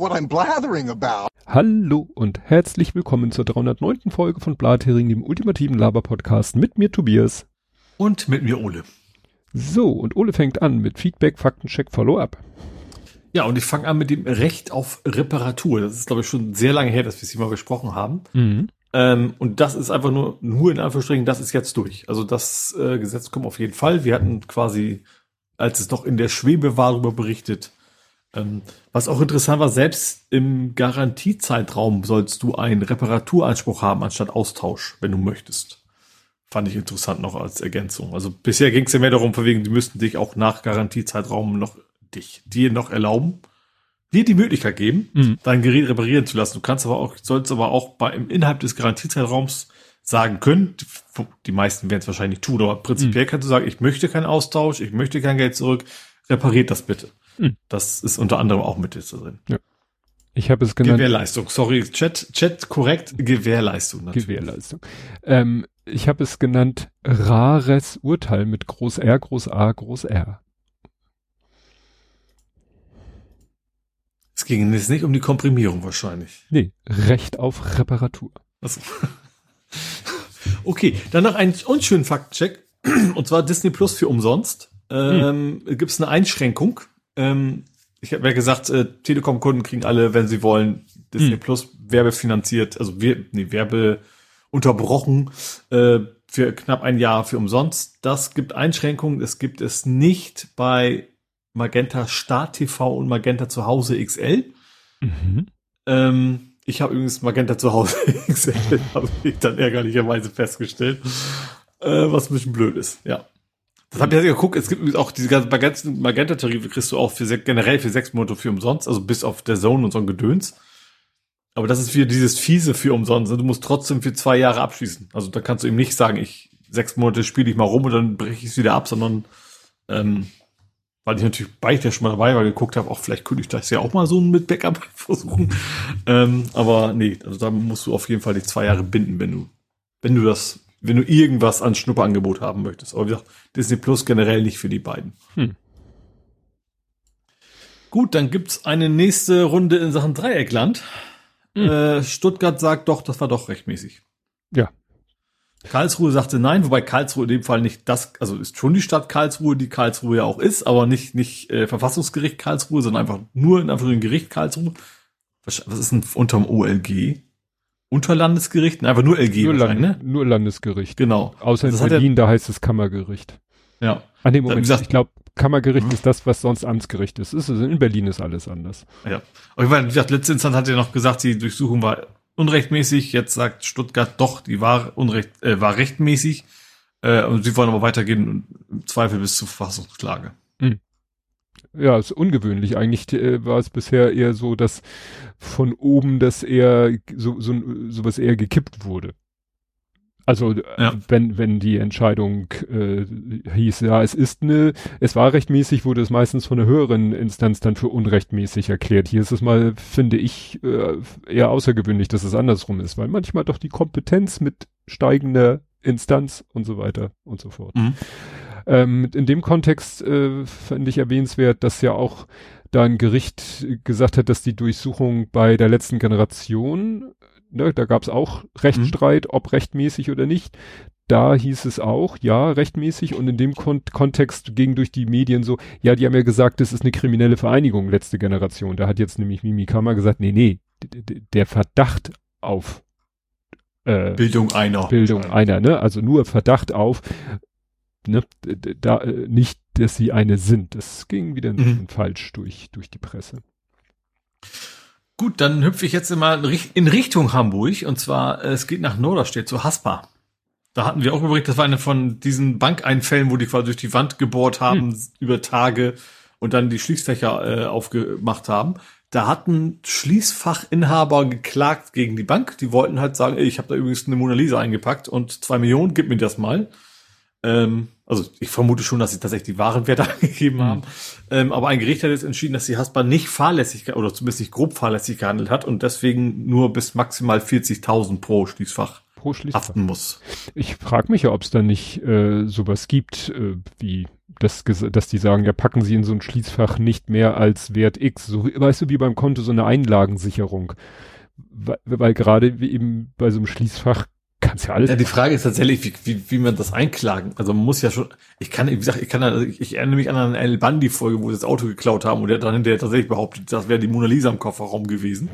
what I'm blathering about. Hallo und herzlich willkommen zur 309. Folge von Blathering, dem ultimativen Laber-Podcast mit mir Tobias. Und mit mir Ole. So, und Ole fängt an mit Feedback, Faktencheck, Follow-up. Ja, und ich fange an mit dem Recht auf Reparatur. Das ist, glaube ich, schon sehr lange her, dass wir es hier mal besprochen haben. Mhm. Ähm, und das ist einfach nur, nur in Anführungsstrichen, das ist jetzt durch. Also das äh, Gesetz kommt auf jeden Fall. Wir hatten quasi, als es noch in der Schwebe war, darüber berichtet. Ähm, was auch interessant war, selbst im Garantiezeitraum sollst du einen Reparaturanspruch haben, anstatt Austausch, wenn du möchtest. Fand ich interessant noch als Ergänzung. Also bisher ging es ja mehr darum, von wegen, die müssten dich auch nach Garantiezeitraum noch dich, dir noch erlauben, dir die Möglichkeit geben, Mhm. dein Gerät reparieren zu lassen. Du kannst aber auch, sollst aber auch bei, im innerhalb des Garantiezeitraums sagen können, die, die meisten werden es wahrscheinlich tun, aber prinzipiell kannst du sagen, ich möchte keinen Austausch, ich möchte kein Geld zurück, repariert das bitte. Mhm. Das ist unter anderem auch mit jetzt drin. Ich habe es genannt Gewährleistung, sorry, Chat, Chat korrekt, Gewährleistung natürlich. Gewährleistung. Ähm, ich habe es genannt rares Urteil mit Groß R, Groß A, Groß R. Es ging jetzt nicht um die Komprimierung wahrscheinlich. Nee, Recht auf Reparatur. Also. Okay, dann noch einen unschönen Faktencheck. Und zwar Disney Plus für umsonst. Ähm, Gibt es eine Einschränkung? Ähm, ich habe ja gesagt, äh, Telekom-Kunden kriegen alle, wenn sie wollen, Disney Hm. Plus werbefinanziert, also wir, nee, Werbe unterbrochen äh, für knapp ein Jahr für umsonst. Das gibt Einschränkungen. Es gibt es nicht bei Magenta Start TV und Magenta zu Hause XL. Mhm. Ähm, ich habe übrigens Magenta zu Hause XL, habe ich dann ärgerlicherweise festgestellt. Äh, was ein bisschen blöd ist, ja. Das habe ich jetzt geguckt, es gibt auch diese ganzen Magenta- Magenta-Tarife kriegst du auch für generell für sechs Monate für umsonst, also bis auf der Zone und so ein Gedöns. Aber das ist wieder dieses fiese für umsonst. und Du musst trotzdem für zwei Jahre abschließen. Also da kannst du eben nicht sagen, ich sechs Monate spiele ich mal rum und dann breche ich es wieder ab, sondern ähm, weil ich natürlich bei ich ja schon mal dabei war, geguckt habe, auch vielleicht könnte ich das ja auch mal so mit Backup versuchen. ähm, aber nee, also da musst du auf jeden Fall die zwei Jahre binden, wenn du, wenn du das, wenn du irgendwas an Schnupperangebot haben möchtest. Aber wie gesagt, Disney Plus generell nicht für die beiden. Hm. Gut, dann gibt's eine nächste Runde in Sachen Dreieckland. Hm. Äh, Stuttgart sagt doch, das war doch rechtmäßig. Ja. Karlsruhe sagte nein, wobei Karlsruhe in dem Fall nicht das, also ist schon die Stadt Karlsruhe, die Karlsruhe ja auch ist, aber nicht, nicht äh, Verfassungsgericht Karlsruhe, sondern einfach nur in Anführungszeichen Gericht Karlsruhe. Was, was ist denn unterm OLG? Unterlandesgericht? Einfach nur LG Nur, Land, ne? nur Landesgericht. Genau. Außer in Das er- Berlin, da heißt es Kammergericht. Ja. Ah, nee, Wie Moment, gesagt- ich glaube, Kammergericht Mhm. ist das, was sonst Amtsgericht ist. ist also in Berlin ist alles anders. Ja. Aber ich meine, wie gesagt, letzte Instanz hat er noch gesagt, die Durchsuchung war unrechtmäßig. Jetzt sagt Stuttgart doch, die war unrecht, äh, war rechtmäßig. Äh, und sie wollen aber weitergehen und im Zweifel bis zur Verfassungsklage. Ja, ist ungewöhnlich. Eigentlich äh, war es bisher eher so, dass von oben das eher so, so sowas eher gekippt wurde. Also äh, Ja. wenn wenn die Entscheidung äh, hieß, ja, es ist eine, es war rechtmäßig, wurde es meistens von einer höheren Instanz dann für unrechtmäßig erklärt. Hier ist es mal, finde ich, äh, eher außergewöhnlich, dass es andersrum ist, weil manchmal doch die Kompetenz mit steigender Instanz und so weiter und so fort. Mhm. Ähm, in dem Kontext äh, fand ich erwähnenswert, dass ja auch da ein Gericht gesagt hat, dass die Durchsuchung bei der letzten Generation, ne, da gab es auch Rechtsstreit, ob rechtmäßig oder nicht. Da hieß es auch, ja, rechtmäßig und in dem Kon Kontext ging durch die Medien so, ja, die haben ja gesagt, das ist eine kriminelle Vereinigung, letzte Generation. Da hat jetzt nämlich Mimi Kammer gesagt, nee, nee, der Verdacht auf äh, Bildung einer. Bildung einer, ne? Also nur Verdacht auf, ne? Da äh, nicht, dass sie eine sind. Das ging wieder ein Mhm. falsch durch durch die Presse. Gut, dann hüpfe ich jetzt mal in Richt- in Richtung Hamburg. Und zwar, äh, es geht nach Norderstedt, zu Haspa. Da hatten wir auch übrigens, das war eine von diesen Bankeinfällen, wo die quasi durch die Wand gebohrt haben über Tage und dann die Schließfächer äh, aufgemacht haben. Da hatten Schließfachinhaber geklagt gegen die Bank. Die wollten halt sagen, ey, ich habe da übrigens eine Mona Lisa eingepackt und zwei Millionen, gib mir das mal. Ähm, also ich vermute schon, dass sie tatsächlich die Warenwerte angegeben haben. Ähm, aber ein Gericht hat jetzt entschieden, dass die Haspa nicht fahrlässig oder zumindest nicht grob fahrlässig gehandelt hat und deswegen nur bis maximal 40.000 pro Schließfach Pro Schließfach. haften muss. Ich frage mich ja, ob es da nicht äh, sowas gibt, äh, wie dass, dass die sagen, ja, packen sie in so ein Schließfach nicht mehr als Wert X. So, weißt du, wie beim Konto so eine Einlagensicherung. Weil, weil gerade eben bei so einem Schließfach kannst ja alles. Ja, die Frage ist tatsächlich, wie, wie, wie man das einklagen. Also man muss ja schon, ich kann, wie gesagt, ich kann, also ich, ich erinnere mich an eine El Bandi-Folge, wo sie das Auto geklaut haben und der dann hinterher tatsächlich behauptet, das wäre die Mona Lisa im Kofferraum gewesen.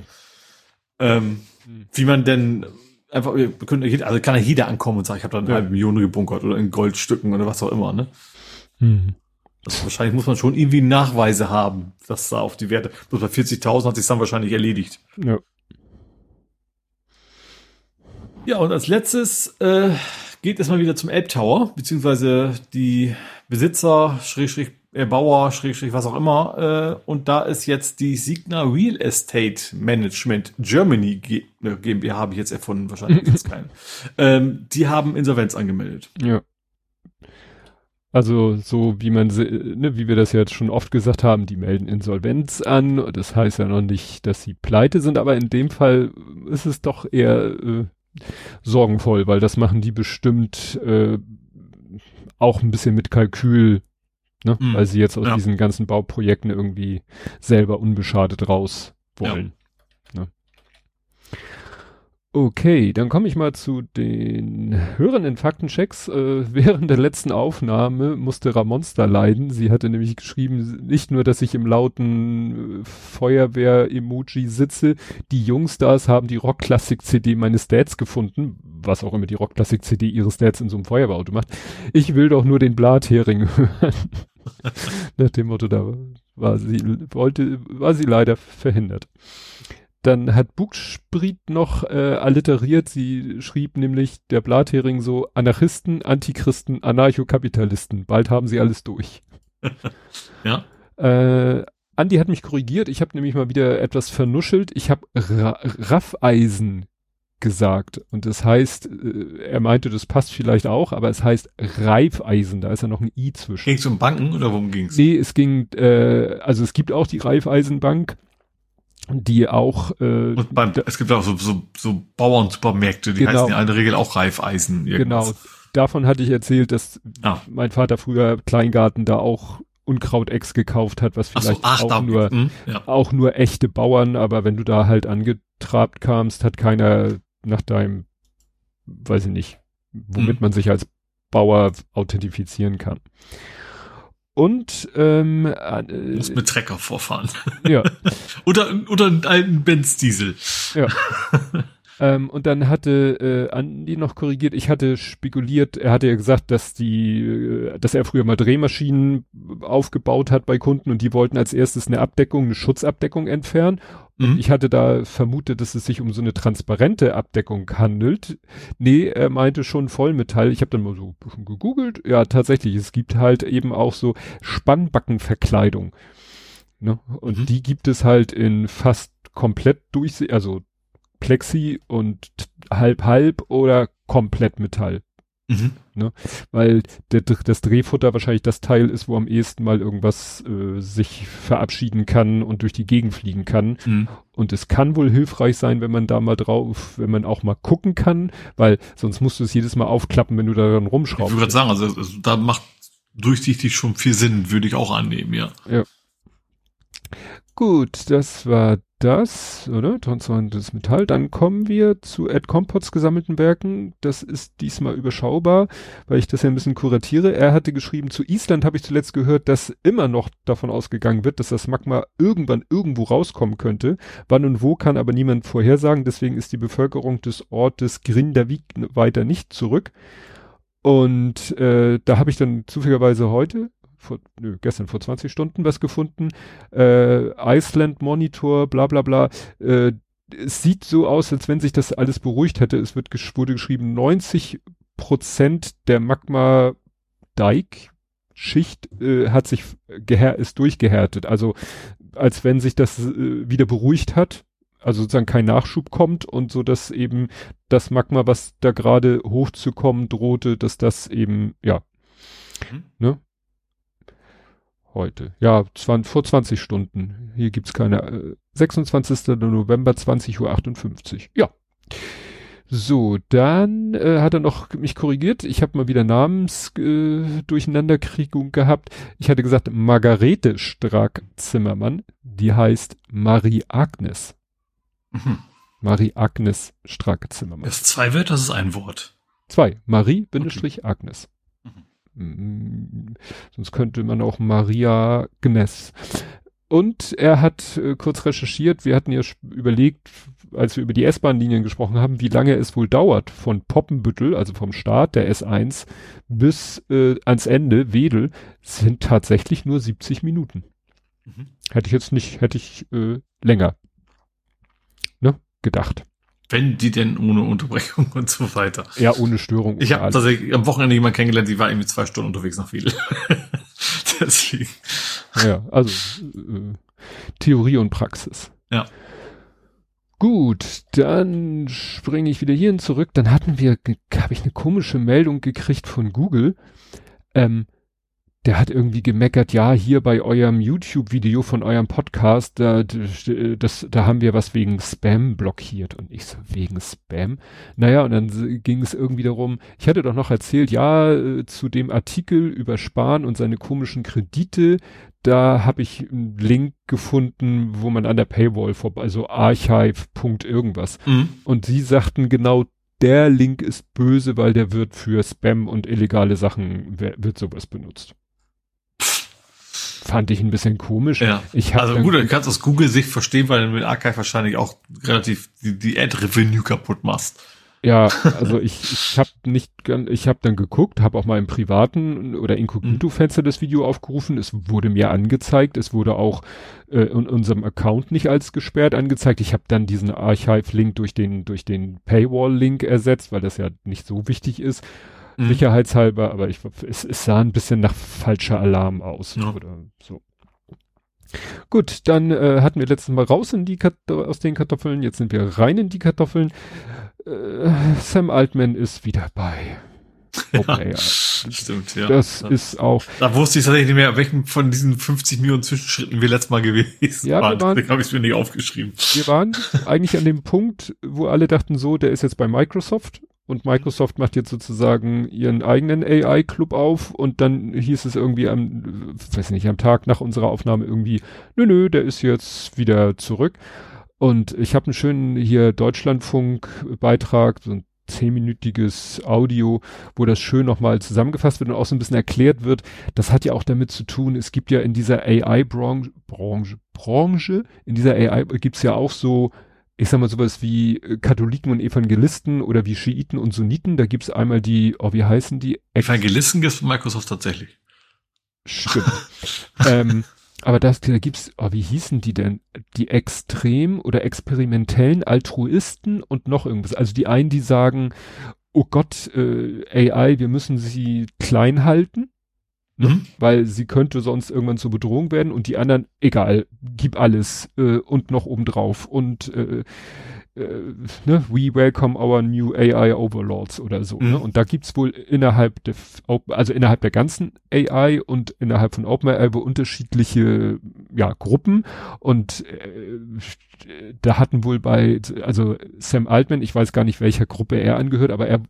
Ähm, hm. Wie man denn einfach, also kann ja jeder ankommen und sagen, ich habe da eine ja. halbe Million gebunkert oder in Goldstücken oder was auch immer, ne? Hm. Das, wahrscheinlich muss man schon irgendwie Nachweise haben, dass da auf die Werte, bloß bei 40.000 hat sich dann wahrscheinlich erledigt. Ja. Ja, und als letztes äh, geht es mal wieder zum Elbtower, beziehungsweise die Besitzer, Schrägstrich, Erbauer, Schrägstrich, was auch immer. Äh, und da ist jetzt die Signa Real Estate Management Germany G ne, GmbH, habe ich jetzt erfunden, wahrscheinlich ist keinen. Ähm, die haben Insolvenz angemeldet. Ja. Also so wie man, ne, wie wir das jetzt schon oft gesagt haben, die melden Insolvenz an. Das heißt ja noch nicht, dass sie pleite sind, aber in dem Fall ist es doch eher äh, sorgenvoll, weil das machen die bestimmt äh, auch ein bisschen mit Kalkül, ne? Mm, weil sie jetzt aus ja. diesen ganzen Bauprojekten irgendwie selber unbeschadet raus wollen. Ja. Okay, dann komme ich mal zu den hörenden Faktenchecks. Äh, während der letzten Aufnahme musste Ramonster leiden. Sie hatte nämlich geschrieben, nicht nur, dass ich im lauten äh, Feuerwehr-Emoji sitze, die Jungstars haben die Rock-Klassik-CD meines Dads gefunden, was auch immer die Rock-Klassik-CD ihres Dads in so einem Feuerwehrauto macht. Ich will doch nur den Blathering hören. Nach dem Motto, da war sie, wollte, war sie leider verhindert. Dann hat Buchspriet noch äh, alliteriert, sie schrieb nämlich der Blathering so Anarchisten, Antichristen, Anarchokapitalisten. Bald haben sie alles durch. ja. Äh, Andi hat mich korrigiert, ich habe nämlich mal wieder etwas vernuschelt. Ich habe Ra Raffeisen gesagt. Und das heißt, äh, er meinte, das passt vielleicht auch, aber es heißt Reifeisen, da ist ja noch ein I zwischen. Ging es um Banken oder worum ging es? Nee, es ging, äh, also es gibt auch die Reifeisenbank, die auch äh, und beim, es gibt auch so, so, so Bauernsupermärkte, die genau, heißen ja in der Regel auch Reifeisen. Irgendwas. Genau, davon hatte ich erzählt, dass ah. mein Vater früher Kleingarten da auch Unkrautex gekauft hat, was vielleicht so, ach, auch nur mh, ja. auch nur echte Bauern, aber wenn du da halt angetrabt kamst, hat keiner nach deinem, weiß ich nicht, womit mhm. man sich als Bauer authentifizieren kann. Und ähm, äh, muss mit Trecker vorfahren. Ja. oder oder einen alten Benz Diesel. Ja. ähm, und dann hatte äh, Andi noch korrigiert. Ich hatte spekuliert. Er hatte ja gesagt, dass die, äh, dass er früher mal Drehmaschinen aufgebaut hat bei Kunden und die wollten als erstes eine Abdeckung, eine Schutzabdeckung entfernen Mhm. Ich hatte da vermutet, dass es sich um so eine transparente Abdeckung handelt. Nee, er meinte schon Vollmetall. Ich habe dann mal so gegoogelt. Ja, tatsächlich, es gibt halt eben auch so Spannbackenverkleidung. Ne? Und mhm. die gibt es halt in fast komplett durch, also Plexi und halb halb oder komplett Metall. Mhm. Ne? Weil der, das Drehfutter wahrscheinlich das Teil ist, wo am ehesten mal irgendwas äh, sich verabschieden kann und durch die Gegend fliegen kann. Mhm. Und es kann wohl hilfreich sein, wenn man da mal drauf, wenn man auch mal gucken kann, weil sonst musst du es jedes Mal aufklappen, wenn du daran rumschraubst. Ich würde sagen, also, also da macht durchsichtig schon viel Sinn, würde ich auch annehmen, ja. Ja. Gut, das war das, oder? Transparentes Metall. Dann kommen wir zu Ed Compots gesammelten Werken. Das ist diesmal überschaubar, weil ich das ja ein bisschen kuratiere. Er hatte geschrieben, zu Island habe ich zuletzt gehört, dass immer noch davon ausgegangen wird, dass das Magma irgendwann irgendwo rauskommen könnte. Wann und wo kann aber niemand vorhersagen. Deswegen ist die Bevölkerung des Ortes Grindavik weiter nicht zurück. Und äh, da habe ich dann zufälligerweise heute vor, nö, gestern vor 20 Stunden was gefunden. Äh, Iceland Monitor, bla bla bla. Äh, es sieht so aus, als wenn sich das alles beruhigt hätte. Es wird gesch wurde geschrieben, 90 Prozent der Magma Dike Schicht äh, hat sich ist durchgehärtet. Also als wenn sich das äh, wieder beruhigt hat, also sozusagen kein Nachschub kommt und so, dass eben das Magma, was da gerade hochzukommen drohte, dass das eben, ja, mhm. ne, heute. Ja, vor 20 Stunden. Hier gibt's keine. Äh, 26. November, 20.58 Uhr. Ja. So, dann äh, hat er noch mich korrigiert. Ich habe mal wieder Namensdurcheinanderkriegung äh, Durcheinanderkriegung gehabt. Ich hatte gesagt Margarete Strack-Zimmermann. Die heißt Marie Agnes. Mhm. Marie Agnes Strack-Zimmermann. Das ist zwei Wörter, das ist ein Wort. Zwei. Marie-Agnes. Okay. Mhm. Sonst könnte man auch Maria Gnes. Und er hat äh, kurz recherchiert, wir hatten ja überlegt, als wir über die S-Bahn-Linien gesprochen haben, wie lange es wohl dauert von Poppenbüttel, also vom Start der S1 bis äh, ans Ende, Wedel, sind tatsächlich nur 70 Minuten. Mhm. Hätte ich jetzt nicht, hätte ich äh, länger ne, gedacht. Wenn die denn ohne Unterbrechung und so weiter. Ja, ohne Störung. Ich habe tatsächlich am Wochenende jemanden kennengelernt, die war irgendwie zwei Stunden unterwegs nach Wedel. Deswegen. Ja, also äh, Theorie und Praxis. Ja. Gut, dann springe ich wieder hierhin zurück. Dann hatten wir, habe ich eine komische Meldung gekriegt von Google. Ähm, der hat irgendwie gemeckert, ja, hier bei eurem YouTube-Video von eurem Podcast, da, das, da haben wir was wegen Spam blockiert. Und ich so, wegen Spam? Naja, und dann ging es irgendwie darum, ich hatte doch noch erzählt, ja, äh, zu dem Artikel über Spahn und seine komischen Kredite, da habe ich einen Link gefunden, wo man an der Paywall vorbei, also archive. irgendwas. Mhm. Und sie sagten genau, der Link ist böse, weil der wird für Spam und illegale Sachen, wird sowas benutzt fand ich ein bisschen komisch. Ja. Ich also gut, du kannst aus Google-Sicht verstehen, weil du mit Archive wahrscheinlich auch relativ die, die Ad-Revenue kaputt machst. Ja, also ich, ich habe nicht, ich habe dann geguckt, habe auch mal im privaten oder Inkognito-Fenster das Video aufgerufen. Es wurde mir angezeigt, es wurde auch äh, in unserem Account nicht als gesperrt angezeigt. Ich habe dann diesen Archive-Link durch den durch den Paywall-Link ersetzt, weil das ja nicht so wichtig ist mhm. sicherheitshalber, aber ich, es, es sah ein bisschen nach falscher Alarm aus ja. oder so. Gut, dann äh, hatten wir letztes Mal raus in die Kat aus den Kartoffeln, jetzt sind wir rein in die Kartoffeln. Äh, Sam Altman ist wieder bei. Okay, ja, stimmt, ja. Das ja. ist auch. Da wusste ich tatsächlich nicht mehr, welchen von diesen 50 Millionen Zwischenschritten wir letztes Mal gewesen ja, waren. Deswegen habe ich es mir nicht aufgeschrieben. Wir waren eigentlich an dem Punkt, wo alle dachten so, der ist jetzt bei Microsoft und Microsoft macht jetzt sozusagen ihren eigenen AI-Club auf und dann hieß es irgendwie am, weiß nicht, am Tag nach unserer Aufnahme irgendwie, nö, nö, der ist jetzt wieder zurück. Und ich habe einen schönen hier Deutschlandfunk-Beitrag, so ein zehnminütiges Audio, wo das schön nochmal zusammengefasst wird und auch so ein bisschen erklärt wird. Das hat ja auch damit zu tun, es gibt ja in dieser AI-Branche, Branche, Branche, in dieser AI gibt's ja auch so ich sag mal sowas wie äh, Katholiken und Evangelisten oder wie Schiiten und Sunniten. Da gibt's einmal die, oh, wie heißen die? Ex Evangelisten gibt's von Microsoft tatsächlich. Stimmt. ähm, aber das, da gibt's, oh, wie hießen die denn? Die extrem oder experimentellen Altruisten und noch irgendwas. Also die einen, die sagen, oh Gott, äh, AI, wir müssen sie klein halten. Ne? Mhm. Weil sie könnte sonst irgendwann zur Bedrohung werden und die anderen, egal, gib alles äh, und noch obendrauf und äh, äh, ne, we welcome our new AI Overlords oder so. Ne? Mhm. Ne? Und da gibt's wohl innerhalb der, also innerhalb der ganzen AI und innerhalb von OpenAI unterschiedliche ja, Gruppen. Und äh, da hatten wohl bei, also Sam Altman, ich weiß gar nicht, welcher Gruppe er angehört, aber er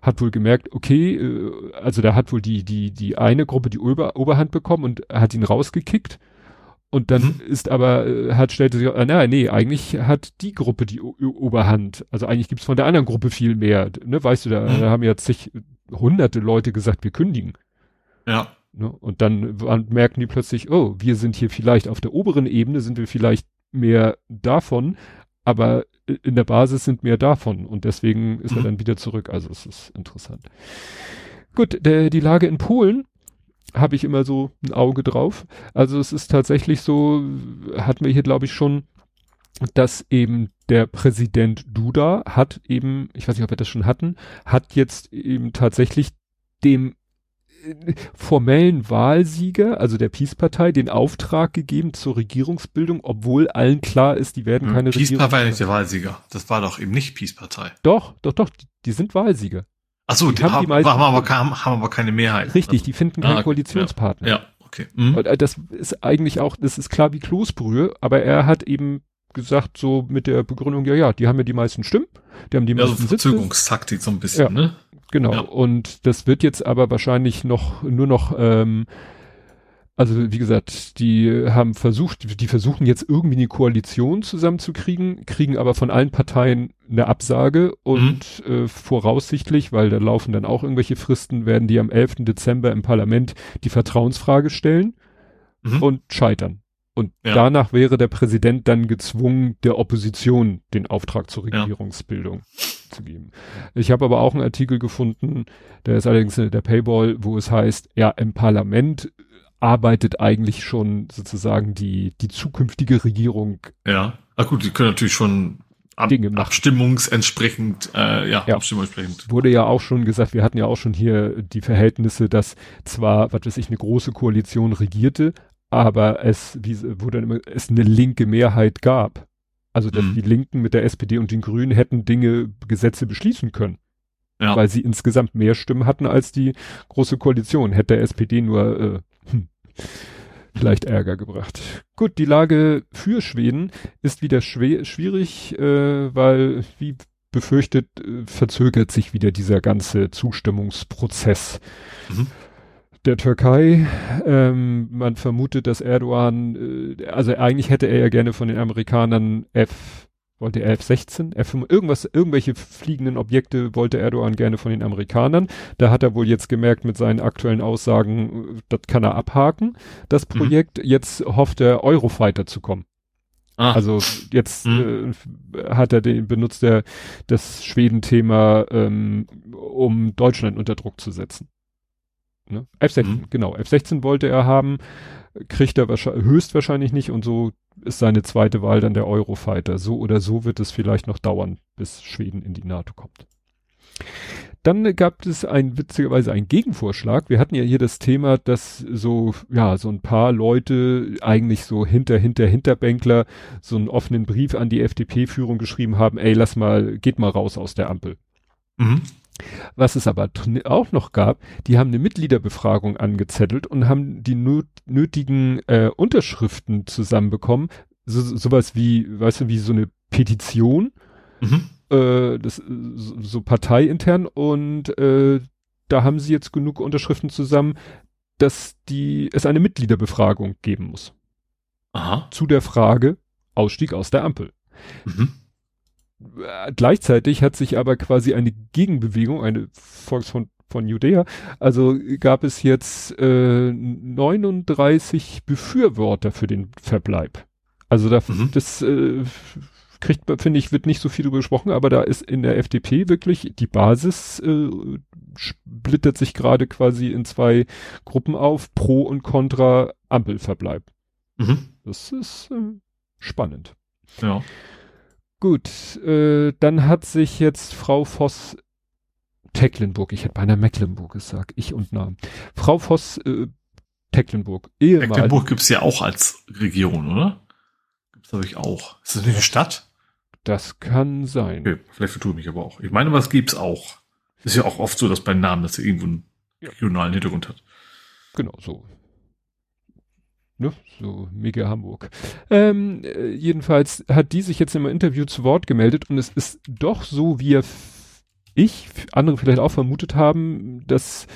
hat wohl gemerkt, okay, äh, also da hat wohl die, die, die eine Gruppe die Ober Oberhand bekommen und hat ihn rausgekickt. Und dann mhm. ist aber, äh, hat, stellte sich, äh, na, nee, eigentlich hat die Gruppe die o Oberhand. Also eigentlich gibt's von der anderen Gruppe viel mehr. Ne, weißt du, da, mhm. da haben ja zig, hunderte Leute gesagt, wir kündigen. Ja. Ne, und dann merken die plötzlich, oh, wir sind hier vielleicht auf der oberen Ebene, sind wir vielleicht mehr davon, aber in der Basis sind mehr davon. Und deswegen ist mhm. er dann wieder zurück. Also es ist interessant. Gut, der, die Lage in Polen habe ich immer so ein Auge drauf. Also es ist tatsächlich so, hatten wir hier glaube ich schon, dass eben der Präsident Duda hat eben, ich weiß nicht, ob wir das schon hatten, hat jetzt eben tatsächlich dem äh, formellen Wahlsieger, also der Peace-Partei, den Auftrag gegeben zur Regierungsbildung, obwohl allen klar ist, die werden hm, keine Peace Regierung. Peace-Partei war nicht der Wahlsieger. Das war doch eben nicht Peace-Partei. Doch, doch, doch, die, die sind Wahlsieger. Ach so, die, haben, die meisten, haben, aber, haben, aber keine Mehrheit. Richtig, also, die finden keinen ah, Koalitionspartner. Ja, ja okay. Mhm. Und äh, das ist eigentlich auch, das ist klar wie Kloßbrühe, aber er hat eben gesagt, so mit der Begründung, ja, ja, die haben ja die meisten Stimmen, die haben die Ja, so meisten Sitze. Verzögerungstaktik so ein bisschen, Ja. ne? Genau. Ja. Und das wird jetzt aber wahrscheinlich noch nur noch, ähm, also wie gesagt, die haben versucht, die versuchen jetzt irgendwie eine Koalition zusammenzukriegen, kriegen aber von allen Parteien eine Absage und äh, voraussichtlich, weil da laufen dann auch irgendwelche Fristen, werden die am 11. Dezember im Parlament die Vertrauensfrage stellen Mhm. und scheitern. Und Ja. danach wäre der Präsident dann gezwungen, der Opposition den Auftrag zur Ja. Regierungsbildung zu geben. Ich habe aber auch einen Artikel gefunden, der ist allerdings der Paywall, wo es heißt, ja, im Parlament arbeitet eigentlich schon sozusagen die, die zukünftige Regierung Ja. Ah gut, die können natürlich schon ab, Dinge machen. abstimmungsentsprechend, äh, ja, Ja. abstimmungsentsprechend. wurde ja auch schon gesagt, wir hatten ja auch schon hier die Verhältnisse, dass zwar, was weiß ich, eine große Koalition regierte, aber es, wie wo dann immer, es eine linke Mehrheit gab. Also dass Mhm. die Linken mit der SPD und den Grünen hätten Dinge, Gesetze beschließen können, Ja. weil sie insgesamt mehr Stimmen hatten als die große Koalition. Hätte der SPD nur äh, hm, vielleicht Ärger gebracht. Gut, die Lage für Schweden ist wieder schwer, schwierig, äh, weil, wie befürchtet, äh, verzögert sich wieder dieser ganze Zustimmungsprozess Mhm. der Türkei. Ähm, man vermutet, dass Erdogan, äh, also eigentlich hätte er ja gerne von den Amerikanern F, wollte er F-16, F, irgendwas, irgendwelche fliegenden Objekte wollte Erdogan gerne von den Amerikanern. Da hat er wohl jetzt gemerkt mit seinen aktuellen Aussagen, äh, das kann er abhaken, das Mhm. Projekt. Jetzt hofft er, Eurofighter zu kommen. Ah, Also jetzt Mhm. äh, hat er den, benutzt er das Schweden-Thema, ähm, um Deutschland unter Druck zu setzen. Ne? F-16, Mhm. genau. F-16 wollte er haben, kriegt er wahrscheinlich, höchstwahrscheinlich nicht und so ist seine zweite Wahl dann der Eurofighter. So oder so wird es vielleicht noch dauern, bis Schweden in die NATO kommt. Dann gab es ein, witzigerweise einen Gegenvorschlag. Wir hatten ja hier das Thema, dass so, ja, so ein paar Leute eigentlich so hinter, hinter, Hinterbänkler so einen offenen Brief an die FDP-Führung geschrieben haben, ey, lass mal, geht mal raus aus der Ampel. Mhm. Was es aber auch noch gab, die haben eine Mitgliederbefragung angezettelt und haben die nöt nötigen äh, Unterschriften zusammenbekommen. So, sowas wie, weißt du, wie so eine Petition, Mhm. äh, das, so, so parteiintern und äh, da haben sie jetzt genug Unterschriften zusammen, dass die, es eine Mitgliederbefragung geben muss. Aha. Zu der Frage Ausstieg aus der Ampel. Mhm. Äh, Gleichzeitig hat sich aber quasi eine Gegenbewegung, eine Volksfront von Judäa, also gab es jetzt äh, 39 Befürworter für den Verbleib. Also da, Mhm. das äh, kriegt man, finde ich, wird nicht so viel drüber gesprochen, aber da ist in der FDP wirklich die Basis äh, splittert sich gerade quasi in zwei Gruppen auf, Pro und Contra Ampelverbleib. Mhm. Das ist äh, spannend. Ja. Gut, äh, dann hat sich jetzt Frau Voss Tecklenburg, ich hätte beinahe Mecklenburg gesagt, ich und Namen. Frau Voss äh, Tecklenburg, ehemalig. Mecklenburg gibt's ja auch als Region, oder? Gibt's glaube ich auch. Ist das nicht eine Stadt? Das kann sein. Okay, vielleicht vertue ich mich aber auch. Ich meine, was gibt's auch. Ist ja auch oft so, dass bei Namen, dass er irgendwo einen Ja. regionalen Hintergrund hat. Genau, so. Ne? So mega Hamburg. Ähm, äh, jedenfalls hat die sich jetzt einem Interview zu Wort gemeldet und es ist doch so, wie ich, andere vielleicht auch vermutet haben, dass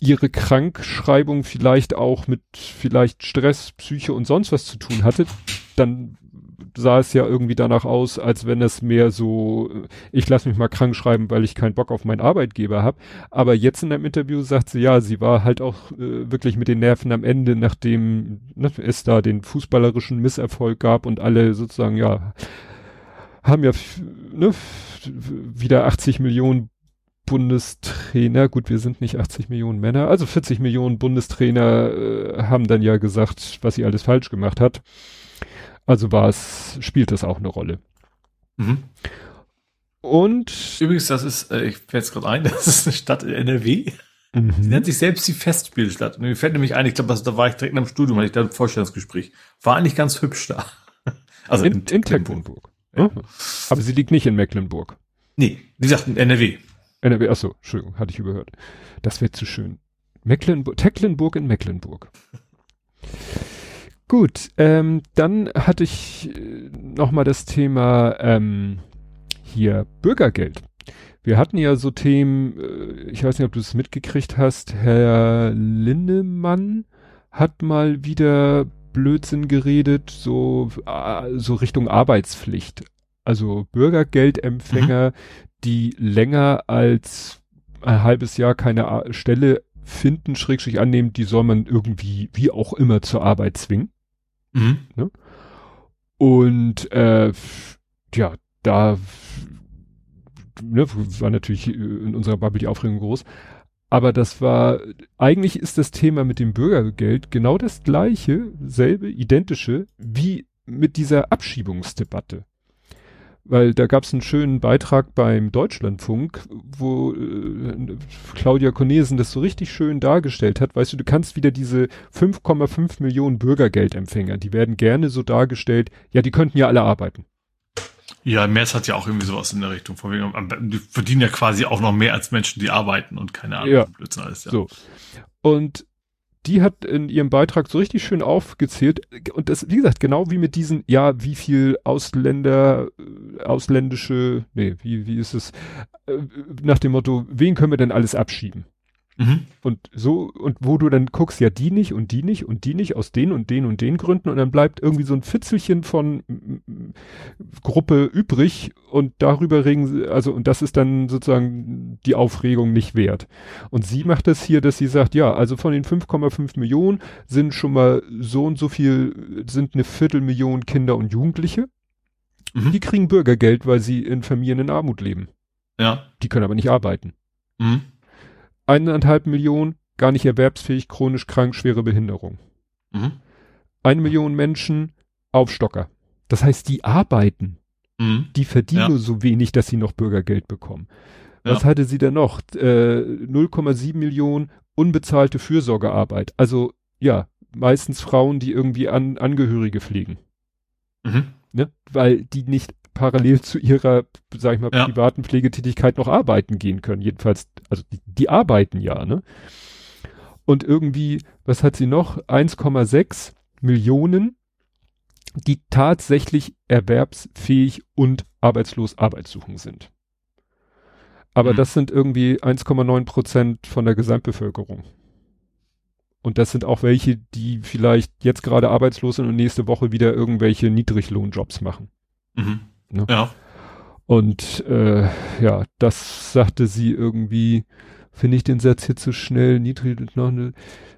ihre Krankschreibung vielleicht auch mit vielleicht Stress, Psyche und sonst was zu tun hatte. Dann sah es ja irgendwie danach aus, als wenn es mehr so, ich lasse mich mal krank schreiben, weil ich keinen Bock auf meinen Arbeitgeber habe. Aber jetzt in einem Interview sagt sie, ja, sie war halt auch äh, wirklich mit den Nerven am Ende, nachdem ne, es da den fußballerischen Misserfolg gab und alle sozusagen, ja, haben ja ne, wieder 80 Millionen Bundestrainer, gut, wir sind nicht 80 Millionen Männer, also 40 Millionen Bundestrainer äh, haben dann ja gesagt, was sie alles falsch gemacht hat. Also war es, spielt das auch eine Rolle. Mhm. Und Übrigens, das ist, äh, ich fällt jetzt gerade ein, das ist eine Stadt in NRW. Sie mhm. nennt sich selbst die Festspielstadt. Und mir fällt nämlich ein, ich glaube, da war ich direkt nach dem Studium, hatte ich da ein Vorstellungsgespräch. War eigentlich ganz hübsch da. Also in, in Tecklenburg. Ja. Mhm. Aber sie liegt nicht in Mecklenburg. Nee, wie gesagt, in NRW. NRW, achso, Entschuldigung, hatte ich überhört. Das wäre zu schön. Mecklenburg, Tecklenburg in Mecklenburg. Gut, ähm, dann hatte ich äh, noch mal das Thema ähm, hier Bürgergeld. Wir hatten ja so Themen, äh, ich weiß nicht, ob du es mitgekriegt hast, Herr Linnemann hat mal wieder Blödsinn geredet, so, äh, so Richtung Arbeitspflicht. Also Bürgergeldempfänger, mhm. die länger als ein halbes Jahr keine Stelle finden, schrägstrich annehmen, die soll man irgendwie, wie auch immer, zur Arbeit zwingen. Mhm. Ne? Und äh, ja, da ne, war natürlich in unserer Bubble die Aufregung groß. Aber das war, eigentlich ist das Thema mit dem Bürgergeld genau das gleiche, selbe, identische, wie mit dieser Abschiebungsdebatte weil da gab es einen schönen Beitrag beim Deutschlandfunk, wo äh, Claudia Cornesen das so richtig schön dargestellt hat. Weißt du, du kannst wieder diese 5,5 Millionen Bürgergeldempfänger, die werden gerne so dargestellt, ja, die könnten ja alle arbeiten. Ja, Merz hat ja auch irgendwie sowas in der Richtung. Die verdienen ja quasi auch noch mehr als Menschen, die arbeiten und keine Ahnung. Ja, Blödsinn alles, ja. So. Und die hat in ihrem Beitrag so richtig schön aufgezählt und das, wie gesagt, genau wie mit diesen, ja, wie viel Ausländer, äh, ausländische, nee, wie, wie ist es, äh, nach dem Motto, wen können wir denn alles abschieben? Mhm. Und so, und wo du dann guckst, ja, die nicht und die nicht und die nicht aus den und den und den Gründen und dann bleibt irgendwie so ein Fitzelchen von Gruppe übrig und darüber regen, also, und das ist dann sozusagen die Aufregung nicht wert. Und sie macht es das hier, dass sie sagt, ja, also von den 5,5 Millionen sind schon mal so und so viel, sind eine Viertelmillion Kinder und Jugendliche. Mhm. Die kriegen Bürgergeld, weil sie in Familien in Armut leben. Ja. Die können aber nicht arbeiten. Mhm eineinhalb Millionen gar nicht erwerbsfähig, chronisch krank, schwere Behinderung. Mhm. Eine Million Menschen Aufstocker. Das heißt, die arbeiten. Mhm. Die verdienen ja. nur so wenig, dass sie noch Bürgergeld bekommen. Was ja. hatte sie denn noch? Äh, 0,7 Millionen unbezahlte Fürsorgearbeit. Also ja, meistens Frauen, die irgendwie an Angehörige pflegen. Mhm. Ne? Weil die nicht parallel zu ihrer, sag ich mal, ja. privaten Pflegetätigkeit noch arbeiten gehen können. Jedenfalls, also die, die arbeiten ja, ne? Und irgendwie, was hat sie noch? 1,6 Millionen, die tatsächlich erwerbsfähig und arbeitslos arbeitssuchend sind. Aber mhm. das sind irgendwie 1,9 Prozent von der Gesamtbevölkerung. Und das sind auch welche, die vielleicht jetzt gerade arbeitslos sind und nächste Woche wieder irgendwelche Niedriglohnjobs machen. Mhm. Ne? Ja. Und äh, ja, das sagte sie irgendwie, finde ich den Satz hier zu schnell, niedrig, noch eine,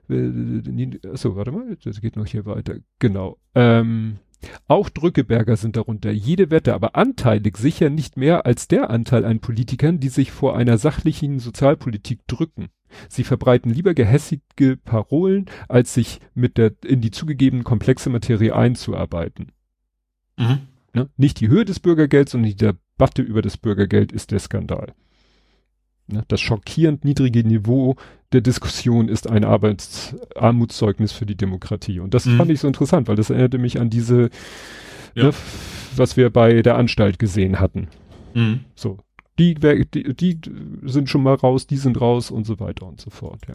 äh, achso, warte mal, das geht noch hier weiter. Genau. Ähm, auch Drückeberger sind darunter. Jede Wette, aber anteilig sicher nicht mehr als der Anteil an Politikern, die sich vor einer sachlichen Sozialpolitik drücken. Sie verbreiten lieber gehässige Parolen, als sich mit der in die zugegebene komplexe Materie einzuarbeiten. Mhm. Ne? Nicht die Höhe des Bürgergelds, sondern die Debatte über das Bürgergeld ist der Skandal. Ne? Das schockierend niedrige Niveau der Diskussion ist ein Arbeitsarmutszeugnis für die Demokratie. Und das mhm. fand ich so interessant, weil das erinnerte mich an diese, ja. ne, was wir bei der Anstalt gesehen hatten. Mhm. So. Die, die, die sind schon mal raus, die sind raus und so weiter und so fort, ja.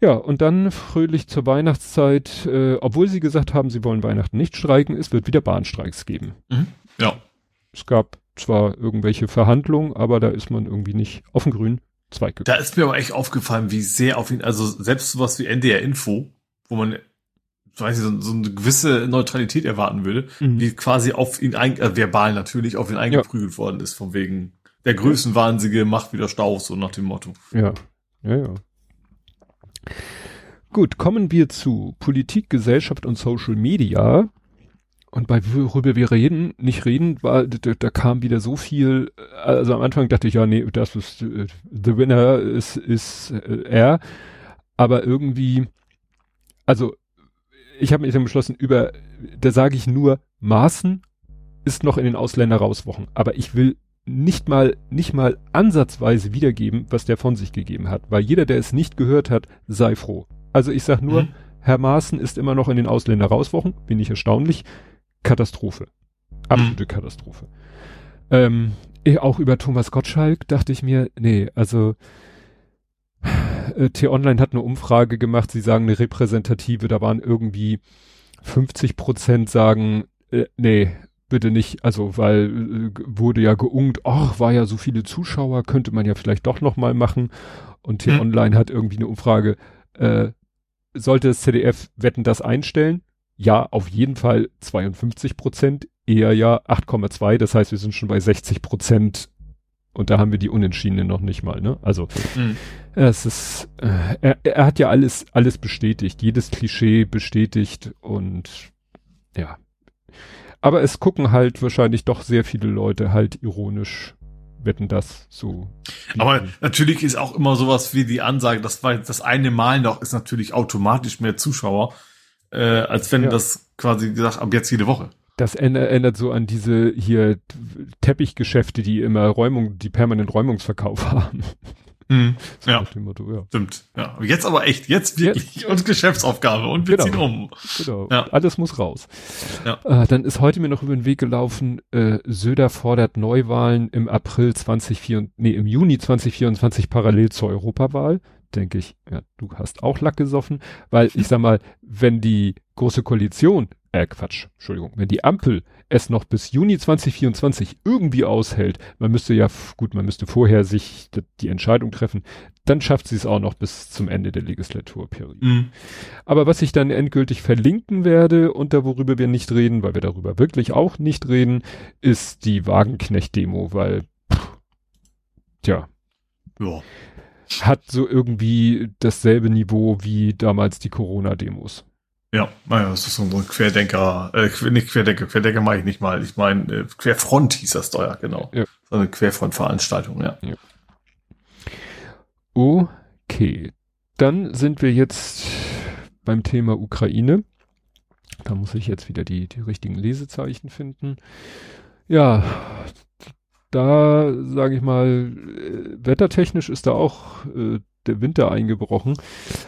Ja, und dann fröhlich zur Weihnachtszeit, äh, obwohl sie gesagt haben, sie wollen Weihnachten nicht streiken, es wird wieder Bahnstreiks geben. Mhm. Ja. Es gab zwar irgendwelche Verhandlungen, aber da ist man irgendwie nicht auf den grünen Zweig gekommen. Da ist mir aber echt aufgefallen, wie sehr auf ihn, also selbst sowas wie NDR Info, wo man weiß ich, so, so eine gewisse Neutralität erwarten würde, mhm. wie quasi auf ihn ein, äh, verbal natürlich auf ihn eingeprügelt ja. worden ist, von wegen der Größenwahnsinnige macht wieder Stau, so nach dem Motto. Ja, ja, ja. Gut, kommen wir zu Politik, Gesellschaft und Social Media. Und bei worüber wir reden, nicht reden, war, da, da kam wieder so viel, also am Anfang dachte ich, ja, nee, das ist, uh, the winner ist, ist uh, er. Aber irgendwie, also ich habe mich dann beschlossen, über, da sage ich nur, Maßen ist noch in den Ausländer rauswochen. Aber ich will nicht mal, nicht mal ansatzweise wiedergeben, was der von sich gegeben hat. Weil jeder, der es nicht gehört hat, sei froh. Also ich sag nur, mhm. Herr Maaßen ist immer noch in den Ausländer rauswochen, bin ich erstaunlich. Katastrophe. Absolute mhm. Katastrophe. Ähm, auch über Thomas Gottschalk dachte ich mir, nee, also äh, T-Online hat eine Umfrage gemacht, sie sagen eine repräsentative, da waren irgendwie 50 Prozent sagen, äh, nee, bitte nicht, also weil äh, wurde ja geungt, ach, war ja so viele Zuschauer, könnte man ja vielleicht doch noch mal machen. Und hier hm. online hat irgendwie eine Umfrage, äh, sollte das ZDF Wetten das einstellen? Ja, auf jeden Fall 52 Prozent, eher ja 8,2, das heißt, wir sind schon bei 60 Prozent und da haben wir die Unentschiedenen noch nicht mal, ne? Also mhm. es ist, äh, er, er hat ja alles, alles bestätigt, jedes Klischee bestätigt und ja. Aber es gucken halt wahrscheinlich doch sehr viele Leute halt ironisch wetten das so. Aber natürlich ist auch immer sowas wie die Ansage, das war das eine Mal noch, ist natürlich automatisch mehr Zuschauer, äh, als wenn ja. das quasi gesagt, ab jetzt jede Woche. Das erinnert so an diese hier Teppichgeschäfte, die immer Räumung, die permanent Räumungsverkauf haben. Mhm. So ja. Motto, ja. Stimmt. Ja. Jetzt aber echt, jetzt wirklich jetzt. und Geschäftsaufgabe und wir genau. ziehen um. Genau. Ja. Alles muss raus. Ja. Äh, dann ist heute mir noch über den Weg gelaufen, äh, Söder fordert Neuwahlen im April 2024, nee, im Juni 2024 parallel zur Europawahl. Denke ich, ja, du hast auch Lack gesoffen, weil ich sag mal, wenn die große Koalition äh, Quatsch, Entschuldigung, wenn die Ampel es noch bis Juni 2024 irgendwie aushält, man müsste ja, gut, man müsste vorher sich die Entscheidung treffen, dann schafft sie es auch noch bis zum Ende der Legislaturperiode. Mhm. Aber was ich dann endgültig verlinken werde und da worüber wir nicht reden, weil wir darüber wirklich auch nicht reden, ist die Wagenknecht-Demo, weil, pff, tja. Ja. Hat so irgendwie dasselbe Niveau wie damals die Corona-Demos. Ja, naja, das ist so ein Querdenker, äh, nicht Querdenker, Querdenker mache ich nicht mal. Ich meine, äh, Querfront hieß das da ja, genau. Ja. So eine Querfront-Veranstaltung, ja. ja. Okay. Dann sind wir jetzt beim Thema Ukraine. Da muss ich jetzt wieder die, die richtigen Lesezeichen finden. Ja, da sage ich mal, äh, wettertechnisch ist da auch äh, der Winter eingebrochen.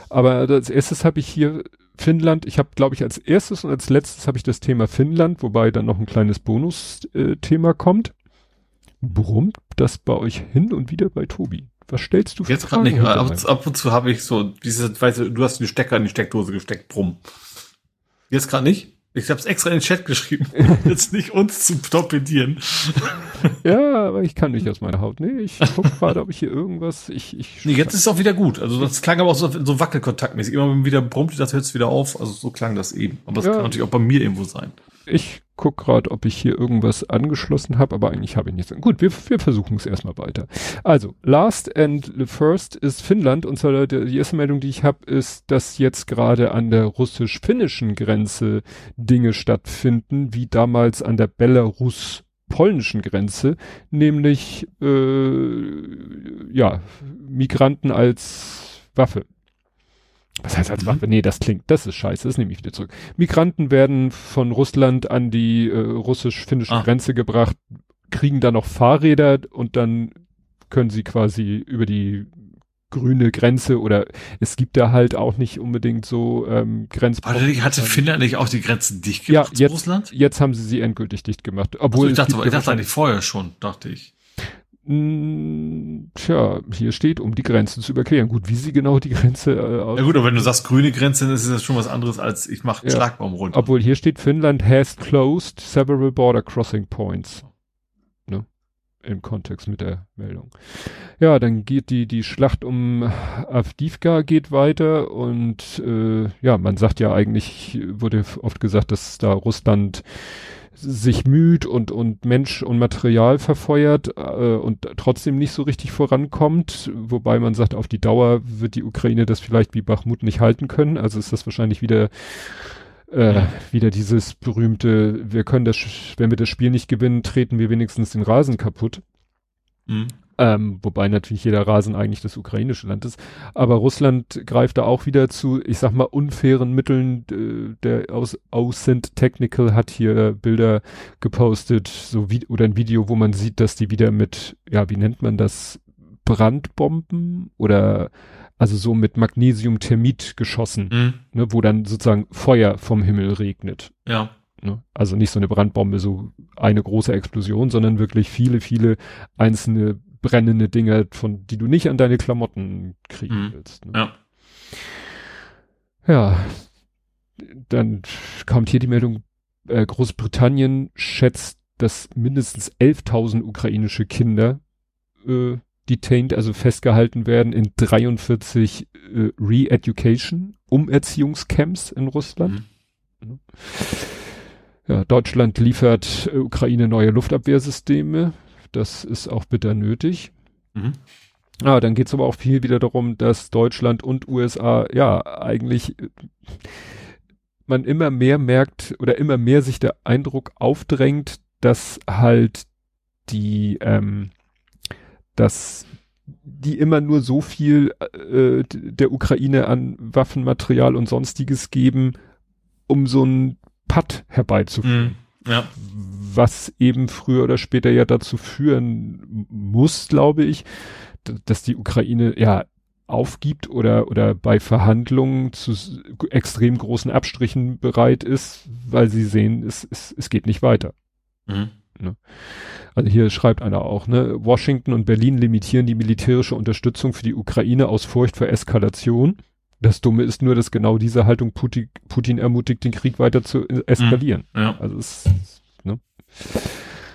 Aber als erstes habe ich hier Finnland. Ich habe, glaube ich, als erstes und als letztes habe ich das Thema Finnland, wobei dann noch ein kleines Bonus-Thema äh, kommt. Brummt das bei euch hin und wieder bei Tobi? Was stellst du für Jetzt gerade nicht, aber ab, ab, und zu habe ich so diese, weißt du, du hast den Stecker in die Steckdose gesteckt, brumm. Jetzt gerade nicht? Ich habe es extra in den Chat geschrieben, jetzt nicht uns zu torpedieren. ja, aber ich kann nicht aus meiner Haut. Nee, ich guck gerade, ob ich hier irgendwas. Ich, ich nee, jetzt ist es auch wieder gut. Also das klang aber auch so, so wackelkontaktmäßig. Immer wieder brummt, das hört es wieder auf. Also so klang das eben. Aber es ja. kann natürlich auch bei mir irgendwo sein. Ich guck gerade, ob ich hier irgendwas angeschlossen habe, aber eigentlich habe ich nichts. Gut, wir, wir versuchen es erstmal weiter. Also, last and first ist Finnland und zwar die erste Meldung, die ich habe, ist, dass jetzt gerade an der russisch-finnischen Grenze Dinge stattfinden, wie damals an der Belarus polnischen Grenze, nämlich äh, ja Migranten als Waffe was heißt als Waffe? Nee, das klingt, das ist scheiße, das nehme ich wieder zurück. Migranten werden von Russland an die äh, russisch-finnische ah. Grenze gebracht, kriegen da noch Fahrräder und dann können sie quasi über die grüne Grenze oder es gibt da halt auch nicht unbedingt so ähm, Grenzposten. Hatte Finnland nicht auch die Grenzen dicht gemacht ja, jetzt, Russland? Jetzt haben sie sie endgültig dicht gemacht. Obwohl also ich dachte, ich dachte eigentlich vorher schon, dachte ich. Hm, tja, hier steht, um die Grenze zu überqueren. Gut, wie sie genau die Grenze äh, aus Ja gut, aber wenn du sagst grüne Grenze, dann ist das schon was anderes als ich mache einen ja. Schlagbaum runter. Obwohl hier steht, Finnland has closed several border crossing points. Ne? Im Kontext mit der Meldung. Ja, dann geht die, die Schlacht um Avdivka geht weiter und äh, ja, man sagt ja eigentlich, wurde oft gesagt, dass da Russland sich müht und, und Mensch und Material verfeuert äh, und trotzdem nicht so richtig vorankommt, wobei man sagt, auf die Dauer wird die Ukraine das vielleicht wie Bachmut nicht halten können. Also ist das wahrscheinlich wieder äh, ja. wieder dieses berühmte, wir können das, wenn wir das Spiel nicht gewinnen, treten wir wenigstens den Rasen kaputt. Mhm. Ähm, wobei natürlich jeder Rasen eigentlich das ukrainische Land ist. Aber Russland greift da auch wieder zu, ich sag mal, unfairen Mitteln. Äh, der aus Auscent Technical hat hier Bilder gepostet, so wie, oder ein Video, wo man sieht, dass die wieder mit, ja, wie nennt man das? Brandbomben oder also so mit Magnesiumthermit geschossen, mhm. ne, wo dann sozusagen Feuer vom Himmel regnet. Ja. Ne? Also nicht so eine Brandbombe, so eine große Explosion, sondern wirklich viele, viele einzelne brennende Dinge, von die du nicht an deine Klamotten kriegen mhm. willst. Ne? Ja. Ja. dann kommt hier die Meldung, äh, Großbritannien schätzt, dass mindestens 11.000 ukrainische Kinder äh, detained, also festgehalten werden in 43 äh, Re-Education, Umerziehungscamps in Russland. Mhm. Ja, Deutschland liefert äh, Ukraine neue Luftabwehrsysteme. Das ist auch bitter nötig. Mhm. Ah, dann geht's aber auch viel wieder darum, dass Deutschland und USA ja eigentlich äh, man immer mehr merkt oder immer mehr sich der Eindruck aufdrängt, dass halt die, ähm, dass die immer nur so viel äh, der Ukraine an Waffenmaterial und sonstiges geben, um so ein Patt herbeizuführen. Ja. Was eben früher oder später ja dazu führen muss, glaube ich, dass die Ukraine ja aufgibt oder, oder bei Verhandlungen zu extrem großen Abstrichen bereit ist, weil sie sehen, es, es, es geht nicht weiter. Mhm. Ne? Also hier schreibt einer auch, ne, Washington und Berlin limitieren die militärische Unterstützung für die Ukraine aus Furcht vor Eskalation. Das Dumme ist nur, dass genau diese Haltung Putin, Putin ermutigt, den Krieg weiter zu eskalieren. Mhm. Ja. Also es, ne?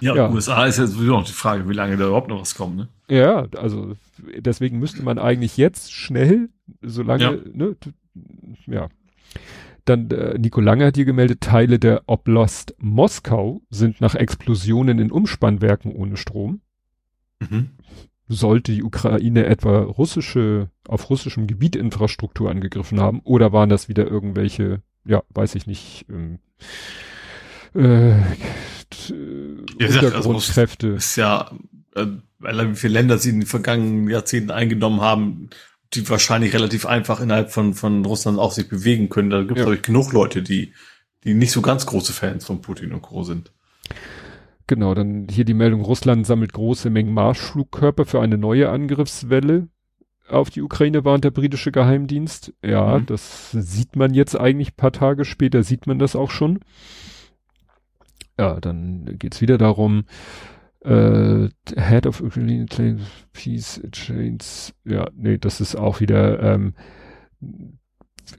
Ja, ja. USA ist ja sowieso noch die Frage, wie lange da überhaupt noch was kommt, ne? Ja, also deswegen müsste man eigentlich jetzt schnell, solange, ja. ne, ja. Dann äh, Nico Lange hat hier gemeldet, Teile der Oblast Moskau sind nach Explosionen in Umspannwerken ohne Strom. Mhm. Sollte die Ukraine etwa russische, auf russischem Gebiet Infrastruktur angegriffen haben oder waren das wieder irgendwelche, ja, weiß ich nicht, ähm, äh, ja, Untergrundkräfte. Also ist ja, äh, wie viele Länder sie in den vergangenen Jahrzehnten eingenommen haben, die wahrscheinlich relativ einfach innerhalb von, von Russland auch sich bewegen können. Da gibt es, ja. glaube ich, genug Leute, die, die nicht so ganz große Fans von Putin und Co. sind. Genau, dann hier die Meldung, Russland sammelt große Mengen Marschflugkörper für eine neue Angriffswelle auf die Ukraine, warnt der britische Geheimdienst. Ja, mhm. das sieht man jetzt eigentlich paar Tage später, sieht man das auch schon. Ja, dann geht's wieder darum, äh, Head of Ukrainian Peace Chains, ja, nee, das ist auch wieder, ähm,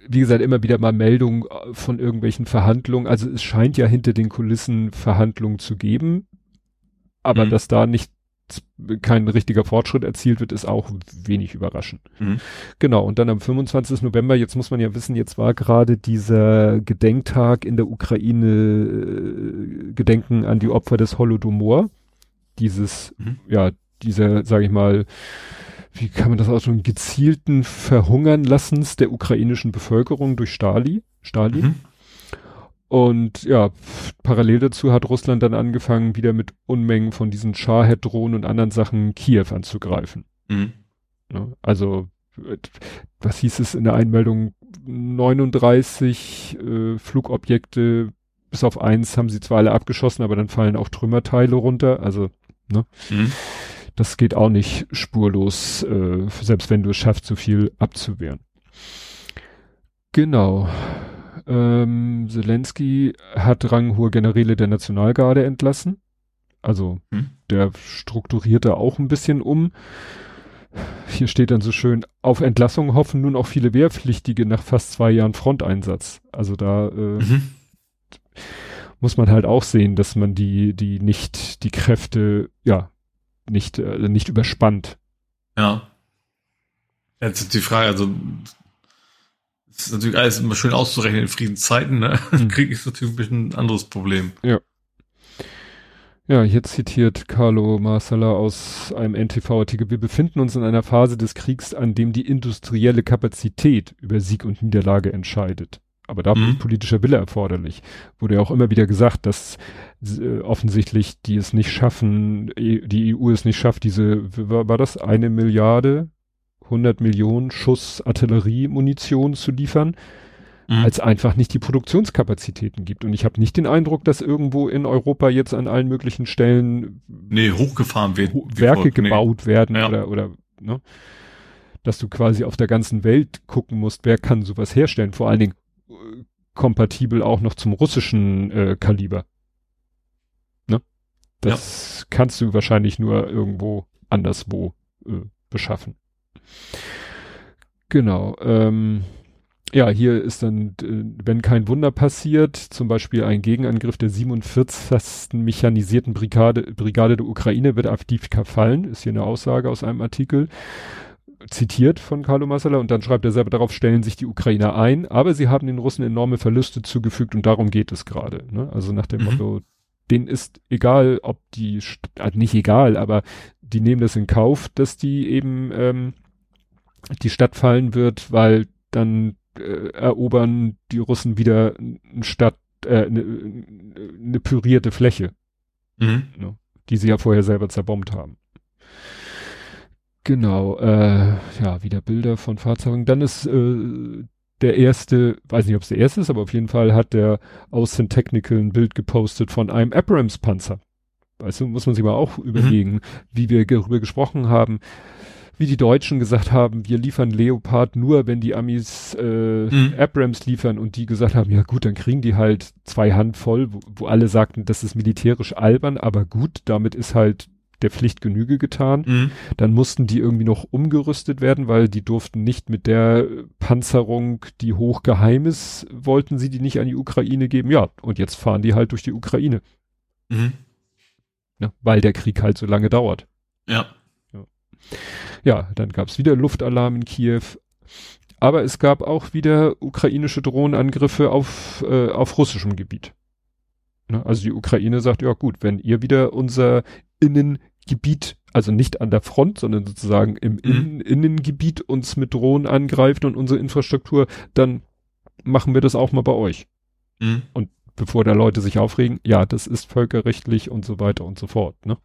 wie gesagt, immer wieder mal Meldungen von irgendwelchen Verhandlungen. Also es scheint ja hinter den Kulissen Verhandlungen zu geben, aber mhm. dass da nicht kein richtiger Fortschritt erzielt wird, ist auch wenig überraschend. Mhm. Genau, und dann am 25. November, jetzt muss man ja wissen, jetzt war gerade dieser Gedenktag in der Ukraine, äh, Gedenken an die Opfer des Holodomor dieses, mhm. ja, dieser, sage ich mal, wie kann man das ausdrücken, gezielten Verhungern lassens der ukrainischen Bevölkerung durch Stali, Stalin. Mhm. Und ja, parallel dazu hat Russland dann angefangen, wieder mit Unmengen von diesen Shahed-Drohnen und anderen Sachen Kiew anzugreifen. Mhm. Also, was hieß es in der Einmeldung? 39 äh, Flugobjekte, bis auf eins haben sie zwar alle abgeschossen, aber dann fallen auch Trümmerteile runter. Also Ne? Mhm. Das geht auch nicht spurlos, äh, selbst wenn du es schaffst, so viel abzuwehren. Genau. Ähm, Zelensky hat ranghohe Generäle der Nationalgarde entlassen. Also hm. der strukturierte auch ein bisschen um. Hier steht dann so schön, auf Entlassung hoffen nun auch viele Wehrpflichtige nach fast zwei Jahren Fronteinsatz. Also da äh, mhm muss man halt auch sehen, dass man die, die nicht, die Kräfte, ja, nicht, äh, nicht überspannt. Ja. Jetzt ist die Frage, also, es ist natürlich alles immer schön auszurechnen in Friedenszeiten, ne? Mhm. Krieg ist natürlich ein bisschen ein anderes Problem. Ja. Ja, hier zitiert Carlo Marsala aus einem NTV-Artikel. Wir befinden uns in einer Phase des Kriegs, an dem die industrielle Kapazität über Sieg und Niederlage entscheidet. Aber da mhm. ist politischer Wille erforderlich. Wurde ja auch immer wieder gesagt, dass äh, offensichtlich die es nicht schaffen, e, die EU es nicht schafft, diese, war, war das eine Milliarde, 100 Millionen Schuss Artilleriemunition zu liefern, mhm. als einfach nicht die Produktionskapazitäten gibt. Und ich habe nicht den Eindruck, dass irgendwo in Europa jetzt an allen möglichen Stellen nee, hochgefahren wird, Werke gebaut nee. werden ja. oder, oder, ne? dass du quasi auf der ganzen Welt gucken musst, wer kann sowas herstellen. Vor allen Dingen kompatibel auch noch zum russischen äh, Kaliber. Ne? Das ja. kannst du wahrscheinlich nur irgendwo anderswo äh, beschaffen. Genau. Ähm, ja, hier ist dann, wenn kein Wunder passiert, zum Beispiel ein Gegenangriff der 47. mechanisierten Brigade, Brigade der Ukraine wird Avdivka fallen, ist hier eine Aussage aus einem Artikel, zitiert von Carlo Massala und dann schreibt er selber, darauf stellen sich die Ukrainer ein, aber sie haben den Russen enorme Verluste zugefügt und darum geht es gerade. Ne? Also nach dem mhm. Motto, denen ist egal, ob die, also nicht egal, aber die nehmen das in Kauf, dass die eben ähm, die Stadt fallen wird, weil dann äh, erobern die Russen wieder eine Stadt, äh, eine, eine pürierte Fläche, mhm. ne, die sie ja vorher selber zerbombt haben. Genau, äh, ja, wieder Bilder von Fahrzeugen. Dann ist äh, der erste, weiß nicht, ob es der erste ist, aber auf jeden Fall hat der Austin Technical ein Bild gepostet von einem Abrams Panzer. Weißt du, muss man sich mal auch mhm. überlegen, mhm. wie wir darüber gesprochen haben wie die Deutschen gesagt haben, wir liefern Leopard nur, wenn die Amis äh, mhm. Abrams liefern und die gesagt haben, ja gut, dann kriegen die halt zwei Handvoll, wo, wo alle sagten, das ist militärisch albern, aber gut, damit ist halt der Pflicht Genüge getan. Mhm. Dann mussten die irgendwie noch umgerüstet werden, weil die durften nicht mit der Panzerung, die hochgeheim ist, wollten sie die nicht an die Ukraine geben. Ja, und jetzt fahren die halt durch die Ukraine. Mhm. Ja, weil der Krieg halt so lange dauert. Ja. Ja, dann gab es wieder Luftalarm in Kiew. Aber es gab auch wieder ukrainische Drohnenangriffe auf, äh, auf russischem Gebiet. Ne? Also die Ukraine sagt, ja gut, wenn ihr wieder unser Innengebiet, also nicht an der Front, sondern sozusagen im mhm. Innen Innengebiet uns mit Drohnen angreift und unsere Infrastruktur, dann machen wir das auch mal bei euch. Mhm. Und bevor da Leute sich aufregen, ja, das ist völkerrechtlich und so weiter und so fort. Ne?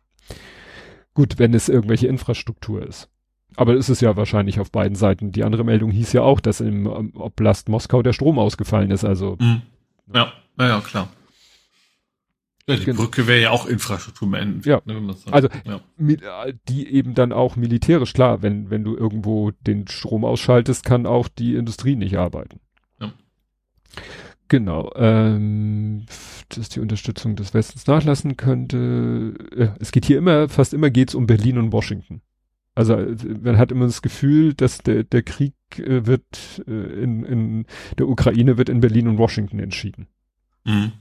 Gut, wenn es irgendwelche Infrastruktur ist. Aber es ist ja wahrscheinlich auf beiden Seiten. Die andere Meldung hieß ja auch, dass im Oblast Moskau der Strom ausgefallen ist. Also mhm. ja, ja, ja, klar. Ja, die genau. Brücke wäre ja auch Infrastruktur im Endeffekt. Ja. Ne, also ja. die eben dann auch militärisch klar, wenn wenn du irgendwo den Strom ausschaltest, kann auch die Industrie nicht arbeiten. Ja. Genau. Ähm, dass die Unterstützung des Westens nachlassen könnte. Äh, es geht hier immer, fast immer geht's um Berlin und Washington. Also man hat immer das Gefühl, dass der, der Krieg äh, wird äh, in, in der Ukraine wird in Berlin und Washington entschieden. Mhm.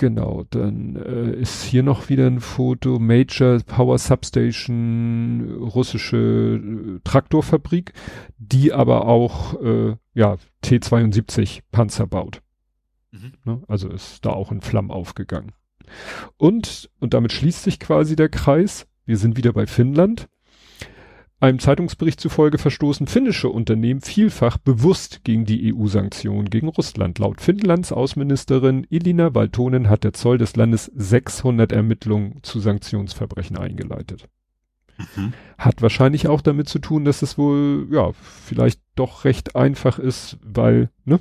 Genau, dann äh, ist hier noch wieder ein Foto, Major Power Substation, russische äh, Traktorfabrik, die aber auch äh, ja, T-72 Panzer baut. Mhm. Ne? Also ist da auch in Flammen aufgegangen. Und, und damit schließt sich quasi der Kreis, wir sind wieder bei Finnland. Einem Zeitungsbericht zufolge verstoßen finnische Unternehmen vielfach bewusst gegen die EU-Sanktionen gegen Russland. Laut Finnlands Außenministerin Elina Valtonen hat der Zoll des Landes 600 Ermittlungen zu Sanktionsverbrechen eingeleitet. Mhm. Hat wahrscheinlich auch damit zu tun, dass es wohl, ja, vielleicht doch recht einfach ist, weil, ne,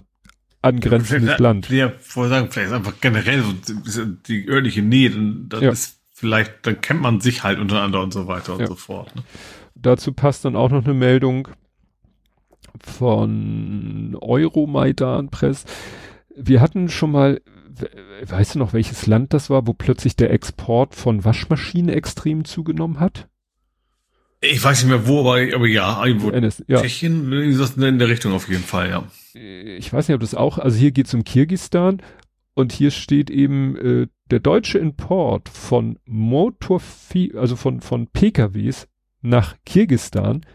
angrenzendes ja, Land. Ja, vorher sagen, vielleicht ist einfach generell so die örtliche Nähe, dann, ja. ist vielleicht, dann kennt man sich halt untereinander und so weiter und ja. so fort. Ne? Dazu passt dann auch noch eine Meldung von Euromaidan Press. Wir hatten schon mal, weißt du noch, welches Land das war, wo plötzlich der Export von Waschmaschinen extrem zugenommen hat? Ich weiß nicht mehr wo, aber, aber ja, irgendwo. NS, ja. Tschechien, in der Richtung auf jeden Fall, ja. Ich weiß nicht, ob das auch, also hier geht es um Kirgistan und hier steht eben äh, der deutsche Import von Motorvieh, also von, von PKWs nach Kirgistan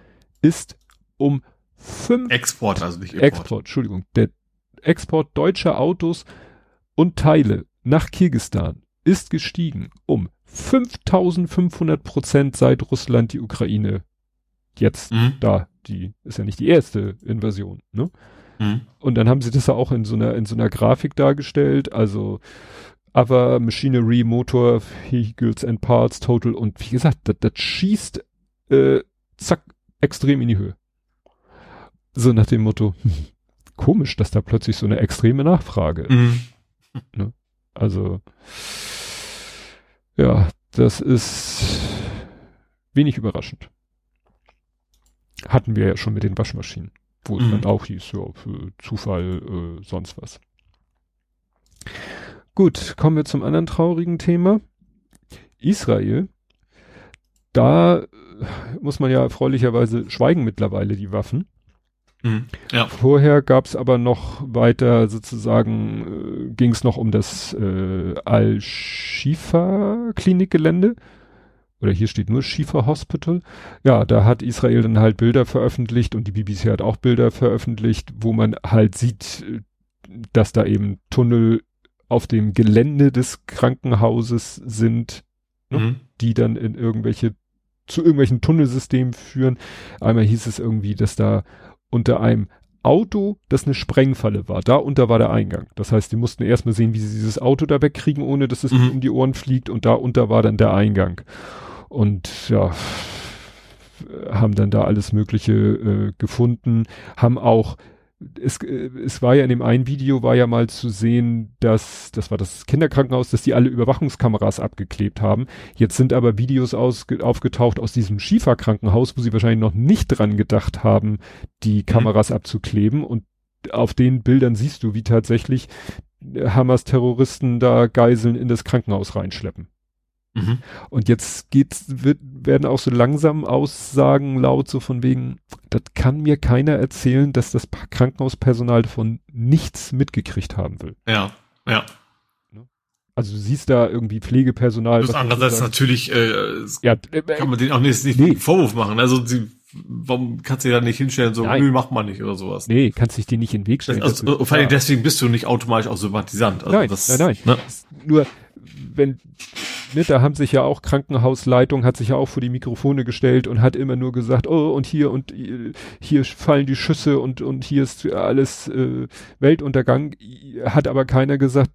ist um fünf Export, also nicht Import. Export, Entschuldigung. Der Export deutscher Autos und Teile nach Kirgistan ist gestiegen um 5500 Prozent seit Russland die Ukraine jetzt mhm. da, die ist ja nicht die erste Invasion, ne? Mhm. Und dann haben sie das ja auch in so einer, in so einer Grafik dargestellt, also Other Machinery, Motor, Vehicles and Parts, Total und wie gesagt, das, das schießt äh, zack, extrem in die Höhe. So nach dem Motto, komisch, dass da plötzlich so eine extreme Nachfrage ist. Mhm. Ne? Also, ja, das ist wenig überraschend. Hatten wir ja schon mit den Waschmaschinen, wo mhm. es dann auch hieß, ja, für Zufall, äh, sonst was. Gut, kommen wir zum anderen traurigen Thema. Israel. Da muss man ja erfreulicherweise schweigen mittlerweile die Waffen. Mhm. Ja. Vorher gab es aber noch weiter sozusagen, äh, ging es noch um das äh, Al-Shifa-Klinikgelände. Oder hier steht nur Shifa Hospital. Ja, da hat Israel dann halt Bilder veröffentlicht und die BBC hat auch Bilder veröffentlicht, wo man halt sieht, dass da eben Tunnel auf dem Gelände des Krankenhauses sind, ne, mhm. die dann in irgendwelche zu irgendwelchen Tunnelsystemen führen. Einmal hieß es irgendwie, dass da unter einem Auto, das eine Sprengfalle war. Da unter war der Eingang. Das heißt, die mussten erstmal sehen, wie sie dieses Auto da wegkriegen, ohne dass es mhm. um die Ohren fliegt. Und da unter war dann der Eingang. Und ja, haben dann da alles Mögliche äh, gefunden, haben auch es, äh, es war ja in dem einen Video war ja mal zu sehen, dass, das war das Kinderkrankenhaus, dass die alle Überwachungskameras abgeklebt haben. Jetzt sind aber Videos aus, aufgetaucht aus diesem Schieferkrankenhaus, wo sie wahrscheinlich noch nicht dran gedacht haben, die mhm. Kameras mhm. abzukleben. Und auf den Bildern siehst du, wie tatsächlich Hamas Terroristen da Geiseln in das Krankenhaus reinschleppen. Mhm. Und jetzt geht's, wird, werden auch so langsam Aussagen laut, so von wegen, das kann mir keiner erzählen, dass das Krankenhauspersonal davon nichts mitgekriegt haben will. Ja, ja. Also du siehst da irgendwie Pflegepersonal. Das andererseits natürlich äh, ja, äh, kann man denen auch nicht, nicht nee. Vorwurf machen. Also sie, warum kannst du dir da nicht hinstellen, so, Nein. nö, macht man nicht oder sowas. Nee, kannst dich dir nicht in den Weg stellen. Also, also, vor allem deswegen bist du nicht automatisch auch Sympathisant. Also nein, das, nein, nein, ne? Nur, wenn ne, da haben sich ja auch Krankenhausleitung, hat sich ja auch vor die Mikrofone gestellt und hat immer nur gesagt, oh, und hier und hier fallen die Schüsse und, und hier ist alles äh, Weltuntergang. Hat aber keiner gesagt,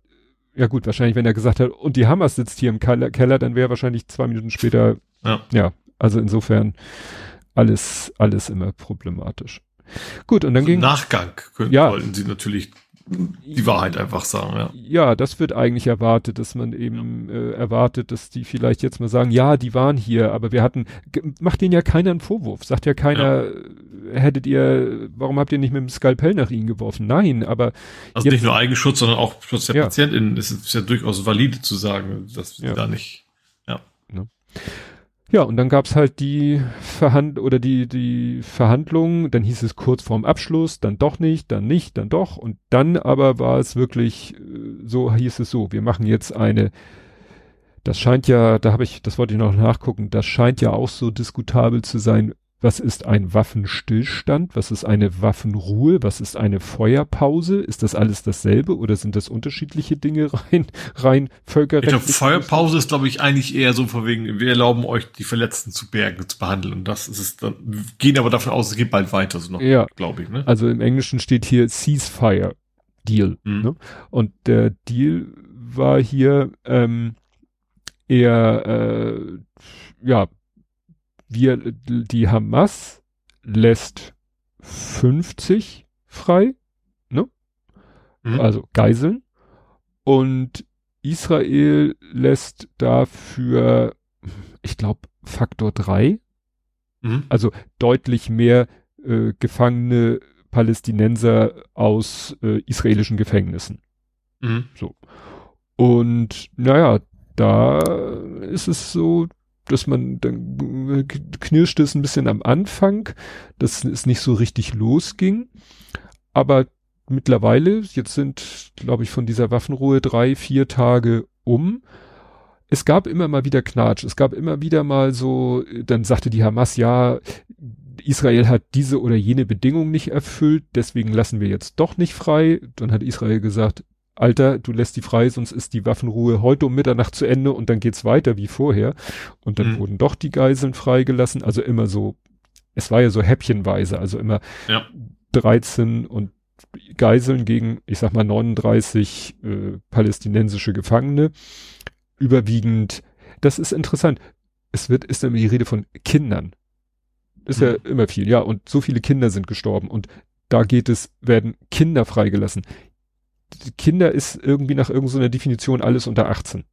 ja gut, wahrscheinlich, wenn er gesagt hat, und die Hamas sitzt hier im Keller, dann wäre wahrscheinlich zwei Minuten später, ja. ja, also insofern alles, alles immer problematisch. Gut, und dann also ging. Nachgang können, ja, wollten sie natürlich die Wahrheit einfach sagen, ja. Ja, das wird eigentlich erwartet, dass man eben ja. äh, erwartet, dass die vielleicht jetzt mal sagen, ja, die waren hier, aber wir hatten, macht denen ja keiner einen Vorwurf, sagt ja keiner, ja. hättet ihr, warum habt ihr nicht mit dem Skalpell nach ihnen geworfen? Nein, aber. Also jetzt, nicht nur Eigenschutz, sondern auch Schutz der ja. Patientin, es ist ja durchaus valide zu sagen, dass ja. da nicht, ja. Ne? Ja, und dann gab's halt die Verhand oder die, die Verhandlungen, dann hieß es kurz vorm Abschluss, dann doch nicht, dann nicht, dann doch. Und dann aber war es wirklich, äh, so hieß es so, wir machen jetzt eine, das scheint ja, da habe ich, das wollte ich noch nachgucken, das scheint ja auch so diskutabel zu sein, was ist ein Waffenstillstand? Was ist eine Waffenruhe? Was ist eine Feuerpause? Ist das alles dasselbe oder sind das unterschiedliche Dinge rein, rein völkerrechtlich? Ich glaube, Feuerpause ist, glaube ich, eigentlich eher so von wegen, wir erlauben euch, die Verletzten zu bergen, zu behandeln. Und das ist es dann, gehen aber davon aus, es geht bald weiter, so noch, ja. glaube ich. Ne? Also im Englischen steht hier Ceasefire Deal. Mhm. Ne? Und der Deal war hier ähm, eher, äh, ja, wir, die Hamas lässt 50 frei, ne? Mhm. Also Geiseln. Und Israel lässt dafür, ich glaube, Faktor 3. Mhm. Also deutlich mehr äh, Gefangene Palästinenser aus äh, israelischen Gefängnissen. Mhm. So. Und naja, da ist es so, dass man, dann knirschte es ein bisschen am Anfang, dass es nicht so richtig losging. Aber mittlerweile, jetzt sind, glaube ich, von dieser Waffenruhe drei, vier Tage um. Es gab immer mal wieder Knatsch. Es gab immer wieder mal so, dann sagte die Hamas, ja, Israel hat diese oder jene Bedingung nicht erfüllt, deswegen lassen wir jetzt doch nicht frei. Dann hat Israel gesagt, Alter, du lässt die frei, sonst ist die Waffenruhe heute um Mitternacht zu Ende und dann geht's weiter wie vorher. Und dann mhm. wurden doch die Geiseln freigelassen, also immer so, es war ja so häppchenweise, also immer ja. 13 und Geiseln gegen, ich sag mal, 39 äh, palästinensische Gefangene. Überwiegend, das ist interessant. Es wird, ist immer die Rede von Kindern. Ist mhm. ja immer viel, ja, und so viele Kinder sind gestorben und da geht es, werden Kinder freigelassen. Kinder ist irgendwie nach irgendeiner Definition alles unter 18.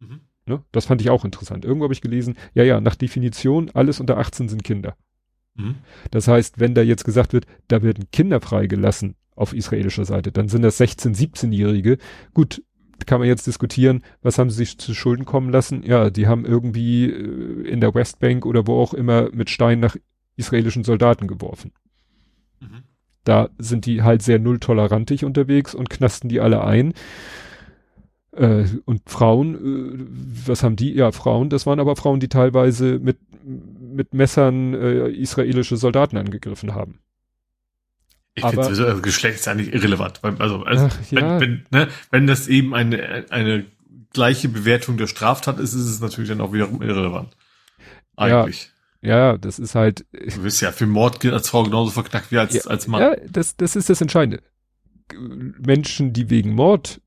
Mhm. Ne? Das fand ich auch interessant. Irgendwo habe ich gelesen, ja, ja, nach Definition alles unter 18 sind Kinder. Mhm. Das heißt, wenn da jetzt gesagt wird, da werden Kinder freigelassen auf israelischer Seite, dann sind das 16-, 17-Jährige. Gut, kann man jetzt diskutieren, was haben sie sich zu Schulden kommen lassen? Ja, die haben irgendwie äh, in der Westbank oder wo auch immer mit Steinen nach israelischen Soldaten geworfen. Mhm. Da sind die halt sehr nulltolerantig unterwegs und knasten die alle ein. Äh, und Frauen, äh, was haben die? Ja, Frauen, das waren aber Frauen, die teilweise mit, mit Messern äh, israelische Soldaten angegriffen haben. Ich finde sowieso, also Geschlecht ist eigentlich irrelevant. Also, also Ach, wenn, ja. wenn, ne, wenn das eben eine, eine gleiche Bewertung der Straftat ist, ist es natürlich dann auch wiederum irrelevant. Eigentlich. Ja, ja das ist halt. Du bist ja für Mord als Frau genauso verknackt wie als, ja, als Mann. Ja, das, das ist das Entscheidende. Menschen, die wegen Mord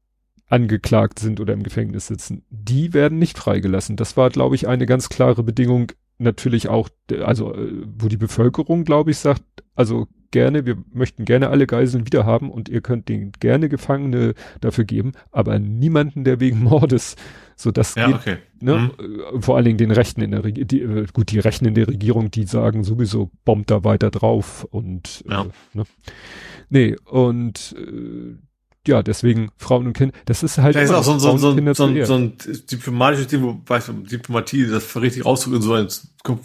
angeklagt sind oder im Gefängnis sitzen, die werden nicht freigelassen. Das war, glaube ich, eine ganz klare Bedingung. Natürlich auch, also äh, wo die Bevölkerung, glaube ich, sagt, also gerne, wir möchten gerne alle Geiseln wiederhaben und ihr könnt denen gerne Gefangene dafür geben, aber niemanden, der wegen Mordes, so das ja, geht, okay. ne, mhm. vor allen Dingen den Rechten in der Regierung, äh, gut, die Rechten in der Regierung, die sagen sowieso, bombt da weiter drauf und, ja. äh, ne. Nee, und, äh, ja, deswegen Frauen und Kinder, das ist halt. Das ist auch so, so, so, so, so, so ein diplomatisches Ding, wo weißt du, Diplomatie, das richtig ausdrücken soll,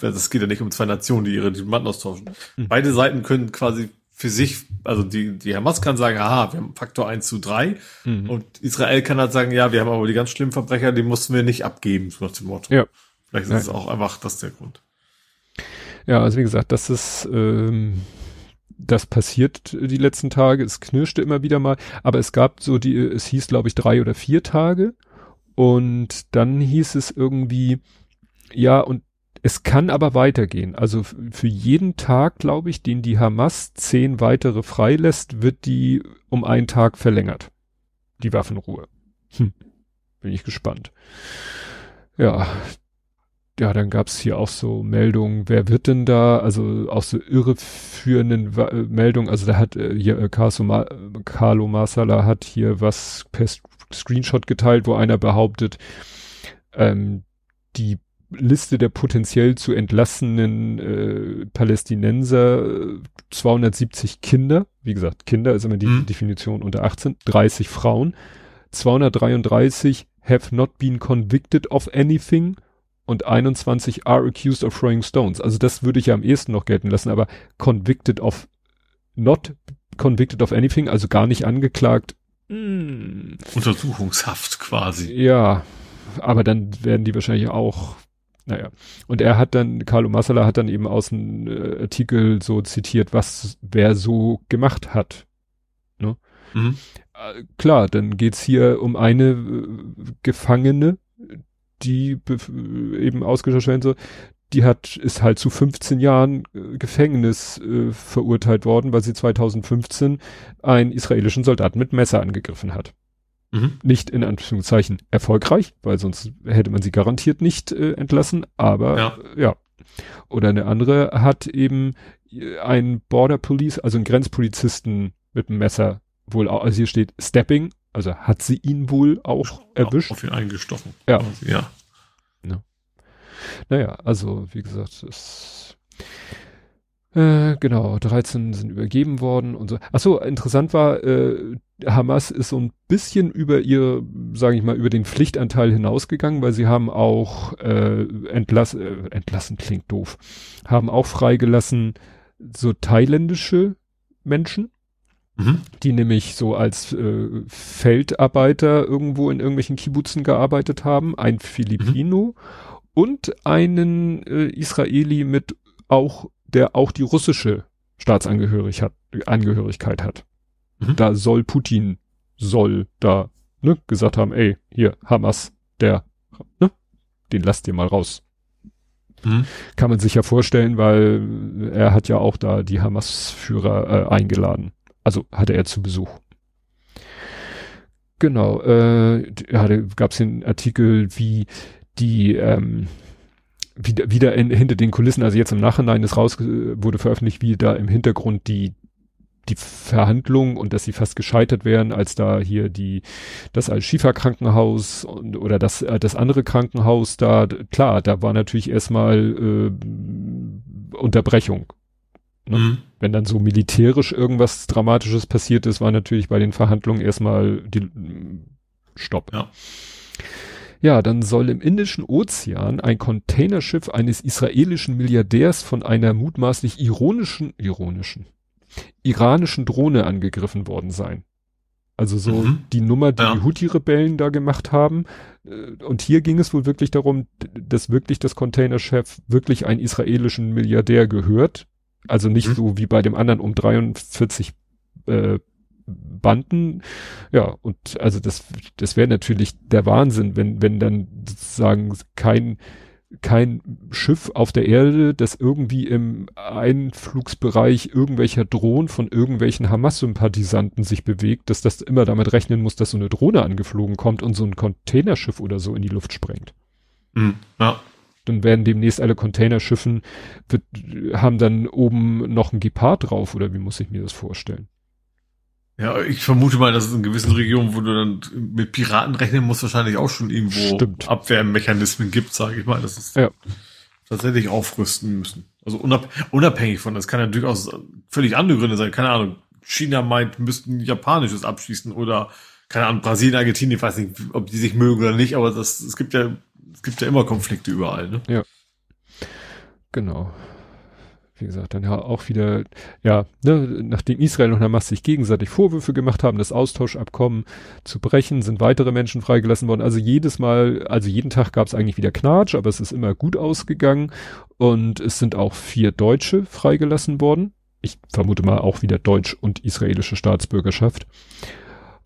das geht ja nicht um zwei Nationen, die ihre Diplomaten austauschen. Mhm. Beide Seiten können quasi für sich, also die, die Hamas kann sagen, aha, wir haben Faktor 1 zu 3 mhm. und Israel kann halt sagen, ja, wir haben aber die ganz schlimmen Verbrecher, die mussten wir nicht abgeben, so nach dem Motto. Ja. Vielleicht ist es auch einfach das der Grund. Ja, also wie gesagt, das ist, ähm, das passiert die letzten Tage. Es knirschte immer wieder mal, aber es gab so die, es hieß glaube ich drei oder vier Tage und dann hieß es irgendwie, ja und es kann aber weitergehen. Also für jeden Tag, glaube ich, den die Hamas zehn weitere freilässt, wird die um einen Tag verlängert. Die Waffenruhe. Hm. Bin ich gespannt. Ja, ja, dann gab's hier auch so Meldungen, wer wird denn da, also auch so irreführenden äh, Meldungen, also da hat äh, hier äh, Carlo, Ma Carlo Masala hat hier was per Screenshot geteilt, wo einer behauptet, ähm, die Liste der potenziell zu entlassenen äh, Palästinenser 270 Kinder, wie gesagt, Kinder ist immer die mhm. Definition unter 18, 30 Frauen, 233 have not been convicted of anything und 21 are accused of throwing stones. Also das würde ich ja am ehesten noch gelten lassen, aber convicted of not convicted of anything, also gar nicht angeklagt. Mm. Untersuchungshaft quasi. Ja, aber dann werden die wahrscheinlich auch, naja. Und er hat dann, Carlo Massala hat dann eben aus dem äh, Artikel so zitiert, was wer so gemacht hat. Ne? Mhm. Äh, klar, dann geht's hier um eine äh, Gefangene, die eben ausgetauscht werden soll, die hat, ist halt zu 15 Jahren äh, Gefängnis äh, verurteilt worden, weil sie 2015 einen israelischen Soldaten mit Messer angegriffen hat. Mhm. Nicht in Anführungszeichen erfolgreich, weil sonst hätte man sie garantiert nicht äh, entlassen, aber ja. Äh, ja. Oder eine andere hat eben äh, einen Border Police, also einen Grenzpolizisten mit einem Messer wohl, also hier steht Stepping, also hat sie ihn wohl auch ja, erwischt. Auf ihn eingestochen. Ja. ja. ja. Naja, also wie gesagt, es äh, genau, 13 sind übergeben worden und so. Ach so, interessant war, äh, Hamas ist so ein bisschen über ihr, sage ich mal, über den Pflichtanteil hinausgegangen, weil sie haben auch äh, entlass, äh, entlassen klingt doof, haben auch freigelassen so thailändische Menschen, Mhm. die nämlich so als äh, Feldarbeiter irgendwo in irgendwelchen Kibbutzen gearbeitet haben, ein Filipino mhm. und einen äh, Israeli mit auch, der auch die russische Staatsangehörigkeit hat, Angehörigkeit hat. Mhm. Da soll Putin, soll da, ne, gesagt haben, ey, hier, Hamas, der, ne, den lasst ihr mal raus. Mhm. Kann man sich ja vorstellen, weil er hat ja auch da die Hamas-Führer äh, eingeladen. Also hatte er zu Besuch. Genau, äh, ja, da gab es den Artikel, wie die ähm, wieder, wieder in, hinter den Kulissen, also jetzt im Nachhinein ist raus, wurde veröffentlicht, wie da im Hintergrund die die Verhandlungen und dass sie fast gescheitert wären, als da hier die das als Schieferkrankenhaus und, oder das äh, das andere Krankenhaus da klar, da war natürlich erstmal äh, Unterbrechung Ne? Mhm. Wenn dann so militärisch irgendwas Dramatisches passiert ist, war natürlich bei den Verhandlungen erstmal die Stopp. Ja. Ja, dann soll im Indischen Ozean ein Containerschiff eines israelischen Milliardärs von einer mutmaßlich ironischen, ironischen, iranischen Drohne angegriffen worden sein. Also so mhm. die Nummer, die ja. die Houthi-Rebellen da gemacht haben. Äh, und hier ging es wohl wirklich darum, dass wirklich das Containerchef wirklich einen israelischen Milliardär gehört. Also nicht mhm. so wie bei dem anderen um 43 äh, Banden. Ja, und also das, das wäre natürlich der Wahnsinn, wenn, wenn dann sozusagen kein kein Schiff auf der Erde, das irgendwie im Einflugsbereich irgendwelcher Drohnen von irgendwelchen Hamas-Sympathisanten sich bewegt, dass das immer damit rechnen muss, dass so eine Drohne angeflogen kommt und so ein Containerschiff oder so in die Luft sprengt. Mhm, ja. Dann werden demnächst alle Containerschiffen, wird, haben dann oben noch ein Gepard drauf oder wie muss ich mir das vorstellen? Ja, ich vermute mal, dass es in gewissen Regionen, wo du dann mit Piraten rechnen musst, wahrscheinlich auch schon irgendwo Stimmt. Abwehrmechanismen gibt, sage ich mal. Das ist ja. tatsächlich aufrüsten müssen. Also unab unabhängig von, das kann ja durchaus völlig andere Gründe sein. Keine Ahnung, China meint, müssten japanisches abschießen oder keine Ahnung, Brasilien, Argentinien, ich weiß nicht, ob die sich mögen oder nicht, aber das, es gibt ja, es gibt ja immer Konflikte überall, ne? Ja. Genau wie gesagt, dann ja auch wieder, ja, ne, nachdem Israel und Hamas sich gegenseitig Vorwürfe gemacht haben, das Austauschabkommen zu brechen, sind weitere Menschen freigelassen worden. Also jedes Mal, also jeden Tag gab es eigentlich wieder Knatsch, aber es ist immer gut ausgegangen und es sind auch vier Deutsche freigelassen worden. Ich vermute mal auch wieder deutsch und israelische Staatsbürgerschaft.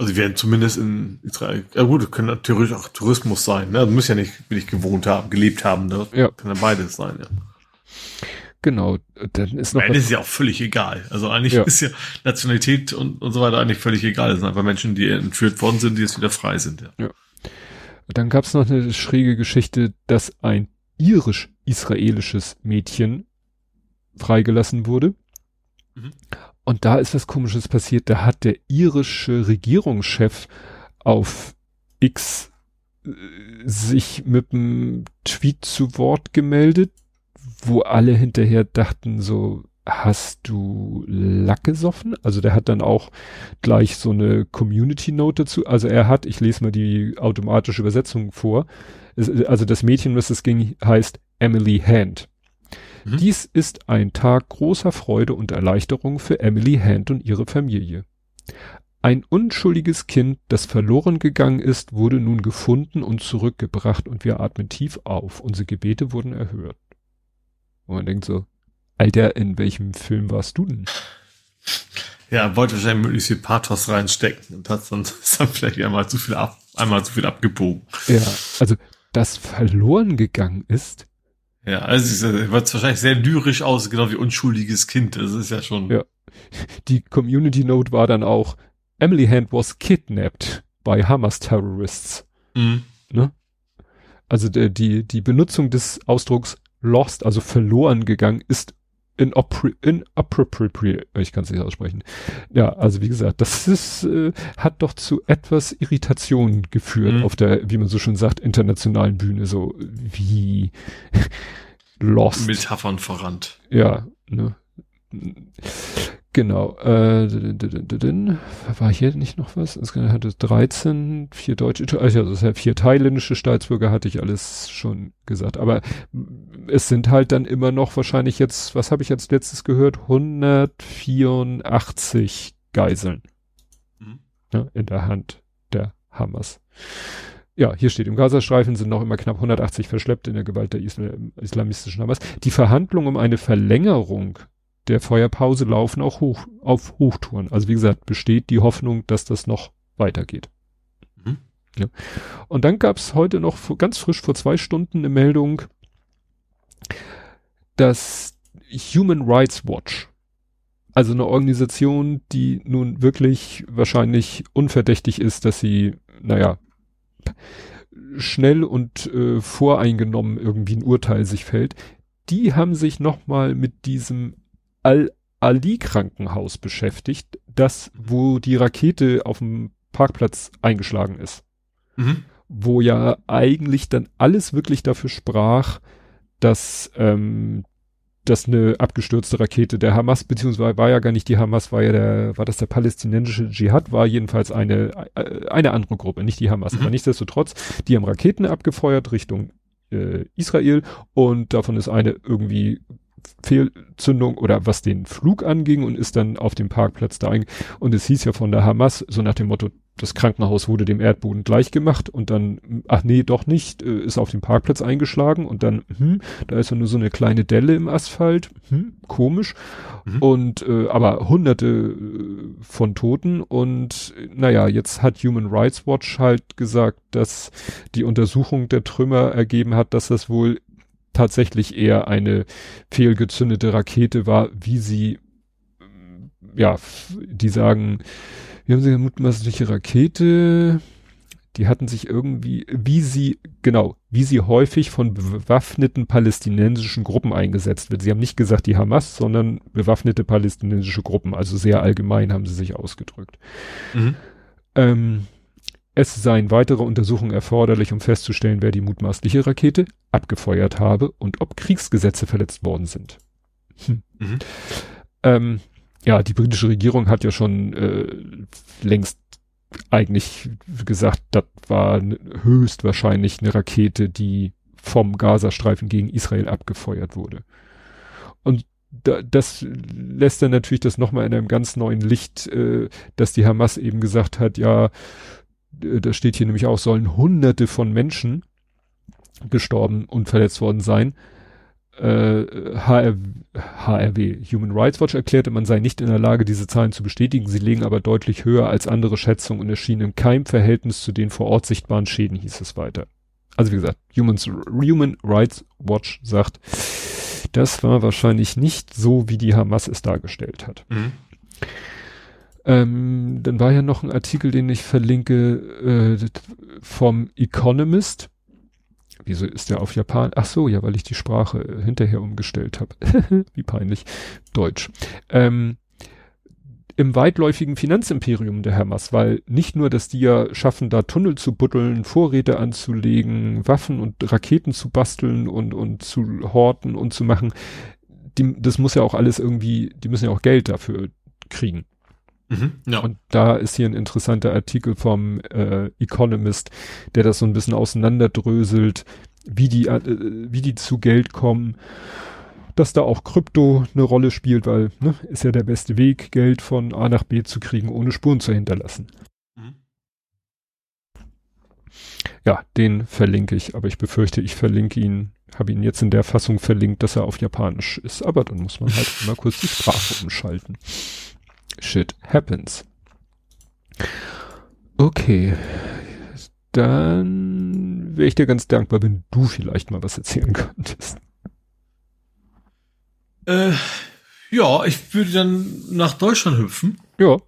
Also wir werden zumindest in Israel, ja gut, können natürlich auch Tourismus sein, ne? Das muss ja nicht, will ich gewohnt haben, gelebt haben, ne? Ja. Kann ja beides sein, ja. Genau, dann ist noch. Nein, ist ja auch völlig egal. Also eigentlich ja. ist ja Nationalität und, und so weiter eigentlich völlig egal. Das sind einfach Menschen, die entführt worden sind, die jetzt wieder frei sind. Ja. ja. Dann gab es noch eine schräge Geschichte, dass ein irisch-israelisches Mädchen freigelassen wurde. Mhm. Und da ist was Komisches passiert. Da hat der irische Regierungschef auf X äh, sich mit einem Tweet zu Wort gemeldet, wo alle hinterher dachten so, hast du Lack gesoffen? Also der hat dann auch gleich so eine Community Note dazu. Also er hat, ich lese mal die automatische Übersetzung vor. also das Mädchen, was es ging, heißt Emily Hand. Mhm. Dies ist ein Tag großer Freude und Erleichterung für Emily Hand und ihre Familie. Ein unschuldiges Kind, das verloren gegangen ist, wurde nun gefunden und zurückgebracht und wir atmen tief auf. Unsere Gebete wurden erhört. Und man denkt so, Alter, in welchem Film warst du denn? Ja, wollte wahrscheinlich möglichst viel Pathos reinstecken und hat dann, ist dann vielleicht einmal zu viel ab, einmal zu viel abgebogen. Ja, also, das verloren gegangen ist. Ja, also es wird wahrscheinlich sehr lyrisch aus, genau wie unschuldiges Kind. Das ist ja schon. Ja. Die Community Note war dann auch, Emily Hand was kidnapped by Hamas Terrorists. Mhm. Ne? Also der, die, die Benutzung des Ausdrucks lost, also verloren gegangen, ist inappropriate, ich kann es nicht aussprechen. Ja, also wie gesagt, das ist, äh, hat doch zu etwas Irritation geführt mhm. auf der, wie man so schon sagt, internationalen Bühne, so wie lost. Metaphern verrannt. Ja, ne. Genau. Äh, war hier nicht noch was? Es hatte 13, vier deutsche, also vier thailändische Staatsbürger hatte ich alles schon gesagt. Aber es sind halt dann immer noch wahrscheinlich jetzt, was habe ich jetzt letztes gehört? 184 Geiseln mhm. in der Hand der Hamas. Ja, hier steht, im Gazastreifen sind noch immer knapp 180 verschleppt in der Gewalt der islamistischen Hamas. Die Verhandlungen um eine Verlängerung der Feuerpause laufen auch hoch, auf Hochtouren. Also wie gesagt, besteht die Hoffnung, dass das noch weitergeht. Mhm. Ja. Und dann gab es heute noch ganz frisch vor zwei Stunden eine Meldung, dass Human Rights Watch, also eine Organisation, die nun wirklich wahrscheinlich unverdächtig ist, dass sie, naja, schnell und äh, voreingenommen irgendwie ein Urteil sich fällt, die haben sich nochmal mit diesem Al-Ali-Krankenhaus beschäftigt, das, wo die Rakete auf dem Parkplatz eingeschlagen ist. Mhm. Wo ja eigentlich dann alles wirklich dafür sprach, dass ähm, das eine abgestürzte Rakete der Hamas, beziehungsweise war ja gar nicht die Hamas, war ja der, war das der palästinensische Dschihad, war jedenfalls eine, äh, eine andere Gruppe, nicht die Hamas. Mhm. Aber nichtsdestotrotz, die haben Raketen abgefeuert Richtung äh, Israel und davon ist eine irgendwie Fehlzündung oder was den Flug anging und ist dann auf dem Parkplatz da ein. Und es hieß ja von der Hamas, so nach dem Motto, das Krankenhaus wurde dem Erdboden gleich gemacht und dann, ach nee, doch nicht, äh, ist auf dem Parkplatz eingeschlagen und dann, hm, da ist ja nur so eine kleine Delle im Asphalt, hm, komisch. Mhm. Und äh, aber hunderte äh, von Toten und naja, jetzt hat Human Rights Watch halt gesagt, dass die Untersuchung der Trümmer ergeben hat, dass das wohl tatsächlich eher eine fehlgezündete Rakete war, wie sie ja, die sagen, wir haben sie eine mutmaßliche Rakete, die hatten sich irgendwie, wie sie, genau, wie sie häufig von bewaffneten palästinensischen Gruppen eingesetzt wird. Sie haben nicht gesagt die Hamas, sondern bewaffnete palästinensische Gruppen, also sehr allgemein haben sie sich ausgedrückt. Mhm. Ähm, es seien weitere Untersuchungen erforderlich, um festzustellen, wer die mutmaßliche Rakete abgefeuert habe und ob Kriegsgesetze verletzt worden sind. Hm. Mhm. Ähm, ja, die britische Regierung hat ja schon äh, längst eigentlich gesagt, das war höchstwahrscheinlich eine Rakete, die vom Gazastreifen gegen Israel abgefeuert wurde. Und da, das lässt dann natürlich das nochmal in einem ganz neuen Licht, äh, dass die Hamas eben gesagt hat, ja, da steht hier nämlich auch, sollen hunderte von Menschen gestorben und verletzt worden sein äh, HR, HRW, Human Rights Watch erklärte, man sei nicht in der Lage, diese Zahlen zu bestätigen. Sie liegen aber deutlich höher als andere Schätzungen und erschienen im Keimverhältnis zu den vor Ort sichtbaren Schäden, hieß es weiter. Also wie gesagt, Humans, Human Rights Watch sagt, das war wahrscheinlich nicht so, wie die Hamas es dargestellt hat. Mhm. Ähm, dann war ja noch ein Artikel, den ich verlinke, äh, vom Economist Wieso ist der auf Japan? Ach so, ja, weil ich die Sprache hinterher umgestellt habe. Wie peinlich. Deutsch. Ähm, im weitläufigen Finanzimperium der Hamas, weil nicht nur, dass die ja schaffen, da Tunnel zu buddeln, Vorräte anzulegen, Waffen und Raketen zu basteln und, und zu horten und zu machen, die, das muss ja auch alles irgendwie, die müssen ja auch Geld dafür kriegen. Mhm, ja. Und da ist hier ein interessanter Artikel vom äh, Economist, der das so ein bisschen auseinanderdröselt, wie die, äh, wie die zu Geld kommen, dass da auch Krypto eine Rolle spielt, weil ne, ist ja der beste Weg, Geld von A nach B zu kriegen, ohne Spuren zu hinterlassen. Mhm. Ja, den verlinke ich, aber ich befürchte, ich verlinke ihn, habe ihn jetzt in der Fassung verlinkt, dass er auf Japanisch ist, aber dann muss man halt immer kurz die Sprache umschalten. Shit happens. Okay. Dann wäre ich dir ganz dankbar, wenn du vielleicht mal was erzählen könntest. Äh, ja, ich würde dann nach Deutschland hüpfen. Ja.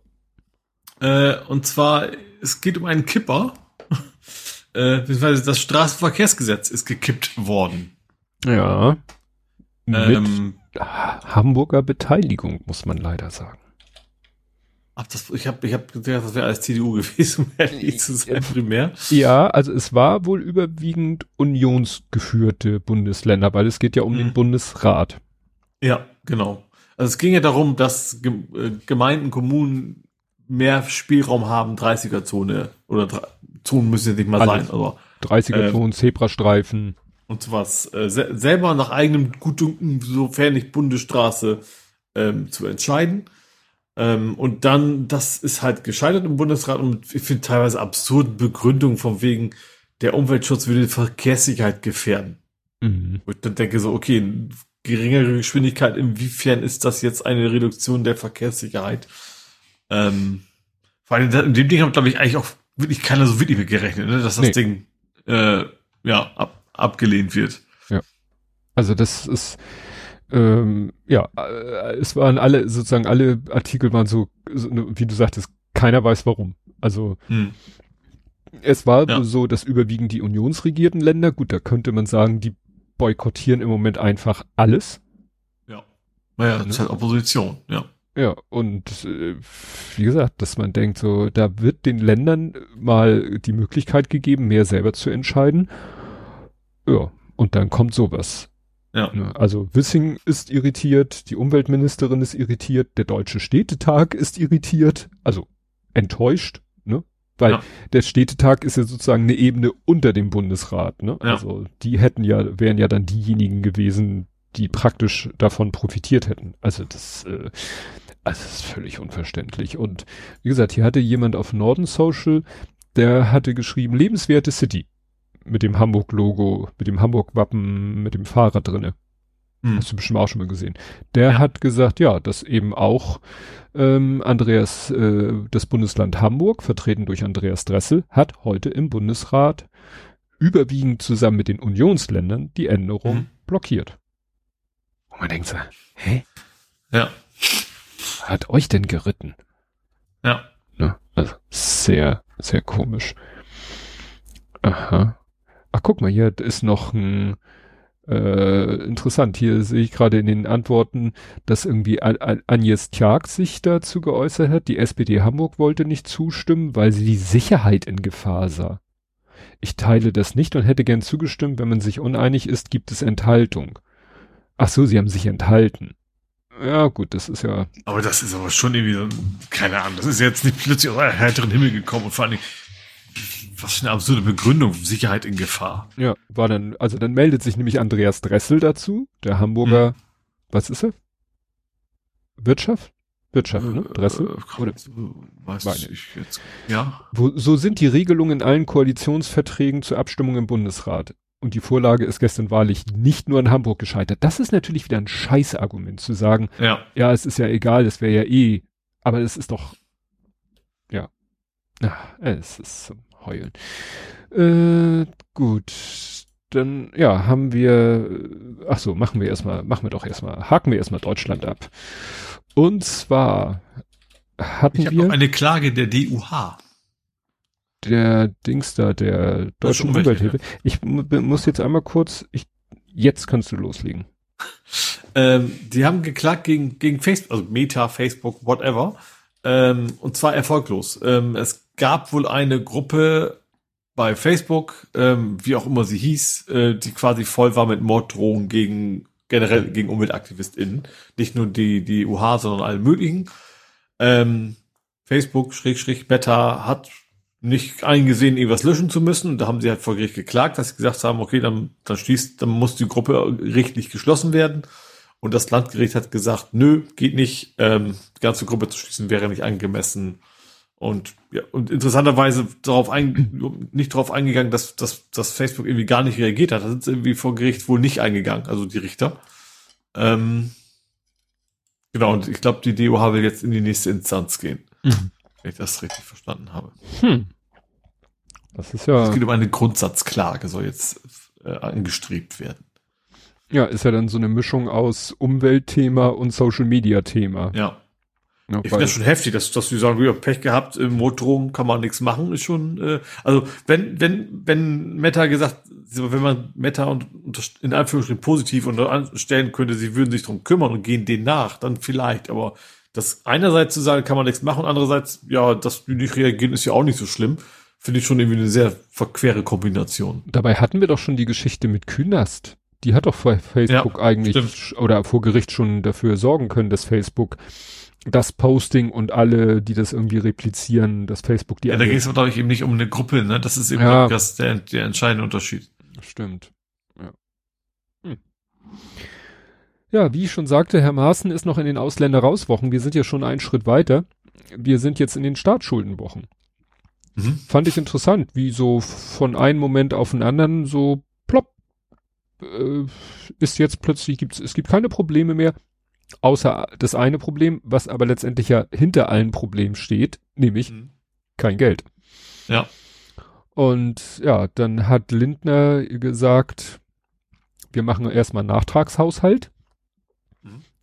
Äh, und zwar, es geht um einen Kipper. äh, beziehungsweise das Straßenverkehrsgesetz ist gekippt worden. Ja. Mit ähm, Hamburger Beteiligung, muss man leider sagen. Ach, das, ich habe ich hab gedacht, das wäre als CDU gewesen, um ehrlich zu sein, primär. Ja, also es war wohl überwiegend unionsgeführte Bundesländer, weil es geht ja um mhm. den Bundesrat. Ja, genau. Also es ging ja darum, dass äh, Gemeinden, Kommunen mehr Spielraum haben, 30er-Zone oder Zonen müssen ja nicht mal Alles. sein, aber 30er-Zonen, äh, Zebrastreifen und sowas. Äh, se selber nach eigenem Gutdünken, sofern nicht Bundesstraße, ähm, zu entscheiden. Ähm, und dann, das ist halt gescheitert im Bundesrat und ich finde teilweise absurden Begründungen von wegen, der Umweltschutz würde die Verkehrssicherheit gefährden. Mhm. Und ich dann denke so, okay, geringere Geschwindigkeit, inwiefern ist das jetzt eine Reduktion der Verkehrssicherheit? Ähm, vor allem in dem Ding hat, glaube ich, eigentlich auch wirklich keiner so wirklich mit gerechnet, ne? dass das nee. Ding äh, ja ab, abgelehnt wird. Ja. Also das ist, ähm, ja, äh, es waren alle, sozusagen alle Artikel waren so, so wie du sagtest, keiner weiß warum. Also hm. es war ja. so, dass überwiegend die unionsregierten Länder, gut, da könnte man sagen, die boykottieren im Moment einfach alles. Ja. Naja, das ist halt Opposition, ja. Ja, und äh, wie gesagt, dass man denkt, so, da wird den Ländern mal die Möglichkeit gegeben, mehr selber zu entscheiden. Ja, und dann kommt sowas. Ja. Ne, also Wissing ist irritiert, die Umweltministerin ist irritiert, der Deutsche Städtetag ist irritiert, also enttäuscht, ne? Weil ja. der Städtetag ist ja sozusagen eine Ebene unter dem Bundesrat, ne? Ja. Also die hätten ja, wären ja dann diejenigen gewesen, die praktisch davon profitiert hätten. Also das, äh, also das ist völlig unverständlich. Und wie gesagt, hier hatte jemand auf Norden Social, der hatte geschrieben, lebenswerte City. Mit dem Hamburg-Logo, mit dem Hamburg-Wappen, mit dem Fahrrad drinne. Hm. Hast du bestimmt auch schon mal gesehen. Der ja. hat gesagt, ja, dass eben auch ähm, Andreas, äh, das Bundesland Hamburg, vertreten durch Andreas Dressel, hat heute im Bundesrat überwiegend zusammen mit den Unionsländern die Änderung hm. blockiert. Und man denkt so, hä? Ja. Hat euch denn geritten? Ja. Ne? Also sehr, sehr komisch. Aha. Ach, guck mal, hier ist noch ein äh, interessant. Hier sehe ich gerade in den Antworten, dass irgendwie Agnes Tjag sich dazu geäußert hat. Die SPD Hamburg wollte nicht zustimmen, weil sie die Sicherheit in Gefahr sah. Ich teile das nicht und hätte gern zugestimmt. Wenn man sich uneinig ist, gibt es Enthaltung. Ach so, sie haben sich enthalten. Ja, gut, das ist ja. Aber das ist aber schon irgendwie, keine Ahnung, das ist jetzt nicht plötzlich aus einem heiteren Himmel gekommen und vor allen Dingen, was für eine absurde Begründung, Sicherheit in Gefahr. Ja, war dann, also dann meldet sich nämlich Andreas Dressel dazu, der Hamburger, hm. was ist er? Wirtschaft? Wirtschaft, ne? Äh, Dressel? Äh, Oder? Weiß Meine. ich jetzt. Ja. Wo, so sind die Regelungen in allen Koalitionsverträgen zur Abstimmung im Bundesrat. Und die Vorlage ist gestern wahrlich nicht nur in Hamburg gescheitert. Das ist natürlich wieder ein Scheißargument zu sagen, ja, ja es ist ja egal, das wäre ja eh, aber es ist doch, Ach, es ist zum Heulen. Äh, gut, dann, ja, haben wir, ach so, machen wir erstmal, machen wir doch erstmal, haken wir erstmal Deutschland ab. Und zwar hatten ich wir. Noch eine Klage der DUH der Dings da, der deutschen Umwelthilfe. Ich muss jetzt einmal kurz, ich, jetzt kannst du loslegen. Ähm, die haben geklagt gegen, gegen Facebook, also Meta, Facebook, whatever. Ähm, und zwar erfolglos. Ähm, es gab wohl eine Gruppe bei Facebook, ähm, wie auch immer sie hieß, äh, die quasi voll war mit Morddrohungen gegen generell gegen UmweltaktivistInnen. Nicht nur die, die UH, sondern alle möglichen. Ähm, Facebook, Schräg, Schräg, Beta hat nicht eingesehen, irgendwas löschen zu müssen. Und da haben sie halt vor Gericht geklagt, dass sie gesagt haben, okay, dann, dann schließt, dann muss die Gruppe rechtlich geschlossen werden. Und das Landgericht hat gesagt, nö, geht nicht, ähm, die ganze Gruppe zu schließen wäre nicht angemessen. Und ja, und interessanterweise darauf ein, nicht darauf eingegangen, dass, dass, dass Facebook irgendwie gar nicht reagiert hat. Da sind sie irgendwie vor Gericht wohl nicht eingegangen, also die Richter. Ähm, genau, und ich glaube, die DOH will jetzt in die nächste Instanz gehen. Mhm. Wenn ich das richtig verstanden habe. Hm. Das ist ja. Es geht um eine Grundsatzklage, soll jetzt äh, angestrebt werden. Ja, ist ja dann so eine Mischung aus Umweltthema und Social Media Thema. Ja. Ja ich finde das schon heftig, dass, dass die sagen, wir haben Pech gehabt, im Motorraum kann man nichts machen, ist schon, äh, also wenn, wenn, wenn Meta gesagt, wenn man Meta und, und in Anführungsstrichen positiv unterstellen könnte, sie würden sich drum kümmern und gehen denen nach, dann vielleicht, aber das einerseits zu sagen, kann man nichts machen, andererseits, ja, dass die nicht reagieren, ist ja auch nicht so schlimm. Finde ich schon irgendwie eine sehr verquere Kombination. Dabei hatten wir doch schon die Geschichte mit Künast. Die hat doch vor Facebook ja, eigentlich stimmt. oder vor Gericht schon dafür sorgen können, dass Facebook das Posting und alle, die das irgendwie replizieren, dass Facebook die. Ja, da ging es, glaube ich, eben nicht um eine Gruppe, ne? Das ist eben ja. das der, der entscheidende Unterschied. Stimmt. Ja. Hm. Ja, wie ich schon sagte, Herr Maaßen ist noch in den Ausländer-Rauswochen. Wir sind ja schon einen Schritt weiter. Wir sind jetzt in den Staatsschuldenwochen. Mhm. Fand ich interessant, wie so von einem Moment auf den anderen so plopp äh, ist jetzt plötzlich gibt's es gibt keine Probleme mehr, außer das eine Problem, was aber letztendlich ja hinter allen Problemen steht, nämlich mhm. kein Geld. Ja. Und ja, dann hat Lindner gesagt, wir machen erstmal einen Nachtragshaushalt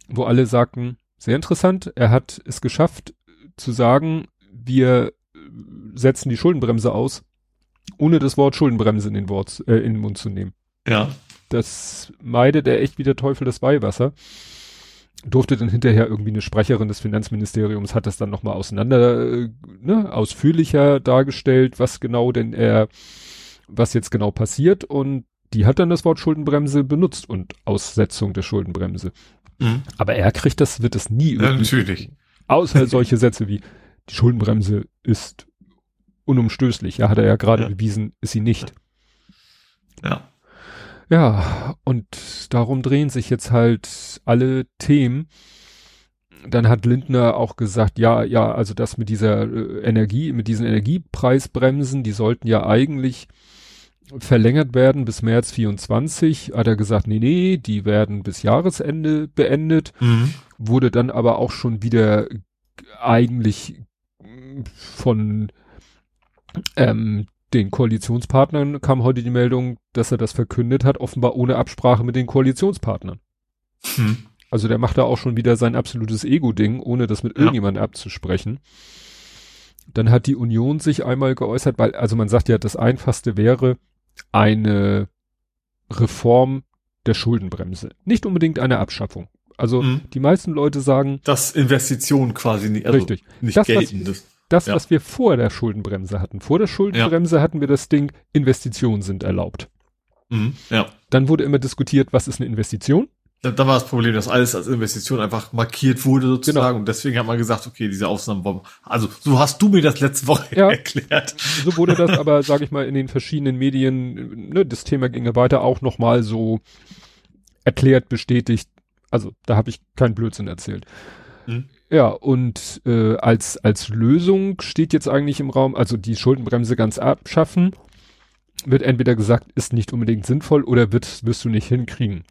wo alle sagten, sehr interessant, er hat es geschafft zu sagen, wir setzen die Schuldenbremse aus, ohne das Wort Schuldenbremse in den, Wort, äh, in den Mund zu nehmen. Ja. Das meidet er echt wie der Teufel das Weihwasser. Durfte dann hinterher irgendwie eine Sprecherin des Finanzministeriums hat das dann nochmal auseinander, äh, ne, ausführlicher dargestellt, was genau denn er, was jetzt genau passiert und die hat dann das Wort Schuldenbremse benutzt und Aussetzung der Schuldenbremse. Mhm. Aber er kriegt das, wird es nie. Ja, natürlich. Außer solche Sätze wie, die Schuldenbremse ist unumstößlich. Ja, hat er ja gerade ja. bewiesen, ist sie nicht. Ja. Ja, und darum drehen sich jetzt halt alle Themen. Dann hat Lindner auch gesagt, ja, ja, also das mit dieser äh, Energie, mit diesen Energiepreisbremsen, die sollten ja eigentlich verlängert werden bis März 24. Hat er gesagt, nee, nee, die werden bis Jahresende beendet. Mhm. Wurde dann aber auch schon wieder eigentlich von ähm, den Koalitionspartnern kam heute die Meldung, dass er das verkündet hat, offenbar ohne Absprache mit den Koalitionspartnern. Hm. Also der macht da auch schon wieder sein absolutes Ego-Ding, ohne das mit Ja. irgendjemandem abzusprechen. Dann hat die Union sich einmal geäußert, weil, also man sagt ja, das einfachste wäre eine Reform der Schuldenbremse. Nicht unbedingt eine Abschaffung. Also Mhm. die meisten Leute sagen, Das Investitionen quasi nicht, also Richtig. nicht Das, geltendes. Das, Ja. was wir vor der Schuldenbremse hatten. Vor der Schuldenbremse hatten wir das Ding, Investitionen sind erlaubt. Mhm. Ja. Dann wurde immer diskutiert, was ist eine Investition? Da, da war das Problem, dass alles als Investition einfach markiert wurde sozusagen Genau. und deswegen hat man gesagt, okay, diese Ausnahmen wollen Also, so hast du mir das letzte Woche Ja. erklärt. So wurde das aber, sage ich mal, in den verschiedenen Medien, ne, das Thema ging ja weiter, auch nochmal so erklärt, bestätigt. Also da habe ich keinen Blödsinn erzählt. Mhm. Ja, und äh, als, als Lösung steht jetzt eigentlich im Raum, also die Schuldenbremse ganz abschaffen, wird entweder gesagt, ist nicht unbedingt sinnvoll oder wird, wirst du nicht hinkriegen.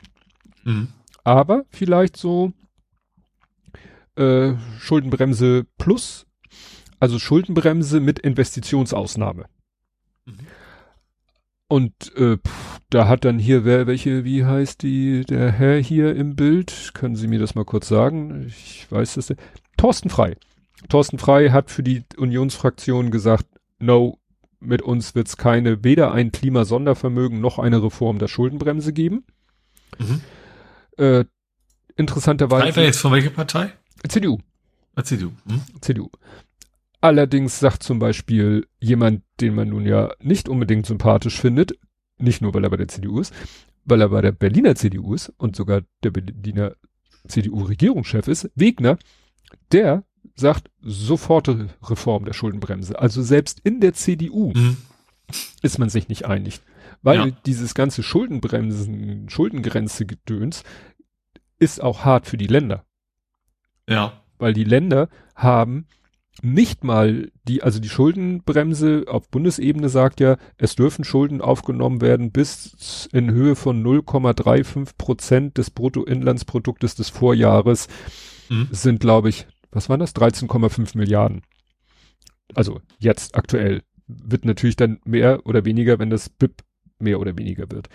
Mhm. aber vielleicht so äh, Schuldenbremse plus, also Schuldenbremse mit Investitionsausnahme. Mhm. Und äh, pff, da hat dann hier wer welche, wie heißt die, der Herr hier im Bild? Können Sie mir das mal kurz sagen? Ich weiß das. nicht. Thorsten Frei. Thorsten Frei hat für die Unionsfraktion gesagt, no, mit uns wird es keine, weder ein Klimasondervermögen noch eine Reform der Schuldenbremse geben. Mhm. Äh, interessanterweise Einfach jetzt von welcher Partei? CDU, Erzähl du. Mhm. CDU. Allerdings sagt zum Beispiel jemand, den man nun ja nicht unbedingt sympathisch findet, nicht nur weil er bei der CDU ist, weil er bei der Berliner CDU ist und sogar der Berliner CDU-Regierungschef ist, Wegner, der sagt sofortige Reform der Schuldenbremse. Also selbst in der CDU Mhm. ist man sich nicht einig. Weil Ja. dieses ganze Schuldenbremsen, Schuldengrenze-Gedöns ist auch hart für die Länder. Ja. Weil die Länder haben nicht mal die, also die Schuldenbremse auf Bundesebene sagt ja, es dürfen Schulden aufgenommen werden bis in Höhe von 0,35 Prozent des Bruttoinlandsproduktes des Vorjahres Mhm. sind, glaube ich, was waren das? 13,5 Milliarden. Also jetzt aktuell. Wird natürlich dann mehr oder weniger, wenn das BIP mehr oder weniger wird.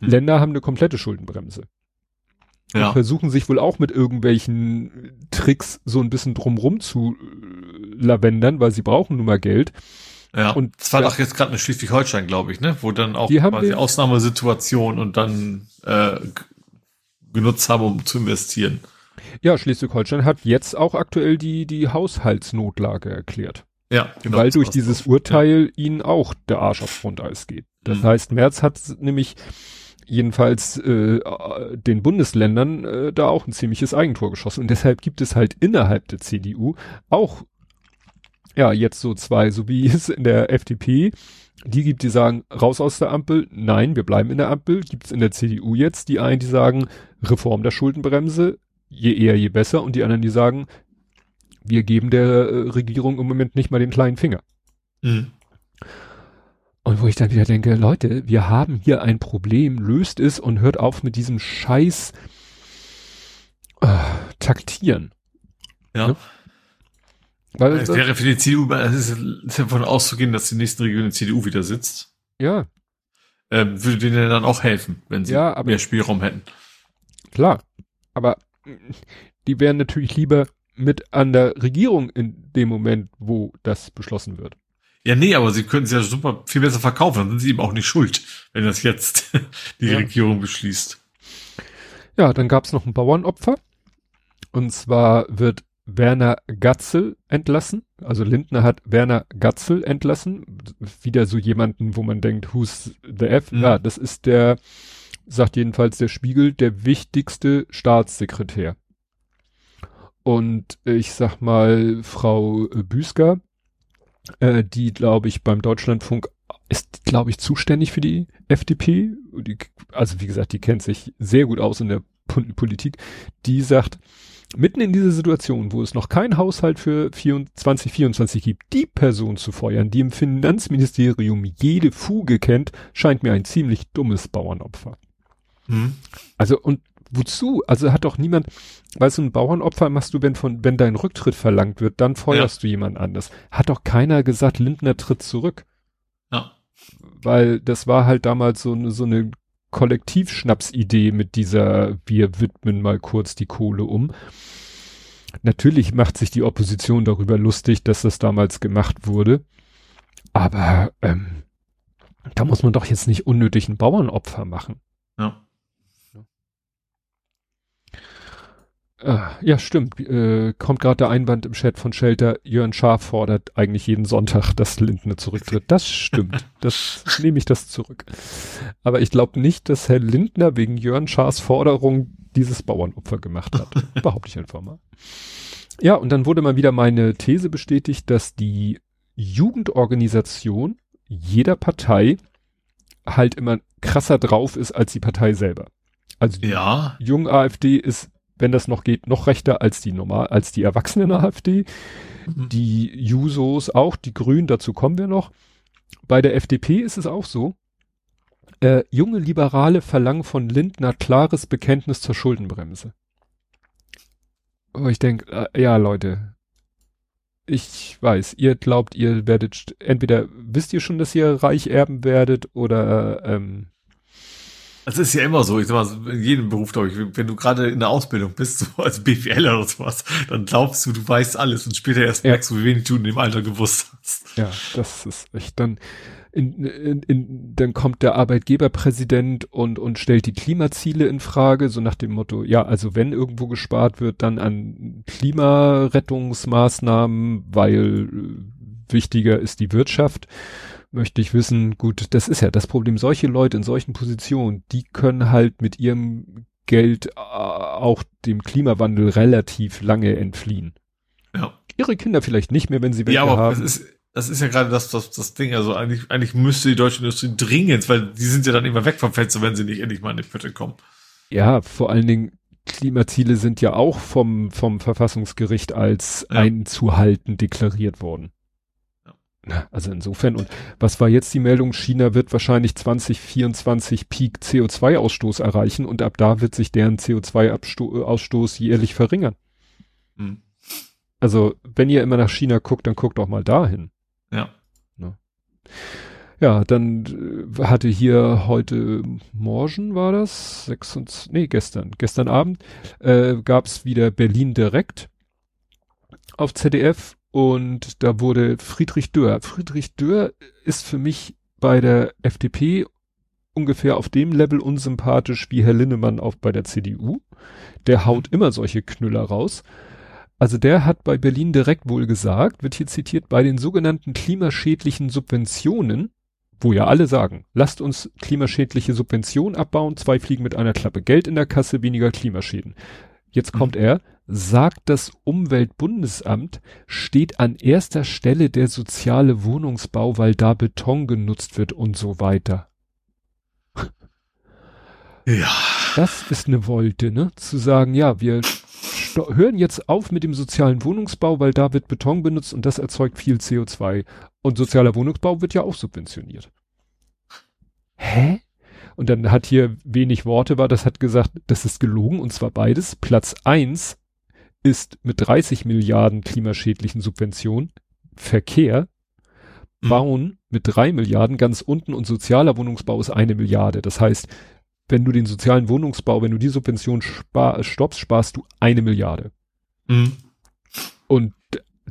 Hm. Länder haben eine komplette Schuldenbremse. Und Ja. versuchen sich wohl auch mit irgendwelchen Tricks so ein bisschen drumrum zu äh, lavendern, weil sie brauchen nun mal Geld. Ja. Und- Und das war ja. doch jetzt gerade eine Schleswig-Holstein, glaube ich, ne? Wo dann auch Die quasi Ausnahmesituation und dann äh, genutzt haben, um zu investieren. Ja, Schleswig-Holstein hat jetzt auch aktuell die, die Haushaltsnotlage erklärt. Ja, genau. weil durch dieses. Urteil ihnen auch der Arsch auf Grundeis geht. Das Mhm. heißt, Merz hat nämlich jedenfalls äh, den Bundesländern äh, da auch ein ziemliches Eigentor geschossen. Und deshalb gibt es halt innerhalb der CDU auch ja jetzt so zwei, so wie es in der FDP die gibt, die sagen, raus aus der Ampel, nein, wir bleiben in der Ampel. Gibt es in der CDU jetzt die einen, die sagen, Reform der Schuldenbremse, je eher, je besser. Und die anderen, die sagen, wir geben der äh, Regierung im Moment nicht mal den kleinen Finger. Mhm. Und wo ich dann wieder denke, Leute, wir haben hier ein Problem, löst es und hört auf mit diesem Scheiß äh, taktieren. Ja. Ne? Weil Es wäre für die CDU, es ist, davon auszugehen, dass die nächsten Regionen die CDU wieder sitzt. ja, Ähm, würde denen dann auch helfen, wenn sie Ja, aber- mehr Spielraum hätten. klar. Aber mm, die wären natürlich lieber mit an der Regierung in dem Moment, wo das beschlossen wird. Ja, nee, aber sie könnten es ja super viel besser verkaufen, dann sind sie eben auch nicht schuld, wenn das jetzt die Ja. Regierung beschließt. Ja, dann gab es noch ein Bauernopfer. Und zwar wird Werner Gatzel entlassen. Also Lindner hat Werner Gatzel entlassen. Wieder so jemanden, wo man denkt, who's the F? Mhm. Ja, das ist der, sagt jedenfalls der Spiegel, der wichtigste Staatssekretär. Und ich sag mal, Frau Büsker, äh, die, glaube ich, beim Deutschlandfunk ist, glaube ich, zuständig für die FDP. Die, also wie gesagt, die kennt sich sehr gut aus in der Politik. Die sagt, mitten in dieser Situation, wo es noch kein Haushalt für 2024 gibt, die Person zu feuern, die im Finanzministerium jede Fuge kennt, scheint mir ein ziemlich dummes Bauernopfer. Hm. Also und wozu? Also hat doch niemand, weißt du, ein Bauernopfer machst du, wenn von, wenn dein Rücktritt verlangt wird, dann feuerst ja. du jemand anders. Hat doch keiner gesagt, Lindner tritt zurück. Ja. Weil das war halt damals so, eine so eine Kollektivschnapsidee mit dieser, wir widmen mal kurz die Kohle um. Natürlich macht sich die Opposition darüber lustig, dass das damals gemacht wurde. Aber ähm, da muss man doch jetzt nicht unnötig ein Bauernopfer machen. Ja. Ah, ja, stimmt. Äh, kommt gerade der Einwand im Chat von Shelter, Jörn Schaaf fordert eigentlich jeden Sonntag, dass Lindner zurücktritt. Das stimmt. Das nehme ich das zurück. Aber ich glaube nicht, dass Herr Lindner wegen Jörn Schaafs Forderung dieses Bauernopfer gemacht hat. Behaupte ich einfach mal. Ja, und dann wurde mal wieder meine These bestätigt, dass die Jugendorganisation jeder Partei halt immer krasser drauf ist als die Partei selber. Also die ja. junge AfD ist wenn das noch geht, noch rechter als die normal, als die Erwachsenen AfD. Mhm. Die Jusos auch, die Grünen, dazu kommen wir noch. Bei der FDP ist es auch so. Äh, junge Liberale verlangen von Lindner klares Bekenntnis zur Schuldenbremse. Oh, ich denke, äh, ja, Leute, ich weiß, ihr glaubt, ihr werdet, entweder wisst ihr schon, dass ihr reich erben werdet oder ähm, das ist ja immer so, ich sag mal, in jedem Beruf, glaube ich, wenn du gerade in der Ausbildung bist, so als BWL oder sowas, dann glaubst du, du weißt alles und später erst ja. merkst du, wie wenig du in dem Alter gewusst hast. Ja, das ist echt dann, in, in, in, dann kommt der Arbeitgeberpräsident und, und stellt die Klimaziele in Frage, so nach dem Motto, ja, also wenn irgendwo gespart wird, dann an Klimarettungsmaßnahmen, weil äh, wichtiger ist die Wirtschaft möchte ich wissen, gut, das ist ja das Problem. Solche Leute in solchen Positionen, die können halt mit ihrem Geld äh, auch dem Klimawandel relativ lange entfliehen. Ja. Ihre Kinder vielleicht nicht mehr, wenn sie welche ja, aber haben. Das ist, das ist ja gerade das, das, das Ding. Also eigentlich, eigentlich müsste die deutsche Industrie dringend, weil die sind ja dann immer weg vom Fenster, wenn sie nicht endlich mal in die Pötte kommen. Ja, vor allen Dingen Klimaziele sind ja auch vom, vom Verfassungsgericht als ja. einzuhalten deklariert worden. Also insofern, und was war jetzt die Meldung? China wird wahrscheinlich 2024 Peak CO2-Ausstoß erreichen und ab da wird sich deren CO2-Ausstoß jährlich verringern. Hm. Also, wenn ihr immer nach China guckt, dann guckt doch mal dahin. Ja. Ja, ne? ja dann äh, hatte hier heute Morgen war das, 26, nee, gestern, gestern Abend, äh, gab es wieder Berlin direkt auf ZDF und da wurde Friedrich Dörr. Friedrich Dörr ist für mich bei der FDP ungefähr auf dem Level unsympathisch wie Herr Linnemann auch bei der CDU. Der haut immer solche Knüller raus. Also der hat bei Berlin direkt wohl gesagt, wird hier zitiert, bei den sogenannten klimaschädlichen Subventionen, wo ja alle sagen, lasst uns klimaschädliche Subventionen abbauen, zwei Fliegen mit einer Klappe, Geld in der Kasse, weniger Klimaschäden. Jetzt kommt mhm. er, sagt das Umweltbundesamt, steht an erster Stelle der soziale Wohnungsbau, weil da Beton genutzt wird und so weiter. Ja. Das ist eine Wolte, ne? Zu sagen, ja, wir hören jetzt auf mit dem sozialen Wohnungsbau, weil da wird Beton benutzt und das erzeugt viel CO2. Und sozialer Wohnungsbau wird ja auch subventioniert. Hä? Und dann hat hier wenig Worte war, das hat gesagt, das ist gelogen und zwar beides. Platz eins ist mit 30 Milliarden klimaschädlichen Subventionen Verkehr, mhm. Bauen mit drei Milliarden ganz unten und sozialer Wohnungsbau ist eine Milliarde. Das heißt, wenn du den sozialen Wohnungsbau, wenn du die Subvention spar, stoppst, sparst du eine Milliarde. Mhm. Und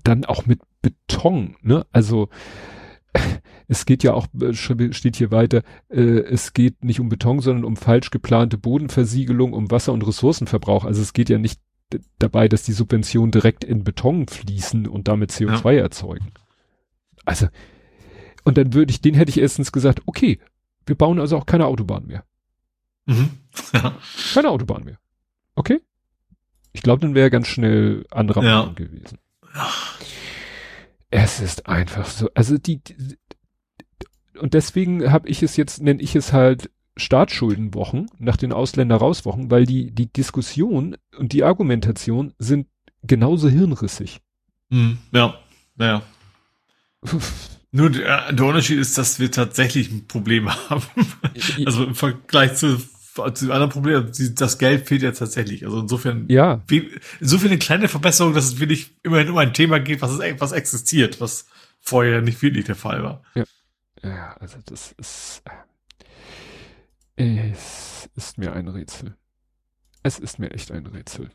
dann auch mit Beton, ne? Also es geht ja auch, steht hier weiter, äh, es geht nicht um Beton, sondern um falsch geplante Bodenversiegelung, um Wasser- und Ressourcenverbrauch. Also es geht ja nicht dabei, dass die Subventionen direkt in Beton fließen und damit CO2 ja. erzeugen. Also, und dann würde ich, den hätte ich erstens gesagt, okay, wir bauen also auch keine Autobahn mehr. Mhm. Ja. Keine Autobahn mehr. Okay? Ich glaube, dann wäre ganz schnell anderer ja. Meinung gewesen. Ja. Es ist einfach so, also die, die und deswegen habe ich es jetzt, nenne ich es halt Staatsschuldenwochen nach den Ausländer-Rauswochen, weil die, die Diskussion und die Argumentation sind genauso hirnrissig. Hm, ja, naja. Nur der, der, Unterschied ist, dass wir tatsächlich ein Problem haben. also im Vergleich zu, zu anderen Problemen, das Geld fehlt ja tatsächlich. Also insofern, ja. Insofern eine kleine Verbesserung, dass es wirklich immerhin um ein Thema geht, was, was existiert, was vorher nicht wirklich der Fall war. Ja, ja also das ist, äh, es ist mir ein Rätsel. Es ist mir echt ein Rätsel.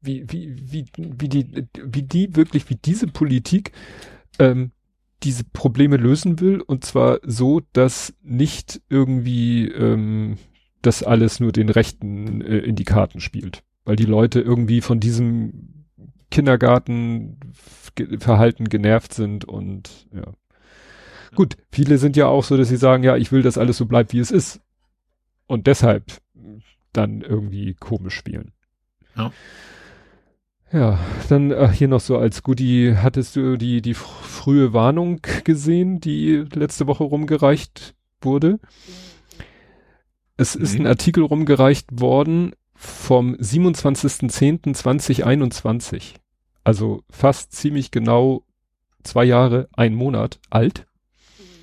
Wie, wie, wie, wie die, wie die wirklich, wie diese Politik ähm, diese Probleme lösen will und zwar so, dass nicht irgendwie ähm, das alles nur den Rechten äh, in die Karten spielt. Weil die Leute irgendwie von diesem Kindergartenverhalten genervt sind und ja. Gut, viele sind ja auch so, dass sie sagen, ja, ich will, dass alles so bleibt, wie es ist. Und deshalb dann irgendwie komisch spielen. Ja. Ja, dann äh, hier noch so als Goodie, hattest du die, die frühe Warnung gesehen, die letzte Woche rumgereicht wurde? Es ist ein Artikel rumgereicht worden vom 27.10.2021. Also fast ziemlich genau zwei Jahre, ein Monat alt.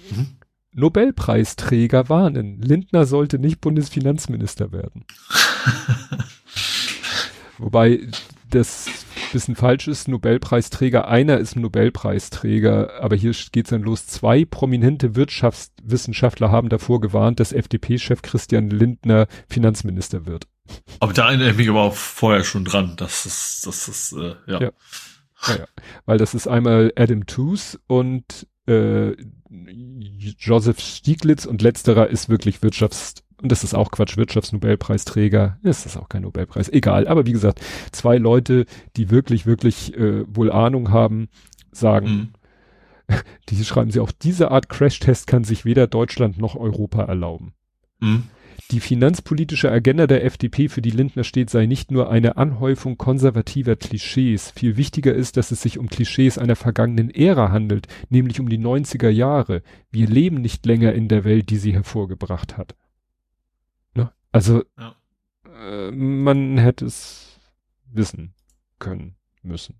Mhm. Nobelpreisträger warnen, Lindner sollte nicht Bundesfinanzminister werden. Wobei das bisschen falsch ist, Nobelpreisträger, einer ist Nobelpreisträger, aber hier geht's dann los. Zwei prominente Wirtschaftswissenschaftler haben davor gewarnt, dass FDP-Chef Christian Lindner Finanzminister wird. Aber da erinnere ich mich aber auch vorher schon dran, dass es, das ist, äh, ja. ja. Ja, ja. Weil das ist einmal Adam Tooze und äh, Joseph Stieglitz und letzterer ist wirklich Wirtschafts und das ist auch Quatsch, Wirtschaftsnobelpreisträger, ist das auch kein Nobelpreis, egal. Aber wie gesagt, zwei Leute, die wirklich, wirklich äh, wohl Ahnung haben, sagen, mhm. die schreiben sie auch, diese Art Crashtest kann sich weder Deutschland noch Europa erlauben. Mhm. Die finanzpolitische Agenda der FDP, für die Lindner steht, sei nicht nur eine Anhäufung konservativer Klischees. Viel wichtiger ist, dass es sich um Klischees einer vergangenen Ära handelt, nämlich um die 90er Jahre. Wir leben nicht länger in der Welt, die sie hervorgebracht hat. Also ja. äh, man hätte es wissen können müssen.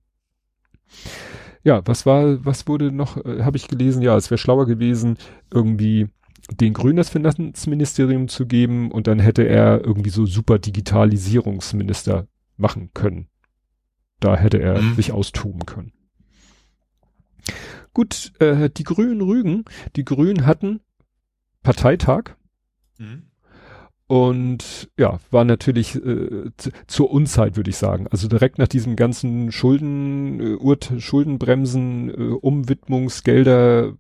Ja, was war, was wurde noch, äh, habe ich gelesen, ja, es wäre schlauer gewesen, irgendwie den Grünen das Finanzministerium zu geben und dann hätte er irgendwie so super Digitalisierungsminister machen können. Da hätte er mhm. sich austoben können. Gut, äh, die Grünen Rügen, die Grünen hatten Parteitag. Mhm. Und ja, war natürlich äh, zur Unzeit, würde ich sagen. Also direkt nach diesem ganzen Schulden, äh, Urt Schuldenbremsen, äh, Umwidmungsgelder,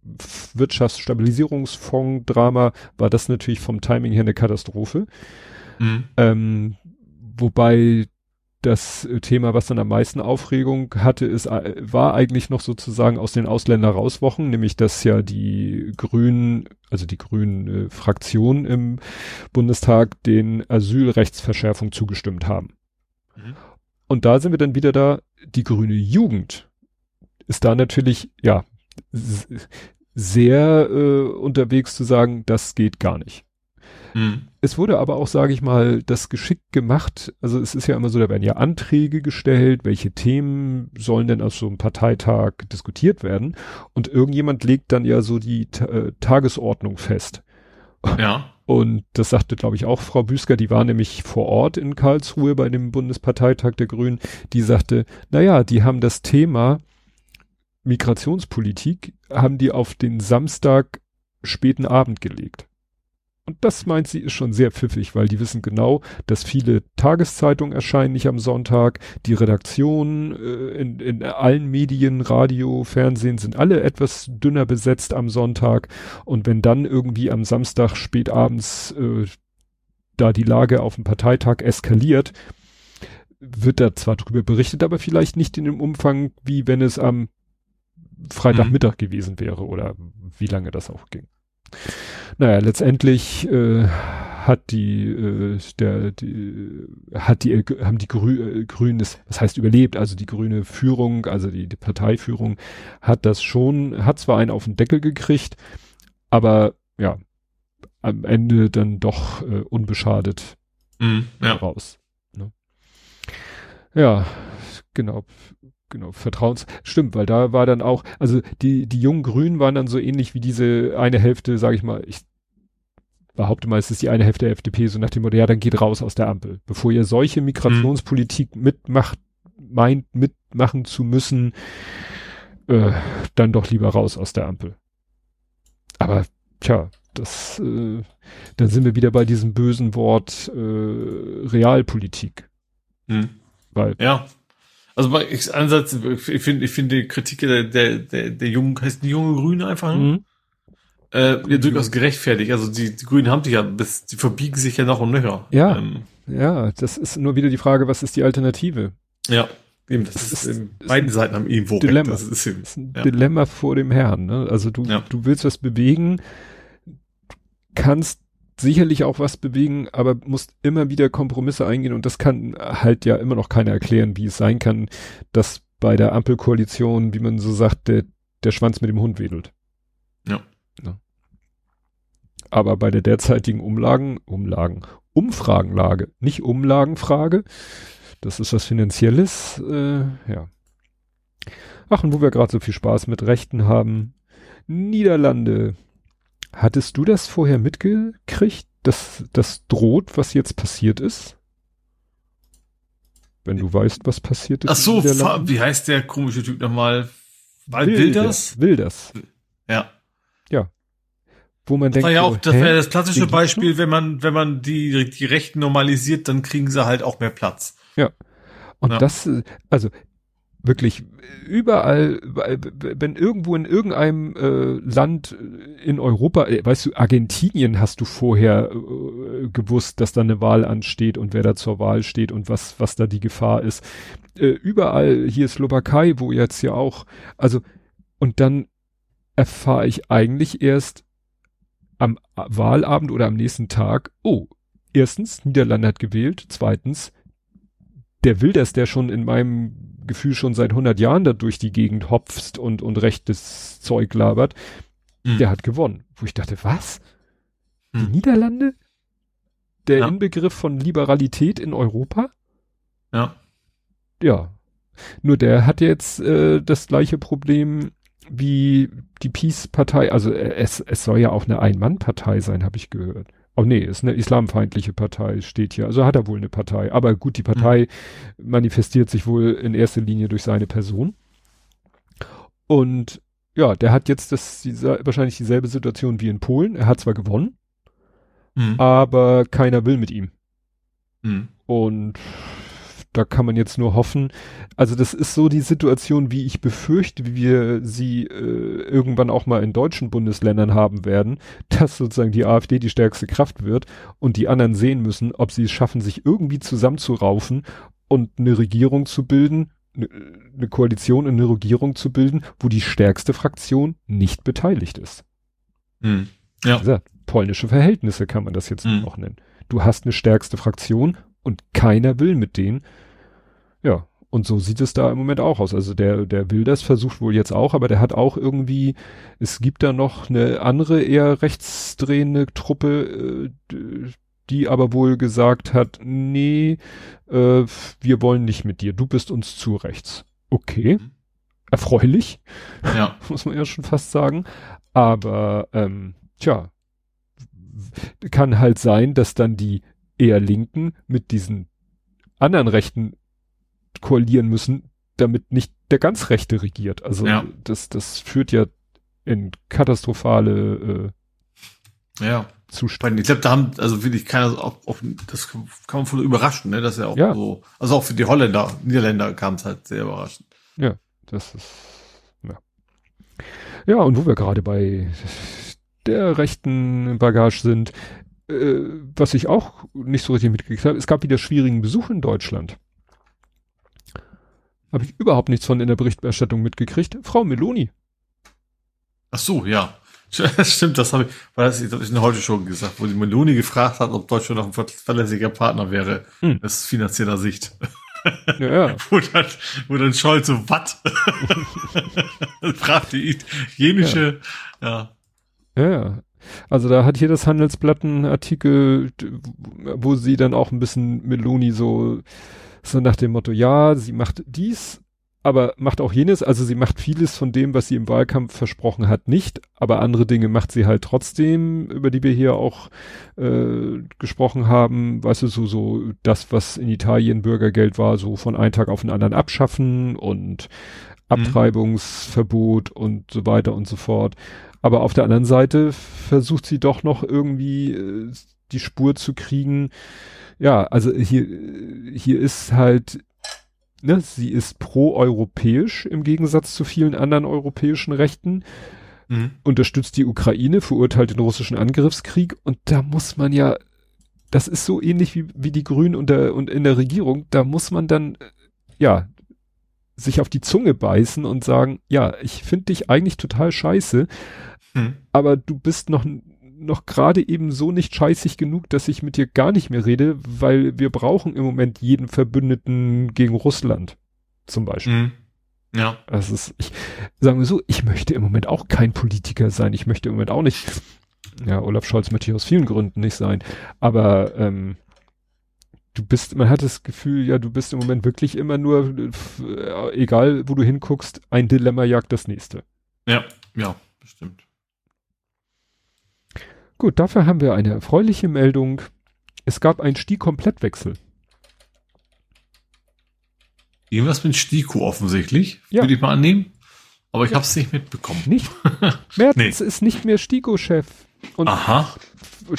Wirtschaftsstabilisierungsfonds-Drama, war das natürlich vom Timing her eine Katastrophe. Mhm. Ähm, wobei das Thema, was dann am meisten Aufregung hatte, ist, äh, war eigentlich noch sozusagen aus den Ausländer rauswochen, nämlich dass ja die Grünen, also die Grünen äh, Fraktion im Bundestag den Asylrechtsverschärfung zugestimmt haben. Mhm. Und da sind wir dann wieder da, die grüne Jugend ist da natürlich, ja, sehr äh, unterwegs zu sagen, das geht gar nicht. Mhm. Es wurde aber auch, sage ich mal, das geschickt gemacht. Also es ist ja immer so, da werden ja Anträge gestellt, welche Themen sollen denn auf so einem Parteitag diskutiert werden. Und irgendjemand legt dann ja so die äh, Tagesordnung fest. Ja. Und das sagte, glaube ich, auch Frau Büsker, die war nämlich vor Ort in Karlsruhe bei dem Bundesparteitag der Grünen, die sagte, naja, die haben das Thema Migrationspolitik, haben die auf den Samstag späten Abend gelegt. Und das meint sie ist schon sehr pfiffig, weil die wissen genau, dass viele Tageszeitungen erscheinen nicht am Sonntag, die Redaktionen äh, in, in allen Medien, Radio, Fernsehen sind alle etwas dünner besetzt am Sonntag. Und wenn dann irgendwie am Samstag spätabends äh, da die Lage auf dem Parteitag eskaliert, wird da zwar drüber berichtet, aber vielleicht nicht in dem Umfang, wie wenn es am Freitagmittag mhm. gewesen wäre oder wie lange das auch ging. Naja, letztendlich äh, hat die, äh, der, die, hat die, haben die Grü äh, Grünen das, was heißt überlebt, also die grüne Führung, also die, die Parteiführung hat das schon, hat zwar einen auf den Deckel gekriegt, aber ja, am Ende dann doch äh, unbeschadet Mhm, ja. raus. Ne? Ja, genau, genau, Vertrauens, stimmt, weil da war dann auch, also die, die jungen Grünen waren dann so ähnlich wie diese eine Hälfte, sage ich mal, ich behaupte mal, es ist die eine Hälfte der FDP, so nach dem Motto, ja, dann geht raus aus der Ampel. Bevor ihr solche Migrationspolitik mitmacht, meint, mitmachen zu müssen, äh, dann doch lieber raus aus der Ampel. Aber, tja, das, äh, dann sind wir wieder bei diesem bösen Wort äh, Realpolitik. Mhm. Weil, Ja. Also ich Ansatz, ich finde, ich finde die Kritik der, der, der, der jungen, heißt die junge Grüne einfach, ne? Mhm. äh, ja, durchaus gerechtfertigt. Also die, die Grünen haben sich ja bis, die verbiegen sich ja noch und nöcher. Ja. Ähm, ja, das ist nur wieder die Frage, was ist die Alternative? ja. Eben, das, Das ist, ist- ist beiden Seiten haben irgendwo. Dilemma. Das ist eben, Das ist ein Ja. Dilemma vor dem Herrn. Ne? Also du, Ja. du willst was bewegen, kannst sicherlich auch was bewegen, aber musst immer wieder Kompromisse eingehen und das kann halt ja immer noch keiner erklären, wie es sein kann, dass bei der Ampelkoalition, wie man so sagt, der, der Schwanz mit dem Hund wedelt. Ja. Ne? Aber bei der derzeitigen Umlagen, Umlagen, Umfragenlage, nicht Umlagenfrage, das ist was Finanzielles, äh, ja. Ach, und wo wir gerade so viel Spaß mit Rechten haben, Niederlande. Hattest du das vorher mitgekriegt, dass das droht, was jetzt passiert ist? Wenn du weißt, was passiert ist. Ach so, wie heißt der komische Typ nochmal? Wal- Wilders? Wilders. Ja. Wo man Das denkt, war ja auch, das wäre das klassische Beispiel, wenn man, wenn man die, die Rechten normalisiert, dann kriegen sie halt auch mehr Platz. Und Ja. das, also wirklich überall, wenn irgendwo in irgendeinem äh, Land in Europa, äh, weißt du, Argentinien hast du vorher äh, gewusst, dass da eine Wahl ansteht und wer da zur Wahl steht und was, was da die Gefahr ist. Äh, überall, hier Slowakei, wo jetzt ja auch, also, und dann erfahre ich eigentlich erst am Wahlabend oder am nächsten Tag, oh, erstens, Niederlande hat gewählt, zweitens, der Wilders, der schon in meinem Gefühl schon seit 100 Jahren da durch die Gegend hopft und, und rechtes Zeug labert, Mhm. der hat gewonnen. Wo ich dachte, was? Die Hm. Niederlande? Der Ja. Inbegriff von Liberalität in Europa? Ja. Ja. Nur der hat jetzt äh, das gleiche Problem wie die Peace-Partei. Also äh, es, es soll ja auch eine Ein-Mann-Partei sein, habe ich gehört. Oh nee, ist eine islamfeindliche Partei, steht hier. Also hat er wohl eine Partei. Aber gut, die Partei manifestiert sich wohl in erster Linie durch seine Person. Und ja, der hat jetzt das, dieser, wahrscheinlich dieselbe Situation wie in Polen. Er hat zwar gewonnen, Mhm. aber keiner will mit ihm. Mhm. Und da kann man jetzt nur hoffen. Also das ist so die Situation, wie ich befürchte, wie wir sie äh, irgendwann auch mal in deutschen Bundesländern haben werden, dass sozusagen die AfD die stärkste Kraft wird und die anderen sehen müssen, ob sie es schaffen, sich irgendwie zusammenzuraufen und eine Regierung zu bilden, eine, eine Koalition und eine Regierung zu bilden, wo die stärkste Fraktion nicht beteiligt ist. Mhm. Ja. Gesagt, polnische Verhältnisse kann man das jetzt Mhm. auch nennen. Du hast eine stärkste Fraktion und keiner will mit denen. Ja, und so sieht es da im Moment auch aus. Also der, der Wilders versucht wohl jetzt auch, aber der hat auch irgendwie, es gibt da noch eine andere eher rechtsdrehende Truppe, äh, die aber wohl gesagt hat, nee, äh, wir wollen nicht mit dir, du bist uns zu rechts. Okay, Mhm. erfreulich Ja. muss man ja schon fast sagen. Aber ähm, tja, kann halt sein, dass dann die eher Linken mit diesen anderen Rechten koalieren müssen, damit nicht der ganz Rechte regiert. Also Ja. das, das führt ja in katastrophale äh, Ja. Zustände. Ich glaube, da haben, also wirklich keiner, auch, auch, das kann man voll überraschen, ne, dass er auch Ja. so, also auch für die Holländer, Niederländer kam es halt sehr überraschend. Das ist, ja. Ja, und wo wir gerade bei der rechten Bagage sind, äh, was ich auch nicht so richtig mitgekriegt habe, es gab wieder schwierigen Besuch in Deutschland. Habe ich überhaupt nichts von in der Berichterstattung mitgekriegt. Frau Meloni. Ach so, ja. Stimmt, das habe ich, weil das, das ich der heute schon gesagt, wo die Meloni gefragt hat, ob Deutschland noch ein ver- verlässlicher Partner wäre, Hm. aus finanzieller Sicht. Ja, ja. wo dann, wo dann Scholz so, was? fragt die italienische, ja. ja, ja. Also da hat hier das Handelsblatt einen Artikel, wo sie dann auch ein bisschen Meloni so, so nach dem Motto, ja, sie macht dies, aber macht auch jenes, also sie macht vieles von dem, was sie im Wahlkampf versprochen hat, nicht, aber andere Dinge macht sie halt trotzdem, über die wir hier auch äh, gesprochen haben, weißt du, so, so das, was in Italien Bürgergeld war, so von einem Tag auf den anderen abschaffen und mhm. Abtreibungsverbot mhm. und so weiter und so fort. Aber auf der anderen Seite versucht sie doch noch irgendwie äh, die Spur zu kriegen. Ja, also hier, hier ist halt ne, sie ist pro-europäisch im Gegensatz zu vielen anderen europäischen Rechten, mhm. unterstützt die Ukraine, verurteilt den russischen Angriffskrieg und da muss man ja, das ist so ähnlich wie, wie die Grünen und, der, und in der Regierung, da muss man dann, ja, sich auf die Zunge beißen und sagen, ja, ich finde dich eigentlich total scheiße, mhm. aber du bist noch noch gerade eben so nicht scheißig genug, dass ich mit dir gar nicht mehr rede, weil wir brauchen im Moment jeden Verbündeten gegen Russland. Zum Beispiel. Mhm. Ja. Das ist, ich, sagen wir so, ich möchte im Moment auch kein Politiker sein. Ich möchte im Moment auch nicht, ja, Olaf Scholz möchte ich aus vielen Gründen nicht sein. Aber, ähm, du bist, man hat das Gefühl, ja, du bist im Moment wirklich immer nur, äh, egal wo du hinguckst, ein Dilemma jagt das nächste. Ja, ja, bestimmt. Gut, dafür haben wir eine erfreuliche Meldung. Es gab einen Sti-Komplettwechsel. Irgendwas mit Stiko offensichtlich, ja. würde ich mal annehmen. Aber ich ja. habe es nicht mitbekommen. Nicht? Mertens nee. ist nicht mehr Stiko-Chef. Und Aha.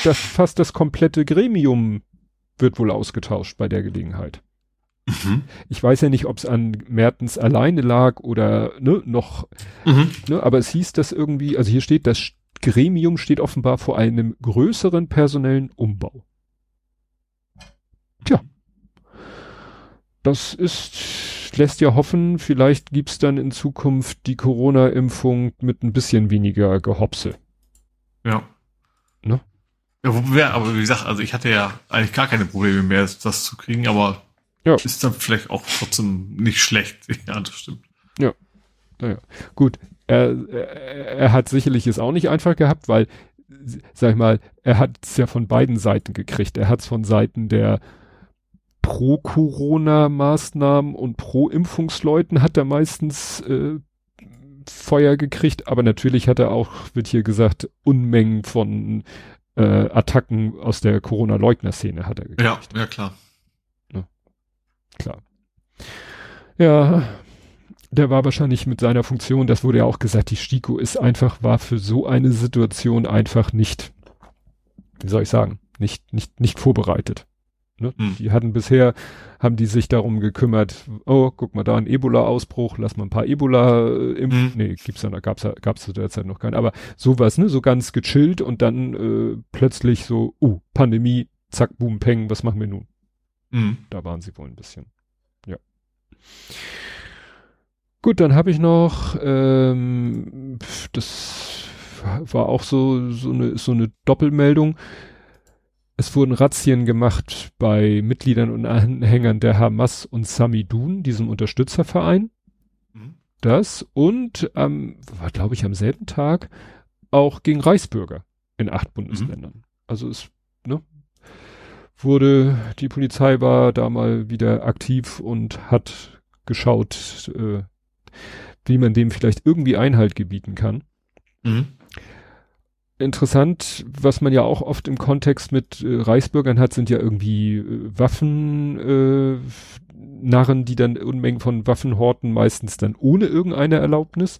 Das, fast das komplette Gremium wird wohl ausgetauscht bei der Gelegenheit. Mhm. Ich weiß ja nicht, ob es an Mertens alleine lag oder ne, noch, mhm. ne, aber es hieß das irgendwie, also hier steht, dass Gremium steht offenbar vor einem größeren personellen Umbau. Tja. Das ist, lässt ja hoffen, vielleicht gibt's dann in Zukunft die Corona-Impfung mit ein bisschen weniger Gehopse. Ja. Ne? Ja, aber wie gesagt, also ich hatte ja eigentlich gar keine Probleme mehr, das zu kriegen, aber ja. ist dann vielleicht auch trotzdem nicht schlecht. Ja, das stimmt. Ja. Naja. Gut, er, er, hat sicherlich es auch nicht einfach gehabt, weil, sag ich mal, er hat es ja von beiden Seiten gekriegt. Er hat es von Seiten der Pro-Corona-Maßnahmen und Pro-Impfungsleuten hat er meistens äh, Feuer gekriegt, aber natürlich hat er auch, wird hier gesagt, Unmengen von äh, Attacken aus der Corona-Leugner-Szene hat er gekriegt. Ja, ja klar. Ja, klar. Ja, der war wahrscheinlich mit seiner Funktion, das wurde ja auch gesagt, die Stiko ist einfach, war für so eine Situation einfach nicht, wie soll ich sagen, nicht, nicht, nicht vorbereitet. Ne? Hm. Die hatten bisher, haben die sich darum gekümmert, oh, guck mal da ein Ebola-Ausbruch, lass mal ein paar Ebola äh, impfen. Hm. Nee, gibt's da, gab's, gab's zu der Zeit noch keinen. Aber sowas, ne, so ganz gechillt und dann äh, plötzlich so, uh, Pandemie, zack, boom, peng, was machen wir nun? Hm. Da waren sie wohl ein bisschen. Ja. Gut, dann habe ich noch, ähm, das war auch so, so eine, so eine Doppelmeldung. Es wurden Razzien gemacht bei Mitgliedern und Anhängern der Hamas und Samidun, diesem Unterstützerverein. Mhm. Das und ähm, war glaube ich am selben Tag auch gegen Reichsbürger in acht Bundesländern. Mhm. Also es ne, wurde, die Polizei war da mal wieder aktiv und hat geschaut, äh, wie man dem vielleicht irgendwie Einhalt gebieten kann. Mhm. Interessant, was man ja auch oft im Kontext mit äh, Reichsbürgern hat, sind ja irgendwie äh, Waffen, äh, Narren, die dann Unmengen von Waffen horten, meistens dann ohne irgendeine Erlaubnis.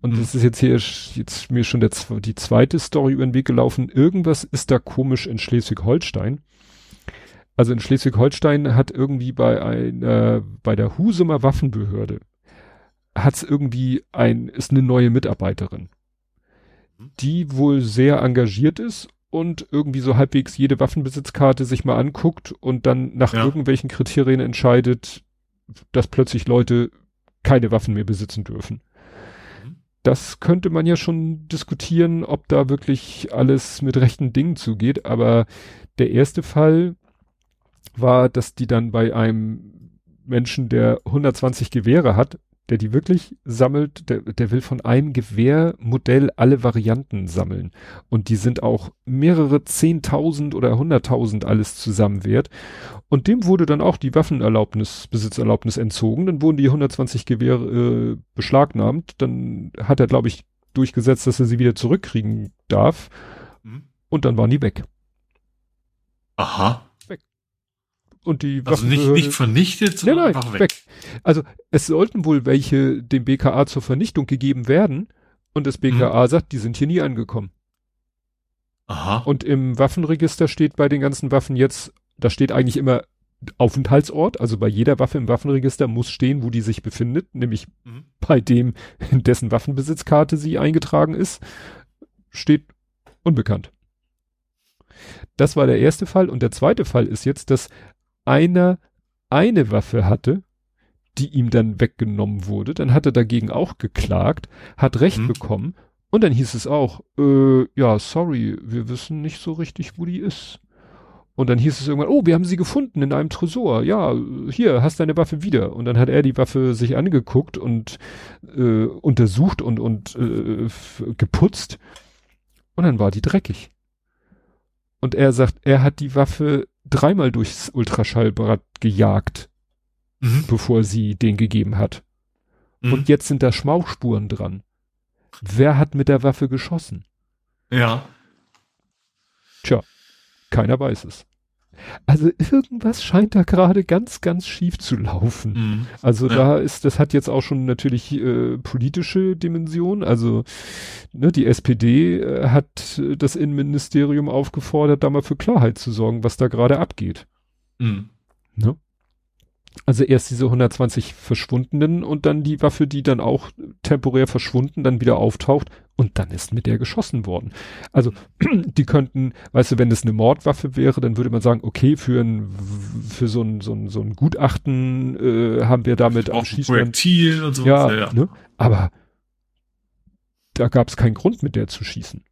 Und mhm. das ist jetzt hier jetzt mir schon der, die zweite Story über den Weg gelaufen. Irgendwas ist da komisch in Schleswig-Holstein. Also in Schleswig-Holstein hat irgendwie bei einer, bei der Husumer Waffenbehörde hat's irgendwie ein, ist eine neue Mitarbeiterin, mhm. die wohl sehr engagiert ist und irgendwie so halbwegs jede Waffenbesitzkarte sich mal anguckt und dann nach ja. irgendwelchen Kriterien entscheidet, dass plötzlich Leute keine Waffen mehr besitzen dürfen. Mhm. Das könnte man ja schon diskutieren, ob da wirklich alles mit rechten Dingen zugeht, aber der erste Fall war, dass die dann bei einem Menschen, der 120 Gewehre hat, der die wirklich sammelt, der, der will von einem Gewehrmodell alle Varianten sammeln. Und die sind auch mehrere Zehntausend oder Hunderttausend alles zusammen wert. Und dem wurde dann auch die Waffenerlaubnis, Besitzerlaubnis entzogen. Dann wurden die 120 Gewehre äh, beschlagnahmt. Dann hat er, glaube ich, durchgesetzt, dass er sie wieder zurückkriegen darf. Mhm. Und dann waren die weg. Aha und die Also nicht, nicht vernichtet, sondern nein, nein, einfach weg. weg. Also es sollten wohl welche dem BKA zur Vernichtung gegeben werden und das BKA mhm. sagt, die sind hier nie angekommen. Aha. Und im Waffenregister steht bei den ganzen Waffen jetzt, da steht eigentlich immer Aufenthaltsort, also bei jeder Waffe im Waffenregister muss stehen, wo die sich befindet, nämlich mhm. bei dem, in dessen Waffenbesitzkarte sie eingetragen ist, steht unbekannt. Das war der erste Fall und der zweite Fall ist jetzt, dass einer eine Waffe hatte, die ihm dann weggenommen wurde, dann hat er dagegen auch geklagt, hat Recht mhm. bekommen und dann hieß es auch, äh, ja, sorry, wir wissen nicht so richtig, wo die ist. Und dann hieß es irgendwann, oh, wir haben sie gefunden in einem Tresor. Ja, hier, hast deine Waffe wieder. Und dann hat er die Waffe sich angeguckt und äh, untersucht und, und äh, geputzt. Und dann war die dreckig. Und er sagt, er hat die Waffe dreimal durchs Ultraschallbad gejagt, mhm. bevor sie den gegeben hat. Mhm. Und jetzt sind da Schmauchspuren dran. Wer hat mit der Waffe geschossen? Ja. Tja, keiner weiß es. Also irgendwas scheint da gerade ganz, ganz schief zu laufen. Mhm. Also ja. da ist, das hat jetzt auch schon natürlich äh, politische Dimension. Also ne, die SPD äh, hat das Innenministerium aufgefordert, da mal für Klarheit zu sorgen, was da gerade abgeht. Mhm. Ne? Also erst diese 120 Verschwundenen und dann die Waffe, die dann auch temporär verschwunden, dann wieder auftaucht und dann ist mit der geschossen worden. Also die könnten, weißt du, wenn es eine Mordwaffe wäre, dann würde man sagen, okay, für ein für so ein so ein, so ein Gutachten äh, haben wir damit auch schießen. Projektil und so. Ja, ja. Ne? aber da gab es keinen Grund, mit der zu schießen.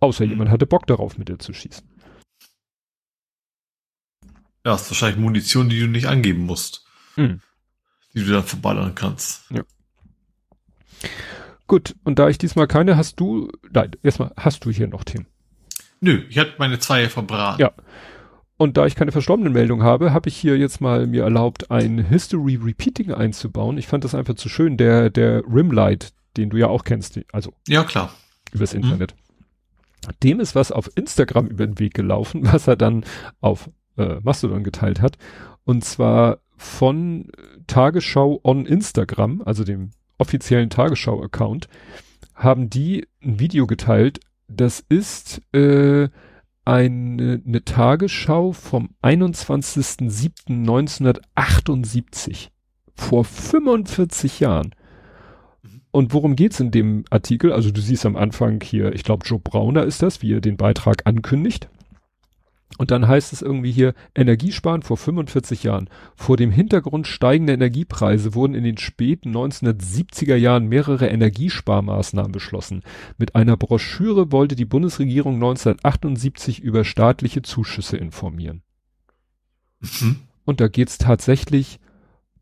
Außer mhm. jemand hatte Bock darauf, mit der zu schießen. Ja, ist wahrscheinlich Munition, die du nicht angeben musst. Mhm. Die du dann verballern kannst. Ja. Gut, und da ich diesmal keine, hast du, nein, erstmal, hast du hier noch Themen? Nö, ich hatte meine zwei verbraten. Ja. Und da ich keine verstorbenen Meldung habe, habe ich hier jetzt mal mir erlaubt, ein History Repeating einzubauen. Ich fand das einfach zu schön. Der, der Rimlight, den du ja auch kennst, also. Ja, klar. Übers Internet. Mhm. Dem ist was auf Instagram über den Weg gelaufen, was er dann auf äh, Mastodon geteilt hat. Und zwar von Tagesschau on Instagram, also dem offiziellen Tagesschau-Account, haben die ein Video geteilt. Das ist äh, eine, eine Tagesschau vom 21.07.1978. Vor 45 Jahren. Und worum geht's in dem Artikel? Also du siehst am Anfang hier, ich glaube Joe Brauner ist das, wie er den Beitrag ankündigt. Und dann heißt es irgendwie hier, Energiesparen vor 45 Jahren. Vor dem Hintergrund steigender Energiepreise wurden in den späten 1970er Jahren mehrere Energiesparmaßnahmen beschlossen. Mit einer Broschüre wollte die Bundesregierung 1978 über staatliche Zuschüsse informieren. Mhm. Und da geht's tatsächlich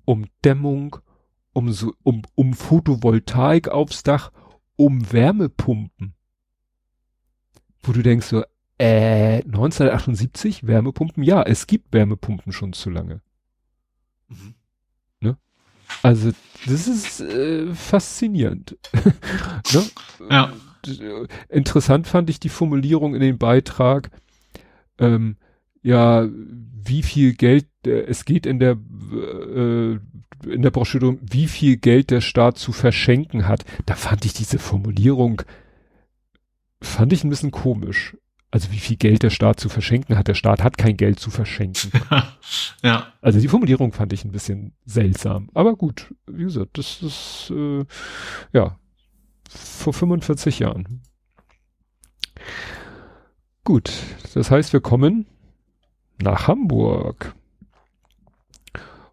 um Dämmung, um, so, um, um Photovoltaik aufs Dach, um Wärmepumpen. Wo du denkst so, äh, 1978 Wärmepumpen? Ja, es gibt Wärmepumpen schon zu lange. Mhm. Ne? Also, das ist äh, faszinierend. ne? Ja. Interessant fand ich die Formulierung in dem Beitrag. Ähm, ja, wie viel Geld äh, es geht in der äh, in der Broschüre, wie viel Geld der Staat zu verschenken hat. Da fand ich diese Formulierung fand ich ein bisschen komisch. Also wie viel Geld der Staat zu verschenken hat. Der Staat hat kein Geld zu verschenken. ja. Also die Formulierung fand ich ein bisschen seltsam. Aber gut, wie gesagt, das ist äh, ja vor 45 Jahren. Gut, das heißt, wir kommen nach Hamburg.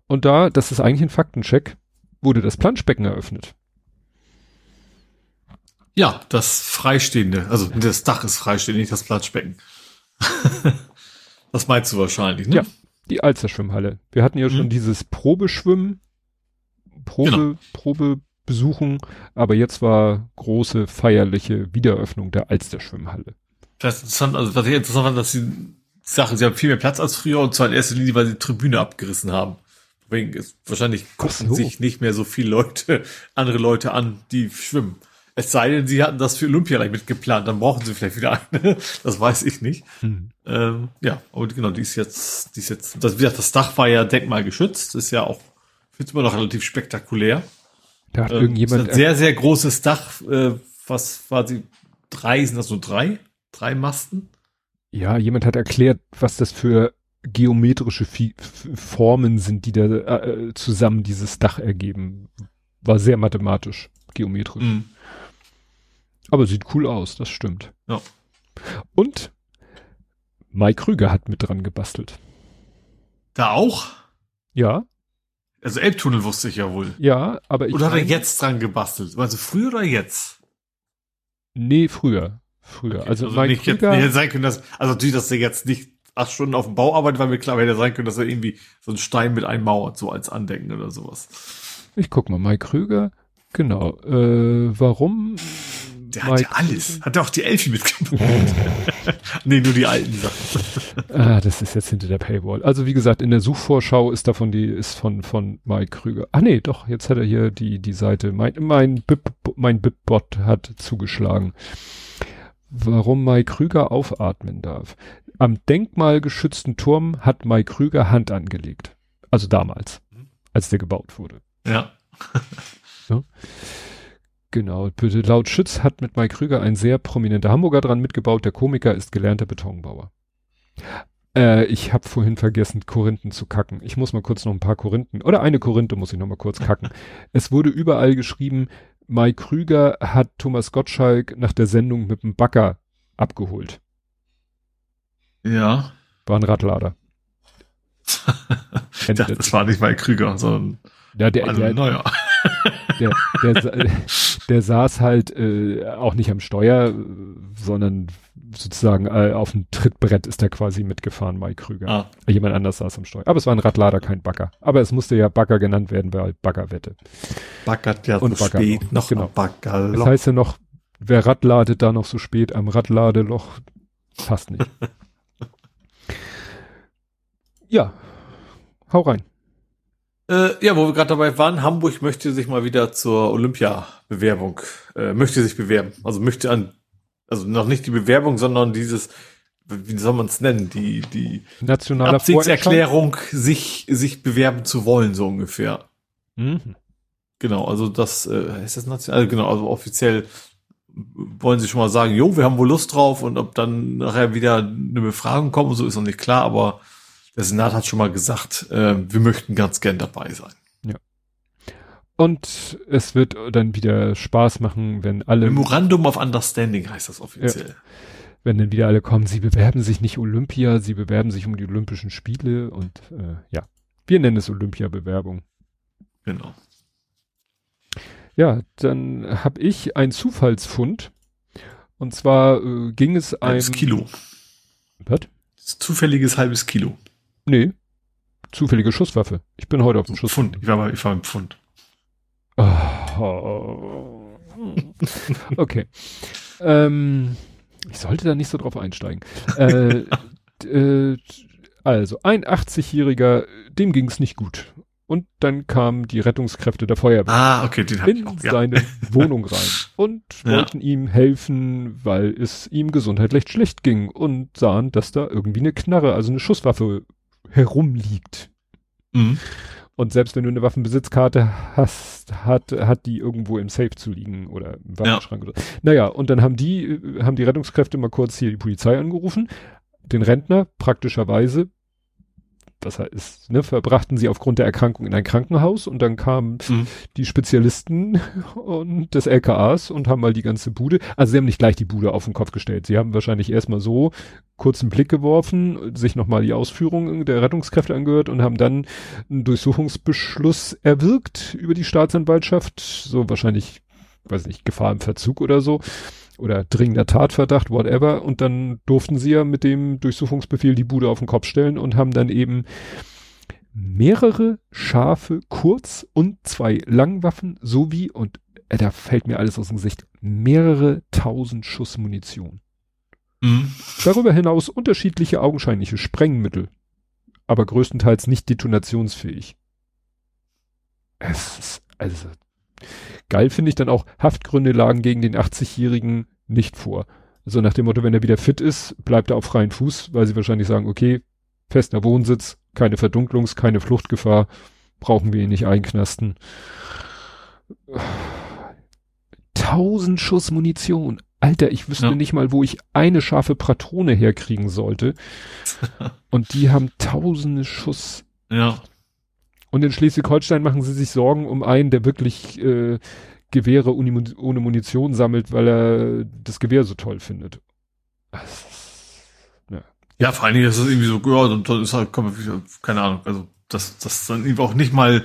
Und da, das ist eigentlich ein Faktencheck, wurde das Planschbecken eröffnet. Ja, das Freistehende, also das Dach ist freistehend, nicht das Platzbecken. das meinst du wahrscheinlich, ne? Ja, die Alster Schwimmhalle. Wir hatten ja mhm. schon dieses Probeschwimmen, Probe, Genau. Probebesuchen, aber jetzt war große feierliche Wiedereröffnung der Alster-Schwimmhalle. Das ist interessant, also was ich interessant fand, dass sie Sache, sie haben viel mehr Platz als früher und zwar in erster Linie, weil sie die Tribüne abgerissen haben. Deswegen ist wahrscheinlich gucken so. sich nicht mehr so viele Leute, andere Leute an, die schwimmen. Es sei denn, sie hatten das für Olympia gleich mitgeplant, dann brauchen sie vielleicht wieder eine. Das weiß ich nicht. Hm. Ähm, ja, aber genau, die ist jetzt, die ist jetzt, das, wie gesagt, das Dach war ja denkmalgeschützt, ist ja auch, ich finde immer noch relativ spektakulär. Da hat Ähm, irgendjemand, ist ein sehr, sehr großes Dach, äh, was quasi drei, sind das so drei? Drei Masten? ja, jemand hat erklärt, was das für geometrische F Formen sind, die da äh, zusammen dieses Dach ergeben. War sehr mathematisch, geometrisch. Mhm. Aber sieht cool aus, das stimmt. Ja. Und Mike Krüger hat mit dran gebastelt. Da auch? Ja, Also Elbtunnel wusste ich ja wohl. ja, aber ich. Oder hat er jetzt dran gebastelt? Also früher oder jetzt? Nee, früher. Früher. also, Mike nicht jetzt, Krüger. nicht hätte sein können, dass, also natürlich, dass er jetzt nicht acht Stunden auf dem Bau arbeitet, weil mir klar hätte sein können, dass er irgendwie so einen Stein mit einmauert, so als Andenken oder sowas. Ich guck mal, Mike Krüger. Genau. Äh, warum? Der hat ja alles. Hat er auch die Elfi mitgebracht? nee, nur die alten Sachen. Ah, das ist jetzt hinter der Paywall. Also wie gesagt, in der Suchvorschau ist davon die, ist von, von Mike Krüger. Ah nee, doch, jetzt hat er hier die, die Seite. Mein, mein Bip, mein Bip-Bot hat zugeschlagen. Warum Mike Krüger aufatmen darf. Am denkmalgeschützten Turm hat Mike Krüger Hand angelegt. Also damals, als der gebaut wurde. Ja. Genau. Laut Schütz hat mit Mike Krüger ein sehr prominenter Hamburger dran mitgebaut. Der Komiker ist gelernter Betonbauer. Äh, ich habe vorhin vergessen, Korinthen zu kacken. Ich muss mal kurz noch ein paar Korinthen, oder eine Korinthe muss ich noch mal kurz kacken. es wurde überall geschrieben, Mike Krüger hat Thomas Gottschalk nach der Sendung mit dem Bagger abgeholt. Ja. War ein Radlader. Das war nicht mal Krüger, sondern Ja, der, also neuer. der, der, der saß halt äh, auch nicht am Steuer, sondern sozusagen äh, auf dem Trittbrett ist er quasi mitgefahren, Mike Krüger. Ah, Jemand anders saß am Steuer. Aber es war ein Radlader, kein Bagger. Aber es musste ja Bagger genannt werden, weil Baggerwette. baggert ja Und so Bagger spät noch, noch genau. ein Bagger. Das heißt ja noch, wer Radladet da noch so spät am Radladeloch, passt nicht. ja, hau rein. Äh, ja, wo wir gerade dabei waren, Hamburg möchte sich mal wieder zur Olympia-Bewerbung, äh, möchte sich bewerben. Also möchte an, also noch nicht die Bewerbung, sondern dieses, wie soll man es nennen, die, die Nationaler Absichtserklärung, sich, sich bewerben zu wollen, so ungefähr. Mhm. Genau, also das, äh, ist das national, also genau, also offiziell wollen sie schon mal sagen, jo, wir haben wohl Lust drauf und ob dann nachher wieder eine Befragung kommt und so ist noch nicht klar, aber der Senat hat schon mal gesagt, äh, wir möchten ganz gern dabei sein. Und es wird dann wieder Spaß machen, wenn alle, Memorandum of Understanding heißt das offiziell. wenn dann wieder alle kommen, sie bewerben sich nicht Olympia, sie bewerben sich um die Olympischen Spiele und äh, ja, wir nennen es Olympia-Bewerbung. Genau. Ja, dann habe ich einen Zufallsfund. Und zwar äh, ging es einem. Halbes Kilo. Was? Zufälliges halbes Kilo. Nee. Zufällige Schusswaffe. Ich bin heute auf dem Schuss. Pfund. Ich war, mal, ich war im Pfund. Oh. Okay. ähm, ich sollte da nicht so drauf einsteigen. äh, äh, also, ein 80-Jähriger, dem ging es nicht gut. Und dann kamen die Rettungskräfte der Feuerwehr. Ah, okay, den hab ich in auch. Ja. seine Wohnung rein und Ja. wollten ihm helfen, weil es ihm gesundheitlich schlecht ging und sahen, dass da irgendwie eine Knarre, also eine Schusswaffe herumliegt. Mhm. Und selbst wenn du eine Waffenbesitzkarte hast, hat, hat die irgendwo im Safe zu liegen oder im Waffenschrank oder. Naja, und dann haben die, äh, haben die Rettungskräfte mal kurz hier die Polizei angerufen, den Rentner praktischerweise, das heißt, ne, verbrachten sie aufgrund der Erkrankung in ein Krankenhaus und dann kamen Mhm. die Spezialisten und des LKAs und haben mal die ganze Bude, also sie haben nicht gleich die Bude auf den Kopf gestellt. Sie haben wahrscheinlich erstmal so kurzen Blick geworfen, sich nochmal die Ausführungen der Rettungskräfte angehört und haben dann einen Durchsuchungsbeschluss erwirkt über die Staatsanwaltschaft, so wahrscheinlich, weiß nicht, Gefahr im Verzug oder so oder dringender Tatverdacht, whatever. Und dann durften sie ja mit dem Durchsuchungsbefehl die Bude auf den Kopf stellen und haben dann eben mehrere scharfe Kurz- und zwei Langwaffen sowie, und äh, da fällt mir alles aus dem Gesicht, mehrere tausend Schuss Munition. Mhm. Darüber hinaus unterschiedliche augenscheinliche Sprengmittel, aber größtenteils nicht detonationsfähig. Es ist, also, geil finde ich dann auch, Haftgründe lagen gegen den 80-Jährigen nicht vor. So nach dem Motto, wenn er wieder fit ist, bleibt er auf freien Fuß, weil sie wahrscheinlich sagen, okay, fester Wohnsitz, keine Verdunklungs-, keine Fluchtgefahr, brauchen wir ihn nicht einknasten. Tausend Schuss Munition. Alter, ich wüsste ja. nicht mal, wo ich eine scharfe Patrone herkriegen sollte. Und die haben tausende Schuss. Ja. Und in Schleswig-Holstein machen sie sich Sorgen um einen, der wirklich äh, Gewehre ohne Munition sammelt, weil er das Gewehr so toll findet. Ja. ja, vor allen Dingen ist es irgendwie so, ja, dann ist halt, keine Ahnung, also das, das dann eben auch nicht mal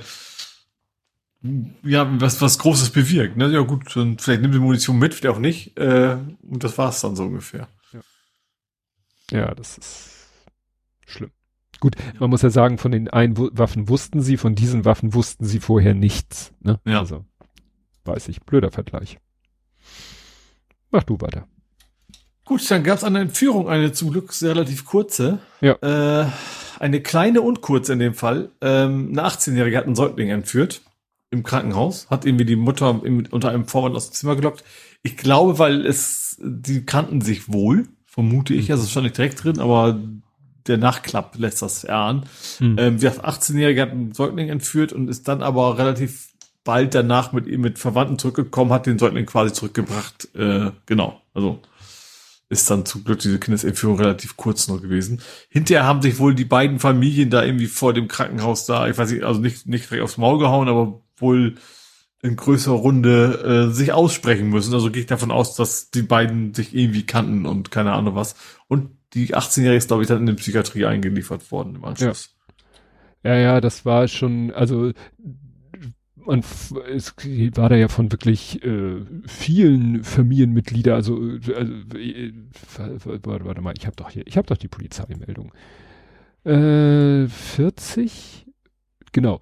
ja, was, was Großes bewirkt. Ne? Ja gut, dann vielleicht nimmt die Munition mit, vielleicht auch nicht. Äh, und das war's dann so ungefähr. Ja, ja das ist schlimm. Gut, ja. man muss ja sagen, von den einen Waffen wussten sie, von diesen Waffen wussten sie vorher nichts. Ne? Ja. Also, weiß ich, blöder Vergleich. Mach du weiter. Gut, dann gab es eine Entführung, eine zum Glück relativ kurze. Ja. Äh, eine kleine und kurze in dem Fall. Ähm, eine 18-Jährige hat einen Säugling entführt im Krankenhaus, hat irgendwie die Mutter im, unter einem Vorwand aus dem Zimmer gelockt. Ich glaube, weil es, die kannten sich wohl, vermute ich, also es stand nicht direkt drin, aber der Nachklapp lässt das erahnen. Hm. Ähm, der 18-Jährige hat einen Säugling entführt und ist dann aber relativ bald danach mit ihm mit Verwandten zurückgekommen, hat den Säugling quasi zurückgebracht. Äh, genau, also ist dann zum Glück diese Kindesentführung relativ kurz noch gewesen. Hinterher haben sich wohl die beiden Familien da irgendwie vor dem Krankenhaus da, ich weiß nicht, also nicht, nicht direkt aufs Maul gehauen, aber wohl in größerer Runde äh, sich aussprechen müssen. Also gehe ich davon aus, dass die beiden sich irgendwie kannten und keine Ahnung was. Und die 18-Jährige ist, glaube ich, dann in die Psychiatrie eingeliefert worden im Anschluss. Ja, ja, ja das war schon, also man es war da ja von wirklich äh, vielen Familienmitgliedern, also, also äh, warte, warte mal, ich habe doch hier, ich habe doch die Polizeimeldung. Äh, 40? Genau.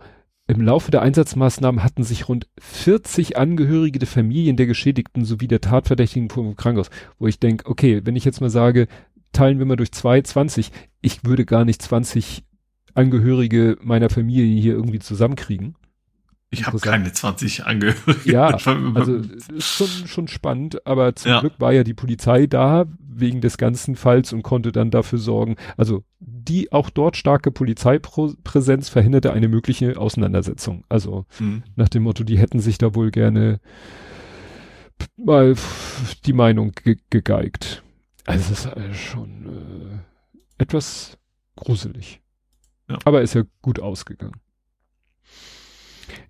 Im Laufe der Einsatzmaßnahmen hatten sich rund 40 Angehörige der Familien der Geschädigten sowie der Tatverdächtigen vom Krankenhaus, wo ich denke, okay, wenn ich jetzt mal sage, teilen wir mal durch zwei, 20, ich würde gar nicht 20 Angehörige meiner Familie hier irgendwie zusammenkriegen. Ich habe keine 20 Angehörige. Ja, also ist schon, schon spannend, aber zum ja. Glück war ja die Polizei da wegen des ganzen Falls und konnte dann dafür sorgen. Also die auch dort starke Polizeipräsenz verhinderte eine mögliche Auseinandersetzung. Also mhm. nach dem Motto, die hätten sich da wohl gerne mal die Meinung ge gegeigt. Also es ist schon äh, etwas gruselig. Ja. Aber ist ja gut ausgegangen.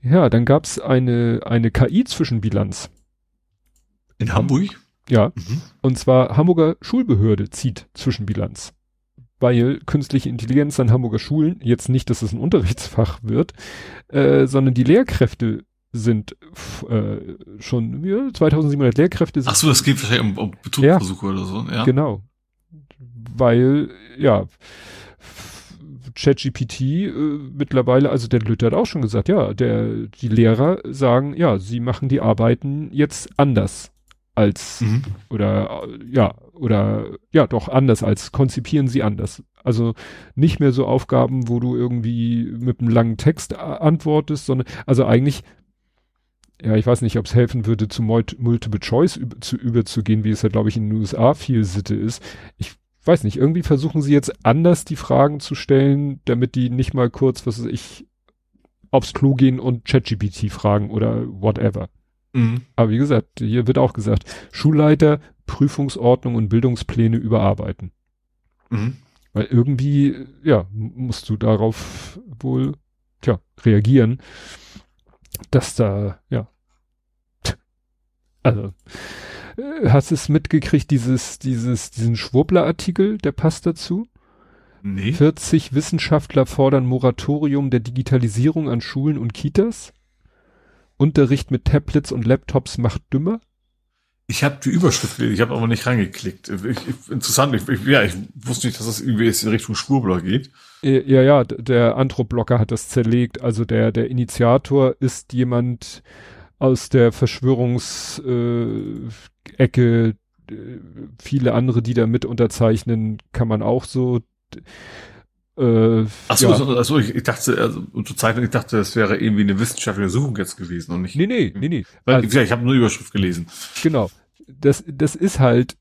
Ja, dann gab's eine, eine KI-Zwischenbilanz. In Hamburg? Ja. Mhm. Und zwar Hamburger Schulbehörde zieht Zwischenbilanz. Weil künstliche Intelligenz an Hamburger Schulen, jetzt nicht, dass es ein Unterrichtsfach wird, äh, sondern die Lehrkräfte sind äh, schon ja, 2700 Lehrkräfte. Sind Ach so, das geht wahrscheinlich um, um Betrugsversuche ja, oder so. Ja. Genau. Weil, ja, ChatGPT äh, mittlerweile, also der Lütter hat auch schon gesagt, ja, der, die Lehrer sagen, ja, sie machen die Arbeiten jetzt anders als mhm. oder ja oder ja doch anders als konzipieren sie anders. Also nicht mehr so Aufgaben, wo du irgendwie mit einem langen Text antwortest, sondern also eigentlich ja, ich weiß nicht, ob es helfen würde, zu Multiple Choice über, zu überzugehen, wie es ja, glaube ich, in den USA viel Sitte ist. Ich weiß nicht, irgendwie versuchen sie jetzt anders die Fragen zu stellen, damit die nicht mal kurz, was weiß ich, aufs Klo gehen und ChatGPT fragen oder whatever. Mhm. Aber wie gesagt, hier wird auch gesagt, Schulleiter, Prüfungsordnung und Bildungspläne überarbeiten. Mhm. Weil irgendwie, ja, musst du darauf wohl, tja, reagieren, dass da, ja, also, äh, hast du es mitgekriegt, dieses, dieses, diesen Schwurbler-Artikel, der passt dazu? Nee. 40 Wissenschaftler fordern Moratorium der Digitalisierung an Schulen und Kitas. Unterricht mit Tablets und Laptops macht dümmer. Ich habe die Überschrift gelesen, ich habe aber nicht reingeklickt. Ich, ich, interessant, ich, ja, ich wusste nicht, dass das irgendwie jetzt in Richtung Schwurbler geht. Ja, ja, der Anthroblocker hat das zerlegt. Also der, der Initiator ist jemand aus der Verschwörungsecke. Äh, viele andere, die da mit unterzeichnen, kann man auch so. Äh, Achso, ja. so, achso, ich, ich dachte, also unterzeichnen, ich dachte, das wäre irgendwie eine wissenschaftliche Suchung jetzt gewesen und nicht. Nee, nee, nee, nee. Weil, also, ich habe nur Überschrift gelesen. Genau. Das, das ist halt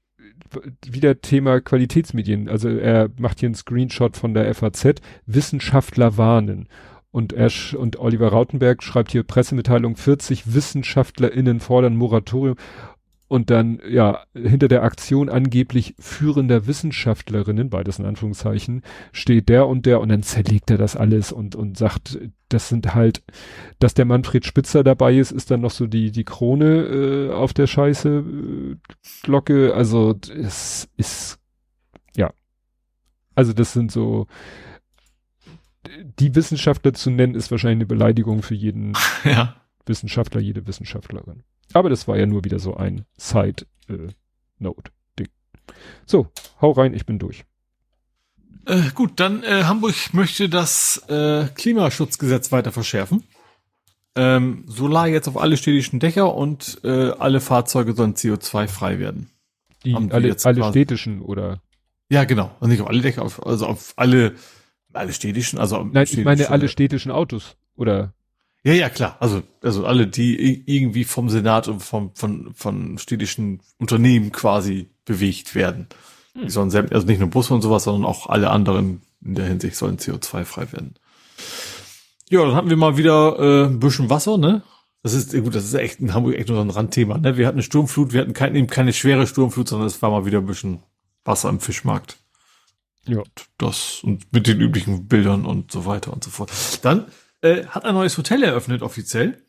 wieder Thema Qualitätsmedien. Also er macht hier einen Screenshot von der FAZ. Wissenschaftler warnen. Und er und Oliver Rautenberg schreibt hier Pressemitteilung 40 WissenschaftlerInnen fordern Moratorium und dann, ja, hinter der Aktion angeblich führender Wissenschaftlerinnen, beides in Anführungszeichen, steht der und der und dann zerlegt er das alles und, und sagt, das sind halt, dass der Manfred Spitzer dabei ist, ist dann noch so die, die Krone äh, auf der Scheiße äh, Glocke. Also es ist, ja. Also das sind so, die Wissenschaftler zu nennen, ist wahrscheinlich eine Beleidigung für jeden ja. Wissenschaftler, jede Wissenschaftlerin. Aber das war ja nur wieder so ein Side-Note-Ding. Äh, so, hau rein, ich bin durch. Äh, gut, dann äh, Hamburg möchte das äh, Klimaschutzgesetz weiter verschärfen. Ähm, Solar jetzt auf alle städtischen Dächer und äh, alle Fahrzeuge sollen CO2-frei werden. Die, die alle, alle städtischen oder? Ja, genau. Also nicht auf alle Dächer, auf, also auf alle, alle städtischen, also Nein, ich meine alle städtischen Autos oder? Ja, ja, klar. Also, also alle, die irgendwie vom Senat und vom, von, von städtischen Unternehmen quasi bewegt werden. Hm. Die sollen selbst, also nicht nur Busse und sowas, sondern auch alle anderen in der Hinsicht sollen CO2-frei werden. Ja, dann hatten wir mal wieder äh, ein bisschen Wasser, ne? Das ist gut, das ist echt in Hamburg echt nur so ein Randthema, ne? Wir hatten eine Sturmflut, wir hatten kein, eben keine schwere Sturmflut, sondern es war mal wieder ein bisschen Wasser im Fischmarkt. Ja. Das und mit den üblichen Bildern und so weiter und so fort. Dann äh, hat ein neues Hotel eröffnet offiziell.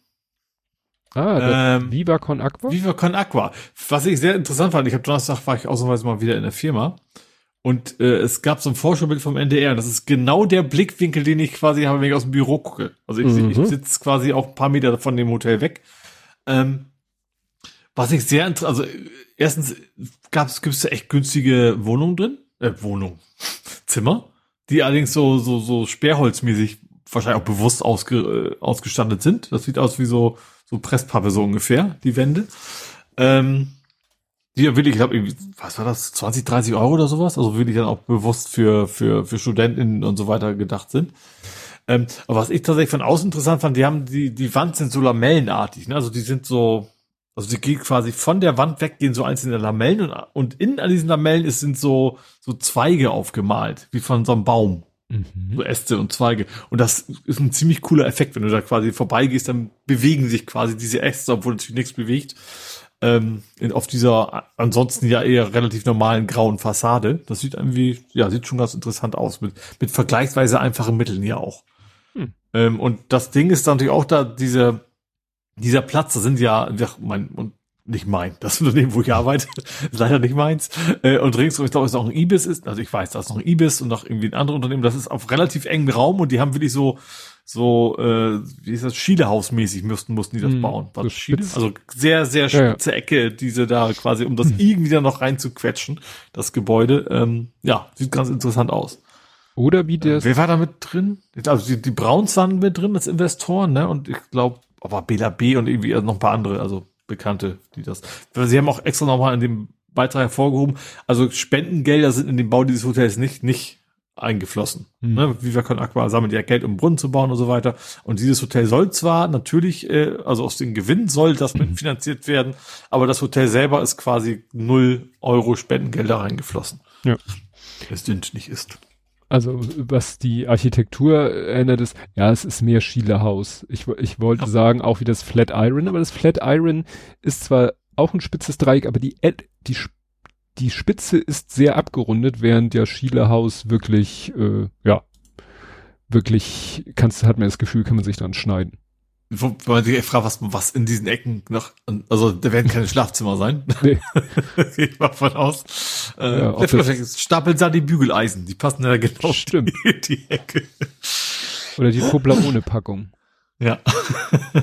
Ah, ähm, Viva Con Aqua? Viva Con Aqua. Was ich sehr interessant fand, ich habe Donnerstag war ich ausnahmsweise mal wieder in der Firma und äh, es gab so ein Vorschaubild vom NDR. Das ist genau der Blickwinkel, den ich quasi habe, wenn ich aus dem Büro gucke. Also ich, mhm. ich sitze quasi auch ein paar Meter von dem Hotel weg. Ähm, was ich sehr interessant, also erstens gab's gibt's da echt günstige Wohnungen drin, äh, Wohnung, Zimmer, die allerdings so so so Sperrholzmäßig wahrscheinlich auch bewusst ausge, äh, ausgestattet sind. Das sieht aus wie so, so Presspappe so ungefähr, die Wände. Ähm, die wirklich, ich glaube, was war das, 20, 30 Euro oder sowas? Also wirklich dann auch bewusst für, für, für Studentinnen und so weiter gedacht sind. Ähm, aber was ich tatsächlich von außen interessant fand, die haben, die, die Wand sind so lamellenartig, ne? Also die sind so, also die geht quasi von der Wand weg, gehen so einzelne Lamellen und, und innen an diesen Lamellen ist, sind so, so Zweige aufgemalt, wie von so einem Baum. Mhm. So Äste und Zweige. Und das ist ein ziemlich cooler Effekt, wenn du da quasi vorbeigehst, dann bewegen sich quasi diese Äste, obwohl natürlich nichts bewegt. Ähm, in, auf dieser ansonsten ja eher relativ normalen grauen Fassade. Das sieht irgendwie, ja, sieht schon ganz interessant aus. Mit, mit vergleichsweise einfachen Mitteln ja auch. Hm. Ähm, und das Ding ist natürlich auch da, diese, dieser Platz, da sind ja, ja mein, und nicht mein. Das Unternehmen, wo ich arbeite, ist leider nicht meins. Äh, und ringsum, ich glaube, es ist auch ein Ibis ist. Also ich weiß, da ist noch ein Ibis und noch irgendwie ein anderes Unternehmen. Das ist auf relativ engem Raum und die haben wirklich so, so, äh, wie ist das, Schielehausmäßig müssten, mussten die das hm, bauen. Was, Schiele? Also sehr, sehr spitze ja, Ecke, diese da quasi, um das hm. irgendwie da noch reinzuquetschen, das Gebäude. Ähm, ja, sieht ganz interessant aus. Oder wie das. Äh, wer war da mit drin? Also die, die Browns waren mit drin als Investoren, ne? Und ich glaube, aber Bela B und irgendwie noch ein paar andere, also Bekannte, die das. Sie haben auch extra nochmal in dem Beitrag hervorgehoben, also Spendengelder sind in den Bau dieses Hotels nicht, nicht eingeflossen. Hm. Ne? Viva Con Aqua sammelt ja Geld, um Brunnen zu bauen und so weiter. Und dieses Hotel soll zwar natürlich, äh, also aus dem Gewinn soll das mhm. mitfinanziert werden, aber das Hotel selber ist quasi null Euro Spendengelder reingeflossen. Ja. Es sind, nicht ist. Also was die Architektur erinnert ist, ja, es ist mehr Schielehaus. Ich, ich wollte ja. sagen, auch wie das Flat Iron, aber das Flat Iron ist zwar auch ein spitzes Dreieck, aber die, die, die Spitze ist sehr abgerundet, während ja Schielehaus wirklich, äh, ja, wirklich, kannst, hat man das Gefühl, kann man sich dran schneiden. Wo man sich fragt, was, was in diesen Ecken noch, also da werden keine Schlafzimmer sein. Nee. Gehe ich mal von aus. Äh, ja, das stapeln da die Bügeleisen, die passen ja genau Stimmt. in die Ecke. Oder die Toblerone-Packung. Ja.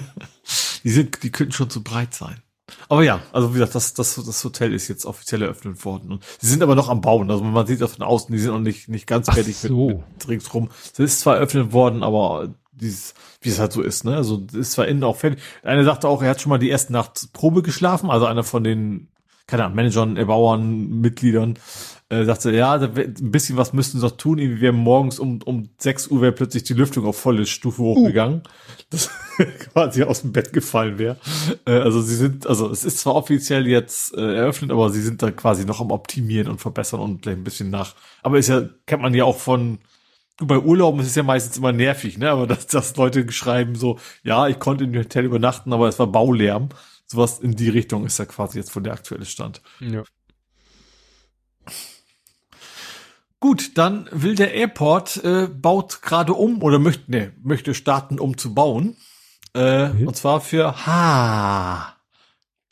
die sind, die könnten schon zu breit sein. Aber ja, also wie gesagt, das, das, das Hotel ist jetzt offiziell eröffnet worden. Und sie sind aber noch am Bauen. Also man sieht das von außen, die sind noch nicht, nicht ganz fertig so. mit, mit ringsrum. Es ist zwar eröffnet worden, aber dieses, wie es halt so ist, ne? Also ist zwar innen auch fertig. Einer sagte auch, er hat schon mal die erste Nacht Probe geschlafen, also einer von den, keine Ahnung, Managern, Erbauern, Mitgliedern, äh, sagte, ja, ein bisschen was müssten sie noch tun. Irgendwie wäre morgens um, um 6 Uhr wäre plötzlich die Lüftung auf volle Stufe hochgegangen. Uh. Das quasi aus dem Bett gefallen wäre. Äh, also sie sind, also es ist zwar offiziell jetzt äh, eröffnet, aber sie sind da quasi noch am Optimieren und verbessern und vielleicht ein bisschen nach. Aber ist ja, kennt man ja auch von, bei Urlauben ist es ja meistens immer nervig, ne? Aber dass, dass Leute schreiben so, ja, ich konnte im Hotel übernachten, aber es war Baulärm. Sowas in die Richtung ist ja quasi jetzt von der aktuelle Stand. Ja. Gut, dann will der Airport äh, baut gerade um oder möchte ne, möchte starten, um zu bauen. Äh, mhm. Und zwar für Ha.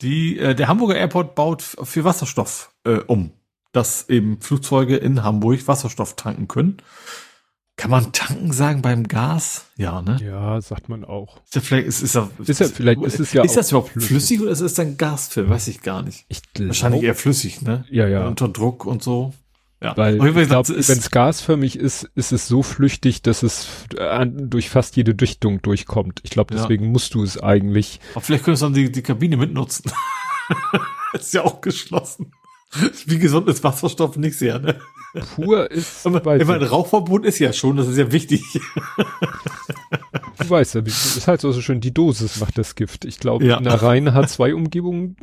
Die äh, der Hamburger Airport baut für Wasserstoff äh, um, dass eben Flugzeuge in Hamburg Wasserstoff tanken können. Kann man tanken sagen beim Gas? Ja, ne? Ja, sagt man auch. Ist ja vielleicht, ist, ist, ja, ist ja, vielleicht ist es ja Ist das überhaupt flüssig, flüssig oder ist es dann Gasfilm? Weiß ich gar nicht. Ich glaub, Wahrscheinlich eher flüssig, ne? Ja, ja. Unter Druck und so. Ja. Weil ich glaube, wenn es gasförmig ist, ist es so flüchtig, dass es durch fast jede Dichtung durchkommt. Ich glaube, deswegen ja. musst du es eigentlich. Aber vielleicht könntest du dann die, die Kabine mitnutzen. ist ja auch geschlossen. Wie gesund ist Wasserstoff nicht sehr, ne? Pur ist. Aber, immer ein Rauchverbot ist ja schon, das ist ja wichtig. du weißt ja, es ist halt so schön, die Dosis macht das Gift. Ich glaube, ja. in einer reinen H2-Umgebung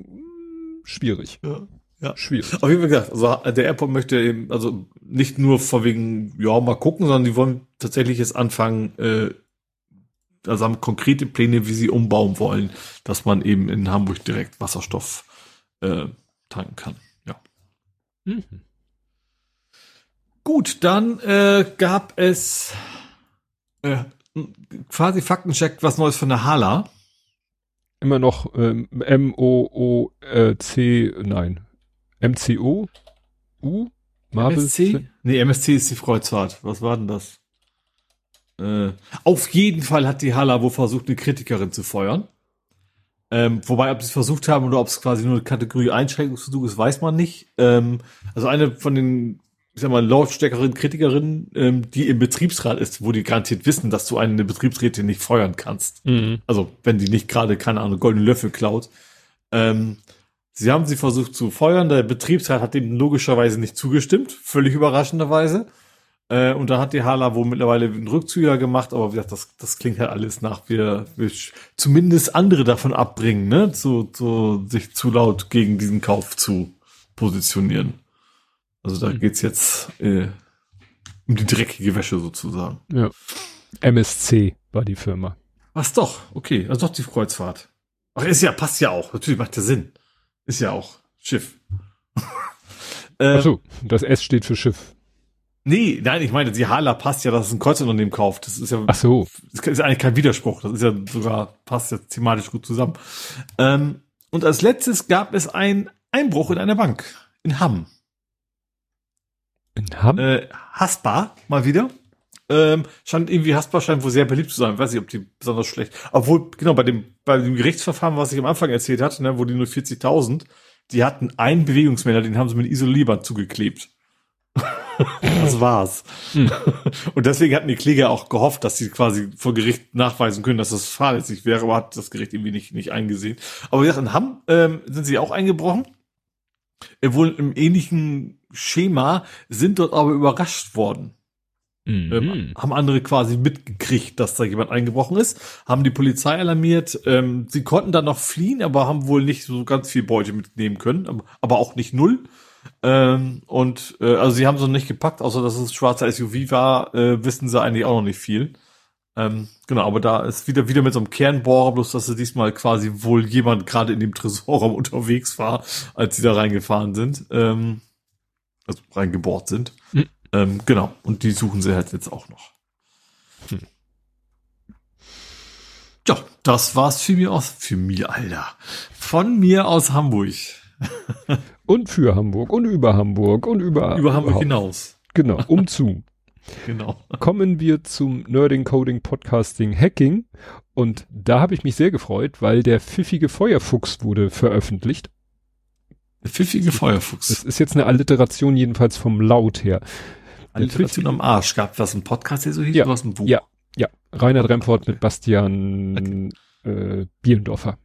schwierig. Ja. Ja. Schwierig. Jeden Fall gesagt, also der Airport möchte eben, also nicht nur vor wegen, ja, mal gucken, sondern die wollen tatsächlich jetzt anfangen, äh, also haben konkrete Pläne, wie sie umbauen wollen, dass man eben in Hamburg direkt Wasserstoff äh, tanken kann. Ja. Mhm. Gut, dann äh, gab es äh, quasi Faktencheck, was Neues von der Hala. Immer noch ähm, M-O-O-C, nein, MCO? U? Marvel? MSC? Nee, MSC ist die Kreuzfahrt. Was war denn das? Äh, auf jeden Fall hat die Hala wohl versucht, eine Kritikerin zu feuern. Ähm, wobei, ob sie es versucht haben oder ob es quasi nur eine Kategorie Einschränkungsversuch ist, weiß man nicht. Ähm, also eine von den, ich sag mal, lautstärkeren Kritikerinnen, ähm, die im Betriebsrat ist, wo die garantiert wissen, dass du eine Betriebsrätin nicht feuern kannst. Mhm. Also, wenn die nicht gerade, keine Ahnung, goldene Löffel klaut. Ähm, Sie haben sie versucht zu feuern. Der Betriebsrat hat dem logischerweise nicht zugestimmt, völlig überraschenderweise. Äh, und da hat die Hala wohl mittlerweile einen Rückzüger gemacht, aber wie gesagt, das, das klingt halt alles nach, wir, wir zumindest andere davon abbringen, ne, zu, zu, sich zu laut gegen diesen Kauf zu positionieren. Also da mhm. geht's jetzt äh, um die dreckige Wäsche sozusagen. Ja. MSC war die Firma. Was doch, okay, also doch die Kreuzfahrt. Ach, ist ja, passt ja auch. Natürlich macht ja Sinn. Ist ja auch Schiff. ähm, Ach so, das S steht für Schiff. Nee, nein, ich meine, die Hala passt ja, dass es ein Kreuzunternehmen kauft. Das ist ja, Ach so. Das ist eigentlich kein Widerspruch. Das ist ja sogar, passt ja thematisch gut zusammen. Ähm, und als letztes gab es einen Einbruch in einer Bank. In Hamm. In Hamm? Äh, Haspa, mal wieder. Ähm, scheint irgendwie Haspa scheint wohl sehr beliebt zu sein. Ich weiß nicht, ob die besonders schlecht. Obwohl, genau, bei dem, bei dem Gerichtsverfahren, was ich am Anfang erzählt hatte, ne, wo die nur 40.000, die hatten einen Bewegungsmelder, den haben sie mit Isolierband zugeklebt. das war's. Hm. Und deswegen hatten die Kläger auch gehofft, dass sie quasi vor Gericht nachweisen können, dass das fahrlässig wäre, aber hat das Gericht irgendwie nicht, nicht eingesehen. Aber wie gesagt, in Hamm ähm, sind sie auch eingebrochen. Äh, wohl im ähnlichen Schema, sind dort aber überrascht worden. Mhm. Ähm, haben andere quasi mitgekriegt, dass da jemand eingebrochen ist, haben die Polizei alarmiert. Ähm, sie konnten dann noch fliehen, aber haben wohl nicht so ganz viel Beute mitnehmen können, aber auch nicht null. Ähm, und äh, also sie haben so nicht gepackt, außer dass es schwarzer SUV war, äh, wissen sie eigentlich auch noch nicht viel. Ähm, genau, aber da ist wieder wieder mit so einem Kernbohrer, bloß dass sie diesmal quasi wohl jemand gerade in dem Tresorraum unterwegs war, als sie da reingefahren sind, ähm, also reingebohrt sind. Mhm. Ähm, genau, und die suchen sie halt jetzt auch noch. Hm. Ja, das war's für mir aus, für mir, Alter. Von mir aus Hamburg. und für Hamburg und über Hamburg und über über Hamburg hinaus. Genau, umzu. Genau. Kommen wir zum Nerding, Coding, Podcasting, Hacking. Und da habe ich mich sehr gefreut, weil der pfiffige Feuerfuchs wurde veröffentlicht. Der pfiffige Feuerfuchs. Das ist jetzt eine Alliteration jedenfalls vom Laut her. Alliteration am Arsch. Gab was ein Podcast, der so hieß, Ja. oder was ein Buch? Ja, ja. Reinhard Remford mit Bastian äh, Bielendorfer.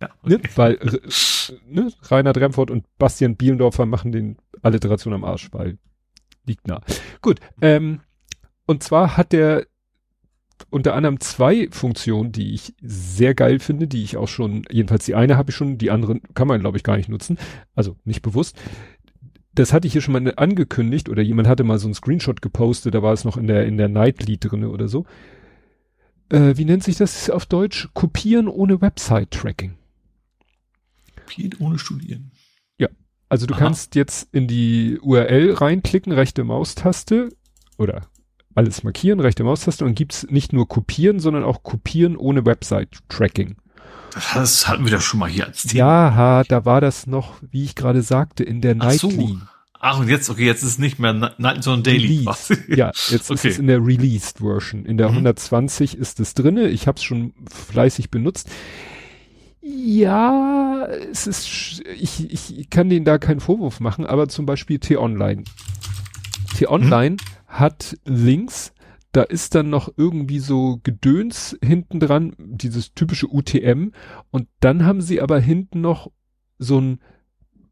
ja Ne? okay. Weil äh, ne? Reinhard Remford und Bastian Bielendorfer machen den Alliteration am Arsch, weil liegt nah. Gut. Ähm, und zwar hat der unter anderem zwei Funktionen, die ich sehr geil finde, die ich auch schon, jedenfalls die eine habe ich schon, die andere kann man, glaube ich, gar nicht nutzen. Also nicht bewusst. Das hatte ich hier schon mal angekündigt oder jemand hatte mal so einen Screenshot gepostet, da war es noch in der, in der Nightly drinne oder so. Äh, wie nennt sich das auf Deutsch? Kopieren ohne Website-Tracking. Piet ohne Studieren. Also du Aha. kannst jetzt in die URL reinklicken, rechte Maustaste oder alles markieren, rechte Maustaste und gibt's nicht nur kopieren, sondern auch kopieren ohne Website-Tracking. Das hatten wir doch schon mal hier als Thema. Ja, da war das noch, wie ich gerade sagte, in der Ach so. Nightly. Ach, und jetzt, okay, jetzt ist es nicht mehr Night, sondern Daily. Ja, jetzt ist Okay. es in der Released Version. In der Mhm. 120 ist es drinne. Ich habe es schon fleißig benutzt. Ja, es ist, ich, ich kann denen da keinen Vorwurf machen, aber zum Beispiel T-Online. T-Online hat Links, da ist dann noch irgendwie so Gedöns hinten dran, dieses typische UTM, und dann haben sie aber hinten noch so einen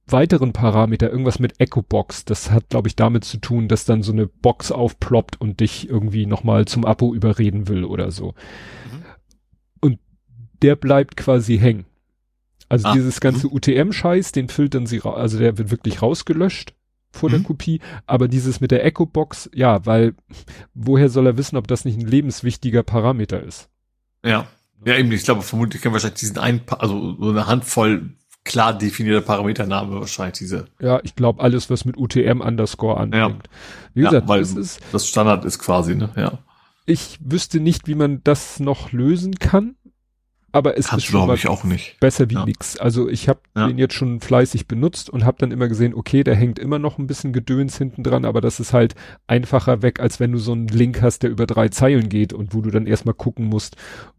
weiteren Parameter, irgendwas mit Echo-Box. Das hat, glaube ich, damit zu tun, dass dann so eine Box aufploppt und dich irgendwie nochmal zum Abo überreden will oder so. Mhm. Und der bleibt quasi hängen. Also Ah, dieses ganze UTM-Scheiß, den filtern sie, also der wird wirklich rausgelöscht vor der Mhm. Kopie, aber dieses mit der Echo-Box, ja, weil woher soll er wissen, ob das nicht ein lebenswichtiger Parameter ist? Ja. Ja, eben, ich glaube, vermutlich können wahrscheinlich diesen Pa- also so eine Handvoll klar definierter Parametername wahrscheinlich diese. Ja, ich glaube alles, was mit UTM Underscore anfängt. Wie Ja, gesagt, weil das ist, das Standard ist quasi, ne? Ja. ich wüsste nicht, wie man das noch lösen kann, aber es ist Kannst du, schon ich, auch nicht. besser wie Ja. nix. Also ich habe Ja. den jetzt schon fleißig benutzt und habe dann immer gesehen, okay, da hängt immer noch ein bisschen Gedöns hinten dran, aber das ist halt einfacher weg, als wenn du so einen Link hast, der über drei Zeilen geht und wo du dann erstmal gucken musst,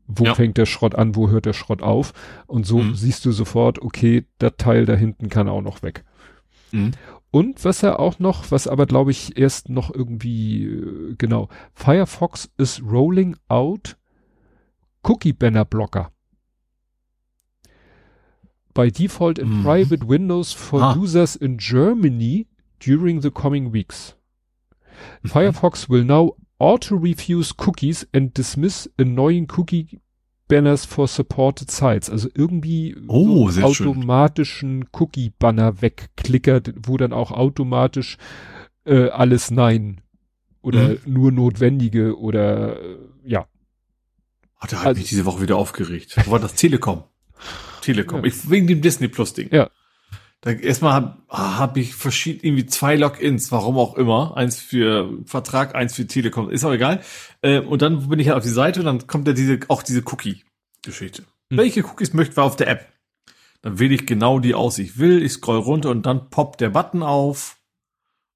wo Ja. fängt der Schrott an, wo hört der Schrott auf. Und so Mhm. siehst du sofort, okay, der Teil da hinten kann auch noch weg. Mhm. Und was er auch noch, was aber glaube ich erst noch irgendwie, äh, genau, Firefox is rolling out Cookie Banner Blocker. By default in Mhm. private windows for Ah. users in Germany during the coming weeks. Mhm. Firefox will now auto-refuse cookies and dismiss annoying cookie banners for supported sites. Also irgendwie Oh, so automatischen Cookie-Banner wegklickert, wo dann auch automatisch äh, alles Nein oder Mhm. nur notwendige oder äh, ja. Hat er halt Also- mich diese Woche wieder aufgeregt. Wo war das? Telekom. Telekom. Ja. Ich, wegen dem Disney Plus Ding. Ja. Da, erstmal habe hab ich verschieden, irgendwie zwei Logins, warum auch immer. Eins für Vertrag, eins für Telekom. Ist auch egal. Äh, und dann bin ich halt auf die Seite und dann kommt ja diese, auch diese Cookie-Geschichte. Hm. Welche Cookies möchten wir auf der App? Dann wähle ich genau die aus, ich will. Ich scroll runter und dann poppt der Button auf.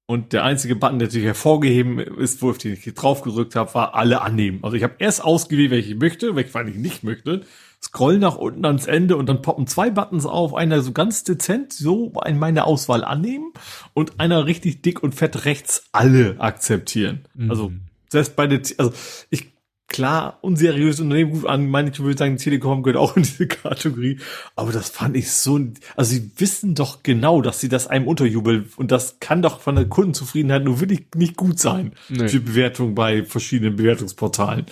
Und der einzige Button, der natürlich hervorgeheben ist, wo ich den ich drauf gedrückt habe, war alle annehmen. Also ich habe erst ausgewählt, welche ich möchte, welche ich nicht möchte. Scroll nach unten ans Ende und dann poppen zwei Buttons auf. Einer so ganz dezent, so in meine Auswahl annehmen und einer richtig dick und fett rechts alle akzeptieren. Mhm. Also selbst bei der, also ich, klar, unseriöse Unternehmen gut an, manche würden sagen, Telekom gehört auch in diese Kategorie, aber das fand ich so, also sie wissen doch genau, dass sie das einem unterjubeln und das kann doch von der Kundenzufriedenheit nur wirklich nicht gut sein Nee. für Bewertung bei verschiedenen Bewertungsportalen,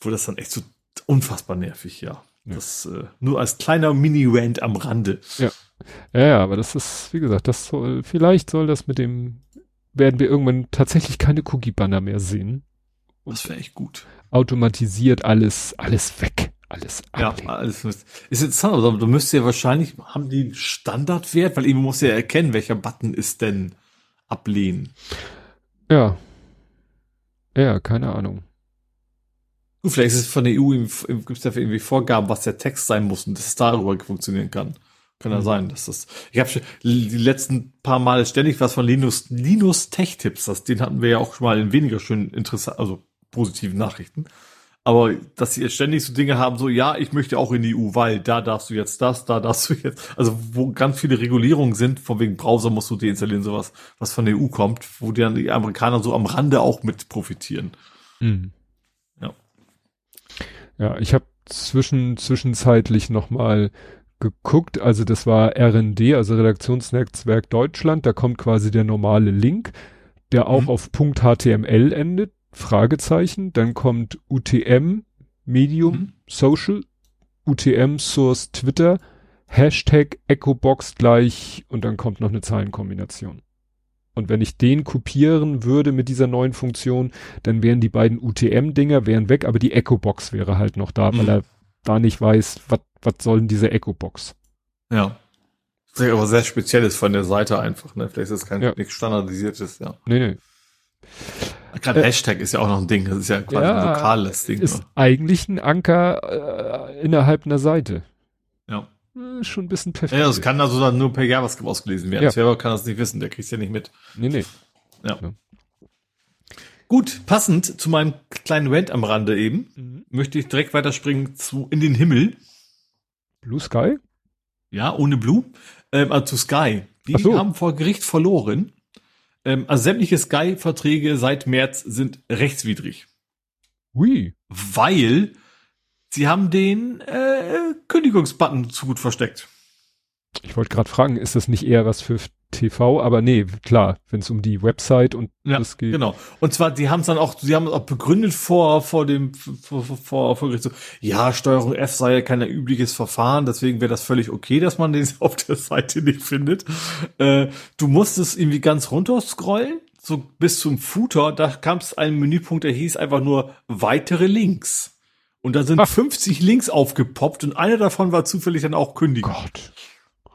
wo das dann echt so unfassbar nervig, ja. Das äh, nur als kleiner Mini-Rant am Rande. Ja, ja, aber das ist, wie gesagt, das soll, vielleicht soll das mit dem, werden wir irgendwann tatsächlich keine Cookie-Banner mehr sehen. Das wäre echt gut. Automatisiert alles, alles weg. Alles Ja, ablehnen. alles ist interessant, aber du müsst ja wahrscheinlich, haben die einen Standardwert, weil eben muss ja erkennen, welcher Button ist denn ablehnen. Ja. Ja, keine Ahnung. Gut, vielleicht ist es von der EU, gibt es dafür irgendwie Vorgaben, was der Text sein muss und dass es darüber funktionieren kann. Kann ja mhm. sein, dass das. Ich habe die letzten paar Mal ständig was von Linus, Linus Tech Tipps. Das, den hatten wir ja auch schon mal in weniger schön interessant, also positiven Nachrichten. Aber dass sie jetzt ständig so Dinge haben, so ja, ich möchte auch in die EU, weil da darfst du jetzt das, da darfst du jetzt, also wo ganz viele Regulierungen sind, von wegen Browser musst du deinstallieren, sowas, was von der EU kommt, wo dann die Amerikaner so am Rande auch mit profitieren. Mhm. Ja. Ich habe zwischen zwischenzeitlich noch mal geguckt, also das war RND, also Redaktionsnetzwerk Deutschland, da kommt quasi der normale Link, der auch mhm. auf .html endet, Fragezeichen, dann kommt UTM, Medium, mhm. Social, UTM, Source, Twitter, Hashtag Echobox gleich und dann kommt noch eine Zahlenkombination. Und wenn ich den kopieren würde mit dieser neuen Funktion, dann wären die beiden UTM-Dinger wären weg, aber die Echobox wäre halt noch da, mhm. weil er da nicht weiß, was soll denn diese Echo-Box? Ja. Das ist aber sehr spezielles von der Seite einfach, ne? Vielleicht ist es kein ja. nichts standardisiertes, ja. Nee, nee. Gerade äh, Hashtag ist ja auch noch ein Ding, das ist ja quasi ja, ein lokales Ding. Ist ne? eigentlich ein Anker äh, innerhalb einer Seite. Schon ein bisschen perfekt. Ja, das kann also dann nur per JavaScript ausgelesen werden. Ja. Server kann das nicht wissen, der kriegt ja nicht mit. Nee, nee. Ja. ja. Gut, passend zu meinem kleinen Rant am Rande eben, mhm. möchte ich direkt weiterspringen zu In den Himmel. Blue Sky? Ja, ohne Blue. Ähm, also zu Sky. Die so. haben vor Gericht verloren. Ähm, also sämtliche Sky-Verträge seit März sind rechtswidrig. Ui. Weil sie haben den äh, Kündigungsbutton zu gut versteckt. Ich wollte gerade fragen, ist das nicht eher was für TV, aber nee, klar, wenn es um die Website und ja, das geht. Genau. Und zwar, die haben es dann auch, sie haben es auch begründet vor, vor dem, vor, vor, vor Gericht so, ja, Steuerung F sei ja kein übliches Verfahren, deswegen wäre das völlig okay, dass man den auf der Seite nicht findet. Äh, du musst es irgendwie ganz runter scrollen, so bis zum Footer, da kam es ein Menüpunkt, der hieß einfach nur weitere Links. Und da sind Ach. 50 Links aufgepoppt und einer davon war zufällig dann auch Kündigung. Gott.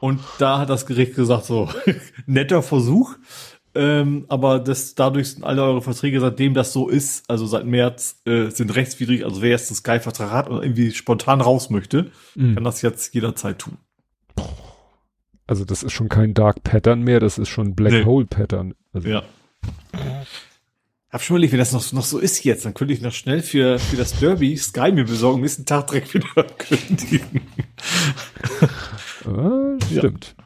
Und da hat das Gericht gesagt, so, netter Versuch. Ähm, aber das, dadurch sind alle eure Verträge, seitdem das so ist, also seit März, äh, sind rechtswidrig. Also wer jetzt einen Sky-Vertrag hat und irgendwie spontan raus möchte, mhm. kann das jetzt jederzeit tun. Also das ist schon kein Dark Pattern mehr, das ist schon Black nee. Hole Pattern. Also. Ja. Hab schon überlegt, wenn das noch, noch so ist jetzt, dann könnte ich noch schnell für, für das Derby Sky mir besorgen, nächsten Tag direkt wieder kündigen. Ah, stimmt. Ja.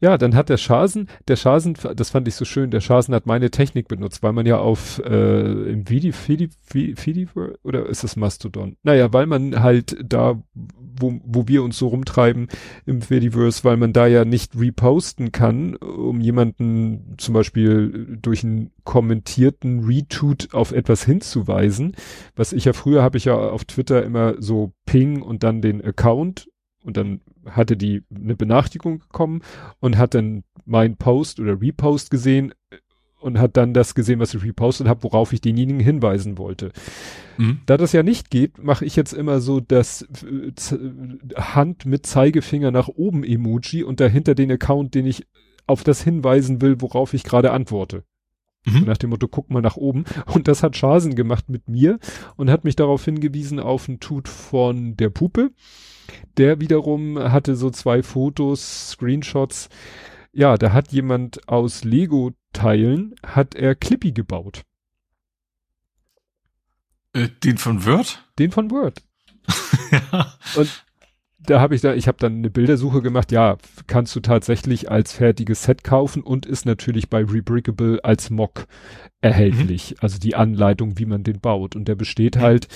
Ja. dann hat der Schasen, der Schasen, das fand ich so schön, der Schasen hat meine Technik benutzt, weil man ja auf äh, im Vidi, Vidi, Vidi, oder ist es Mastodon? Naja, weil man halt da, wo, wo wir uns so rumtreiben im Fediverse, weil man da ja nicht reposten kann, um jemanden zum Beispiel durch einen kommentierten Retweet auf etwas hinzuweisen. Was ich ja früher habe ich ja auf Twitter immer so Ping und dann den Account und dann hatte die eine Benachrichtigung bekommen und hat dann mein Post oder Repost gesehen und hat dann das gesehen, was ich repostet habe, worauf ich denjenigen hinweisen wollte. Mhm. Da das ja nicht geht, mache ich jetzt immer so das äh, Hand mit Zeigefinger nach oben Emoji und dahinter den Account, den ich auf das hinweisen will, worauf ich gerade antworte. Mhm. Nach dem Motto, guck mal nach oben. Und das hat Schasen gemacht mit mir und hat mich darauf hingewiesen auf ein Tut von der Puppe. Der wiederum hatte so zwei Fotos, Screenshots. Ja, da hat jemand aus Lego-Teilen, hat er Clippy gebaut. Äh, den von Word? Den von Word. ja. Und da habe ich da, ich habe dann eine Bildersuche gemacht. Ja, kannst du tatsächlich als fertiges Set kaufen und ist natürlich bei Rebrickable als Mock erhältlich. Mhm. Also die Anleitung, wie man den baut. Und der besteht halt,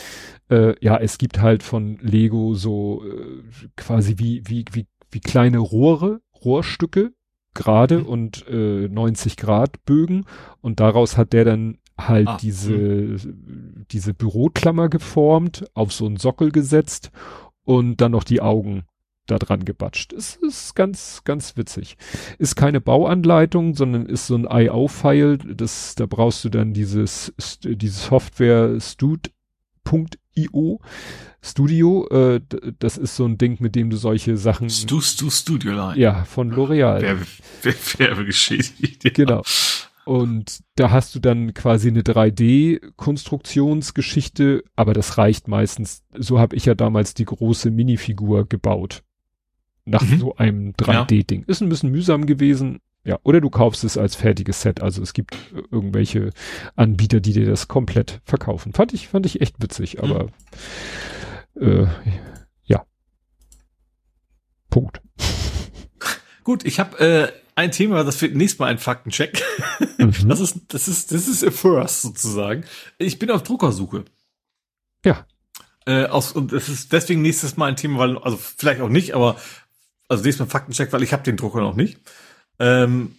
äh, ja, es gibt halt von Lego so äh, quasi wie wie wie wie kleine Rohre, Rohrstücke, gerade mhm. und äh, 90 Grad Bögen. Und daraus hat der dann halt ah, diese, mh. diese Büroklammer geformt, auf so einen Sockel gesetzt und dann noch die Augen da dran gebatscht. Es ist ganz, ganz witzig. Ist keine Bauanleitung, sondern ist so ein IO-File. Das, da brauchst du dann dieses, diese Software stud.io. Studio, äh, das ist so ein Ding, mit dem du solche Sachen. Stu, Stu Studio Line. Ja, von L'Oreal. Wer, wer, wer geschädigt. Ja. Genau. Und da hast du dann quasi eine 3D-Konstruktionsgeschichte, aber das reicht meistens. So habe ich ja damals die große Minifigur gebaut. nach mhm. so einem 3D-Ding. Ist ein bisschen mühsam gewesen. Ja, oder du kaufst es als fertiges Set. Also es gibt irgendwelche Anbieter, die dir das komplett verkaufen. Fand ich, fand ich echt witzig, mhm. aber äh, ja. Punkt. Gut, ich habe äh, ein Thema, das wird nächstes Mal ein Faktencheck. Mhm. Das ist, das ist, das ist a first sozusagen. Ich bin auf Druckersuche. Ja. Äh, aus, und es ist deswegen nächstes Mal ein Thema, weil, also vielleicht auch nicht, aber also nächstes Mal Faktencheck, weil ich habe den Drucker noch nicht. Ähm,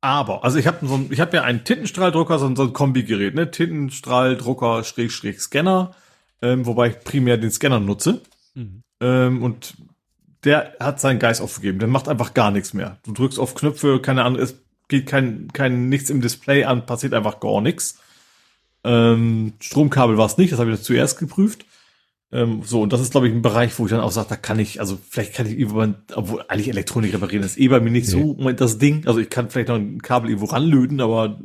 aber, also ich habe so ein, ich habe ja einen Tintenstrahldrucker, so ein, so ein Kombigerät, ne? Tintenstrahldrucker, Schrägstrich Scanner, ähm, wobei ich primär den Scanner nutze. Mhm. Ähm, und der hat seinen Geist aufgegeben. Der macht einfach gar nichts mehr. Du drückst auf Knöpfe, keine Ahnung, es geht kein, kein nichts im Display an, passiert einfach gar nichts. Ähm, Stromkabel war es nicht, das habe ich zuerst geprüft. Ähm, so, und das ist, glaube ich, ein Bereich, wo ich dann auch sage, da kann ich, also vielleicht kann ich irgendwann, obwohl eigentlich Elektronik reparieren ist eh bei mir nicht nee. so das Ding. Also ich kann vielleicht noch ein Kabel irgendwo ranlöten, aber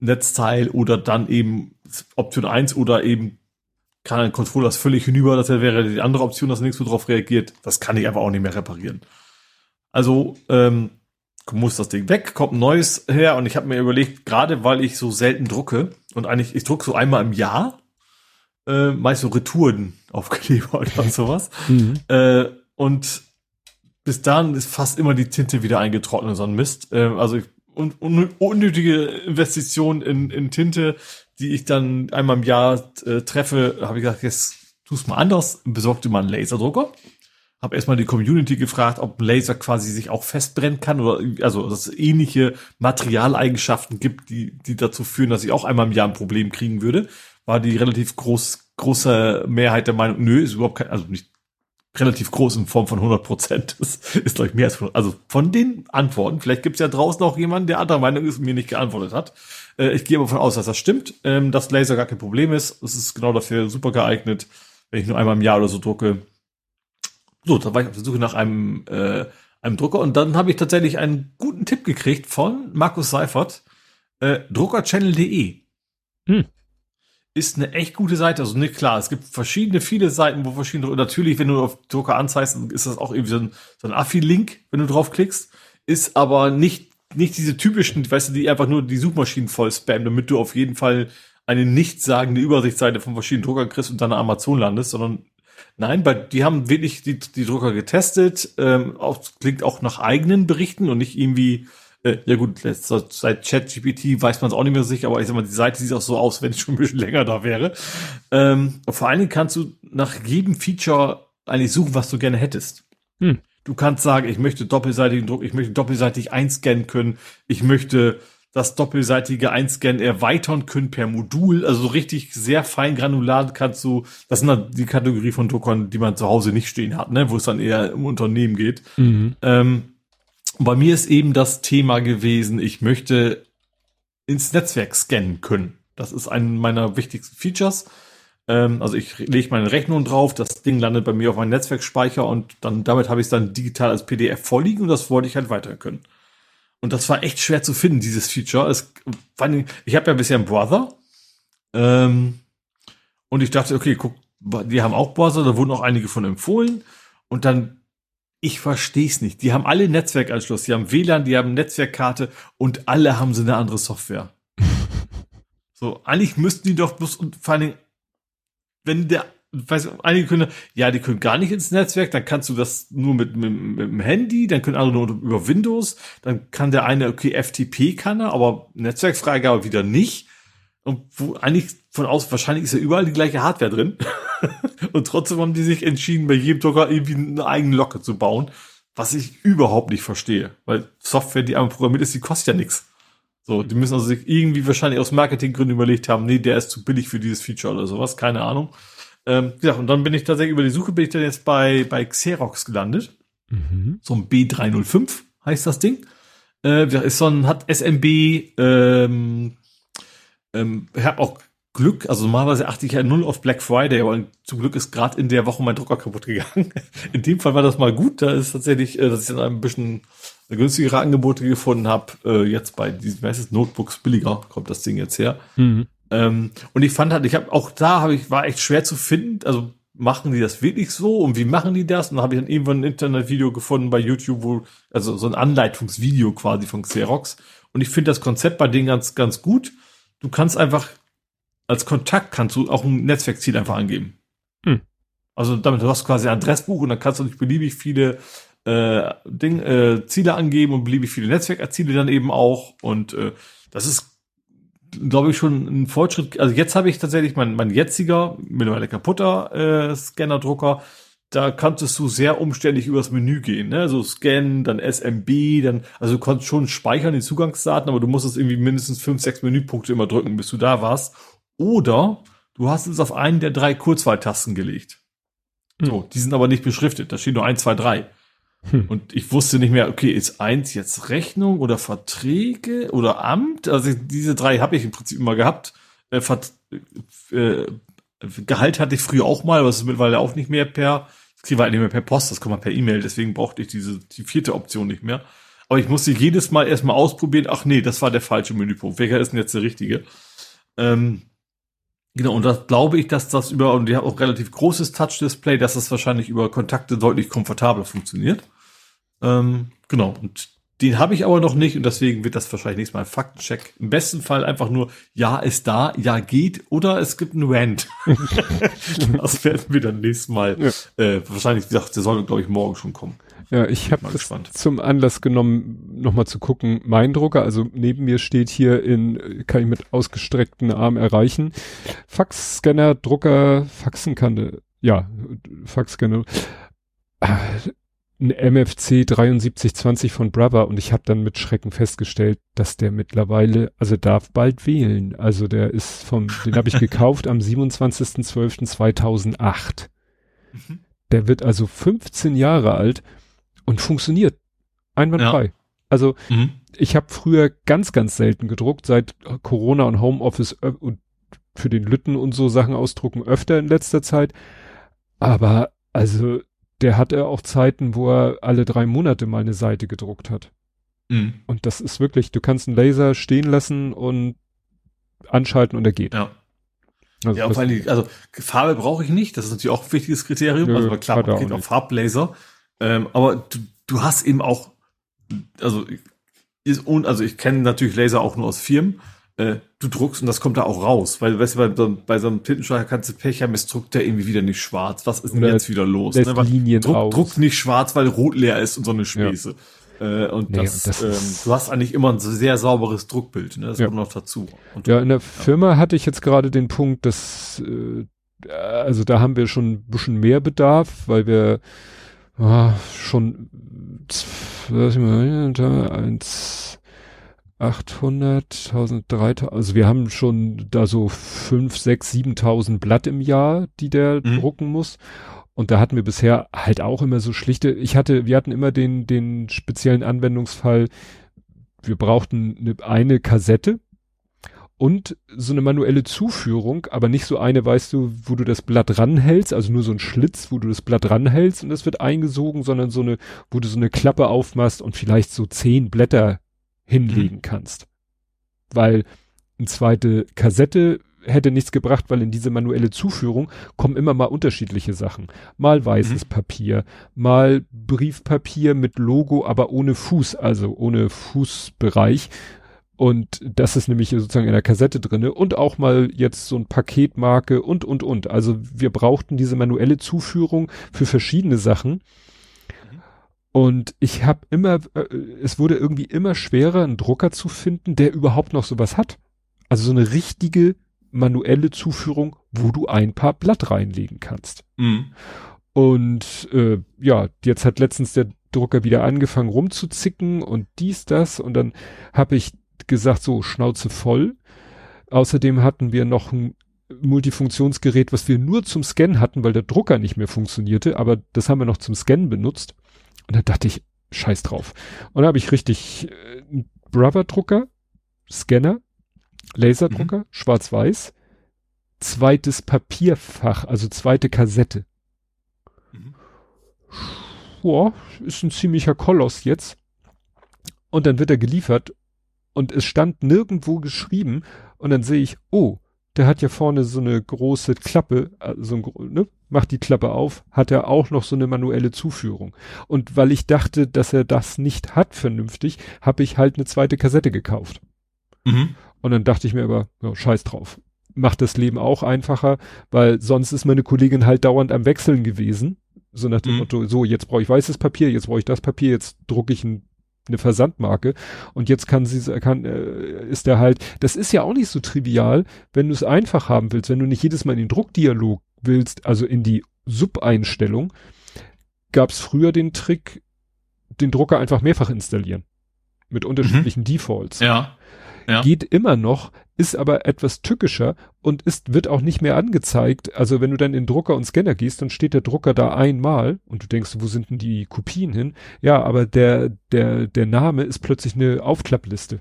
Netzteil oder dann eben Option 1 oder eben kann ein Controller das völlig hinüber, das wäre die andere Option, dass nichts mehr drauf reagiert. Das kann ich einfach auch nicht mehr reparieren. Also ähm, muss das Ding weg, kommt ein neues her und ich habe mir überlegt, gerade weil ich so selten drucke und eigentlich, ich drucke so einmal im Jahr, äh, meist so Retouren aufkleber oder sowas. Mhm. Äh, und bis dann ist fast immer die Tinte wieder eingetrocknet, so ein Mist. Äh, also un un unnötige Investition in, in Tinte, die ich dann einmal im Jahr äh, treffe, habe ich gesagt, jetzt tu's mal anders, besorgte mal einen Laserdrucker. Habe erstmal die Community gefragt, ob ein Laser quasi sich auch festbrennen kann oder also dass es ähnliche Materialeigenschaften gibt, die, die dazu führen, dass ich auch einmal im Jahr ein Problem kriegen würde war die relativ groß, große Mehrheit der Meinung, nö, ist überhaupt kein, also nicht relativ groß in Form von 100 Prozent. Das ist, glaube ich, mehr als von, also von den Antworten. Vielleicht gibt es ja draußen auch jemanden, der anderer Meinung ist und mir nicht geantwortet hat. Äh, ich gehe aber davon aus, dass das stimmt, ähm, dass Laser gar kein Problem ist. Es ist genau dafür super geeignet, wenn ich nur einmal im Jahr oder so drucke. So, da war ich auf der Suche nach einem, äh, einem Drucker und dann habe ich tatsächlich einen guten Tipp gekriegt von Markus Seifert, äh, druckerchannel.de. Hm ist eine echt gute Seite. Also nicht klar, es gibt verschiedene, viele Seiten, wo verschiedene, natürlich, wenn du auf Drucker anzeigst, ist das auch irgendwie so ein, so ein Affi-Link, wenn du draufklickst, ist aber nicht, nicht diese typischen, weißt du, die einfach nur die Suchmaschinen voll spammen, damit du auf jeden Fall eine nichtssagende Übersichtsseite von verschiedenen Druckern kriegst und dann Amazon landest, sondern nein, bei, die haben wirklich die, die Drucker getestet, ähm, auch, klingt auch nach eigenen Berichten und nicht irgendwie äh, ja gut, seit ChatGPT weiß man es auch nicht mehr sicher, aber ich sag mal, die Seite sieht auch so aus, wenn es schon ein bisschen länger da wäre. Ähm, vor allen Dingen kannst du nach jedem Feature eigentlich suchen, was du gerne hättest. Hm. Du kannst sagen, ich möchte doppelseitigen Druck, ich möchte doppelseitig einscannen können, ich möchte das doppelseitige Einscannen erweitern können per Modul. Also so richtig sehr fein granular kannst du, das sind dann die Kategorie von Druckern, die man zu Hause nicht stehen hat, ne, wo es dann eher im Unternehmen geht. Mhm. Ähm, bei mir ist eben das Thema gewesen, ich möchte ins Netzwerk scannen können. Das ist ein meiner wichtigsten Features. Ähm, also ich lege meine Rechnung drauf, das Ding landet bei mir auf meinem Netzwerkspeicher und dann damit habe ich es dann digital als PDF vorliegen und das wollte ich halt weiter können. Und das war echt schwer zu finden, dieses Feature. Es, ich habe ja bisher einen Brother ähm, und ich dachte, okay, guck, die haben auch Browser, da wurden auch einige von empfohlen. Und dann ich verstehe es nicht. Die haben alle Netzwerkanschluss, die haben WLAN, die haben Netzwerkkarte und alle haben sie eine andere Software. so, eigentlich müssten die doch bloß und vor allen Dingen, wenn der, weiß einige können, ja, die können gar nicht ins Netzwerk, dann kannst du das nur mit, mit, mit dem Handy, dann können andere nur über Windows, dann kann der eine, okay, FTP kann er, aber Netzwerkfreigabe wieder nicht. Und wo eigentlich von aus, wahrscheinlich ist ja überall die gleiche Hardware drin. und trotzdem haben die sich entschieden, bei jedem Drucker irgendwie eine eigene Locke zu bauen, was ich überhaupt nicht verstehe. Weil Software, die einmal programmiert ist, die kostet ja nichts. So, die müssen also sich irgendwie wahrscheinlich aus Marketinggründen überlegt haben, nee, der ist zu billig für dieses Feature oder sowas, keine Ahnung. Ähm, ja, und dann bin ich tatsächlich über die Suche, bin ich dann jetzt bei, bei Xerox gelandet. Mhm. So ein B305 heißt das Ding. Äh, ist so ein, hat SMB, ähm, ähm, ich habe auch Glück, also normalerweise achte ich ja null auf Black Friday, aber zum Glück ist gerade in der Woche mein Drucker kaputt gegangen. In dem Fall war das mal gut, da ist tatsächlich, äh, dass ich dann ein bisschen günstigere Angebote gefunden habe. Äh, jetzt bei diesen meistens Notebooks billiger kommt das Ding jetzt her. Mhm. Ähm, und ich fand halt, ich habe auch da habe ich war echt schwer zu finden. Also machen die das wirklich so und wie machen die das? Und dann habe ich dann irgendwann ein Internetvideo gefunden bei YouTube, wo, also so ein Anleitungsvideo quasi von Xerox. Und ich finde das Konzept bei denen ganz, ganz gut. Du kannst einfach, als Kontakt kannst du auch ein Netzwerkziel einfach angeben. Hm. Also damit du hast quasi ein Adressbuch und dann kannst du nicht beliebig viele äh, Ding, äh, Ziele angeben und beliebig viele Netzwerkziele dann eben auch. Und äh, das ist glaube ich, schon ein Fortschritt. Also jetzt habe ich tatsächlich mein, mein jetziger, mittlerweile kaputter äh, Scannerdrucker. Da kanntest du sehr umständlich übers Menü gehen, ne? So Scan, dann SMB, dann, also du konntest schon speichern die Zugangsdaten, aber du musstest irgendwie mindestens fünf, sechs Menüpunkte immer drücken, bis du da warst. Oder du hast es auf einen der drei Kurzwahltasten gelegt. Hm. So, die sind aber nicht beschriftet. Da steht nur eins, zwei, drei. Hm. Und ich wusste nicht mehr, okay, ist eins jetzt Rechnung oder Verträge oder Amt? Also diese drei habe ich im Prinzip immer gehabt. Äh, äh, Gehalt hatte ich früher auch mal, aber es ist mittlerweile auch nicht mehr per, kriegen wir halt nicht mehr per Post, das kommt man per E-Mail, deswegen brauchte ich diese, die vierte Option nicht mehr. Aber ich musste jedes Mal erstmal ausprobieren, ach nee, das war der falsche Menüpunkt. Welcher ist denn jetzt der richtige? Ähm, Genau, und das glaube ich, dass das über, und die haben auch relativ großes Touch-Display, dass das wahrscheinlich über Kontakte deutlich komfortabler funktioniert. Ähm, genau, und den habe ich aber noch nicht und deswegen wird das wahrscheinlich nächstes Mal ein Faktencheck. Im besten Fall einfach nur, ja, ist da, ja, geht oder es gibt einen Rant. das werden wir dann nächstes Mal, ja. äh, wahrscheinlich, wie gesagt, der soll, glaube ich, morgen schon kommen. Ja, ich habe zum Anlass genommen, nochmal zu gucken, mein Drucker, also neben mir steht hier in, kann ich mit ausgestreckten Armen erreichen, Faxscanner, Drucker, faxen kann, ja, Faxscanner, ein MFC 7320 von Brother und ich habe dann mit Schrecken festgestellt, dass der mittlerweile, also darf bald wählen. Also der ist vom, den habe ich gekauft am 27.12.2008. Mhm. Der wird also 15 Jahre alt und funktioniert einwandfrei. Ja. Also mhm. ich habe früher ganz, ganz selten gedruckt, seit Corona und Homeoffice äh, und für den Lütten und so Sachen ausdrucken öfter in letzter Zeit. Aber also der hat er auch Zeiten, wo er alle drei Monate mal eine Seite gedruckt hat. Mhm. Und das ist wirklich, du kannst einen Laser stehen lassen und anschalten und er geht. Ja. Also, ja, vor allem, also Farbe brauche ich nicht, das ist natürlich auch ein wichtiges Kriterium. Nö, also klar, man geht auch Farbblazer. Ähm, aber du, du hast eben auch, also ist, also ich kenne natürlich Laser auch nur aus Firmen, äh, du druckst und das kommt da auch raus. Weil, weißt du, bei, so, bei so einem Tintenstreicher kannst du Pech haben, es druckt der irgendwie wieder nicht schwarz. Was ist denn jetzt wieder los? Ne? Linien druck, druckt nicht schwarz, weil rot leer ist und so eine Späße. Ja. Äh, und nee, das, das ähm, du hast eigentlich immer ein sehr sauberes Druckbild, ne? Das ja. kommt noch dazu. Und, ja, in der ja. Firma hatte ich jetzt gerade den Punkt, dass äh, also da haben wir schon ein bisschen mehr Bedarf, weil wir ah, schon was ich mal, eins 800, 1000, 3000, also wir haben schon da so 5, 6, 7000 Blatt im Jahr, die der mhm. drucken muss. Und da hatten wir bisher halt auch immer so schlichte, ich hatte, wir hatten immer den, den speziellen Anwendungsfall, wir brauchten eine, eine Kassette und so eine manuelle Zuführung, aber nicht so eine, weißt du, wo du das Blatt ranhältst, also nur so ein Schlitz, wo du das Blatt ranhältst und das wird eingesogen, sondern so eine, wo du so eine Klappe aufmachst und vielleicht so zehn Blätter hinlegen mhm. kannst. Weil eine zweite Kassette hätte nichts gebracht, weil in diese manuelle Zuführung kommen immer mal unterschiedliche Sachen. Mal weißes mhm. Papier, mal Briefpapier mit Logo, aber ohne Fuß, also ohne Fußbereich. Und das ist nämlich sozusagen in der Kassette drinne und auch mal jetzt so ein Paketmarke und, und, und. Also wir brauchten diese manuelle Zuführung für verschiedene Sachen. Und ich habe immer, äh, es wurde irgendwie immer schwerer, einen Drucker zu finden, der überhaupt noch sowas hat. Also so eine richtige manuelle Zuführung, wo du ein paar Blatt reinlegen kannst. Mhm. Und äh, ja, jetzt hat letztens der Drucker wieder angefangen rumzuzicken und dies, das. Und dann habe ich gesagt, so Schnauze voll. Außerdem hatten wir noch ein Multifunktionsgerät, was wir nur zum Scannen hatten, weil der Drucker nicht mehr funktionierte, aber das haben wir noch zum Scannen benutzt. Und da dachte ich, scheiß drauf. Und da habe ich richtig äh, Brother-Drucker, Scanner, Laserdrucker, mhm. schwarz-weiß, zweites Papierfach, also zweite Kassette. Mhm. Boah, ist ein ziemlicher Koloss jetzt. Und dann wird er geliefert und es stand nirgendwo geschrieben und dann sehe ich, oh, der hat ja vorne so eine große Klappe, also so ein, ne, macht die Klappe auf, hat er auch noch so eine manuelle Zuführung. Und weil ich dachte, dass er das nicht hat vernünftig, habe ich halt eine zweite Kassette gekauft. Mhm. Und dann dachte ich mir aber, ja, scheiß drauf. Macht das Leben auch einfacher, weil sonst ist meine Kollegin halt dauernd am Wechseln gewesen. So nach dem mhm. Motto, so, jetzt brauche ich weißes Papier, jetzt brauche ich das Papier, jetzt drucke ich ein eine Versandmarke und jetzt kann sie kann äh, ist der halt das ist ja auch nicht so trivial wenn du es einfach haben willst wenn du nicht jedes Mal in den Druckdialog willst also in die Sub-Einstellung gab es früher den Trick den Drucker einfach mehrfach installieren mit unterschiedlichen mhm. Defaults ja ja. geht immer noch, ist aber etwas tückischer und ist, wird auch nicht mehr angezeigt. Also wenn du dann in Drucker und Scanner gehst, dann steht der Drucker da einmal und du denkst, wo sind denn die Kopien hin? Ja, aber der, der, der Name ist plötzlich eine Aufklappliste.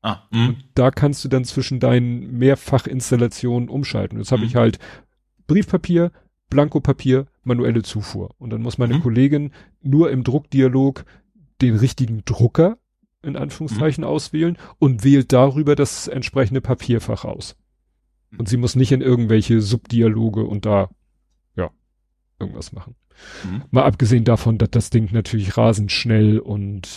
Ah, mh. und da kannst du dann zwischen deinen Mehrfachinstallationen umschalten. Jetzt habe ich halt Briefpapier, Blankopapier, manuelle Zufuhr. Und dann muss meine mhm. Kollegin nur im Druckdialog den richtigen Drucker in Anführungszeichen mhm. auswählen und wählt darüber das entsprechende Papierfach aus. Und sie muss nicht in irgendwelche Subdialoge und da, ja, irgendwas machen. Mhm. Mal abgesehen davon, dass das Ding natürlich rasend schnell und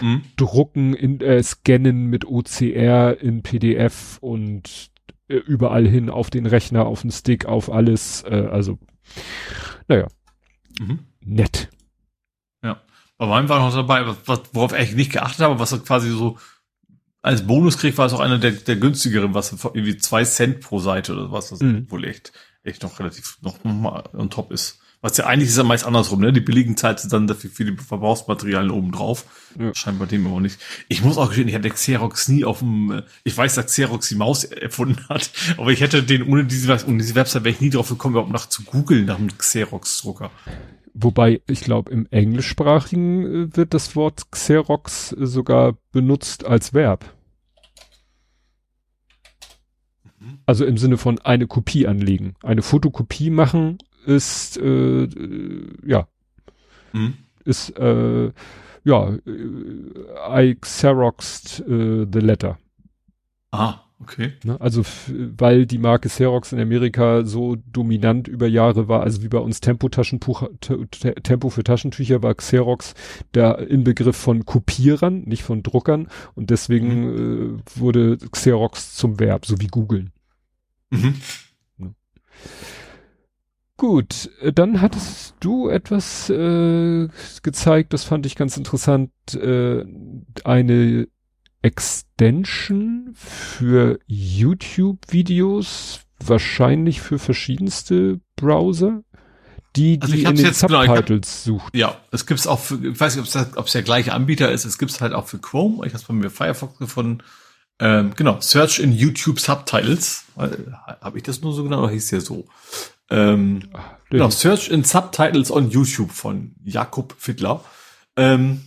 mhm. drucken, in, äh, scannen mit OCR in PDF und überall hin auf den Rechner, auf den Stick, auf alles, äh, also, naja, mhm. nett. Aber meinem war noch dabei, was, worauf ich nicht geachtet habe, was er quasi so als Bonus kriegt, war es auch einer der, der günstigeren, was irgendwie zwei Cent pro Seite oder was, das mhm. wohl echt, echt noch relativ noch mal on top ist. Was ja eigentlich ist ja meist andersrum, ne? Die billigen zahlt dann dafür für die Verbrauchsmaterialien oben drauf. Ja. Scheint bei dem aber nicht. Ich muss auch gestehen, ich hätte Xerox nie auf dem, ich weiß, dass Xerox die Maus erfunden hat, aber ich hätte den ohne diese, ohne diese Website wäre ich nie drauf gekommen, überhaupt nach zu googeln nach einem Xerox-Drucker. Wobei, ich glaube, im Englischsprachigen äh, wird das Wort Xerox sogar benutzt als Verb. Mhm. Also im Sinne von eine Kopie anlegen. Eine Fotokopie machen ist, äh, äh ja, mhm. ist, äh, ja, äh, I Xeroxed äh, the letter. Ah, Okay. Ne, also weil die Marke Xerox in Amerika so dominant über Jahre war, also wie bei uns Tempo Tempo für Taschentücher war Xerox der Inbegriff von Kopierern, nicht von Druckern und deswegen mhm. äh, wurde Xerox zum Verb, so wie googeln. Mhm. Ne. Gut, äh, dann hattest du etwas äh, gezeigt, das fand ich ganz interessant, äh, eine Extension für YouTube-Videos, wahrscheinlich für verschiedenste Browser, die, also die in den jetzt, Subtitles genau, hab, sucht. Ja, es gibt's auch für, ich weiß nicht, ob es der gleiche Anbieter ist, es gibt's halt auch für Chrome, ich habe bei mir Firefox gefunden. Ähm, genau, Search in YouTube Subtitles. Habe ich das nur so genannt oder hieß der so? Ähm, Ach, genau, Search in Subtitles on YouTube von Jakob Fiedler. Ähm,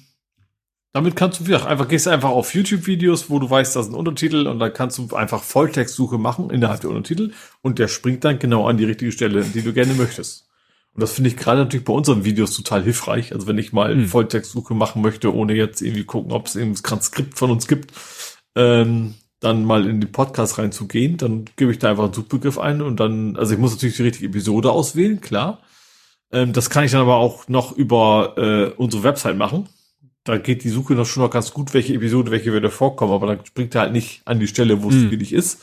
damit kannst du wieder einfach, gehst einfach auf YouTube-Videos, wo du weißt, da sind Untertitel und dann kannst du einfach Volltextsuche machen innerhalb der Untertitel und der springt dann genau an die richtige Stelle, die du gerne möchtest. Und das finde ich gerade natürlich bei unseren Videos total hilfreich. Also wenn ich mal hm. Volltextsuche machen möchte, ohne jetzt irgendwie gucken, ob es eben das Transkript von uns gibt, ähm, dann mal in den Podcast reinzugehen, dann gebe ich da einfach einen Suchbegriff ein und dann, also ich muss natürlich die richtige Episode auswählen, klar. Ähm, das kann ich dann aber auch noch über äh, unsere Website machen da geht die Suche noch schon noch ganz gut, welche Episode, welche wieder vorkommen, aber dann springt er halt nicht an die Stelle, wo es mm. wirklich ist.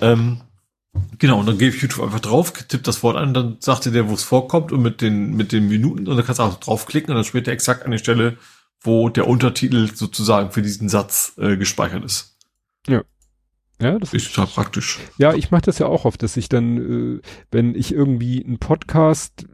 Ähm, genau, und dann gebe ich YouTube einfach drauf, tippt das Wort an, dann sagt er dir, wo es vorkommt und mit den, mit den Minuten und dann kannst du auch draufklicken und dann spielt er exakt an die Stelle, wo der Untertitel sozusagen für diesen Satz äh, gespeichert ist. Ja. Ja, das ist total praktisch. Ja, ich mache das ja auch oft, dass ich dann, äh, wenn ich irgendwie einen Podcast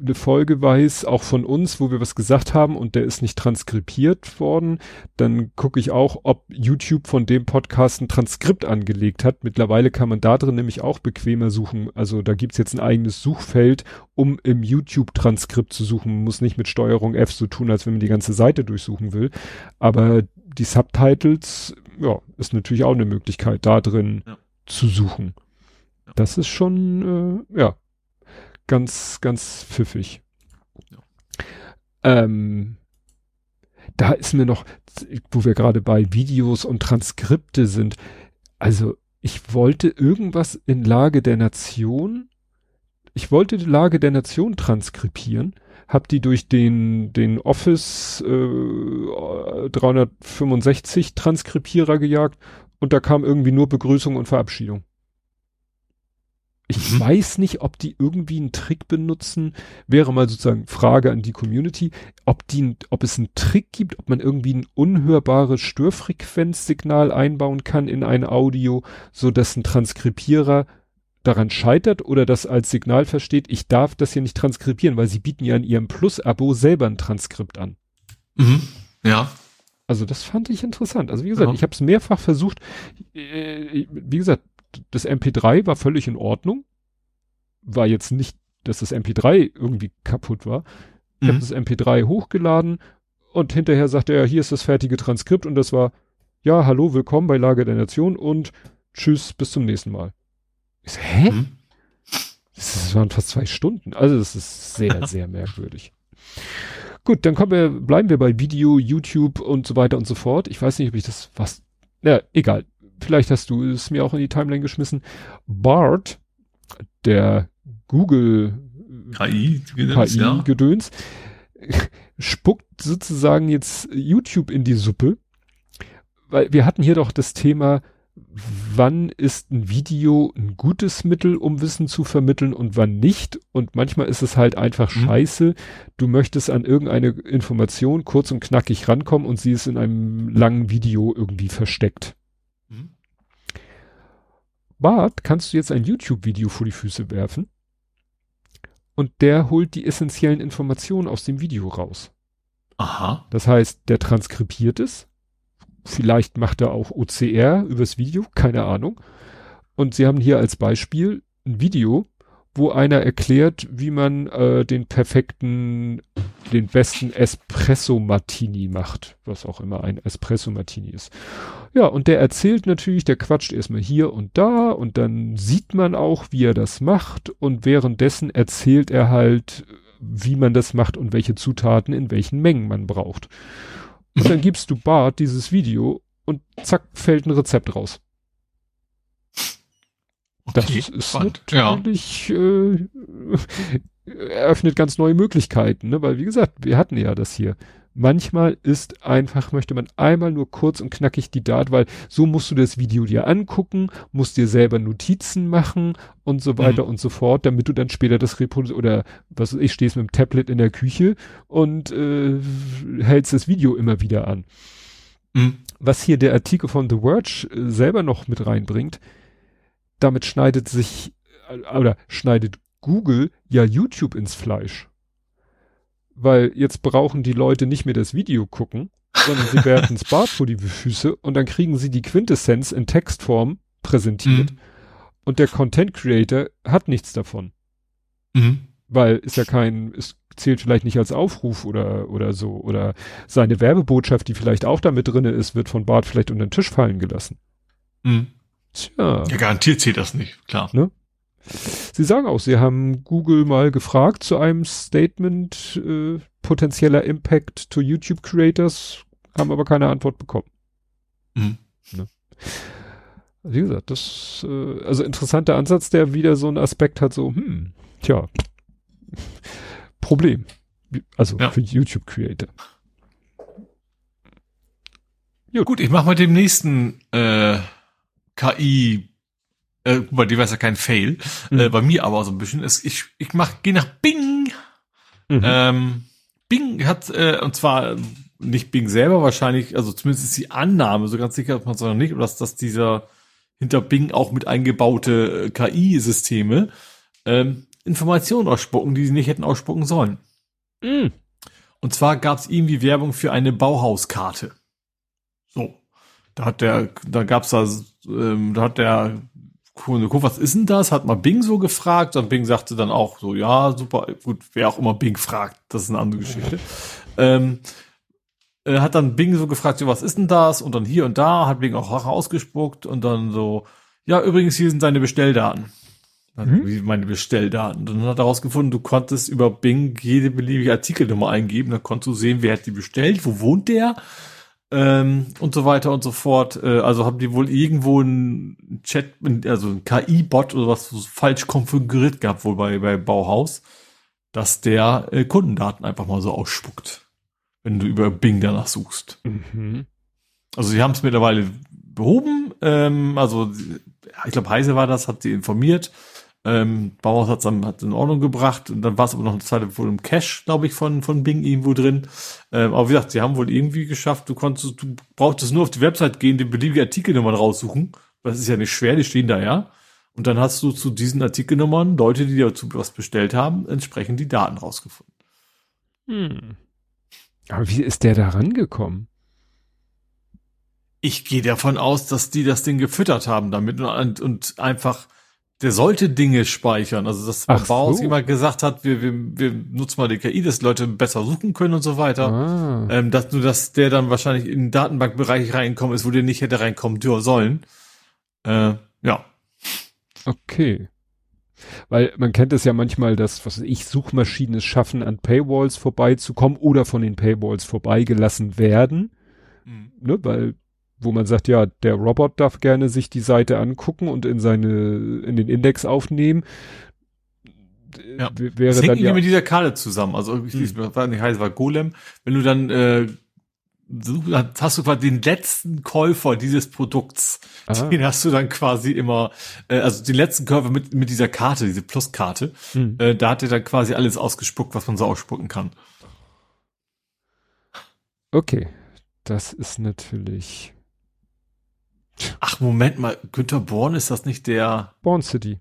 eine Folge weiß, auch von uns, wo wir was gesagt haben und der ist nicht transkribiert worden, dann gucke ich auch, ob YouTube von dem Podcast ein Transkript angelegt hat. Mittlerweile kann man da drin nämlich auch bequemer suchen. Also da gibt's jetzt ein eigenes Suchfeld, um im YouTube-Transkript zu suchen. Man muss nicht mit Steuerung F so tun, als wenn man die ganze Seite durchsuchen will. Aber die Subtitles, ja, ist natürlich auch eine Möglichkeit, da drin ja. zu suchen. Das ist schon, äh, ja, ganz, ganz pfiffig. Ja. Ähm, da ist mir noch, wo wir gerade bei Videos und Transkripte sind, also ich wollte irgendwas in Lage der Nation Ich wollte die Lage der Nation transkribieren, hab die durch den, den Office äh, 365 Transkribierer gejagt und da kam irgendwie nur Begrüßung und Verabschiedung. Ich mhm. weiß nicht, ob die irgendwie einen Trick benutzen. Wäre mal sozusagen Frage an die Community, ob die, ob es einen Trick gibt, ob man irgendwie ein unhörbares Störfrequenzsignal einbauen kann in ein Audio, so dass ein Transkribierer daran scheitert oder das als Signal versteht, ich darf das hier nicht transkribieren, weil sie bieten ja in ihrem Plus-Abo selber ein Transkript an. Mhm. Ja. Also das fand ich interessant. Also wie gesagt, ja. ich habe es mehrfach versucht. Äh, wie gesagt, das MP3 war völlig in Ordnung. War jetzt nicht, dass das MP3 irgendwie kaputt war. Ich mhm. habe das MP3 hochgeladen und hinterher sagte er, hier ist das fertige Transkript und das war, ja, hallo, willkommen bei Lage der Nation und tschüss, bis zum nächsten Mal. Ich so, hä? Mhm. Das waren fast zwei Stunden. Also das ist sehr, sehr merkwürdig. Gut, dann kommen wir, bleiben wir bei Video, YouTube und so weiter und so fort. Ich weiß nicht, ob ich das was, ja, egal vielleicht hast du es mir auch in die Timeline geschmissen, Bart, der Google KI-Gedöns, KI Gedöns, spuckt sozusagen jetzt YouTube in die Suppe, weil wir hatten hier doch das Thema, wann ist ein Video ein gutes Mittel, um Wissen zu vermitteln und wann nicht. Und manchmal ist es halt einfach mhm. scheiße. Du möchtest an irgendeine Information kurz und knackig rankommen und sie ist in einem langen Video irgendwie versteckt. Bart kannst du jetzt ein YouTube-Video vor die Füße werfen und der holt die essentiellen Informationen aus dem Video raus. Aha. Das heißt, der transkribiert es. Vielleicht macht er auch OCR übers Video, keine Ahnung. Und sie haben hier als Beispiel ein Video, wo einer erklärt, wie man äh, den perfekten, den besten Espresso Martini macht, was auch immer ein Espresso Martini ist. Ja, und der erzählt natürlich, der quatscht erstmal hier und da und dann sieht man auch, wie er das macht und währenddessen erzählt er halt, wie man das macht und welche Zutaten in welchen Mengen man braucht. Und dann gibst du Bart dieses Video und zack, fällt ein Rezept raus. Okay, das ist spannend. natürlich ja. äh, eröffnet ganz neue Möglichkeiten, ne? weil wie gesagt, wir hatten ja das hier. Manchmal ist einfach, möchte man einmal nur kurz und knackig die Daten, weil so musst du das Video dir angucken, musst dir selber Notizen machen und so weiter mhm. und so fort, damit du dann später das reproduzierst oder was weiß ich, stehst mit dem Tablet in der Küche und äh, hältst das Video immer wieder an. Mhm. Was hier der Artikel von The Verge äh, selber noch mit reinbringt, damit schneidet sich äh, oder schneidet Google ja YouTube ins Fleisch. Weil jetzt brauchen die Leute nicht mehr das Video gucken, sondern sie werfen das Bad vor die Füße und dann kriegen sie die Quintessenz in Textform präsentiert. Mhm. Und der Content Creator hat nichts davon. Mhm. Weil ist ja kein, es zählt vielleicht nicht als Aufruf oder, oder so. Oder seine Werbebotschaft, die vielleicht auch damit drinne ist, wird von Bart vielleicht unter den Tisch fallen gelassen. Mhm. Tja. Ja, garantiert zählt das nicht, klar. Ne? Sie sagen auch, Sie haben Google mal gefragt zu einem Statement äh, potenzieller Impact to YouTube Creators, haben aber keine Antwort bekommen. Mhm. Ne? Wie gesagt, das, äh, also interessanter Ansatz, der wieder so einen Aspekt hat, so, hm, tja, Problem. Also ja. für YouTube Creator. Gut, Gut ich mache mal dem nächsten äh, KI, äh, bei dir war es ja kein Fail, mhm. äh, bei mir aber so ein bisschen. Es, ich ich mach, gehe nach Bing. Mhm. Ähm, Bing hat, äh, und zwar nicht Bing selber wahrscheinlich, also zumindest ist die Annahme, so ganz sicher ist man es noch nicht, dass, dass dieser hinter Bing auch mit eingebaute äh, KI-Systeme ähm, Informationen ausspucken, die sie nicht hätten ausspucken sollen. Mhm. Und zwar gab es irgendwie Werbung für eine Bauhauskarte. So. Da hat der, da gab's da, ähm, da hat der Kunde geguckt, was ist denn das? Hat mal Bing so gefragt und Bing sagte dann auch so, ja, super, gut, wer auch immer Bing fragt, das ist eine andere Geschichte. Ähm, äh, hat dann Bing so gefragt, so, was ist denn das? Und dann hier und da hat Bing auch ausgespuckt und dann so, ja, übrigens, hier sind deine Bestelldaten. Dann, mhm. Meine Bestelldaten. Dann hat er herausgefunden, du konntest über Bing jede beliebige Artikelnummer eingeben, dann konntest du sehen, wer hat die bestellt, wo wohnt der, ähm, und so weiter und so fort. Äh, also haben die wohl irgendwo einen Chat, also ein KI-Bot oder was falsch konfiguriert gehabt, wohl bei, bei Bauhaus, dass der äh, Kundendaten einfach mal so ausspuckt, wenn du über Bing danach suchst. Mhm. Also sie haben es mittlerweile behoben. Ähm, also ich glaube, Heise war das, hat sie informiert. Ähm, Bauhaus hat es dann hat in Ordnung gebracht und dann war es aber noch eine Zeit wohl im Cache, glaube ich, von, von Bing irgendwo drin. Ähm, aber wie gesagt, sie haben wohl irgendwie geschafft, du konntest, du brauchtest nur auf die Website gehen, die beliebige Artikelnummern raussuchen. Das ist ja nicht schwer, die stehen da ja. Und dann hast du zu diesen Artikelnummern Leute, die dazu was bestellt haben, entsprechend die Daten rausgefunden. Hm. Aber wie ist der da rangekommen? Ich gehe davon aus, dass die das Ding gefüttert haben damit und, und einfach der sollte Dinge speichern. Also dass Ach Bauhaus so. jemand gesagt hat, wir, wir, wir nutzen mal die KI, dass Leute besser suchen können und so weiter. Ah. Ähm, dass nur, dass der dann wahrscheinlich in den Datenbankbereich reinkommen ist, wo der nicht hätte reinkommen sollen. Äh, ja. Okay. Weil man kennt es ja manchmal, dass, was ich, Suchmaschinen es schaffen, an Paywalls vorbeizukommen oder von den Paywalls vorbeigelassen werden. Mhm. Ne, weil wo man sagt, ja, der Robot darf gerne sich die Seite angucken und in seine, in den Index aufnehmen. Ja. Wäre das hängt ja mit dieser Karte zusammen. Also ich hm. war nicht heiß, war Golem. Wenn du dann äh, hast du quasi den letzten Käufer dieses Produkts. Aha. Den hast du dann quasi immer, äh, also den letzten Käufer mit, mit dieser Karte, diese Pluskarte. Hm. Äh, da hat er dann quasi alles ausgespuckt, was man so ausspucken kann. Okay. Das ist natürlich Ach, Moment mal, Günther Born, ist das nicht der? Born City.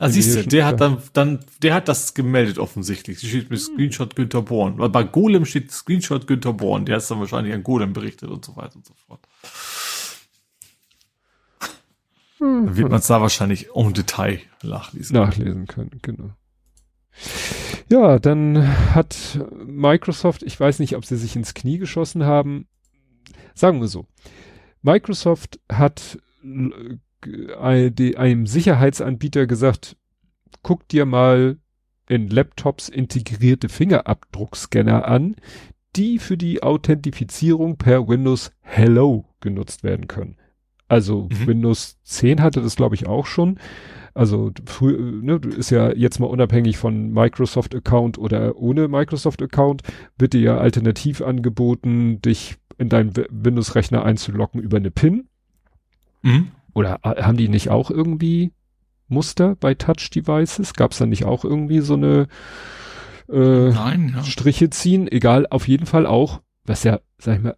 Ah, siehst du, der hat dann, dann, der hat das gemeldet offensichtlich. Sie steht mit Screenshot Günther Born. Weil bei Golem steht Screenshot Günther Born. Der ist dann wahrscheinlich an Golem berichtet und so weiter und so fort. Dann wird man es da wahrscheinlich en Detail nachlesen. Nachlesen können, genau. Ja, dann hat Microsoft, ich weiß nicht, ob sie sich ins Knie geschossen haben. Sagen wir so. Microsoft hat äh, einem Sicherheitsanbieter gesagt, guck dir mal in Laptops integrierte Fingerabdruckscanner an, die für die Authentifizierung per Windows Hello genutzt werden können. Also mhm. Windows 10 hatte das glaube ich auch schon. Also früh, ne, ist ja jetzt mal unabhängig von Microsoft Account oder ohne Microsoft Account, wird dir ja alternativ angeboten, dich in deinen Windows-Rechner einzuloggen über eine PIN. Mhm. Oder äh, haben die nicht auch irgendwie Muster bei Touch-Devices? Gab es da nicht auch irgendwie so eine äh, Nein, ja. Striche ziehen? Egal, auf jeden Fall auch, was ja, sag ich mal,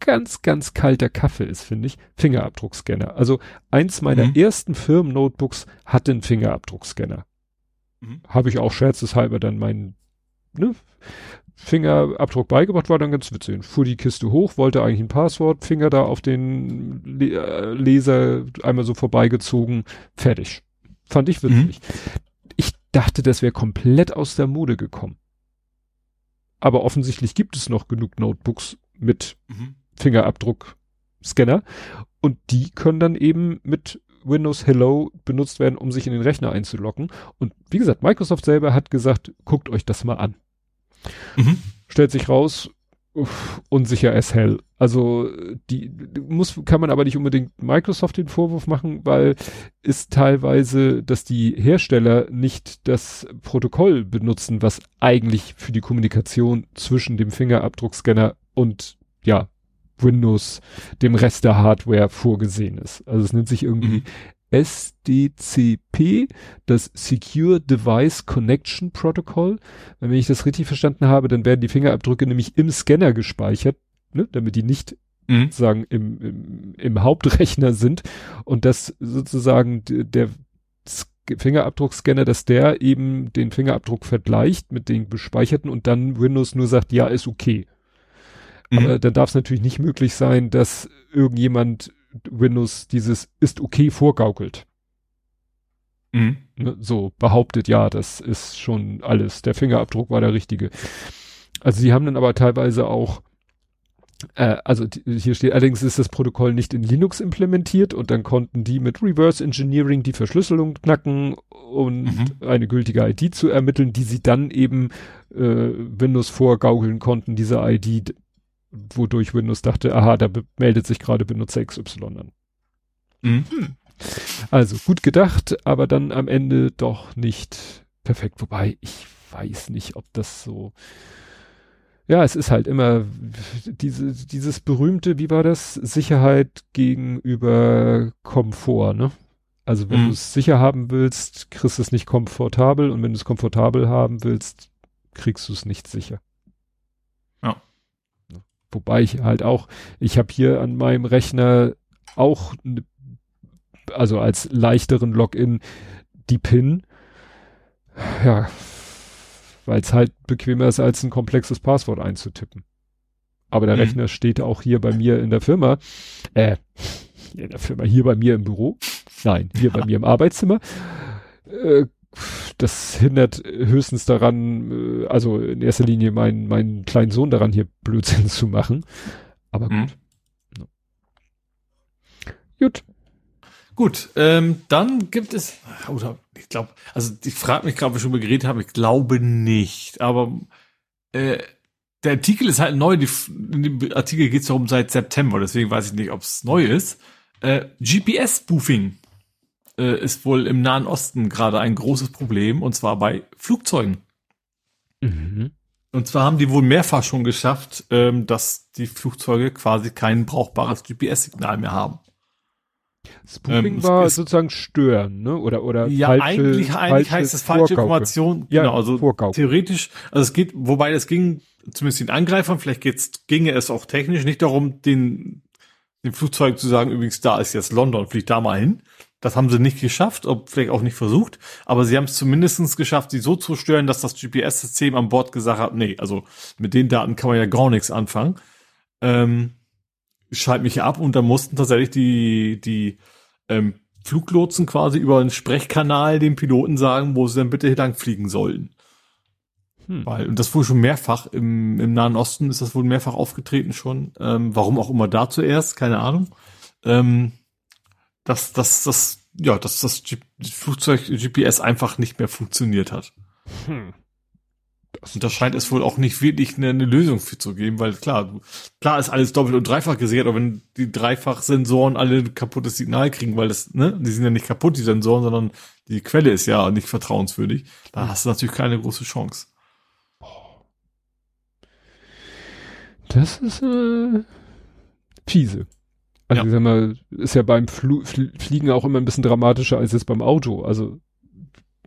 ganz, ganz kalter Kaffee ist, finde ich, Fingerabdruckscanner. Also eins meiner mhm. ersten Firmen-Notebooks hatte einen Fingerabdruckscanner. Mhm. Habe ich auch scherzeshalber dann meinen ne, Fingerabdruck beigebracht, war dann ganz witzig. Fuhr die Kiste hoch, wollte eigentlich ein Passwort, Finger da auf den Le äh, Leser einmal so vorbeigezogen, fertig. Fand ich witzig. Mhm. Ich dachte, das wäre komplett aus der Mode gekommen. Aber offensichtlich gibt es noch genug Notebooks mit mhm. Fingerabdruck-Scanner und die können dann eben mit Windows Hello benutzt werden, um sich in den Rechner einzuloggen. Und wie gesagt, Microsoft selber hat gesagt, guckt euch das mal an. Mhm. Stellt sich raus, uff, unsicher as hell. Also die muss kann man aber nicht unbedingt Microsoft den Vorwurf machen, weil ist teilweise, dass die Hersteller nicht das Protokoll benutzen, was eigentlich für die Kommunikation zwischen dem Fingerabdruckscanner und ja Windows, dem Rest der Hardware vorgesehen ist. Also es nennt sich irgendwie mhm. SDCP, das Secure Device Connection Protocol. Wenn ich das richtig verstanden habe, dann werden die Fingerabdrücke nämlich im Scanner gespeichert, ne, damit die nicht mhm. sozusagen im, im, im Hauptrechner sind und das sozusagen der Fingerabdruckscanner, dass der eben den Fingerabdruck vergleicht mit den gespeicherten und dann Windows nur sagt, ja, ist okay. Mhm. Aber dann darf es natürlich nicht möglich sein, dass irgendjemand Windows dieses ist okay vorgaukelt. Mhm. Ne, so behauptet, ja, das ist schon alles. Der Fingerabdruck war der richtige. Also sie haben dann aber teilweise auch äh, also hier steht allerdings ist das Protokoll nicht in Linux implementiert und dann konnten die mit Reverse Engineering die Verschlüsselung knacken und mhm. eine gültige ID zu ermitteln, die sie dann eben äh, Windows vorgaukeln konnten, diese ID wodurch Windows dachte, aha, da meldet sich gerade Benutzer XY an. Mhm. Also gut gedacht, aber dann am Ende doch nicht perfekt. Wobei ich weiß nicht, ob das so. Ja, es ist halt immer diese, dieses berühmte, wie war das? Sicherheit gegenüber Komfort, ne? Also wenn mhm. du es sicher haben willst, kriegst du es nicht komfortabel und wenn du es komfortabel haben willst, kriegst du es nicht sicher. Wobei ich halt auch, ich habe hier an meinem Rechner auch, also als leichteren Login die PIN. Ja, weil es halt bequemer ist, als ein komplexes Passwort einzutippen. Aber der mhm. Rechner steht auch hier bei mir in der Firma, äh, in der Firma, hier bei mir im Büro. Nein, hier bei mir im Arbeitszimmer. Äh, das hindert höchstens daran, äh, also in erster Linie meinen, meinen kleinen Sohn daran, hier Blödsinn zu machen. Aber mhm. gut. Mhm. Gut. Gut, ähm, dann gibt es, oder ich glaube, also ich frage mich gerade, ob wir schon mal geredet haben, ich glaube nicht, aber äh, der Artikel ist halt neu, die, in dem Artikel geht es darum seit September, deswegen weiß ich nicht, ob es neu ist. Äh, GPS-Spoofing äh, ist wohl im Nahen Osten gerade ein großes Problem, und zwar bei Flugzeugen. Mhm. Und zwar haben die wohl mehrfach schon geschafft, ähm, dass die Flugzeuge quasi kein brauchbares GPS-Signal mehr haben. Spoofing ähm, war sozusagen stören, ne? Oder oder ja falsche, eigentlich eigentlich heißt es falsche Information. Ja, genau, also Vorgauke. theoretisch, also es geht, wobei es ging zumindest den Angreifern, vielleicht geht's, ginge es auch technisch nicht darum, den den Flugzeug zu sagen, übrigens da ist jetzt London, fliegt da mal hin. Das haben sie nicht geschafft, ob vielleicht auch nicht versucht, aber sie haben es zumindestens geschafft, sie so zu stören, dass das GPS-System an Bord gesagt hat, nee, also mit den Daten kann man ja gar nichts anfangen. Ähm, schalt mich ab und dann mussten tatsächlich die, die ähm, Fluglotsen quasi über einen Sprechkanal dem Piloten sagen, wo sie dann bitte lang fliegen sollen. Hm. Weil, und das wohl schon mehrfach im, im Nahen Osten ist das wohl mehrfach aufgetreten schon. Ähm, warum auch immer da zuerst, keine Ahnung. Ähm, dass, dass das, ja, dass das G Flugzeug GPS einfach nicht mehr funktioniert hat. Hm. Das, und da scheint es wohl auch nicht wirklich eine, eine, Lösung für zu geben, weil klar, klar ist alles doppelt und dreifach gesichert, aber wenn die Dreifach-Sensoren alle ein kaputtes Signal kriegen, weil das, ne, die sind ja nicht kaputt, die Sensoren, sondern die Quelle ist ja nicht vertrauenswürdig, da hm. hast du natürlich keine große Chance. Das ist äh, fiese. Also ja. ich sag mal, ist ja beim Fl Fliegen auch immer ein bisschen dramatischer als jetzt beim Auto. Also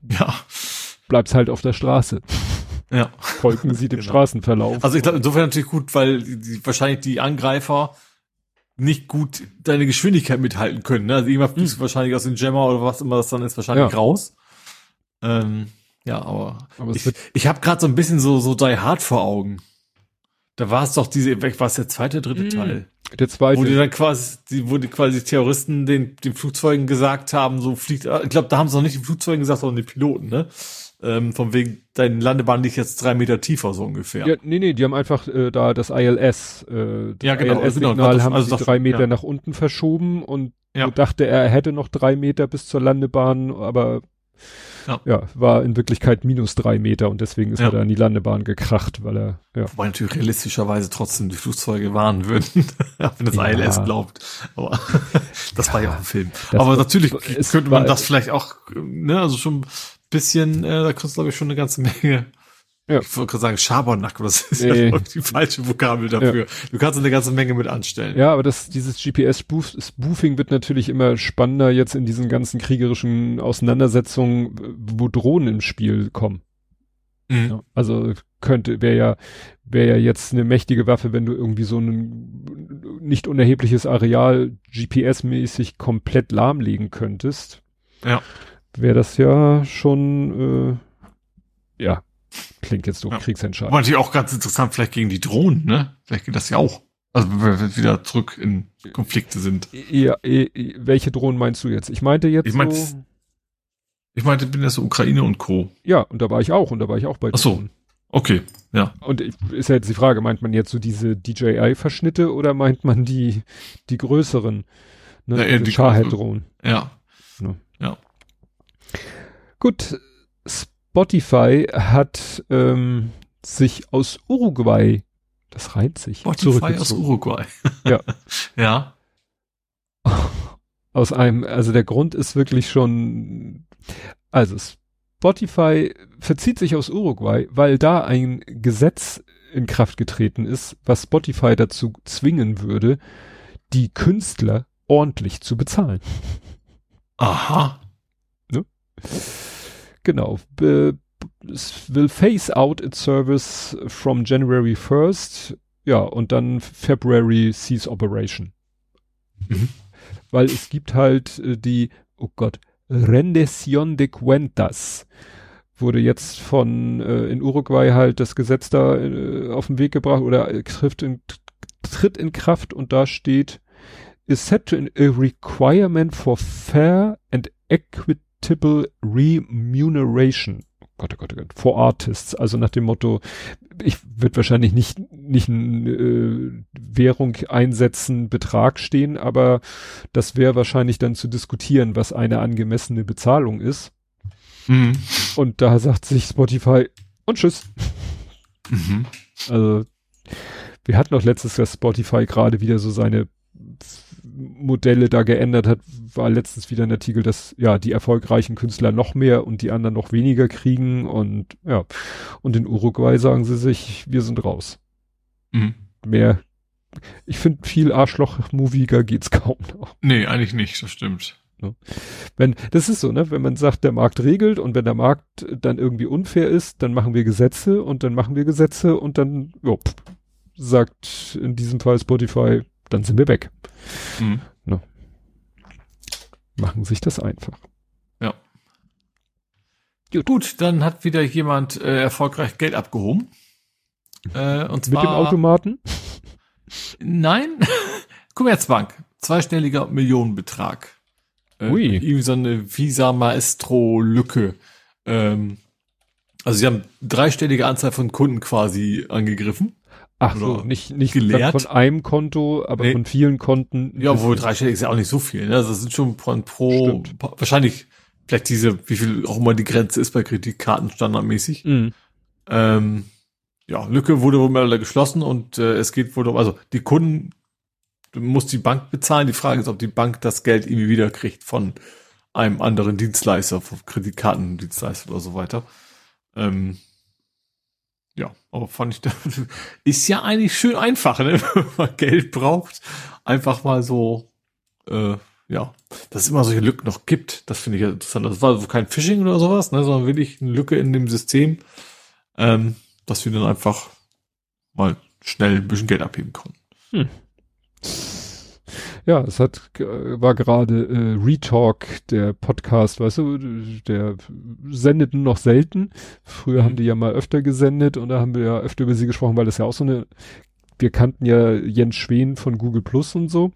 ja. bleibt's halt auf der Straße. Ja. Folgen Sie dem genau. Straßenverlauf. Also ich glaube insofern natürlich gut, weil die, wahrscheinlich die Angreifer nicht gut deine Geschwindigkeit mithalten können. Ne? Also irgendwann fliegst hm. du wahrscheinlich aus dem Jammer oder was immer das dann ist, wahrscheinlich ja. raus. Ähm, ja, aber, aber ich, ich habe gerade so ein bisschen so so Die Hard vor Augen. Da war es doch diese, war es der zweite, dritte mm, Teil? Der zweite. Wo die dann quasi, die, wo die quasi Terroristen den, den Flugzeugen gesagt haben, so fliegt, ich glaube, da haben sie noch nicht den Flugzeugen gesagt, sondern den Piloten, ne? Ähm, von wegen, deine Landebahn liegt jetzt drei Meter tiefer, so ungefähr. Ja, nee, nee, die haben einfach äh, da das ILS, äh, das ja, genau, ILS-Signal genau, also haben also sie drei Meter ja. nach unten verschoben und ja. dachte, er hätte noch drei Meter bis zur Landebahn, aber ja. ja, war in Wirklichkeit minus drei Meter und deswegen ist ja. er da in die Landebahn gekracht, weil er, ja. Wobei natürlich realistischerweise trotzdem die Flugzeuge warnen würden, wenn das ja. ILS glaubt. Aber das war ja auch ein Film. Aber natürlich könnte man das vielleicht auch, ne, also schon ein bisschen, äh, da kostet glaube ich schon eine ganze Menge ja. Ich wollte gerade sagen Schabernack, aber das ist nee. ja die falsche Vokabel dafür. Ja. Du kannst eine ganze Menge mit anstellen. Ja, aber das, dieses GPS-Spoofing wird natürlich immer spannender jetzt in diesen ganzen kriegerischen Auseinandersetzungen, wo Drohnen im Spiel kommen. Mhm. Ja, also könnte, wäre ja, wäre ja jetzt eine mächtige Waffe, wenn du irgendwie so ein nicht unerhebliches Areal GPS-mäßig komplett lahmlegen könntest. Ja. Wäre das ja schon, äh, ja, Klingt jetzt so ja. kriegsentscheidend. Aber natürlich auch ganz interessant, vielleicht gegen die Drohnen, ne? Vielleicht geht das ja auch. Also wenn wir wieder zurück in Konflikte sind. Ja, welche Drohnen meinst du jetzt? Ich meinte jetzt ich meinte, so ich meinte, bin ja so Ukraine und Co. Ja, und da war ich auch, und da war ich auch bei Ach so. Okay, ja. Und ist ja jetzt die Frage, meint man jetzt so diese DJI-Verschnitte oder meint man die, die größeren, ne, ja, die Shahed-Drohnen? Ja. ja. Ja. Gut, Spotify hat ähm, sich aus Uruguay Das reimt sich. Spotify aus Uruguay. Ja. ja. Aus einem, also der Grund ist wirklich schon, also Spotify verzieht sich aus Uruguay, weil da ein Gesetz in Kraft getreten ist, was Spotify dazu zwingen würde, die Künstler ordentlich zu bezahlen. Aha. Ne? Genau. Es will phase out its service from January 1st. Ja, und dann February cease operation. Mhm. Weil es gibt halt äh, die, oh Gott, Rendición de Cuentas. Wurde jetzt von äh, in Uruguay halt das Gesetz da äh, auf den Weg gebracht oder äh, trifft in, tritt in Kraft und da steht is set to a requirement for fair and equitable remuneration. Gott, oh Gott, oh Gott, for Artists, also nach dem Motto, ich würde wahrscheinlich nicht, nicht eine äh, Währung einsetzen, Betrag stehen, aber das wäre wahrscheinlich dann zu diskutieren, was eine angemessene Bezahlung ist. Mhm. Und da sagt sich Spotify und tschüss. Mhm. Also, wir hatten auch letztes Jahr Spotify gerade wieder so seine Modelle da geändert hat, war letztens wieder ein Artikel, dass ja die erfolgreichen Künstler noch mehr und die anderen noch weniger kriegen und ja. Und in Uruguay sagen sie sich, wir sind raus. Mhm. Mehr. Ich finde, viel Arschloch-moviger geht's kaum noch. Nee, eigentlich nicht, das stimmt. Ne? Wenn, das ist so, ne, wenn man sagt, der Markt regelt und wenn der Markt dann irgendwie unfair ist, dann machen wir Gesetze und dann machen wir Gesetze und dann, jo, sagt in diesem Fall Spotify, dann sind wir weg. Mhm. Ne? Machen sich das einfach. Ja. Gut. Gut, dann hat wieder jemand äh, erfolgreich Geld abgehoben. Äh, und zwar, Mit dem Automaten? Nein, Commerzbank. Zweistelliger Millionenbetrag. Äh, Ui. Irgendwie so eine Visa Maestro Lücke. Ähm, also sie haben dreistellige Anzahl von Kunden quasi angegriffen. Ach so, nicht, nicht geleert. von einem Konto, aber nee. von vielen Konten. Ja, wohl dreistellig ist ja auch nicht so viel. Ne? Also das sind schon von pro, wahrscheinlich vielleicht diese, wie viel auch immer die Grenze ist bei Kreditkarten standardmäßig. Mhm. Ähm, ja, Lücke wurde wohl mal geschlossen und äh, es geht wohl um, also die Kunden muss die Bank bezahlen. Die Frage ist, ob die Bank das Geld irgendwie wieder kriegt von einem anderen Dienstleister, von Kreditkartendienstleister oder so weiter. Ähm, ja, aber fand ich, das ist ja eigentlich schön einfach, ne? wenn man Geld braucht. Einfach mal so, äh, ja, dass es immer solche Lücken noch gibt. Das finde ich ja interessant. Das war so kein Phishing oder sowas, ne, sondern wirklich eine Lücke in dem System, ähm, dass wir dann einfach mal schnell ein bisschen Geld abheben konnten. Hm. Ja, es hat war gerade äh, Retalk, der Podcast, weißt du, der sendet nur noch selten. Früher mhm. haben die ja mal öfter gesendet und da haben wir ja öfter über sie gesprochen, weil das ja auch so eine, wir kannten ja Jens Schwen von Google Plus und so.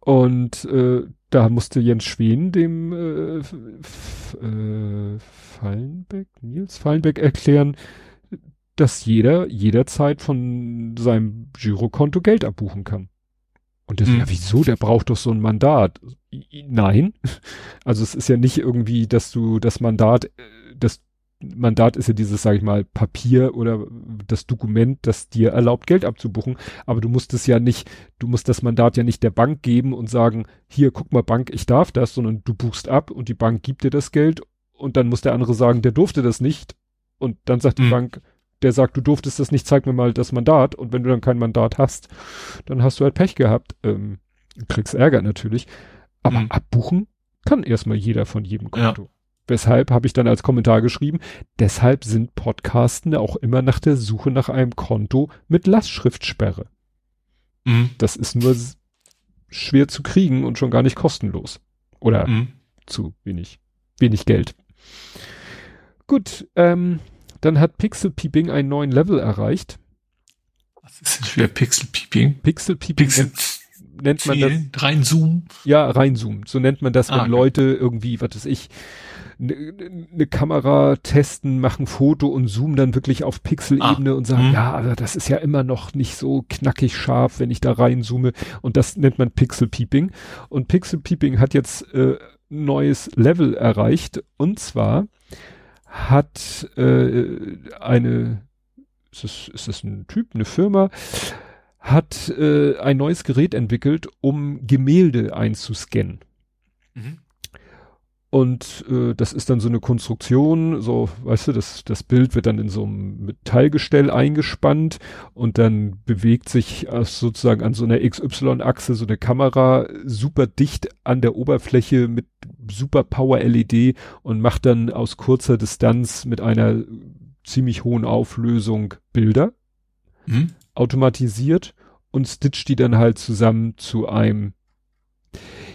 Und äh, da musste Jens Schwen dem äh, äh, Fallenbeck, Nils Fallenbeck erklären, dass jeder jederzeit von seinem Girokonto Geld abbuchen kann. Und das, hm. ja, wieso? Der braucht doch so ein Mandat. Nein. Also es ist ja nicht irgendwie, dass du das Mandat, äh, das Mandat ist ja dieses, sage ich mal, Papier oder das Dokument, das dir erlaubt, Geld abzubuchen. Aber du musst es ja nicht, du musst das Mandat ja nicht der Bank geben und sagen, hier, guck mal, Bank, ich darf das, sondern du buchst ab und die Bank gibt dir das Geld und dann muss der andere sagen, der durfte das nicht. Und dann sagt die mhm. Bank, der sagt, du durftest das nicht, zeig mir mal das Mandat. Und wenn du dann kein Mandat hast, dann hast du halt Pech gehabt. Ähm, kriegst Ärger natürlich. Aber mhm. abbuchen kann erstmal jeder von jedem Konto. Ja. Weshalb habe ich dann als Kommentar geschrieben, deshalb sind Podcasten auch immer nach der Suche nach einem Konto mit Lastschriftsperre. Mhm. Das ist nur schwer zu kriegen und schon gar nicht kostenlos. Oder mhm. zu wenig, wenig Geld. Gut, ähm, dann hat Pixel Peeping einen neuen Level erreicht. Was ist denn schwer Pixel Peeping? Pixel Peeping Pixel nennt, nennt man das. Reinzoomen? Ja, reinzoomen. So nennt man das, wenn ah, okay. Leute irgendwie, was weiß ich, eine ne Kamera testen, machen Foto und zoomen dann wirklich auf Pixelebene ah, und sagen, mh. ja, aber das ist ja immer noch nicht so knackig scharf, wenn ich da reinzoome. Und das nennt man Pixel Peeping. Und Pixel Peeping hat jetzt äh, neues Level erreicht. Und zwar hat äh, eine ist es, ist es ein Typ, eine Firma, hat äh, ein neues Gerät entwickelt, um Gemälde einzuscannen. Mhm. Und äh, das ist dann so eine Konstruktion, so, weißt du, das, das Bild wird dann in so einem Metallgestell eingespannt und dann bewegt sich äh, sozusagen an so einer XY-Achse so eine Kamera super dicht an der Oberfläche mit super Power LED und macht dann aus kurzer Distanz mit einer ziemlich hohen Auflösung Bilder. Mhm. Automatisiert und stitcht die dann halt zusammen zu einem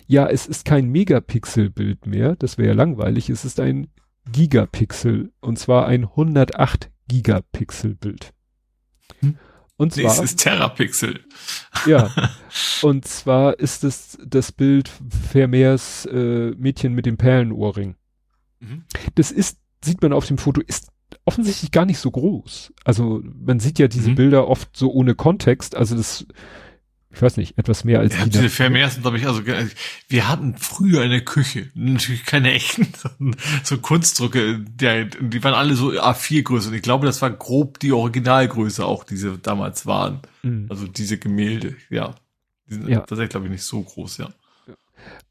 ja, es ist kein Megapixel-Bild mehr, das wäre ja langweilig, es ist ein Gigapixel und zwar ein 108 Gigapixel-Bild. Hm. Und zwar. Das ist Terrapixel. Ja. Und zwar ist es das Bild Vermeers äh, Mädchen mit dem Perlenohrring. Mhm. Das ist, sieht man auf dem Foto, ist offensichtlich gar nicht so groß. Also man sieht ja diese mhm. Bilder oft so ohne Kontext. Also das ich weiß nicht, etwas mehr als ja, die. Diese Vermeers sind, glaube ich, also wir hatten früher in der Küche natürlich keine echten, so Kunstdrucke, der, die waren alle so A4-Größe und ich glaube, das war grob die Originalgröße auch, diese damals waren. Mhm. Also diese Gemälde, ja. Die sind ja. tatsächlich, glaube ich, nicht so groß, ja.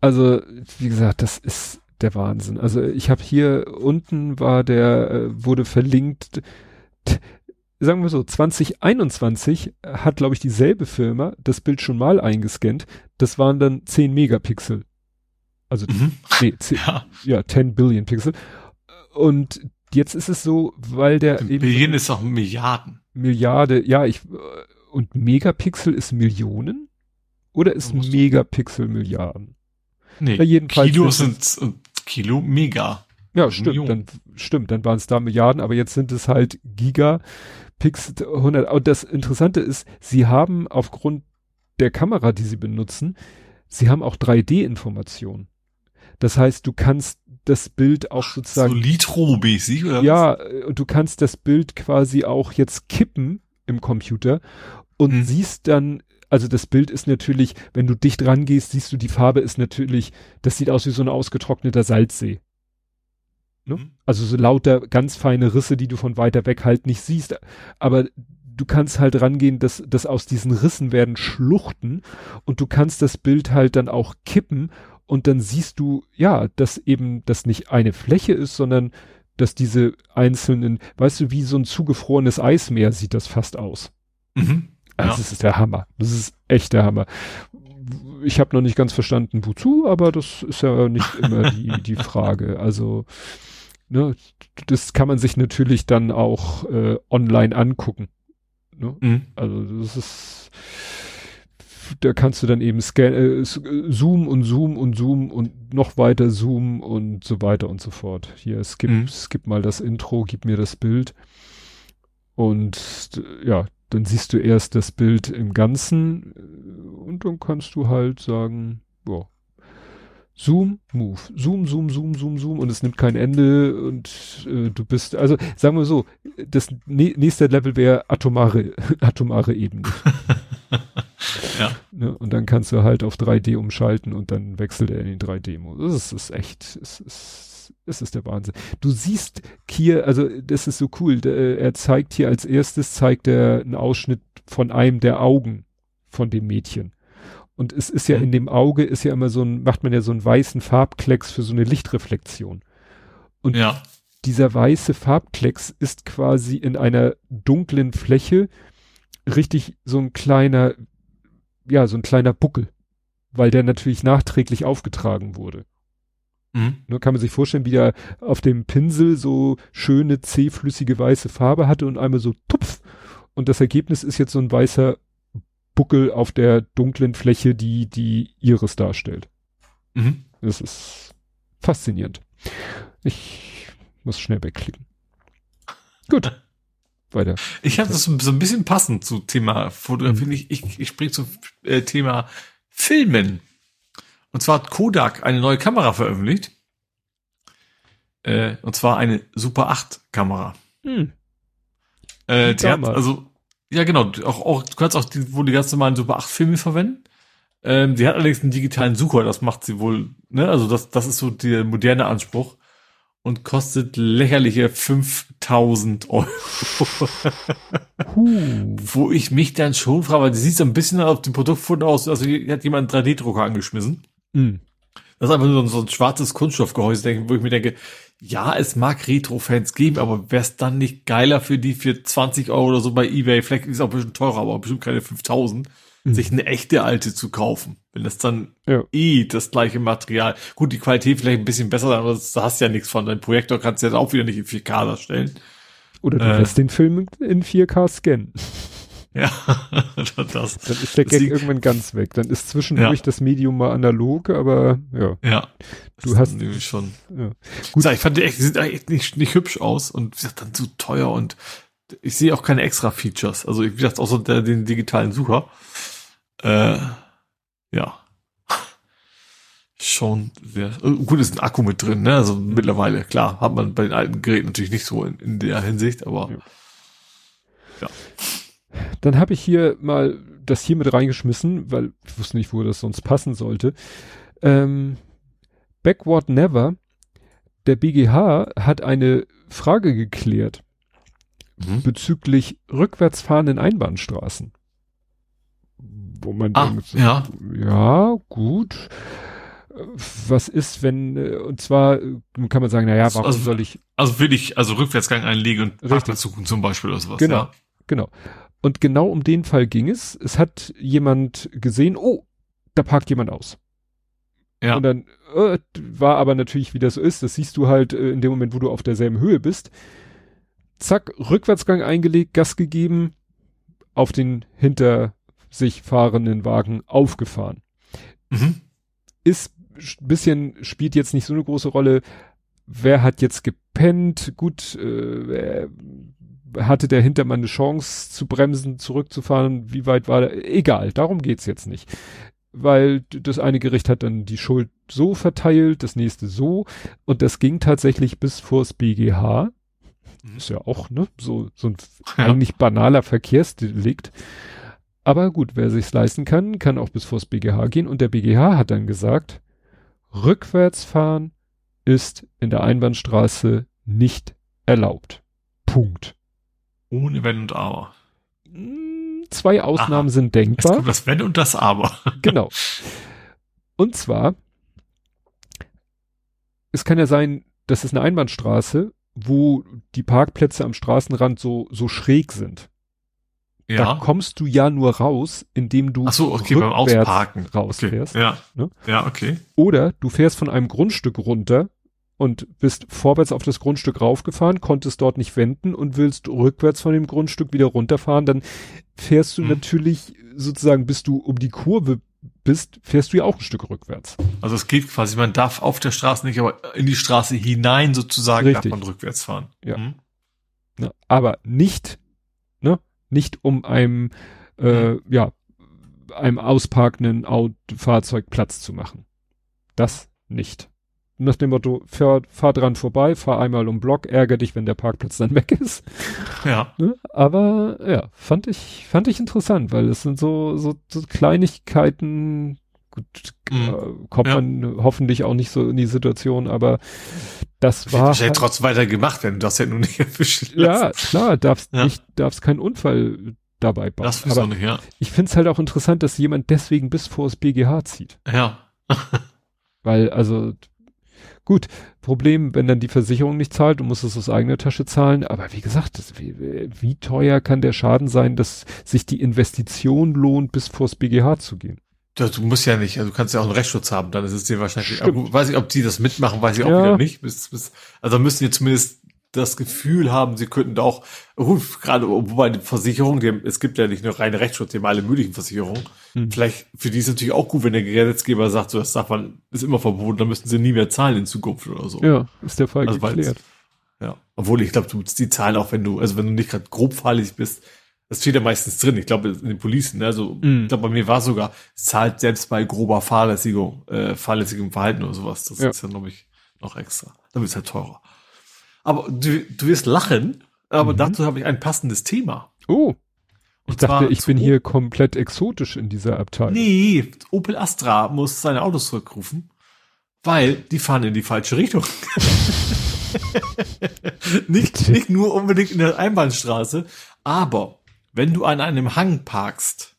Also, wie gesagt, das ist der Wahnsinn. Also ich habe hier unten war der, äh, wurde verlinkt, sagen wir so, 2021 hat, glaube ich, dieselbe Firma das Bild schon mal eingescannt. Das waren dann 10 Megapixel. Also, mhm. nee, 10, ja. ja, 10 Billion Pixel. Und jetzt ist es so, weil der eben. Billion ist auch Milliarden. Milliarde, ja, ich, und Megapixel ist Millionen? Oder ist Megapixel Milliarden? Nee, ja, jedenfalls Kilo sind, Kilo Mega. Ja, stimmt, dann, stimmt, dann waren es da Milliarden, aber jetzt sind es halt Giga. Pix 100. Und das Interessante ist, sie haben aufgrund der Kamera, die sie benutzen, sie haben auch 3D-Informationen. Das heißt, du kannst das Bild auch sozusagen. So Litro-mäßig, oder? Ja, und du kannst das Bild quasi auch jetzt kippen im Computer und hm. siehst dann, also das Bild ist natürlich, wenn du dicht rangehst, siehst du, die Farbe ist natürlich, das sieht aus wie so ein ausgetrockneter Salzsee. Ne? Mhm. Also so lauter ganz feine Risse, die du von weiter weg halt nicht siehst. Aber du kannst halt rangehen, dass, dass aus diesen Rissen werden Schluchten und du kannst das Bild halt dann auch kippen und dann siehst du, ja, dass eben das nicht eine Fläche ist, sondern dass diese einzelnen, weißt du, wie so ein zugefrorenes Eismeer sieht das fast aus. Mhm. Also ja. Das ist der Hammer. Das ist echt der Hammer. Ich habe noch nicht ganz verstanden, wozu, aber das ist ja nicht immer die, die Frage. Also ne, das kann man sich natürlich dann auch äh, online angucken. Ne? Mhm. Also das ist, da kannst du dann eben scan, äh, zoom und zoom und zoom und noch weiter zoomen und so weiter und so fort. Hier, skip, mhm. skip mal das Intro, gib mir das Bild. Und ja, dann siehst du erst das Bild im Ganzen äh, und dann kannst du halt sagen, ja, Zoom, Move, Zoom, Zoom, Zoom, Zoom, Zoom und es nimmt kein Ende und äh, du bist, also sagen wir so, das nächste Level wäre atomare, atomare Ebene. ja. Ne, und dann kannst du halt auf 3D umschalten und dann wechselt er in den 3D-Modus. Das ist echt, es ist, es ist der Wahnsinn. Du siehst hier, also das ist so cool, der, er zeigt hier als erstes, zeigt er einen Ausschnitt von einem der Augen von dem Mädchen. Und es ist ja mhm. in dem Auge ist ja immer so ein, macht man ja so einen weißen Farbklecks für so eine Lichtreflexion. Und ja. dieser weiße Farbklecks ist quasi in einer dunklen Fläche richtig so ein kleiner, ja, so ein kleiner Buckel, weil der natürlich nachträglich aufgetragen wurde. Mhm. Ne, kann man sich vorstellen, wie der auf dem Pinsel so schöne, zähflüssige weiße Farbe hatte und einmal so tupf. Und das Ergebnis ist jetzt so ein weißer Buckel auf der dunklen Fläche, die die Iris darstellt. Mhm. Das ist faszinierend. Ich muss schnell wegklicken. Gut. Weiter. Ich habe das so, ein bisschen passend zu Thema Fotografie. Mhm. Ich, ich, ich springe zum äh, Thema Filmen. Und zwar hat Kodak eine neue Kamera veröffentlicht. Äh, und zwar eine Super 8 Kamera. Mhm. Äh, die hat also ja, genau. Auch, auch, du kannst auch die, wohl die ganz normalen Super 8 Filme verwenden. Ähm, sie hat allerdings einen digitalen Sucher, das macht sie wohl, ne? Also das, das ist so der moderne Anspruch. und kostet lächerliche 5000 Euro. Huh. Wo ich mich dann schon frage, weil die sieht so ein bisschen auf dem Produktfoto aus, also hier hat jemand einen 3D-Drucker angeschmissen. Hm. Das ist einfach nur so ein schwarzes Kunststoffgehäuse, wo ich mir denke, ja, es mag Retro-Fans geben, aber wäre es dann nicht geiler für die für 20 Euro oder so bei Ebay, vielleicht ist es auch ein bisschen teurer, aber bestimmt keine 5000, Mhm. sich eine echte alte zu kaufen. Wenn das dann Ja. eh das gleiche Material, gut, die Qualität vielleicht ein bisschen besser, aber das- da hast du ja nichts von. Dein Projektor kannst du jetzt auch wieder nicht in 4K darstellen. Oder du Äh. lässt den Film in 4K scannen. Ja, das, Dann ist der Gag liegt- irgendwann ganz weg. Dann ist zwischendurch Ja. das Medium mal analog, aber ja. ja. Du Das hast- nämlich schon. ja. Gut. Ich fand die echt, sind echt nicht, nicht hübsch aus und wie gesagt, dann zu teuer und ich sehe auch keine extra Features. Also wie gesagt, außer der, den digitalen Sucher. Äh, ja. Schon sehr. äh, Gut, ist ein Akku mit drin, ne? Also mittlerweile, klar, hat man bei den alten Geräten natürlich nicht so in, in der Hinsicht, aber Ja. Dann habe ich hier mal das hier mit reingeschmissen, weil ich wusste nicht, wo das sonst passen sollte. Ähm, Backward Never, der BGH hat eine Frage geklärt Mhm. bezüglich rückwärts fahrenden Einbahnstraßen. Wo man Ah, denkt, ja. ja, gut. Was ist, wenn, äh, und zwar äh, kann man sagen, na ja, warum Also- soll ich, Also will ich, also Rückwärtsgang einlegen und. Parkplatz suchen zum Beispiel oder sowas. Genau. Ja. Genau. Und genau um den Fall ging es. Es hat jemand gesehen, oh, da parkt jemand aus. Ja. Und dann äh, war aber natürlich, wie das so ist, das siehst du halt äh, in dem Moment, wo du auf derselben Höhe bist. Zack, Rückwärtsgang eingelegt, Gas gegeben, auf den hinter sich fahrenden Wagen aufgefahren. Mhm. Ist ein bisschen, spielt jetzt nicht so eine große Rolle. Wer hat jetzt gepennt? Gut, äh, hatte der Hintermann eine Chance zu bremsen, zurückzufahren? Wie weit war der? Egal, darum geht's jetzt nicht. Weil das eine Gericht hat dann die Schuld so verteilt, das nächste so. Und das ging tatsächlich bis vors BGH. Mhm. Ist ja auch, ne, so, so ein Ja. eigentlich banaler Verkehrsdelikt. Aber gut, wer sich's leisten kann, kann auch bis vors BGH gehen. Und der BGH hat dann gesagt, rückwärts fahren ist in der Einbahnstraße nicht erlaubt. Punkt. Ohne Wenn und Aber. Mm, Zwei Ausnahmen Aha. sind Es denkbar. kommt das Wenn und das Aber. Genau. Und zwar, es kann ja sein, das ist eine Einbahnstraße, wo die Parkplätze am Straßenrand so, so schräg sind. Da Ja. kommst du ja nur raus, indem du Ach so, okay, beim Ausparken. Okay. rausfährst. Ja. Ne? Ja, okay. Oder du fährst von einem Grundstück runter und bist vorwärts auf das Grundstück raufgefahren, konntest dort nicht wenden und willst rückwärts von dem Grundstück wieder runterfahren, dann fährst du Mhm. natürlich sozusagen, bis du um die Kurve bist, fährst du ja auch ein Stück rückwärts. Also es geht quasi, man darf auf der Straße nicht, aber in die Straße hinein sozusagen Richtig. darf man rückwärts fahren. Ja. Mhm. Ne? Aber nicht, ne, nicht um einem, äh, ja, einem ausparkenden Fahrzeug Platz zu machen. Das nicht. Nach dem Motto, fahr, fahr dran vorbei, fahr einmal um Block, ärger dich, wenn der Parkplatz dann weg ist. Ja. Ne? Aber ja, fand ich, fand ich interessant, weil es sind so, so, so Kleinigkeiten, gut, Mhm. äh, kommt Ja. man hoffentlich auch nicht so in die Situation, aber das Wird war. wahrscheinlich halt- trotzdem weiter gemacht werden. Du hast ja nur nicht erwischt. ja, klar, darfst Ja. nicht, darfst keinen Unfall dabei bauen. Das aber nicht, ja. ich find's halt auch interessant, dass jemand deswegen bis vor das BGH zieht. Ja. Weil, also, gut, Problem, wenn dann die Versicherung nicht zahlt, du musst es aus eigener Tasche zahlen, aber wie gesagt, das, wie, wie teuer kann der Schaden sein, dass sich die Investition lohnt, bis vors BGH zu gehen? Du, du musst ja nicht, also du kannst ja auch einen Rechtsschutz haben, dann ist es dir wahrscheinlich, weiß ich, ob die das mitmachen, weiß ich auch Ja. wieder nicht. Bis, bis, also müssen die zumindest das Gefühl haben, sie könnten da auch, gut, gerade wobei die Versicherung, die, es gibt ja nicht nur reine Rechtsschutz, die haben alle möglichen Versicherungen. Hm. Vielleicht, für die ist natürlich auch gut, wenn der Gesetzgeber sagt, so, das darf man, ist immer verboten, dann müssten sie nie mehr zahlen in Zukunft oder so. Ja, ist der Fall Also, geklärt. Ja. Obwohl, ich glaube, du die zahlen auch, wenn du, also wenn du nicht gerade grob fahrlässig bist, das steht ja meistens drin. Ich glaube, in den Policen, ne? also Mhm. ich glaube, bei mir war es sogar, es zahlt selbst bei grober Fahrlässigung, äh, fahrlässigem Verhalten oder sowas. Das Ja. ist ja, glaube ich, noch extra. Dann wird es halt teurer. Aber du, du wirst lachen, aber Mhm. dazu habe ich ein passendes Thema. Oh, ich dachte, ich bin hier komplett exotisch in dieser Abteilung. Nee, Opel Astra muss seine Autos zurückrufen, weil die fahren in die falsche Richtung. nicht, nicht nur unbedingt in der Einbahnstraße, aber wenn du an einem Hang parkst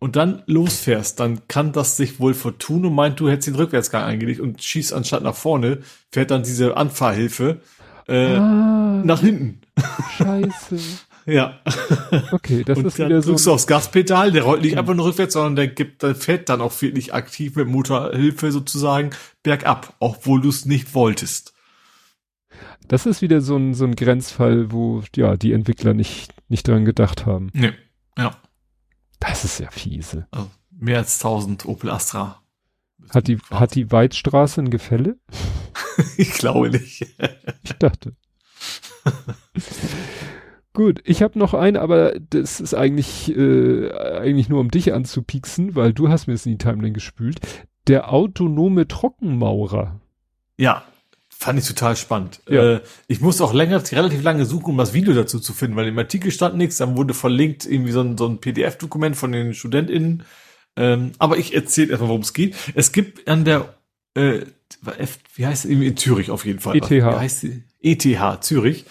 und dann losfährst, dann kann das sich wohl vertun und meint, du hättest den Rückwärtsgang eingelegt und schießt anstatt nach vorne, fährt dann diese Anfahrhilfe äh, ah, nach hinten. Scheiße. ja. Okay, das und ist dann wieder so. drückst du aufs Gaspedal, der rollt nicht einfach nur rückwärts, sondern der gibt, der fährt dann auch wirklich aktiv mit Motorhilfe sozusagen bergab, obwohl du es nicht wolltest. Das ist wieder so ein, so ein Grenzfall, wo, ja, die Entwickler nicht, nicht dran gedacht haben. Nee. Ja. Das ist ja fiese. Also mehr als 1000 Opel Astra. Hat die, hat die Weidstraße ein Gefälle? ich glaube nicht. ich dachte. Gut, ich habe noch einen, aber das ist eigentlich äh, eigentlich nur um dich anzupieksen, weil du hast mir es in die Timeline gespült. Der autonome Trockenmaurer. Ja, fand ich total spannend. Ja. Äh, ich musste auch länger, relativ lange suchen, um das Video dazu zu finden, weil im Artikel stand nichts, dann wurde verlinkt irgendwie so ein, so ein PDF-Dokument von den StudentInnen. Ähm, aber ich erzähle erstmal, worum es geht. Es gibt an der äh, wie heißt es in Zürich auf jeden Fall. ETH. Wie heißt sie? ETH Zürich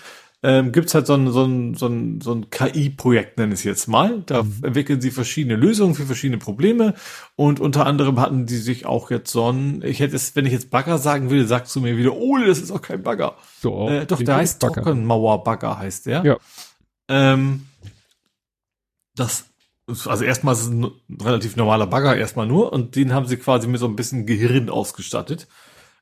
ähm, gibt es halt so ein, so ein, so ein, so ein KI-Projekt, nenne ich es jetzt mal. Da mhm. entwickeln sie verschiedene Lösungen für verschiedene Probleme und unter anderem hatten die sich auch jetzt so ein, ich hätte es, wenn ich jetzt Bagger sagen will, sagst du mir wieder, oh, das ist auch kein Bagger. So, äh, doch, der heißt Bagger. Trockenmauer-Bagger heißt der. Ja. Ähm, das also erstmal ist es ein relativ normaler Bagger erstmal nur und den haben sie quasi mit so ein bisschen Gehirn ausgestattet.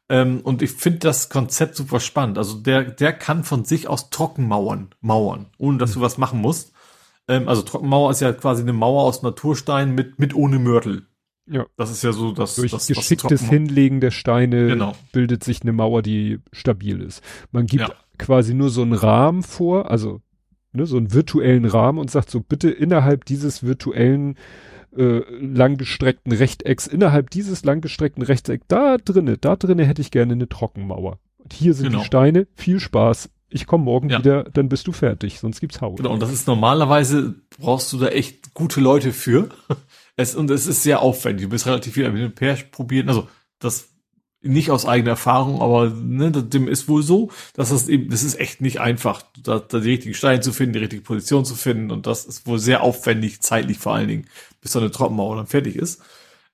Ähm, und ich finde das Konzept super spannend. Also der, der kann von sich aus Trockenmauern mauern, ohne dass du was machen musst. Ähm, also Trockenmauer ist ja quasi eine Mauer aus Naturstein mit, mit ohne Mörtel. Ja. Das ist ja so das. Durch das, geschicktes Hinlegen der Steine genau. bildet sich eine Mauer, die stabil ist. Man gibt ja. quasi nur so einen Rahmen vor, also ne, so einen virtuellen Rahmen und sagt so, bitte innerhalb dieses virtuellen äh, langgestreckten Rechtecks, innerhalb dieses langgestreckten Rechtecks, da drinne, da drinne hätte ich gerne eine Trockenmauer. Und hier sind genau. die Steine, viel Spaß. Ich komme morgen ja. wieder, dann bist du fertig, sonst gibt's Haus. Genau, und das ist normalerweise, brauchst du da echt gute Leute für. Es, und es ist sehr aufwendig. Du bist relativ viel mit dem Pair probieren. Also, das nicht aus eigener Erfahrung, aber ne, dem ist wohl so, dass das eben, das ist echt nicht einfach, da, da die richtigen Steine zu finden, die richtige Position zu finden und das ist wohl sehr aufwendig, zeitlich vor allen Dingen, bis so eine Trockenmauer dann fertig ist.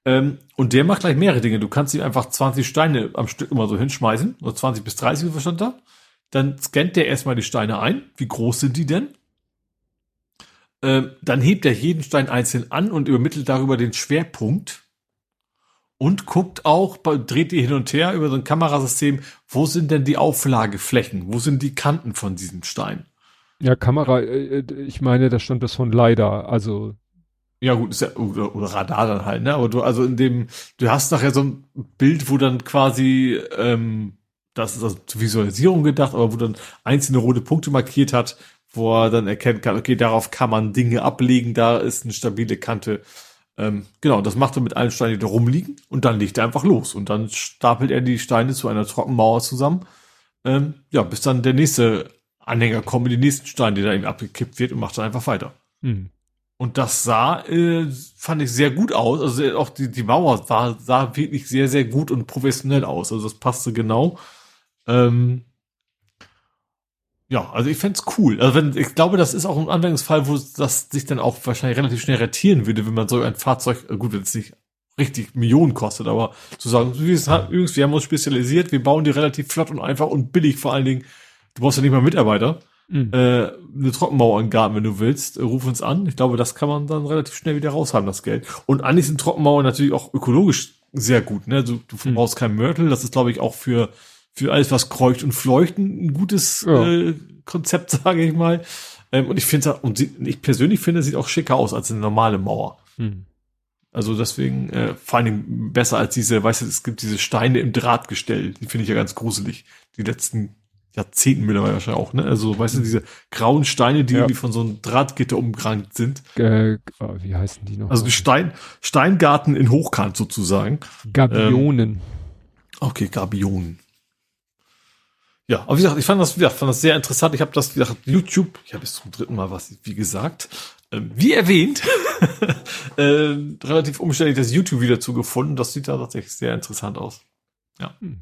Ähm, und der macht gleich mehrere Dinge. Du kannst ihm einfach 20 Steine am Stück immer so hinschmeißen, oder 20 bis 30, wie verstand da. Dann scannt der erstmal die Steine ein. Wie groß sind die denn? Ähm, dann hebt er jeden Stein einzeln an und übermittelt darüber den Schwerpunkt und guckt auch, dreht die hin und her über so ein Kamerasystem, wo sind denn die Auflageflächen, wo sind die Kanten von diesem Stein? Ja, Kamera, äh, äh, ich meine, da stand das von leider, also. Ja gut, ist ja, oder, oder Radar dann halt, ne? Aber du, also in dem, du hast nachher so ein Bild, wo dann quasi, ähm, das ist also zur Visualisierung gedacht, aber wo dann einzelne rote Punkte markiert hat, wo er dann erkennen kann, okay, darauf kann man Dinge ablegen, da ist eine stabile Kante ähm, genau, das macht er mit allen Steinen, die da rumliegen und dann legt er einfach los und dann stapelt er die Steine zu einer Trockenmauer zusammen. Ähm, ja, bis dann der nächste Anhänger kommt mit den nächsten Steinen, die da eben abgekippt wird und macht dann einfach weiter. Mhm. Und das sah, äh, fand ich sehr gut aus. Also auch die, die Mauer sah, sah wirklich sehr, sehr gut und professionell aus. Also das passte genau. Ähm, ja, also ich fände cool. Also wenn, ich glaube, das ist auch ein Anwendungsfall, wo das sich dann auch wahrscheinlich relativ schnell rentieren würde, wenn man so ein Fahrzeug, äh, gut, wenn es nicht richtig Millionen kostet, aber zu sagen, übrigens, wir haben uns spezialisiert, wir bauen die relativ flott und einfach und billig vor allen Dingen. Du brauchst ja nicht mal Mitarbeiter. Mhm. Äh, eine Trockenmauer im Garten, wenn du willst, äh, ruf uns an. Ich glaube, das kann man dann relativ schnell wieder raushaben, das Geld. Und eigentlich sind Trockenmauern natürlich auch ökologisch sehr gut. Ne? Du, du mhm. brauchst kein Mörtel. Das ist, glaube ich, auch für für alles, was kreucht und fleucht, ein gutes ja. äh, Konzept, sage ich mal. Ähm, und ich finde, und sie, ich persönlich finde, sieht auch schicker aus als eine normale Mauer. Hm. Also deswegen äh, vor allen Dingen besser als diese, weißt du, es gibt diese Steine im Drahtgestell, die finde ich ja ganz gruselig. Die letzten Jahrzehnten mittlerweile wahrscheinlich auch, ne? Also, weißt du, diese grauen Steine, die ja. irgendwie von so einem Drahtgitter umgerankt sind. Äh, wie heißen die noch? Also Stein, Steingarten in Hochkant sozusagen. Gabionen. Ähm, okay, Gabionen. Ja, aber wie gesagt, ich fand das, ja, fand das sehr interessant. Ich habe das, wie gesagt, YouTube, ich habe es zum dritten Mal was, wie gesagt, ähm, wie erwähnt, äh, relativ umständlich das YouTube wieder zugefunden. Das sieht da tatsächlich sehr interessant aus. Ja. Hm.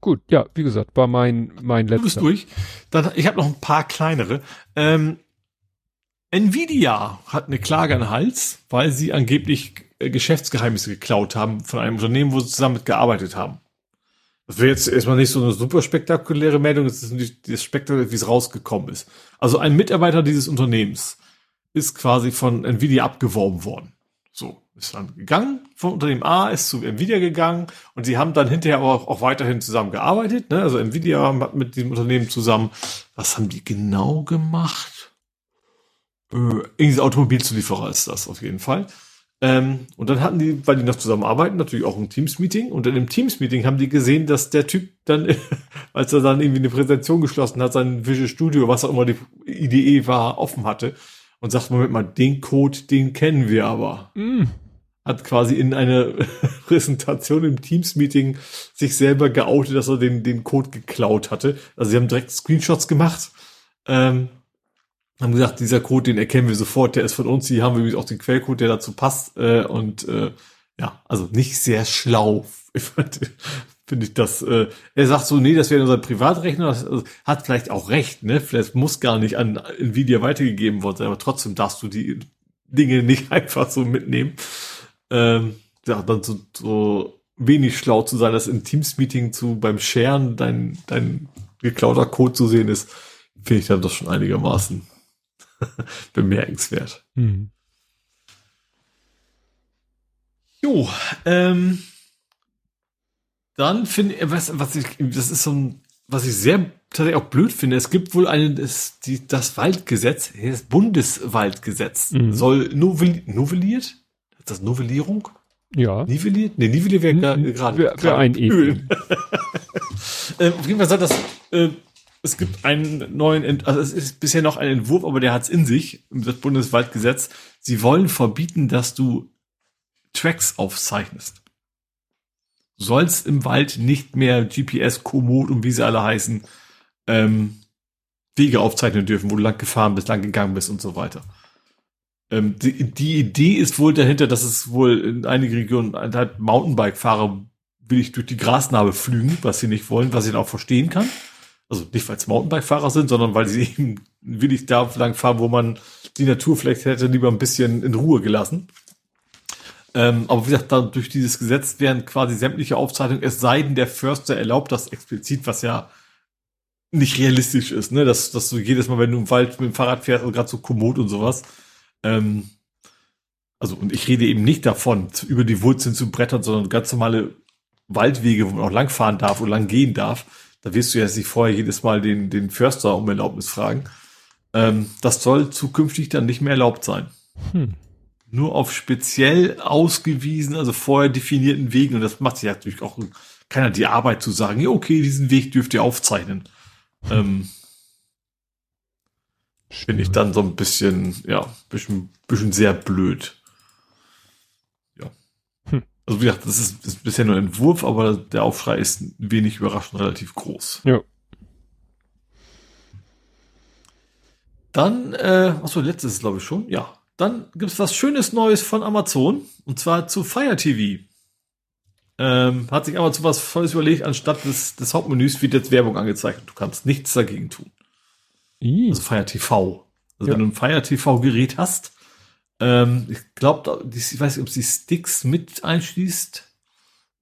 Gut, ja, wie gesagt, war mein, mein letzter. Du bist durch. Dann, ich habe noch ein paar kleinere. Ähm, Nvidia hat eine Klage an den Hals, weil sie angeblich äh, Geschäftsgeheimnisse geklaut haben von einem Unternehmen, wo sie zusammen mit gearbeitet haben. Das wäre jetzt erstmal nicht so eine super spektakuläre Meldung, es ist nicht das spektakulär, wie es rausgekommen ist. Also ein Mitarbeiter dieses Unternehmens ist quasi von Nvidia abgeworben worden. So, ist dann gegangen vom Unternehmen A, ist zu Nvidia gegangen und sie haben dann hinterher aber auch, auch weiterhin zusammen gearbeitet. Ne? Also Nvidia hat mit diesem Unternehmen zusammen, was haben die genau gemacht? Äh, irgendwie Automobilzulieferer ist das auf jeden Fall. Ähm, und dann hatten die, weil die noch zusammenarbeiten, natürlich auch ein Teams-Meeting. Und in dem Teams-Meeting haben die gesehen, dass der Typ dann, als er dann irgendwie eine Präsentation geschlossen hat, sein Visual Studio, was auch immer die Idee war, offen hatte und sagt, Moment mal, den Code, den kennen wir aber. Mm. Hat quasi in einer Präsentation im Teams-Meeting sich selber geoutet, dass er den, den Code geklaut hatte. Also sie haben direkt Screenshots gemacht. Ähm, haben gesagt, dieser Code, den erkennen wir sofort, der ist von uns. Hier haben wir übrigens auch den Quellcode, der dazu passt. Äh, und äh, ja, also nicht sehr schlau. Finde ich das. Äh, er sagt so, nee, das wäre unser Privatrechner. Das also, hat vielleicht auch recht, ne? Vielleicht muss gar nicht an Nvidia weitergegeben worden sein, aber trotzdem darfst du die Dinge nicht einfach so mitnehmen. Ähm, ja, dann so, so wenig schlau zu sein, dass im Teams-Meeting zu beim Sharen dein, dein geklauter Code zu sehen ist, finde ich dann doch schon einigermaßen bemerkenswert. Mhm. Jo, ähm, dann finde ich, was, was ich, das ist so ein, was ich sehr tatsächlich auch blöd finde. Es gibt wohl eine, das, die, das Waldgesetz, das Bundeswaldgesetz Mhm. soll novelli novelliert? Ist das Novellierung? Ja. Nivelliert? Nee, nivelliert wäre gerade. gerade ein E. Öl. ähm, auf jeden Fall sagt das, äh, es gibt einen neuen, also es ist bisher noch ein Entwurf, aber der hat es in sich, das Bundeswaldgesetz. Sie wollen verbieten, dass du Tracks aufzeichnest. Du sollst im Wald nicht mehr GPS, Komoot und wie sie alle heißen, ähm, Wege aufzeichnen dürfen, wo du lang gefahren bist, lang gegangen bist und so weiter. Ähm, die, die Idee ist wohl dahinter, dass es wohl in einigen Regionen halt Mountainbike-Fahrer will ich durch die Grasnarbe flügen, was sie nicht wollen, was ich dann auch verstehen kann. Also nicht, weil es Mountainbike-Fahrer sind, sondern weil sie eben willig da lang fahren, wo man die Natur vielleicht hätte lieber ein bisschen in Ruhe gelassen. Ähm, aber wie gesagt, dann durch dieses Gesetz werden quasi sämtliche Aufzeichnungen, es sei denn, der Förster erlaubt das explizit, was ja nicht realistisch ist, ne? Dass, dass du jedes Mal, wenn du im Wald mit dem Fahrrad fährst, also gerade so Komoot und sowas, ähm, also und ich rede eben nicht davon, über die Wurzeln zu brettern, sondern ganz normale Waldwege, wo man auch langfahren darf und lang gehen darf. Da wirst du ja nicht vorher jedes Mal den, den Förster um Erlaubnis fragen. Ähm, das soll zukünftig dann nicht mehr erlaubt sein. Hm. Nur auf speziell ausgewiesen, also vorher definierten Wegen. Und das macht sich natürlich auch keiner die Arbeit zu sagen, ja, okay, diesen Weg dürft ihr aufzeichnen. Ähm, Finde ich dann so ein bisschen, ja, bisschen, bisschen sehr blöd. Also wie gesagt, das ist, ist bisher nur ein Entwurf, aber der Aufschrei ist wenig überraschend relativ groß. Ja. Dann, äh, achso, letztes glaube ich schon, ja. Dann gibt's was Schönes Neues von Amazon, und zwar zu Fire TV. Ähm, hat sich Amazon was Volles überlegt, anstatt des, des Hauptmenüs wird jetzt Werbung angezeigt. Du kannst nichts dagegen tun. Ih, Also Fire TV. Also Ja. wenn du ein Fire TV Gerät hast, ähm, ich glaube, ich weiß nicht, ob sie Sticks mit einschließt.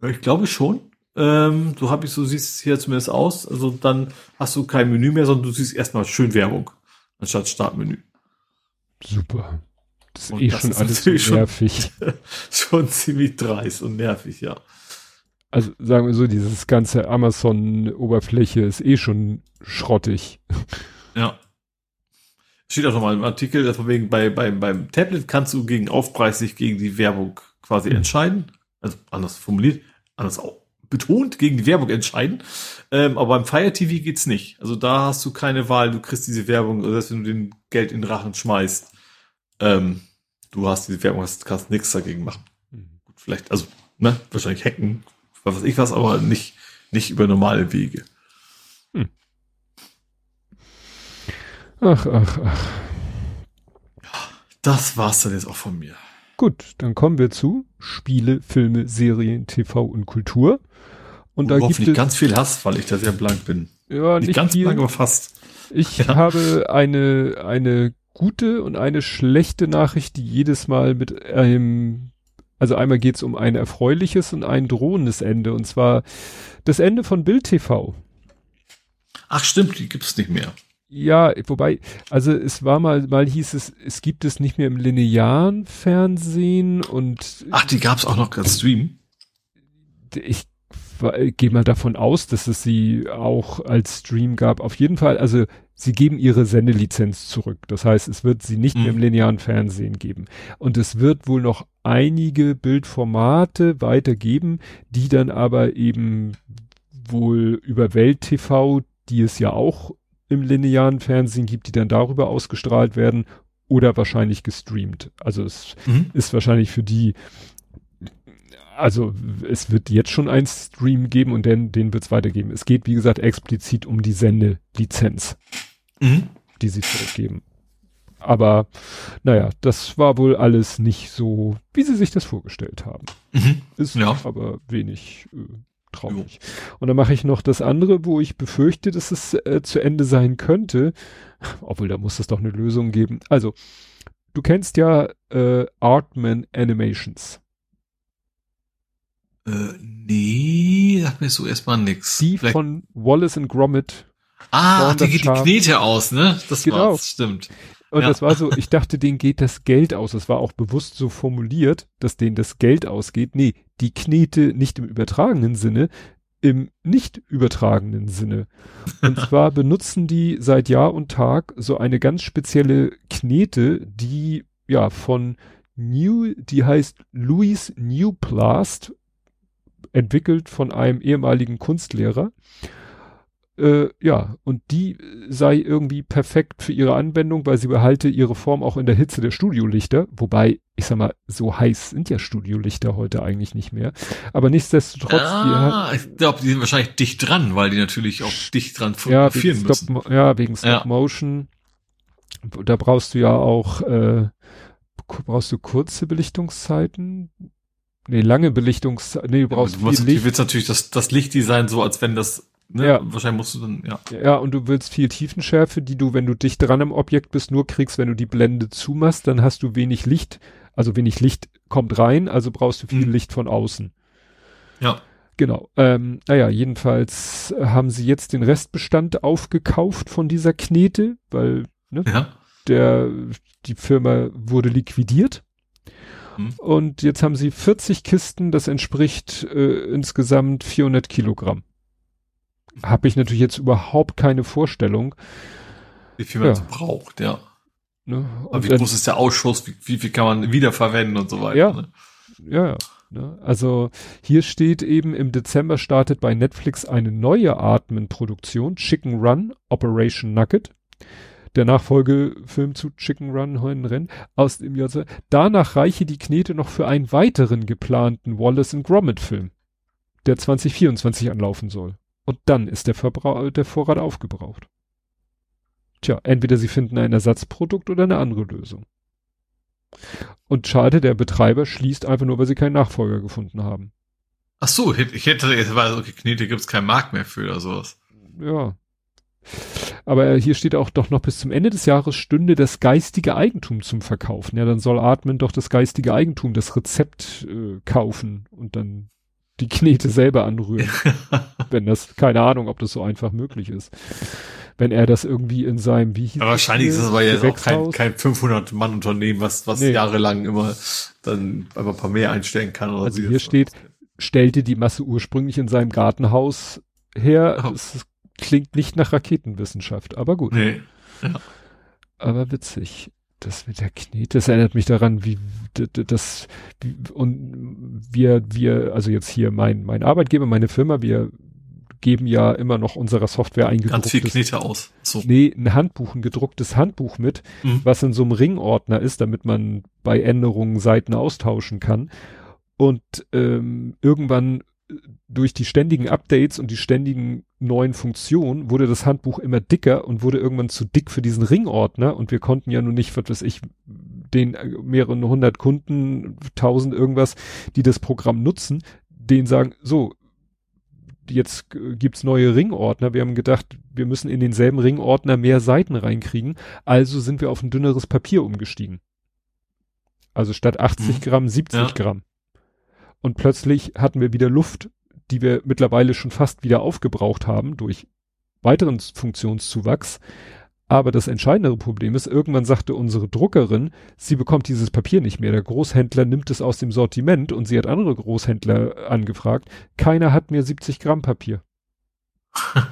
Ich glaube schon. Ähm, so habe ich so siehst es hier zumindest aus. Also dann hast du kein Menü mehr, sondern du siehst erstmal schön Werbung anstatt Startmenü. super. Das ist Und eh das schon ist alles so natürlich schon- nervig. schon ziemlich dreist und nervig, ja. Also sagen wir so, dieses ganze Amazon-Oberfläche ist eh schon schrottig. Ja. Steht auch nochmal im Artikel, dass von wegen bei, beim, beim Tablet kannst du gegen Aufpreis sich gegen die Werbung quasi Mhm. entscheiden. Also anders formuliert, anders auch betont gegen die Werbung entscheiden. Ähm, aber beim Fire TV geht's nicht. Also da hast du keine Wahl, du kriegst diese Werbung, also wenn du den Geld in den Rachen schmeißt. Ähm, du hast diese Werbung, hast, kannst nichts dagegen machen. Gut, vielleicht, also, ne, wahrscheinlich hacken, was weiß ich was, aber nicht, nicht über normale Wege. Ach, ach, ach. Das war's dann jetzt auch von mir. Gut, dann kommen wir zu Spiele, Filme, Serien, TV und Kultur. Und da gibt es ganz viel Hass, weil ich da sehr blank bin. Ja, nicht, nicht ganz viel. blank, aber fast. Ich ja. habe eine, eine gute und eine schlechte Nachricht, die jedes Mal mit einem, also einmal geht es um ein erfreuliches und ein drohendes Ende. Und zwar das Ende von Bild TV. Ach stimmt, die gibt es nicht mehr. Ja, wobei, also es war mal, mal hieß es, es gibt es nicht mehr im linearen Fernsehen und. Ach, die gab es auch noch als Stream. Ich gehe mal davon aus, dass es sie auch als Stream gab. Auf jeden Fall, also sie geben ihre Sendelizenz zurück. Das heißt, es wird sie nicht mhm. mehr im mhm. linearen Fernsehen geben. Und es wird wohl noch einige Bildformate weitergeben, die dann aber eben wohl über Welt TV, die es ja auch im linearen Fernsehen gibt, die dann darüber ausgestrahlt werden oder wahrscheinlich gestreamt. Also es mhm. ist wahrscheinlich für die also es wird jetzt schon ein Stream geben und den, den wird es weitergeben. Es geht, wie gesagt, explizit um die Sendelizenz, mhm. die sie zurückgeben. Aber naja, das war wohl alles nicht so, wie sie sich das vorgestellt haben. Mhm. Ist ja. aber wenig äh, traurig. Jo. Und dann mache ich noch das andere, wo ich befürchte, dass es äh, zu Ende sein könnte. Obwohl, da muss es doch eine Lösung geben. Also, du kennst ja äh, Artman Animations. Äh, nee, sagt mir so erstmal nix. Die Vielleicht von Wallace and Gromit. Ah, die geht die Knete aus, ne? Das genau. war's, stimmt. Und ja. das war so, ich dachte, denen geht das Geld aus. Das war auch bewusst so formuliert, dass denen das Geld ausgeht. Nee, die Knete nicht im übertragenen Sinne, im nicht übertragenen Sinne. Und zwar benutzen die seit Jahr und Tag so eine ganz spezielle Knete, die ja von New, die heißt Louis Newplast entwickelt von einem ehemaligen Kunstlehrer. Äh, ja, und die sei irgendwie perfekt für ihre Anwendung, weil sie behalte ihre Form auch in der Hitze der Studiolichter. Wobei, ich sag mal, so heiß sind ja Studiolichter heute eigentlich nicht mehr. Aber nichtsdestotrotz. Ah, ich glaube, die sind wahrscheinlich dicht dran, weil die natürlich auch dicht dran fotografieren ja, müssen. Stop, ja, wegen Stop ja. Motion. Da brauchst du ja auch, äh, brauchst du kurze Belichtungszeiten. Nee, lange Belichtungs... Nee, du brauchst ja, du, musst, Licht. du willst natürlich das, das Lichtdesign so, als wenn das... Ne, ja. Wahrscheinlich musst du dann, ja. Ja, und du willst viel Tiefenschärfe, die du, wenn du dicht dran am Objekt bist, nur kriegst, wenn du die Blende zumachst, dann hast du wenig Licht. Also wenig Licht kommt rein, also brauchst du viel mhm. Licht von außen. Ja. Genau. Ähm, naja, jedenfalls haben sie jetzt den Restbestand aufgekauft von dieser Knete, weil ne, ja. der die Firma wurde liquidiert. Mhm. Und jetzt haben sie 40 Kisten, das entspricht äh, insgesamt 400 Kilogramm. Habe ich natürlich jetzt überhaupt keine Vorstellung. Wie viel man ja. braucht, ja. Ne? Aber wie dann, groß ist der Ausschuss? Wie, wie viel kann man wiederverwenden und so weiter? Ja, ne? ja, ja. Ne? Also hier steht eben, im Dezember startet bei Netflix eine neue Atmen-Produktion, Chicken Run, Operation Nugget der Nachfolgefilm zu Chicken Run, Heunenrennen, aus dem Jahr. Danach reiche die Knete noch für einen weiteren geplanten Wallace and Gromit Film, der 2024 anlaufen soll. Und dann ist der, Verbrauch, der Vorrat aufgebraucht. Tja, entweder sie finden ein Ersatzprodukt oder eine andere Lösung. Und schade, der Betreiber schließt einfach nur, weil sie keinen Nachfolger gefunden haben. Ach so, ich hätte jetzt, weil okay, Knete gibt's keinen Markt mehr für oder sowas. Ja. Aber hier steht auch doch noch bis zum Ende des Jahres stünde das geistige Eigentum zum Verkaufen. Ja, dann soll Atmen doch das geistige Eigentum, das Rezept äh, kaufen und dann die Knete selber anrühren. Wenn das, keine Ahnung, ob das so einfach möglich ist. Wenn er das irgendwie in seinem, wie hieß aber Wahrscheinlich ist das aber jetzt auch kein, kein 500-Mann-Unternehmen, was, was nee. jahrelang immer dann einfach ein paar mehr einstellen kann. Oder also hier steht, stellte die Masse ursprünglich in seinem Gartenhaus her. Oh. Es klingt nicht nach Raketenwissenschaft, aber gut. Nee. Ja. Aber witzig. Das mit der Knete, das erinnert mich daran, wie das, und wir, wir, also jetzt hier mein, mein Arbeitgeber, meine Firma, wir geben ja immer noch unserer Software ein gedrucktes. Ganz viel Knete aus. So. Nee, ein Handbuch, ein gedrucktes Handbuch mit, mhm. was in so einem Ringordner ist, damit man bei Änderungen Seiten austauschen kann. Und ähm, irgendwann durch die ständigen Updates und die ständigen neuen Funktionen wurde das Handbuch immer dicker und wurde irgendwann zu dick für diesen Ringordner und wir konnten ja nur nicht, was weiß ich, den mehreren hundert Kunden, tausend irgendwas, die das Programm nutzen, denen sagen, so, jetzt gibt's neue Ringordner. Wir haben gedacht, wir müssen in denselben Ringordner mehr Seiten reinkriegen. Also sind wir auf ein dünneres Papier umgestiegen. Also statt 80 mhm. Gramm 70 ja. Gramm. Und plötzlich hatten wir wieder Luft, die wir mittlerweile schon fast wieder aufgebraucht haben durch weiteren Funktionszuwachs. Aber das entscheidendere Problem ist, irgendwann sagte unsere Druckerin, sie bekommt dieses Papier nicht mehr. Der Großhändler nimmt es aus dem Sortiment und sie hat andere Großhändler angefragt. Keiner hat mir 70 Gramm Papier. ja,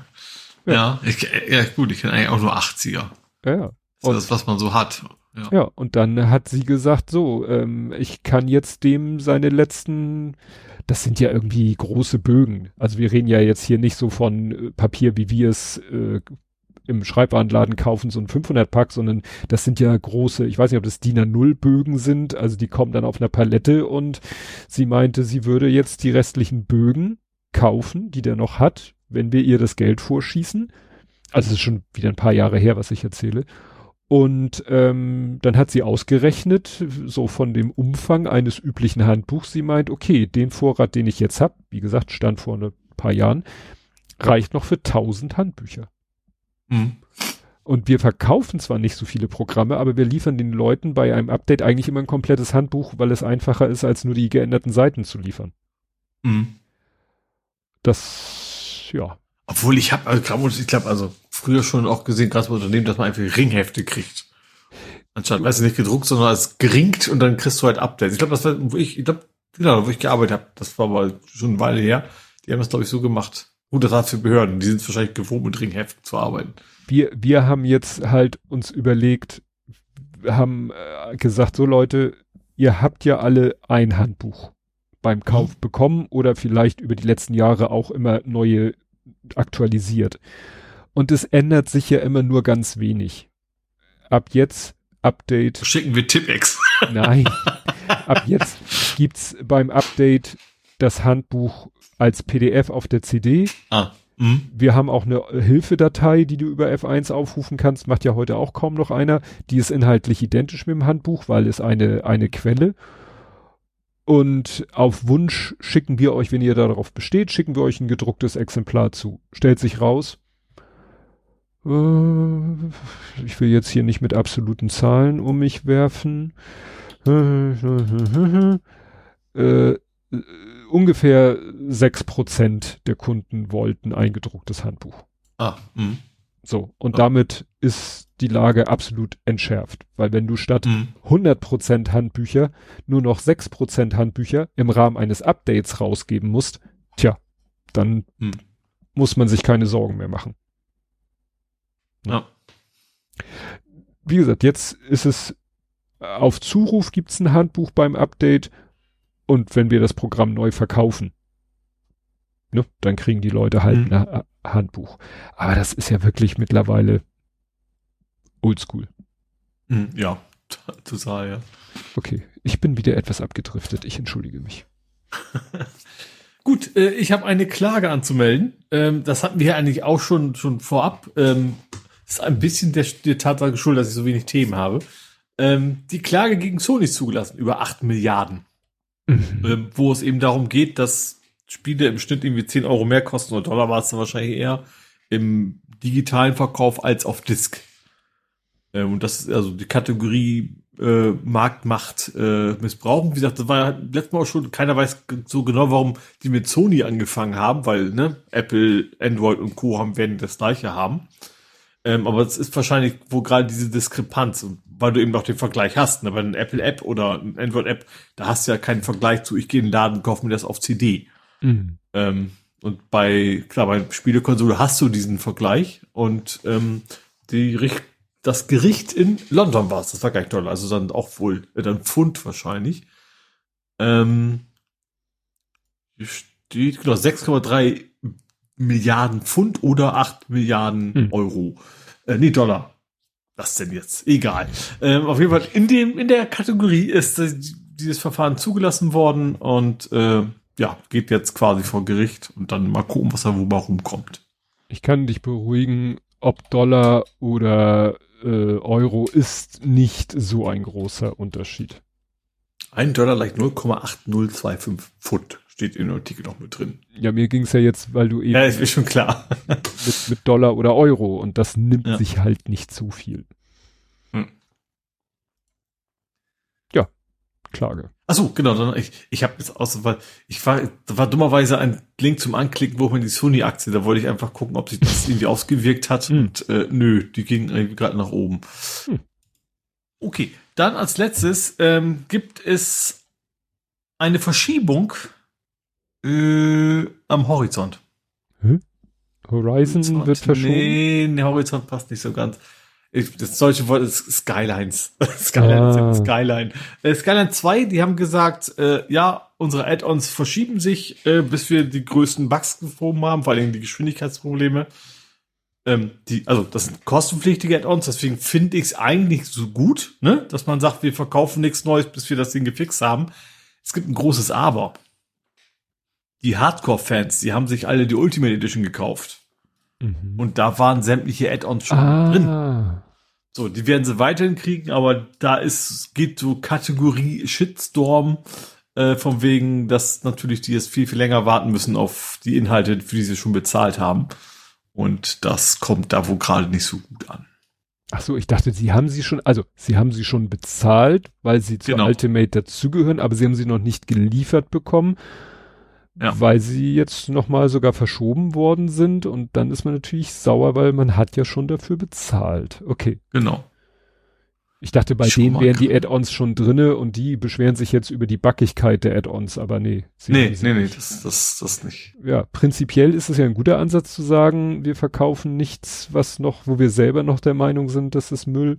ja, ich, ja gut, ich kenne eigentlich auch nur 80er. Ja. Das ist das, was man so hat. Ja. ja, und dann hat sie gesagt, so, ähm, ich kann jetzt dem seine letzten, das sind ja irgendwie große Bögen. Also wir reden ja jetzt hier nicht so von äh, Papier, wie wir es äh, im Schreibwarenladen kaufen, so ein 500 Pack, sondern das sind ja große, ich weiß nicht, ob das DIN A0 Bögen sind, also die kommen dann auf einer Palette und sie meinte, sie würde jetzt die restlichen Bögen kaufen, die der noch hat, wenn wir ihr das Geld vorschießen. Also es ist schon wieder ein paar Jahre her, was ich erzähle. Und ähm, dann hat sie ausgerechnet, so von dem Umfang eines üblichen Handbuchs, sie meint, okay, den Vorrat, den ich jetzt habe, wie gesagt, stand vor ein paar Jahren, reicht noch für 1000 Handbücher. Mhm. Und wir verkaufen zwar nicht so viele Programme, aber wir liefern den Leuten bei einem Update eigentlich immer ein komplettes Handbuch, weil es einfacher ist, als nur die geänderten Seiten zu liefern. Mhm. Das, ja. Obwohl ich habe, also, ich glaube, also früher schon auch gesehen, gerade bei Unternehmen, dass man einfach Ringhefte kriegt. Anstatt, weißt du, nicht gedruckt, sondern als geringt und dann kriegst du halt Updates. Ich glaube, das war, wo ich, ich glaube, genau, wo ich gearbeitet habe, das war aber schon eine Weile her. Die haben das, glaube ich, so gemacht. Gut, das war für Behörden, die sind wahrscheinlich gewohnt, mit Ringheften zu arbeiten. Wir, wir haben jetzt halt uns überlegt, haben äh, gesagt, so Leute, ihr habt ja alle ein Handbuch beim Kauf mhm. bekommen oder vielleicht über die letzten Jahre auch immer neue aktualisiert. Und es ändert sich ja immer nur ganz wenig. Ab jetzt Update. Schicken wir Tippex. Nein. Ab jetzt gibt's beim Update das Handbuch als PDF auf der CD. Ah. Mh. Wir haben auch eine Hilfedatei, die du über F1 aufrufen kannst. Macht ja heute auch kaum noch einer. Die ist inhaltlich identisch mit dem Handbuch, weil es eine, eine Quelle. Und auf Wunsch schicken wir euch, wenn ihr darauf besteht, schicken wir euch ein gedrucktes Exemplar zu. Stellt sich raus. Äh, ich will jetzt hier nicht mit absoluten Zahlen um mich werfen. Äh, ungefähr sechs Prozent der Kunden wollten ein gedrucktes Handbuch. Ah, mh. So, und ah. damit ist die Lage absolut entschärft. Weil wenn du statt mhm. 100% Handbücher nur noch 6% Handbücher im Rahmen eines Updates rausgeben musst, tja, dann mhm. muss man sich keine Sorgen mehr machen. Ja. Wie gesagt, jetzt ist es auf Zuruf gibt's ein Handbuch beim Update und wenn wir das Programm neu verkaufen, ne, dann kriegen die Leute halt mhm. ein äh, Handbuch. Aber das ist ja wirklich mittlerweile oldschool. Mhm, ja, total, ja. Okay, ich bin wieder etwas abgedriftet. Ich entschuldige mich. Gut, äh, ich habe eine Klage anzumelden. Ähm, das hatten wir eigentlich auch schon schon vorab. Ähm, ist ein bisschen der, der Tatsache geschuldet, dass ich so wenig Themen habe. Ähm, die Klage gegen Sony ist zugelassen über 8 Milliarden mhm. ähm, wo es eben darum geht, dass Spiele im Schnitt irgendwie 10 Euro mehr kosten oder Dollar war es dann wahrscheinlich eher im digitalen Verkauf als auf Disk. Ähm, und das ist also die Kategorie äh, Marktmacht äh, missbrauchen. Wie gesagt, das war ja letztes Mal auch schon, keiner weiß so genau, warum die mit Sony angefangen haben, weil ne, Apple, Android und Co. haben werden das gleiche haben. Ähm, aber es ist wahrscheinlich, wo gerade diese Diskrepanz, weil du eben auch den Vergleich hast, ne? bei einer Apple-App oder einer Android-App, da hast du ja keinen Vergleich zu, ich gehe in den Laden, kaufe mir das auf CD. Mhm. Ähm, und bei, klar, bei Spielekonsole hast du diesen Vergleich und ähm, die Richt das Gericht in London war es, das war gar nicht toll, also dann auch wohl, äh, dann Pfund wahrscheinlich. Ähm, steht, genau, 6,3 Milliarden Pfund oder 8 Milliarden hm. Euro. Äh, nee, Dollar. Was denn jetzt? Egal. Ähm, auf jeden Fall in dem in der Kategorie ist äh, dieses Verfahren zugelassen worden und äh, ja, geht jetzt quasi vor Gericht und dann mal gucken, was da wo rumkommt. Ich kann dich beruhigen, ob Dollar oder äh, Euro ist nicht so ein großer Unterschied. Ein Dollar leicht 0,8025 Pfund steht in dem Artikel noch mit drin. Ja, mir ging's ja jetzt, weil du eben. Ja, ist mir schon klar. mit, mit Dollar oder Euro und das nimmt ja. sich halt nicht zu viel. Hm. Ja, Klage. Achso, genau, dann ich, ich habe jetzt aus, weil ich war, da war dummerweise ein Link zum Anklicken, wo man die Sony-Aktie, da wollte ich einfach gucken, ob sich das irgendwie ausgewirkt hat. Hm. Und äh, nö, die ging irgendwie gerade nach oben. Hm. Okay, dann als letztes ähm, gibt es eine Verschiebung äh, am Horizont. Hm? Horizon Horizont, wird verschoben? Nee, der Horizont passt nicht so ganz. Ich, das solche Wort ist Skylines. Skyline, ah. Skyline. Äh, Skyline 2, die haben gesagt, äh, ja, unsere Add-ons verschieben sich, äh, bis wir die größten Bugs gefunden haben, vor allem die Geschwindigkeitsprobleme. Ähm, die, also das sind kostenpflichtige Add-ons, deswegen finde ich es eigentlich so gut, ne, dass man sagt, wir verkaufen nichts Neues, bis wir das Ding gefixt haben. Es gibt ein großes Aber. Die Hardcore-Fans, die haben sich alle die Ultimate Edition gekauft. Mhm. Und da waren sämtliche Add-ons schon ah. drin. So, die werden sie weiterhin kriegen, aber da ist, geht so Kategorie Shitstorm, äh, von wegen, dass natürlich die jetzt viel, viel länger warten müssen auf die Inhalte, für die sie schon bezahlt haben. Und das kommt da wohl gerade nicht so gut an. Ach so, ich dachte, sie haben sie schon, also sie haben sie schon bezahlt, weil sie zur genau. Ultimate dazugehören, aber sie haben sie noch nicht geliefert bekommen ja. weil sie jetzt nochmal sogar verschoben worden sind und dann ist man natürlich sauer, weil man hat ja schon dafür bezahlt. Okay. Genau. Ich dachte, bei schon denen wären die Add-ons schon drinne und die beschweren sich jetzt über die Backigkeit der Add-ons, aber nee. Nee, nee, nee, das, das, das nicht. Ja, prinzipiell ist es ja ein guter Ansatz zu sagen, wir verkaufen nichts, was noch, wo wir selber noch der Meinung sind, das ist Müll.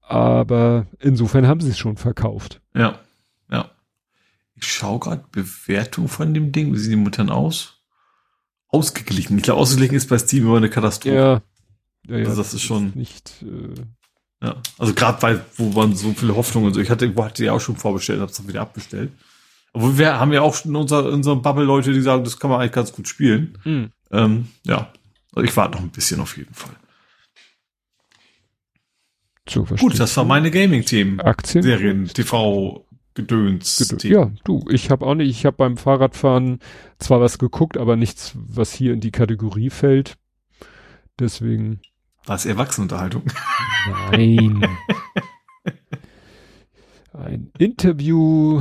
Aber insofern haben sie es schon verkauft. Ja. Ich schaue gerade Bewertung von dem Ding. Wie sehen die Muttern aus? Ausgeglichen. Ich glaube, ausgeglichen ist bei Steam immer eine Katastrophe. Ja. ja, ja also das, ist schon nicht. Äh ja, also gerade bei, wo man so viele Hoffnungen und so. Ich hatte, hatte ja auch schon vorbestellt, hab's dann wieder abbestellt. Obwohl wir haben ja auch schon in, unser, in unserem Bubble Leute, die sagen, das kann man eigentlich ganz gut spielen. Mhm. Ähm, ja, also ich warte noch ein bisschen auf jeden Fall. So, Gut, das war meine Gaming-Themen. Aktien. Serien, TV, Gedöns. Gedöns. Ja, du, ich habe auch nicht, ich habe beim Fahrradfahren zwar was geguckt, aber nichts, was hier in die Kategorie fällt. Deswegen. War es Erwachsenenunterhaltung? Nein. Ein Interview,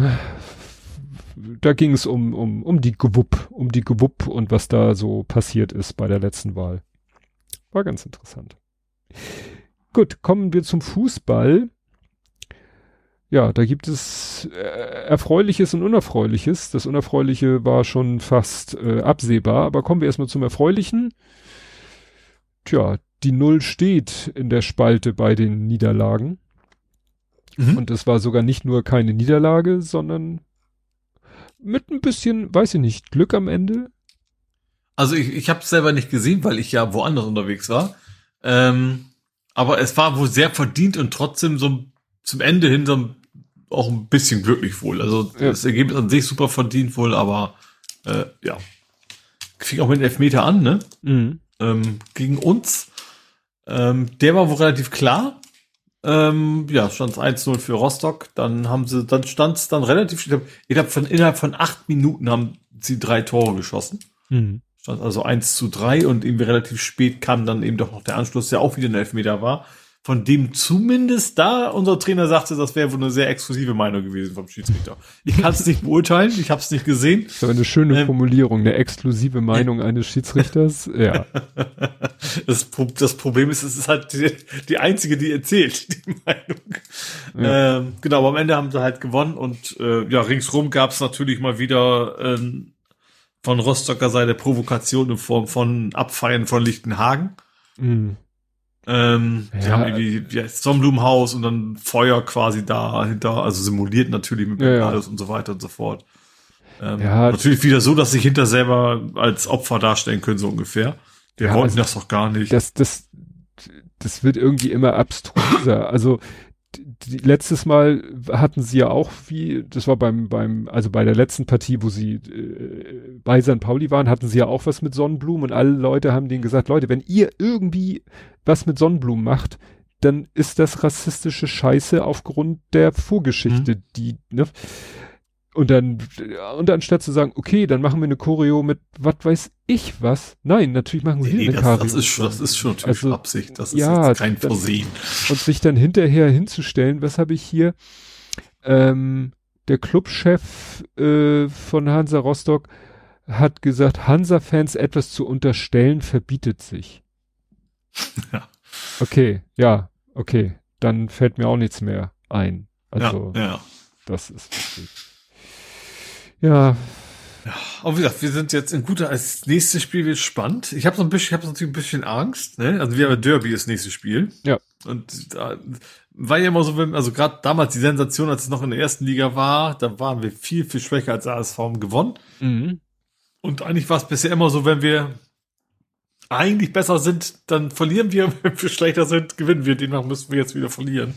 da ging es um, um, um die Gewupp, um die Gewupp und was da so passiert ist bei der letzten Wahl. War ganz interessant. Gut, kommen wir zum Fußball ja, da gibt es äh, Erfreuliches und Unerfreuliches. Das Unerfreuliche war schon fast äh, absehbar, aber kommen wir erstmal zum Erfreulichen. Tja, die Null steht in der Spalte bei den Niederlagen. Mhm. Und es war sogar nicht nur keine Niederlage, sondern mit ein bisschen, weiß ich nicht, Glück am Ende. Also ich, ich habe es selber nicht gesehen, weil ich ja woanders unterwegs war. Ähm, aber es war wohl sehr verdient und trotzdem so zum Ende hin so ein auch ein bisschen glücklich wohl. Also ja. das Ergebnis an sich super verdient wohl, aber äh, ja. Fing auch mit dem Elfmeter an, ne? Mhm. Ähm, gegen uns. Ähm, der war wohl relativ klar. Ähm, ja, stand 1-0 für Rostock. Dann haben sie, dann stand es dann relativ, ich glaube, von innerhalb von acht Minuten haben sie drei Tore geschossen. Mhm. Stand also 1 zu 3 und irgendwie relativ spät kam dann eben doch noch der Anschluss, der auch wieder ein Elfmeter war von dem zumindest da unser Trainer sagte, das wäre wohl eine sehr exklusive Meinung gewesen vom Schiedsrichter. Ich kann es nicht beurteilen, ich habe es nicht gesehen. Das ist aber eine schöne ähm, Formulierung, eine exklusive Meinung eines Schiedsrichters. Ja. Das, das, Problem ist, es ist halt die, die, einzige, die erzählt, die Meinung. Ja. Ähm, genau, aber am Ende haben sie halt gewonnen und äh, ja, ringsrum gab es natürlich mal wieder ähm, von Rostocker Seite Provokation in Form von Abfeiern von Lichtenhagen. Mhm. Ähm, ja. Die haben irgendwie wie heißt, Sonnenblumenhaus und dann Feuer quasi dahinter, also simuliert natürlich mit ja, alles und so weiter und so fort. Ähm, ja, natürlich wieder so, dass sich hinter selber als Opfer darstellen können, so ungefähr. Wir ja, wollten also das doch gar nicht. Das, das, das wird irgendwie immer abstruser. also letztes Mal hatten sie ja auch wie, das war beim, beim, also bei der letzten Partie, wo sie äh, bei St. Pauli waren, hatten sie ja auch was mit Sonnenblumen und alle Leute haben denen gesagt, Leute, wenn ihr irgendwie was mit Sonnenblumen macht, dann ist das rassistische Scheiße aufgrund der Vorgeschichte, mhm. die, ne? Und dann, und anstatt zu sagen, okay, dann machen wir eine Choreo mit was weiß ich was. Nein, natürlich machen sie nee, eine das, Choreo. Das ist schon, das ist schon natürlich also, Absicht. Das ist ja, kein Versehen. Und sich dann hinterher hinzustellen, was habe ich hier? Ähm, der Clubchef äh, von Hansa Rostock hat gesagt, Hansa-Fans etwas zu unterstellen verbietet sich. Ja. Okay, ja, okay. Dann fällt mir auch nichts mehr ein. Also, ja, ja. das ist wichtig. Ja. Ja, aber wie gesagt, wir sind jetzt in guter, als nächstes Spiel wird spannend. Ich habe so ein bisschen, ich habe natürlich ein bisschen Angst, ne? Also wir haben Derby das nächste Spiel. Ja. Und da war ja immer so, wenn, also gerade damals die Sensation, als es noch in der ersten Liga war, da waren wir viel, viel schwächer als ASV gewonnen. Mhm. Und eigentlich war es bisher immer so, wenn wir eigentlich besser sind, dann verlieren wir. Wenn wir schlechter sind, gewinnen wir. Demnach müssen wir jetzt wieder verlieren.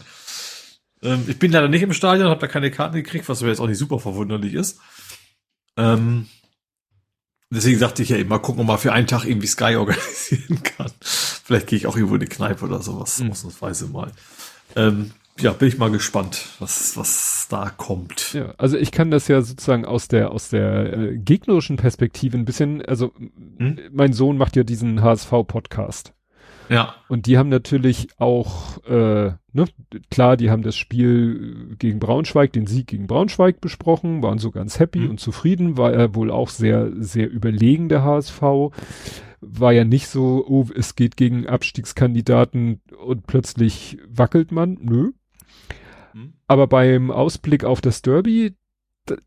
Ähm, ich bin leider nicht im Stadion, habe da keine Karten gekriegt, was mir jetzt auch nicht super verwunderlich ist. Ähm, deswegen sagte ich ja eben, mal gucken, ob man für einen Tag irgendwie Sky organisieren kann. Vielleicht gehe ich auch irgendwo in die Kneipe oder sowas, mhm. ausnahmsweise mal. Ähm, ja, bin ich mal gespannt, was, was da kommt. Ja, also ich kann das ja sozusagen aus der, aus der äh, gegnerischen Perspektive ein bisschen, also hm? mein Sohn macht ja diesen HSV-Podcast. Ja. Und die haben natürlich auch, äh, ne, klar, die haben das Spiel gegen Braunschweig, den Sieg gegen Braunschweig besprochen, waren so ganz happy mhm. und zufrieden, war er wohl auch sehr, sehr überlegen, der HSV. War ja nicht so, oh, es geht gegen Abstiegskandidaten und plötzlich wackelt man. Nö. Mhm. Aber beim Ausblick auf das Derby,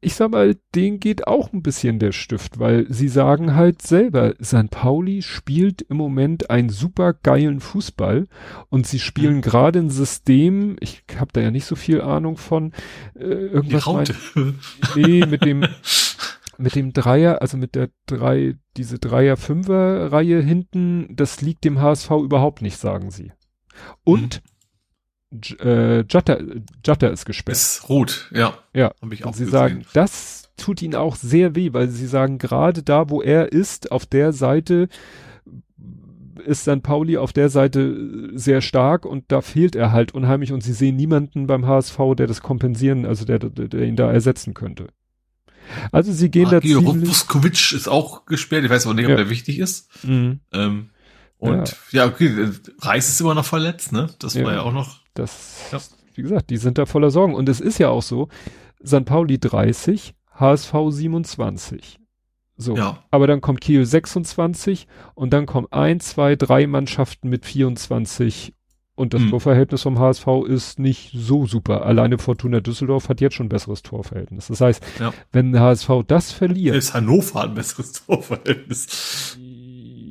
ich sag mal, denen geht auch ein bisschen der Stift, weil sie sagen halt selber, St. Pauli spielt im Moment einen super geilen Fußball und sie spielen mhm. gerade ein System, ich habe da ja nicht so viel Ahnung von, äh, irgendwas mein, nee, mit dem mit dem Dreier, also mit der drei, diese Dreier-Fünfer-Reihe hinten, das liegt dem HSV überhaupt nicht, sagen sie. Und mhm äh, Jutta ist gesperrt. Ist rot, ja. Ja. Hab ich auch und sie gesehen. sagen, das tut ihnen auch sehr weh, weil sie sagen, gerade da, wo er ist, auf der Seite ist St. Pauli auf der Seite sehr stark und da fehlt er halt unheimlich und sie sehen niemanden beim HSV, der das kompensieren, also der, der, der ihn da ersetzen könnte. Also sie gehen ah, da ziemlich... ist auch gesperrt, ich weiß aber nicht, ob ja. der wichtig ist. Mhm. Ähm, und ja. ja, okay, Reis ist immer noch verletzt, ne? Das ja. war ja auch noch. Das, ja. wie gesagt, die sind da voller Sorgen. Und es ist ja auch so, St. Pauli 30, HSV 27. So. Ja. Aber dann kommt Kiel 26 und dann kommen ein, zwei, drei Mannschaften mit 24 und das hm. Torverhältnis vom HSV ist nicht so super. Alleine Fortuna Düsseldorf hat jetzt schon ein besseres Torverhältnis. Das heißt, ja. wenn HSV das verliert. Ist Hannover ein besseres Torverhältnis.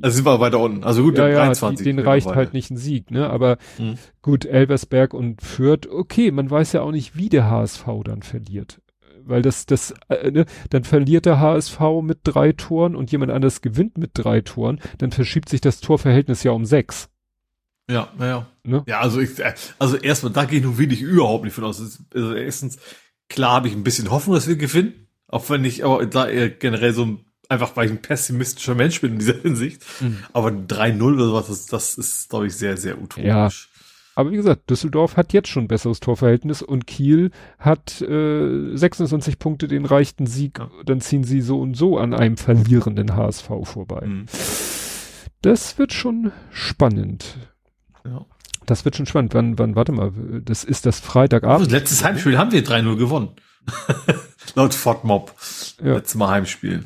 Also sind wir weiter unten. Also gut, ja, ja, 23. Den reicht halt nicht ein Sieg, ne? Aber hm. gut, Elversberg und Fürth, okay, man weiß ja auch nicht, wie der HSV dann verliert. Weil das, das, äh, ne, dann verliert der HSV mit drei Toren und jemand anders gewinnt mit drei Toren, dann verschiebt sich das Torverhältnis ja um sechs. Ja, naja. Ne? Ja, also ich, äh, also erstmal, da gehe ich nun wenig überhaupt nicht von aus. Also erstens, klar habe ich ein bisschen Hoffnung, dass wir gewinnen. Auch wenn ich aber da generell so ein einfach weil ich ein pessimistischer Mensch bin in dieser Hinsicht. Mhm. Aber 3-0 oder sowas, das, das ist, glaube ich, sehr, sehr utopisch. Ja. Aber wie gesagt, Düsseldorf hat jetzt schon ein besseres Torverhältnis und Kiel hat äh, 26 Punkte, den reichten Sieg. Ja. Dann ziehen sie so und so an einem verlierenden HSV vorbei. Mhm. Das wird schon spannend. Ja. Das wird schon spannend. Wann, wann, warte mal, das ist das Freitagabend. Also letztes Heimspiel haben wir 3-0 gewonnen. Laut FODMOB. Ja. Letztes Mal Heimspiel.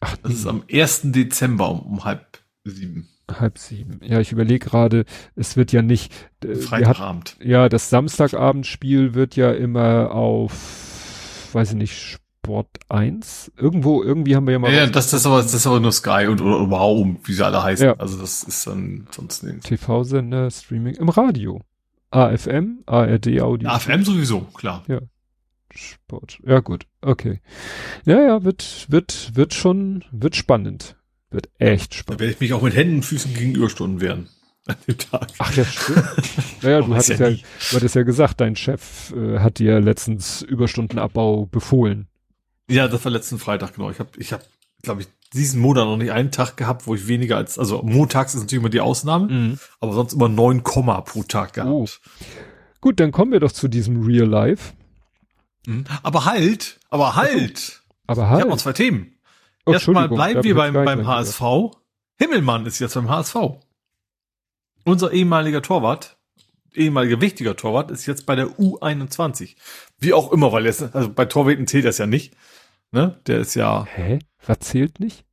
Ach, das ist am 1. Dezember um, um halb sieben. Halb sieben. Ja, ich überlege gerade, es wird ja nicht. Äh, Freitagabend. Hat, ja, das Samstagabendspiel wird ja immer auf, weiß ich nicht, Sport 1. Irgendwo, irgendwie haben wir ja mal. Ja, das, das, ist aber, das ist aber nur Sky und oder Wow, wie sie alle heißen. Ja. Also das ist dann sonst nichts. TV-Sender, Streaming, im Radio. AFM, ARD Audio. AFM sowieso, klar. Ja. Sport. Ja, gut. Okay. Ja, ja, wird, wird, wird schon, wird spannend. Wird echt spannend. Da werde ich mich auch mit Händen und Füßen gegenüberstunden werden. An dem Tag. Ach ja, stimmt. naja, du hattest ja, ja du hattest ja gesagt, dein Chef äh, hat dir letztens Überstundenabbau befohlen. Ja, das war letzten Freitag, genau. Ich habe, ich hab, glaube ich, diesen Monat noch nicht einen Tag gehabt, wo ich weniger als, also montags ist natürlich immer die Ausnahme, Mhm. aber sonst immer neun Komma pro Tag gehabt. Oh. Gut, dann kommen wir doch zu diesem Real Life. Mhm. Aber halt, aber halt. Aber Ich halt. habe noch zwei Themen. Oh, Erstmal bleiben wir ich beim, jetzt beim HSV. Himmelmann ist jetzt beim HSV. Unser ehemaliger Torwart, ehemaliger wichtiger Torwart, ist jetzt bei der U21. Wie auch immer, weil ist, also bei Torwägen zählt das ja nicht. Ne? Der ist ja, Hä? Was zählt nicht?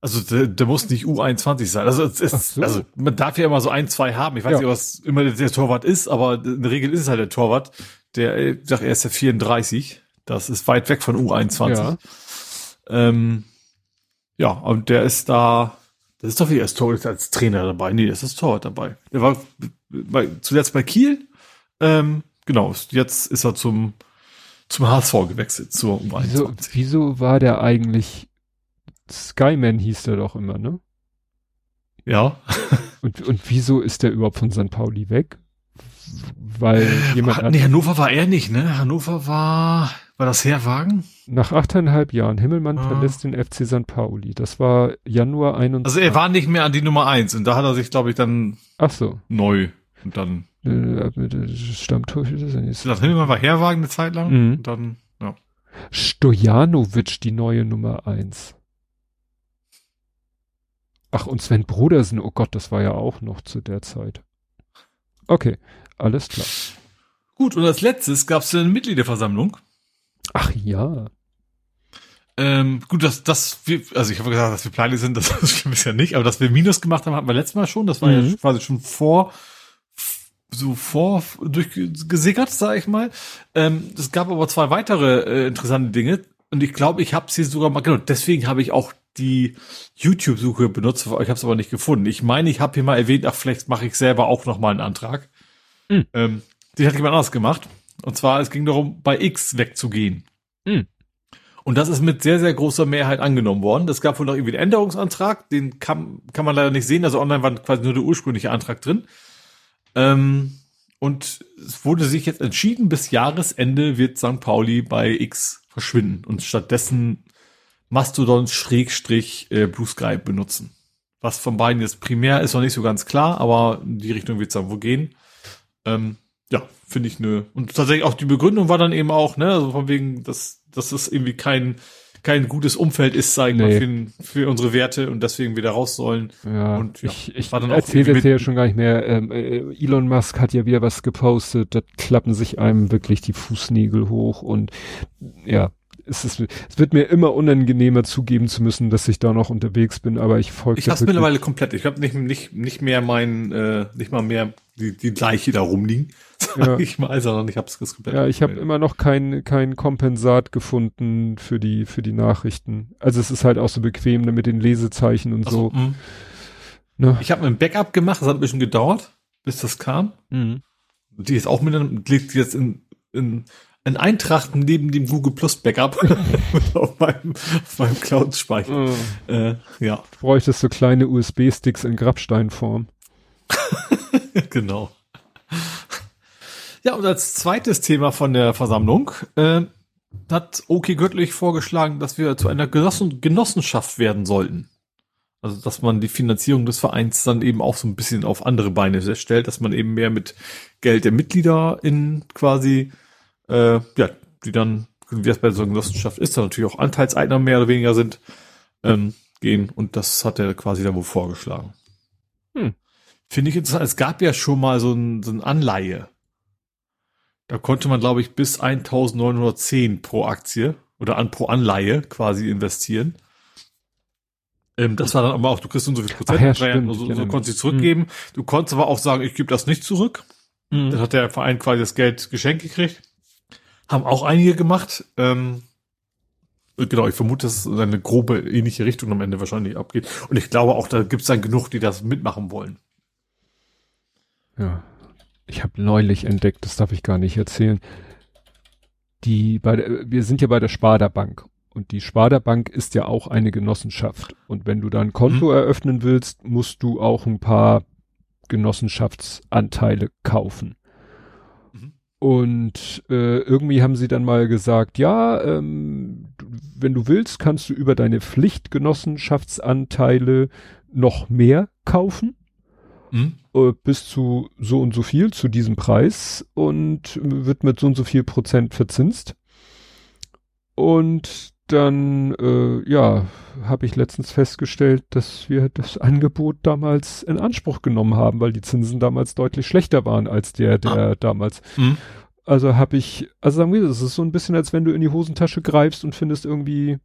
also der, der muss nicht U21 sein. Also, es ist, so. also man darf ja immer so ein, zwei haben. Ich weiß Ja. nicht, was immer der Torwart ist, aber in der Regel ist es halt der Torwart. Der, äh, ich sag, er ist ja 34. Das ist weit weg von U21. Ja. Ähm, ja, und der ist da, das ist doch wie er ist Torwart als Trainer dabei. Nee, das ist Torwart dabei. Der war bei, zuletzt bei Kiel. Ähm, genau, jetzt ist er zum, zum HSV gewechselt, zur Wieso, U21. wieso war der eigentlich Skyman hieß der doch immer, ne? Ja. Und, und wieso ist der überhaupt von St. Pauli weg? Weil jemand Ah, hat nee, Hannover war er nicht, ne? Hannover war, war das Herwagen? nach achteinhalb Jahren Himmelmann Ah. verlässt den FC St. Pauli. Das war Januar 21. Also er war nicht mehr an die Nummer eins und da hat er sich, glaube ich, dann Ach so. neu und dann, Äh, äh, Stammtorch ist ja nicht. das Himmelmann war Herwagen eine Zeit lang Mhm. und dann, ja. Stojanovic, die neue Nummer eins. Ach, und Sven Brodersen, oh Gott, das war ja auch noch zu der Zeit. Okay, alles klar. Gut, und als letztes gab es eine Mitgliederversammlung. Ach ja. Ähm, gut, dass das wir, also ich habe gesagt, dass wir pleite sind, das stimmt bisher nicht, aber dass wir Minus gemacht haben, hatten wir letztes Mal schon. Das war Mhm. ja quasi schon vor, so vor durchgesickert, sage ich mal. Ähm, es gab aber zwei weitere äh, interessante Dinge und ich glaube, ich habe sie sogar mal genau. Deswegen habe ich auch die YouTube-Suche benutzt, ich habe es aber nicht gefunden. Ich meine, ich habe hier mal erwähnt, ach vielleicht mache ich selber auch noch mal einen Antrag. Mhm. Ähm, den hat jemand anders gemacht. Und zwar, es ging darum, bei X wegzugehen. Mhm. Und das ist mit sehr, sehr großer Mehrheit angenommen worden. Es gab wohl noch irgendwie einen Änderungsantrag, den kann, kann man leider nicht sehen. Also online war quasi nur der ursprüngliche Antrag drin. Ähm, und es wurde sich jetzt entschieden, bis Jahresende wird St. Pauli bei X verschwinden und stattdessen Mastodon Schrägstrich äh, Blue Sky benutzen. Was von beiden jetzt primär ist noch nicht so ganz klar, aber in die Richtung wird es dann wohl gehen. Ähm, ja, finde ich eine. Und tatsächlich auch die Begründung war dann eben auch, ne, also von wegen, dass, dass das irgendwie kein, kein gutes Umfeld ist, sag ich mal, Nee. für, für unsere Werte und deswegen wieder raus sollen. Ja, Und ja, ich, ich war dann auch erzähle jetzt hier mit- schon gar nicht mehr. Ähm, äh, Elon Musk hat ja wieder was gepostet, da klappen sich einem wirklich die Fußnägel hoch und ja, es, ist, es wird mir immer unangenehmer zugeben zu müssen, dass ich da noch unterwegs bin, aber ich folge Ich hab's mittlerweile komplett. Ich habe nicht, nicht, nicht mehr mein, äh, nicht mal mehr die, die Leiche da rumliegen, sag Ja. ich mal, sondern ich hab's das komplett. Ja, ich habe immer noch kein, kein Kompensat gefunden für die, für die Nachrichten. Also es ist halt auch so bequem ne, mit den Lesezeichen und Ach so, so. mh. Ne? Ich habe ein Backup gemacht, das hat ein bisschen gedauert, bis das kam. Mhm. Die ist auch mit einem, liegt jetzt in, in, in Eintracht neben dem Google Plus Backup auf meinem, auf meinem Cloud-Speicher. Äh, ja, Bräuchtest so kleine USB-Sticks in Grabsteinform. genau. Ja, und als zweites Thema von der Versammlung äh, hat OK Göttlich vorgeschlagen, dass wir zu einer Genossen Genossenschaft werden sollten. Also, dass man die Finanzierung des Vereins dann eben auch so ein bisschen auf andere Beine stellt, dass man eben mehr mit Geld der Mitglieder in quasi, äh, ja, die dann, wie es bei so einer Genossenschaft ist, dann natürlich auch Anteilseigner mehr oder weniger sind, ähm, gehen. Und das hat er quasi dann wohl vorgeschlagen. Hm. Finde ich interessant. Es gab ja schon mal so ein, so ein Anleihe. Da konnte man, glaube ich, bis 1910 pro Aktie oder an pro Anleihe quasi investieren. Ähm, das war dann aber auch, du kriegst so viel Prozent, Ach ja, das stimmt, so, so konntest du zurückgeben. Du konntest aber auch sagen, ich gebe das nicht zurück. Mhm. Dann hat der Verein quasi das Geld geschenkt gekriegt. Haben auch einige gemacht. Ähm, genau, ich vermute, dass es eine grobe ähnliche Richtung am Ende wahrscheinlich abgeht. Und ich glaube auch, da gibt es dann genug, die das mitmachen wollen. Ja. Ich habe neulich entdeckt, das darf ich gar nicht erzählen. Die bei der, wir sind ja bei der Sparda Bank und die Sparda Bank ist ja auch eine Genossenschaft und wenn du da ein Konto Mhm. eröffnen willst, musst du auch ein paar Genossenschaftsanteile kaufen. Und äh, irgendwie haben sie dann mal gesagt, ja, ähm, wenn du willst, kannst du über deine Pflichtgenossenschaftsanteile noch mehr kaufen. Mhm. Äh, bis zu so und so viel zu diesem Preis und wird mit so und so viel Prozent verzinst. Und dann, äh, ja, habe ich letztens festgestellt, dass wir das Angebot damals in Anspruch genommen haben, weil die Zinsen damals deutlich schlechter waren als der, der ah. damals. Mhm. Also habe ich, also sagen wir, das ist so ein bisschen, als wenn du in die Hosentasche greifst und findest irgendwie,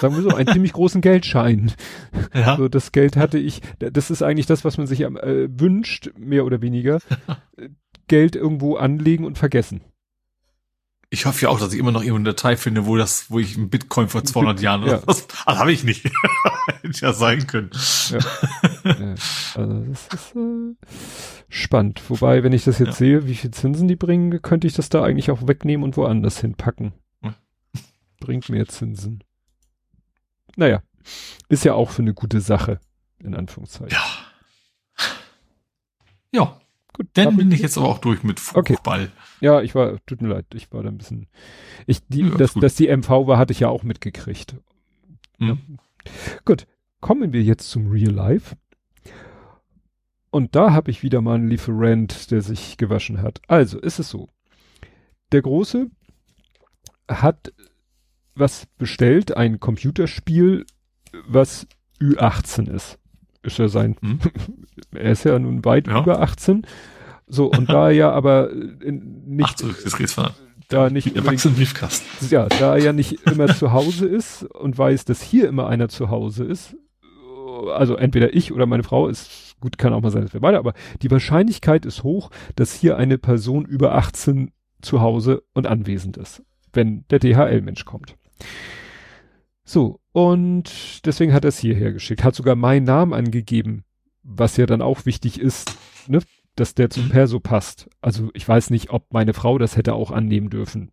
sagen wir so, einen ziemlich großen Geldschein. Ja. So, das Geld hatte ich, das ist eigentlich das, was man sich äh, wünscht, mehr oder weniger. Geld irgendwo anlegen und vergessen. Ich hoffe ja auch, dass ich immer noch irgendeine Datei finde, wo das, wo ich ein Bitcoin vor 200 Jahren oder ja. was, also habe ich nicht. Hätte ja sein können. Ja. ja. Also das ist äh, spannend. Wobei, wenn ich das jetzt ja. sehe, wie viel Zinsen die bringen, könnte ich das da eigentlich auch wegnehmen und woanders hinpacken. Bringt mehr Zinsen. Naja, ist ja auch für eine gute Sache, in Anführungszeichen. Ja. Ja. Gut, dann bin ich jetzt aber auch durch mit Fußball. Okay. Ja, ich war, tut mir leid, ich war da ein bisschen, ich, die, ja, dass, dass die MV war, hatte ich ja auch mitgekriegt. Mhm. Ja. Gut, kommen wir jetzt zum Real Life. Und da habe ich wieder mal einen Lieferant, der sich gewaschen hat. Also, ist es so. Der Große hat was bestellt, ein Computerspiel, was Ü18 ist. Ist ja sein, hm? er ist ja nun weit ja. über 18. So, und da ja aber nicht, Ach geht's von, da nicht Briefkasten. Ja, da er ja nicht immer zu Hause ist und weiß, dass hier immer einer zu Hause ist, also entweder ich oder meine Frau ist, gut, kann auch mal sein, dass wir beide, aber die Wahrscheinlichkeit ist hoch, dass hier eine Person über 18 zu Hause und anwesend ist, wenn der DHL-Mensch kommt. So, und deswegen hat er es hierher geschickt, hat sogar meinen Namen angegeben, was ja dann auch wichtig ist, ne, dass der zum mhm. Perso passt. Also ich weiß nicht, ob meine Frau das hätte auch annehmen dürfen.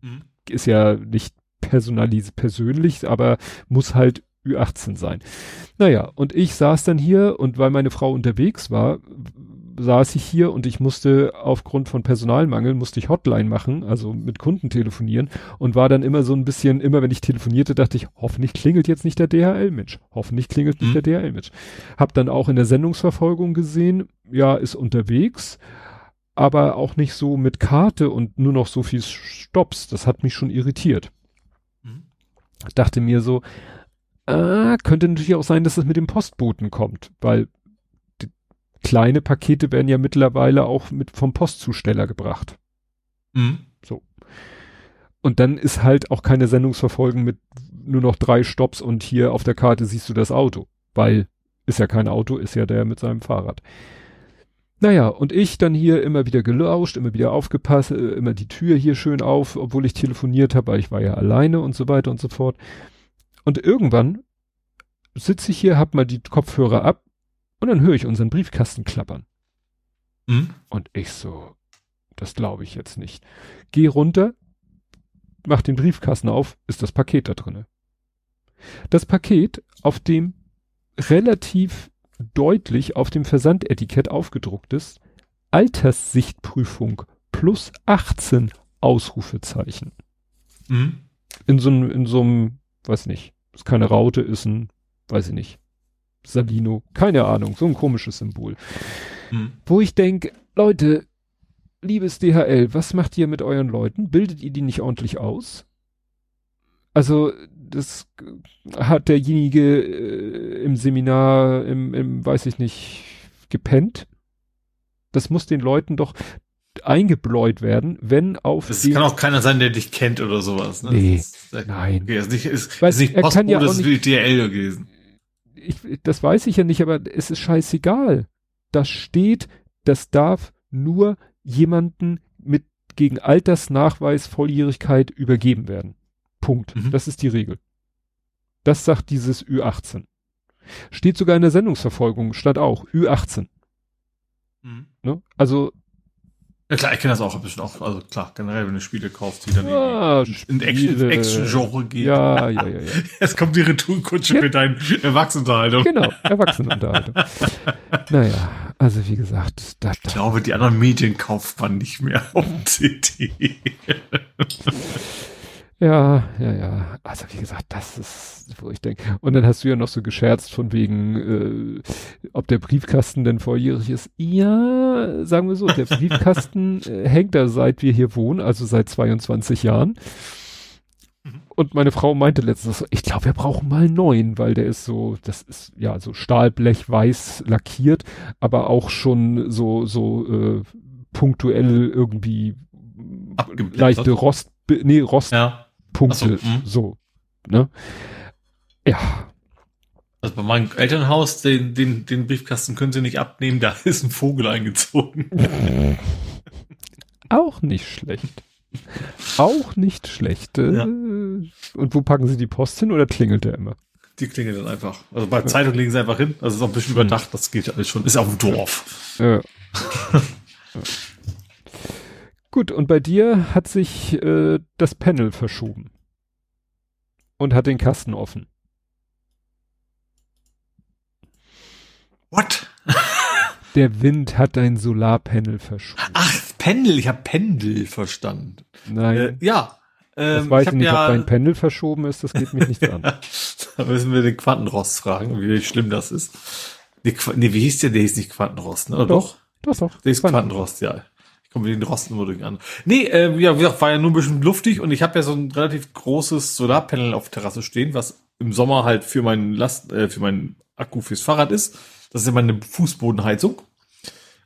Mhm. Ist ja nicht personalisiert persönlich, aber muss halt Ü18 sein. Naja, und ich saß dann hier und weil meine Frau unterwegs war, saß ich hier und ich musste aufgrund von Personalmangel musste ich Hotline machen, also mit Kunden telefonieren und war dann immer so ein bisschen, immer wenn ich telefonierte, dachte ich, hoffentlich klingelt jetzt nicht der DHL-Mensch. Hoffentlich klingelt mhm. nicht der DHL-Mensch. Hab dann auch in der Sendungsverfolgung gesehen, ja, ist unterwegs, aber auch nicht so mit Karte und nur noch so viel Stops. Das hat mich schon irritiert. Mhm. Dachte mir so, äh, könnte natürlich auch sein, dass es mit dem Postboten kommt, weil kleine Pakete werden ja mittlerweile auch mit vom Postzusteller gebracht. Mhm. So. Und dann ist halt auch keine Sendungsverfolgung mit nur noch drei Stops und hier auf der Karte siehst du das Auto, weil ist ja kein Auto, ist ja der mit seinem Fahrrad. Naja, und ich dann hier immer wieder gelauscht, immer wieder aufgepasst, äh, immer die Tür hier schön auf, obwohl ich telefoniert habe, weil ich war ja alleine und so weiter und so fort. Und irgendwann sitze ich hier, hab mal die Kopfhörer ab und dann höre ich unseren Briefkasten klappern. Mhm. Und ich so, das glaube ich jetzt nicht. Geh runter, mach den Briefkasten auf, ist das Paket da drinne. Das Paket, auf dem relativ deutlich auf dem Versandetikett aufgedruckt ist, Alterssichtprüfung plus 18 Ausrufezeichen. Mhm. In so einem, in so einem, weiß nicht, ist keine Raute, ist ein, weiß ich nicht, Sabino, keine Ahnung, so ein komisches Symbol. Hm. Wo ich denke, Leute, liebes DHL, was macht ihr mit euren Leuten? Bildet ihr die nicht ordentlich aus? Also, das hat derjenige äh, im Seminar, im, im, weiß ich nicht, gepennt. Das muss den Leuten doch eingebläut werden, wenn auf Es kann auch keiner sein, der dich kennt oder sowas. Ne? Nee, ist, nein. Okay, ist nicht, ist, ist nicht Postbote, ja das ist DHL gewesen ich, das weiß ich ja nicht, aber es ist scheißegal. Das steht, das darf nur jemanden mit gegen Altersnachweis Volljährigkeit übergeben werden. Punkt. Mhm. Das ist die Regel. Das sagt dieses Ü18. Steht sogar in der Sendungsverfolgung, stand auch Ü18. Mhm. Ne? Also ja klar, ich kenne das auch ein bisschen auch. Also klar, generell, wenn du Spiele kaufst, die dann ja, in, in Action-Genre gehen. Ja, ja, ja, ja. Jetzt kommt die Retourkutsche ja. mit deinen Erwachsenenunterhaltung. Genau, Erwachsenenunterhaltung. naja, also wie gesagt. Da, da. Ich glaube, die anderen Medien kauft man nicht mehr auf CD. Ja, ja, ja. Also wie gesagt, das ist, wo ich denke. Und dann hast du ja noch so gescherzt von wegen, äh, ob der Briefkasten denn vorjährig ist. Ja, sagen wir so, der Briefkasten äh, hängt da seit wir hier wohnen, also seit 22 Jahren. Mhm. Und meine Frau meinte letztens, ich glaube, wir brauchen mal einen neuen, weil der ist so, das ist ja so Stahlblech weiß lackiert, aber auch schon so so äh, punktuell irgendwie leichte Rost, nee Rost. Ja Punkte, so, hm. so, ne? Ja. Also bei meinem Elternhaus, den, den, den Briefkasten können sie nicht abnehmen, da ist ein Vogel eingezogen. Auch nicht schlecht. Auch nicht schlecht. Äh, ja. Und wo packen sie die Post hin oder klingelt der immer? Die klingelt dann einfach. Also bei Zeitung legen sie einfach hin. Also ist auch ein bisschen überdacht, das geht ja alles schon. Ist auf dem Dorf. Ja. Gut, und bei dir hat sich äh, das Panel verschoben. Und hat den Kasten offen. What? Der Wind hat dein Solarpanel verschoben. Ach, Pendel, ich habe Pendel verstanden. Nein. Äh, ja. Ähm, ich weiß ich nicht, ja, ob dein Pendel verschoben ist, das geht mich nicht an. da müssen wir den Quantenrost fragen, wie schlimm das ist. Nee, nee wie hieß der? Der hieß nicht Quantenrost, ne? Oder doch? Doch, doch. Der ist Quantenrost, ja. Kommen wir den Rosten nur durch an. Nee, äh, ja, wie gesagt, war ja nur ein bisschen luftig und ich habe ja so ein relativ großes Solarpanel auf der Terrasse stehen, was im Sommer halt für meinen Last, äh, für meinen Akku fürs Fahrrad ist. Das ist ja meine Fußbodenheizung.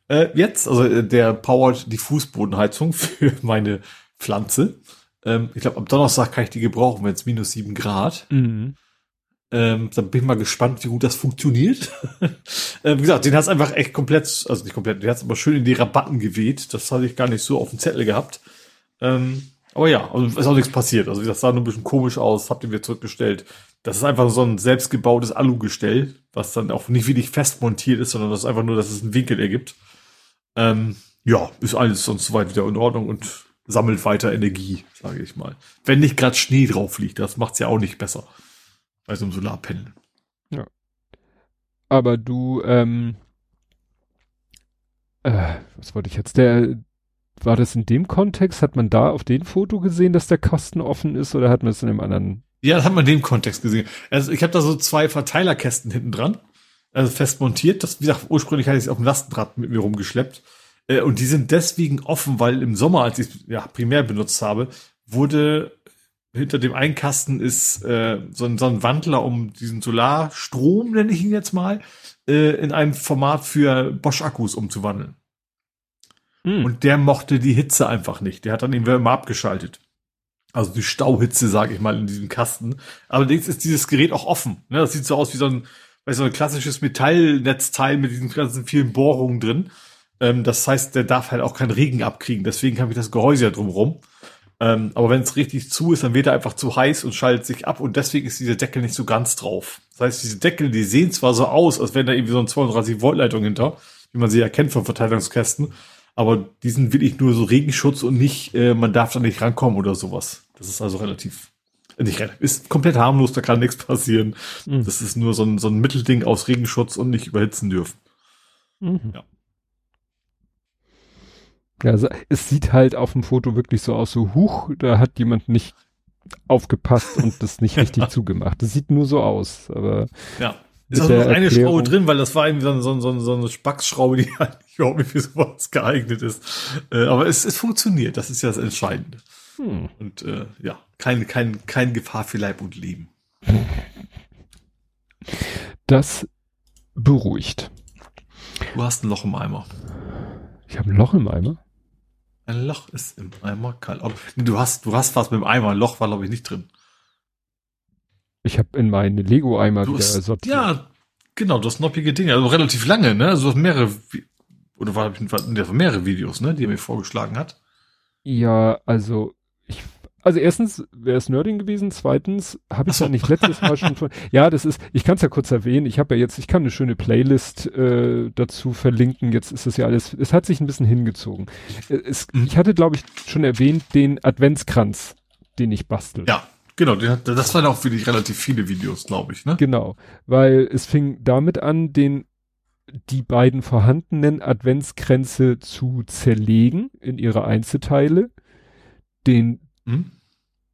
Äh, jetzt, also äh, der powert die Fußbodenheizung für meine Pflanze. Ähm, ich glaube, am Donnerstag kann ich die gebrauchen, wenn es minus sieben Grad. Mhm. Ähm, dann bin ich mal gespannt, wie gut das funktioniert. äh, wie gesagt, den hat es einfach echt komplett, also nicht komplett, den hat es aber schön in die Rabatten geweht. Das hatte ich gar nicht so auf dem Zettel gehabt. Ähm, aber ja, also ist auch nichts passiert. Also das sah nur ein bisschen komisch aus, habt ihr mir zurückgestellt. Das ist einfach so ein selbstgebautes Alugestell, was dann auch nicht wirklich fest montiert ist, sondern das ist einfach nur, dass es einen Winkel ergibt. Ähm, ja, ist alles sonst soweit wieder in Ordnung und sammelt weiter Energie, sage ich mal. Wenn nicht gerade Schnee drauf liegt, das macht's ja auch nicht besser bei so einem Solarpanel. Ja. Aber du, ähm, äh, was wollte ich jetzt? Der, war das in dem Kontext? Hat man da auf dem Foto gesehen, dass der Kasten offen ist oder hat man es in einem anderen? Ja, das hat man in dem Kontext gesehen. Also ich habe da so zwei Verteilerkästen hinten dran, also fest montiert. Das, wie gesagt, ursprünglich hatte ich es auf dem Lastenrad mit mir rumgeschleppt. Äh, und die sind deswegen offen, weil im Sommer, als ich es ja, primär benutzt habe, wurde hinter dem einen Kasten ist äh, so, ein, so ein Wandler, um diesen Solarstrom, nenne ich ihn jetzt mal, äh, in ein Format für Bosch-Akkus umzuwandeln. Hm. Und der mochte die Hitze einfach nicht. Der hat dann ihn immer abgeschaltet. Also die Stauhitze, sage ich mal, in diesem Kasten. Allerdings ist dieses Gerät auch offen. Ne? Das sieht so aus wie so ein, weißt, so ein klassisches Metallnetzteil mit diesen ganzen vielen Bohrungen drin. Ähm, das heißt, der darf halt auch keinen Regen abkriegen. Deswegen habe ich das Gehäuse ja drumrum. Ähm, aber wenn es richtig zu ist, dann wird er einfach zu heiß und schaltet sich ab und deswegen ist dieser Deckel nicht so ganz drauf. Das heißt, diese Deckel, die sehen zwar so aus, als wenn da irgendwie so eine 32 Volt Leitung hinter, wie man sie ja kennt von Verteilungskästen, aber die sind wirklich nur so Regenschutz und nicht, äh, man darf da nicht rankommen oder sowas. Das ist also relativ, nicht relativ, ist komplett harmlos, da kann nichts passieren. Mhm. Das ist nur so ein, so ein Mittelding aus Regenschutz und nicht überhitzen dürfen. Mhm. Ja. Ja, also es sieht halt auf dem Foto wirklich so aus, so huch, da hat jemand nicht aufgepasst und das nicht richtig zugemacht. Das sieht nur so aus, aber. Ja. Ist auch noch eine Schraube drin, weil das war irgendwie so, so, so, so eine Spacksschraube, die halt überhaupt nicht für sowas geeignet ist. Äh, aber es, es funktioniert, das ist ja das Entscheidende. Hm. Und äh, ja, kein, kein, kein Gefahr für Leib und Leben. Das beruhigt. Du hast ein Loch im Eimer. Ich habe ein Loch im Eimer? Ein Loch ist im Eimer kalt. Du hast, du hast was mit dem Eimer. Ein Loch war, glaube ich, nicht drin. Ich habe in meine Lego-Eimer wieder sortiert. Ja, genau, das noppige Dinge. Also relativ lange, ne? Also mehrere, oder war, war mehrere Videos, ne? Die er mir vorgeschlagen hat. Ja, also ich also erstens wäre es Nerding gewesen, zweitens habe ich so. ja nicht letztes Mal schon von. Ja, das ist, ich kann es ja kurz erwähnen, ich habe ja jetzt, ich kann eine schöne Playlist äh, dazu verlinken, jetzt ist es ja alles, es hat sich ein bisschen hingezogen. Äh, es, mhm. Ich hatte, glaube ich, schon erwähnt, den Adventskranz, den ich bastel. Ja. Genau, das waren auch wirklich relativ viele Videos, glaube ich, ne? Genau, weil es fing damit an, den die beiden vorhandenen Adventskränze zu zerlegen in ihre Einzelteile, den hm?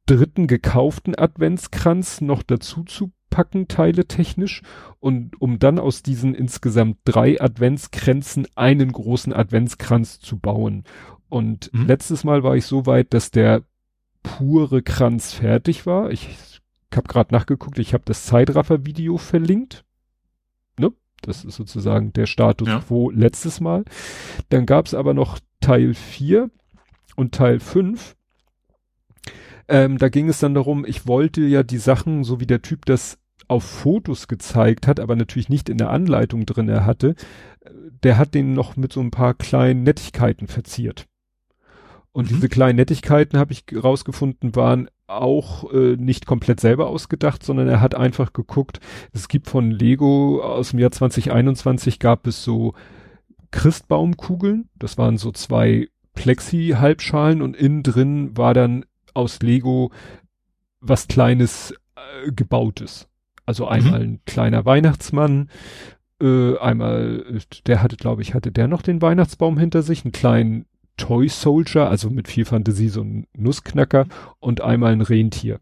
Dritten gekauften Adventskranz noch dazu zu packen, teile technisch, und um dann aus diesen insgesamt drei Adventskränzen einen großen Adventskranz zu bauen. Und mhm. letztes Mal war ich so weit, dass der pure Kranz fertig war. Ich habe gerade nachgeguckt, ich habe das Zeitraffer-Video verlinkt. Ne? Das ist sozusagen der Status ja. quo letztes Mal. Dann gab es aber noch Teil 4 und Teil 5. Ähm, da ging es dann darum, ich wollte ja die Sachen, so wie der Typ das auf Fotos gezeigt hat, aber natürlich nicht in der Anleitung drin er hatte, der hat den noch mit so ein paar kleinen Nettigkeiten verziert. Und mhm. diese kleinen Nettigkeiten, habe ich rausgefunden, waren auch äh, nicht komplett selber ausgedacht, sondern er hat einfach geguckt, es gibt von Lego aus dem Jahr 2021 gab es so Christbaumkugeln, das waren so zwei Plexi-Halbschalen und innen drin war dann aus Lego was Kleines äh, gebautes. Also einmal mhm. ein kleiner Weihnachtsmann, äh, einmal, der hatte, glaube ich, hatte der noch den Weihnachtsbaum hinter sich, einen kleinen Toy Soldier, also mit viel Fantasie so ein Nussknacker und einmal ein Rentier.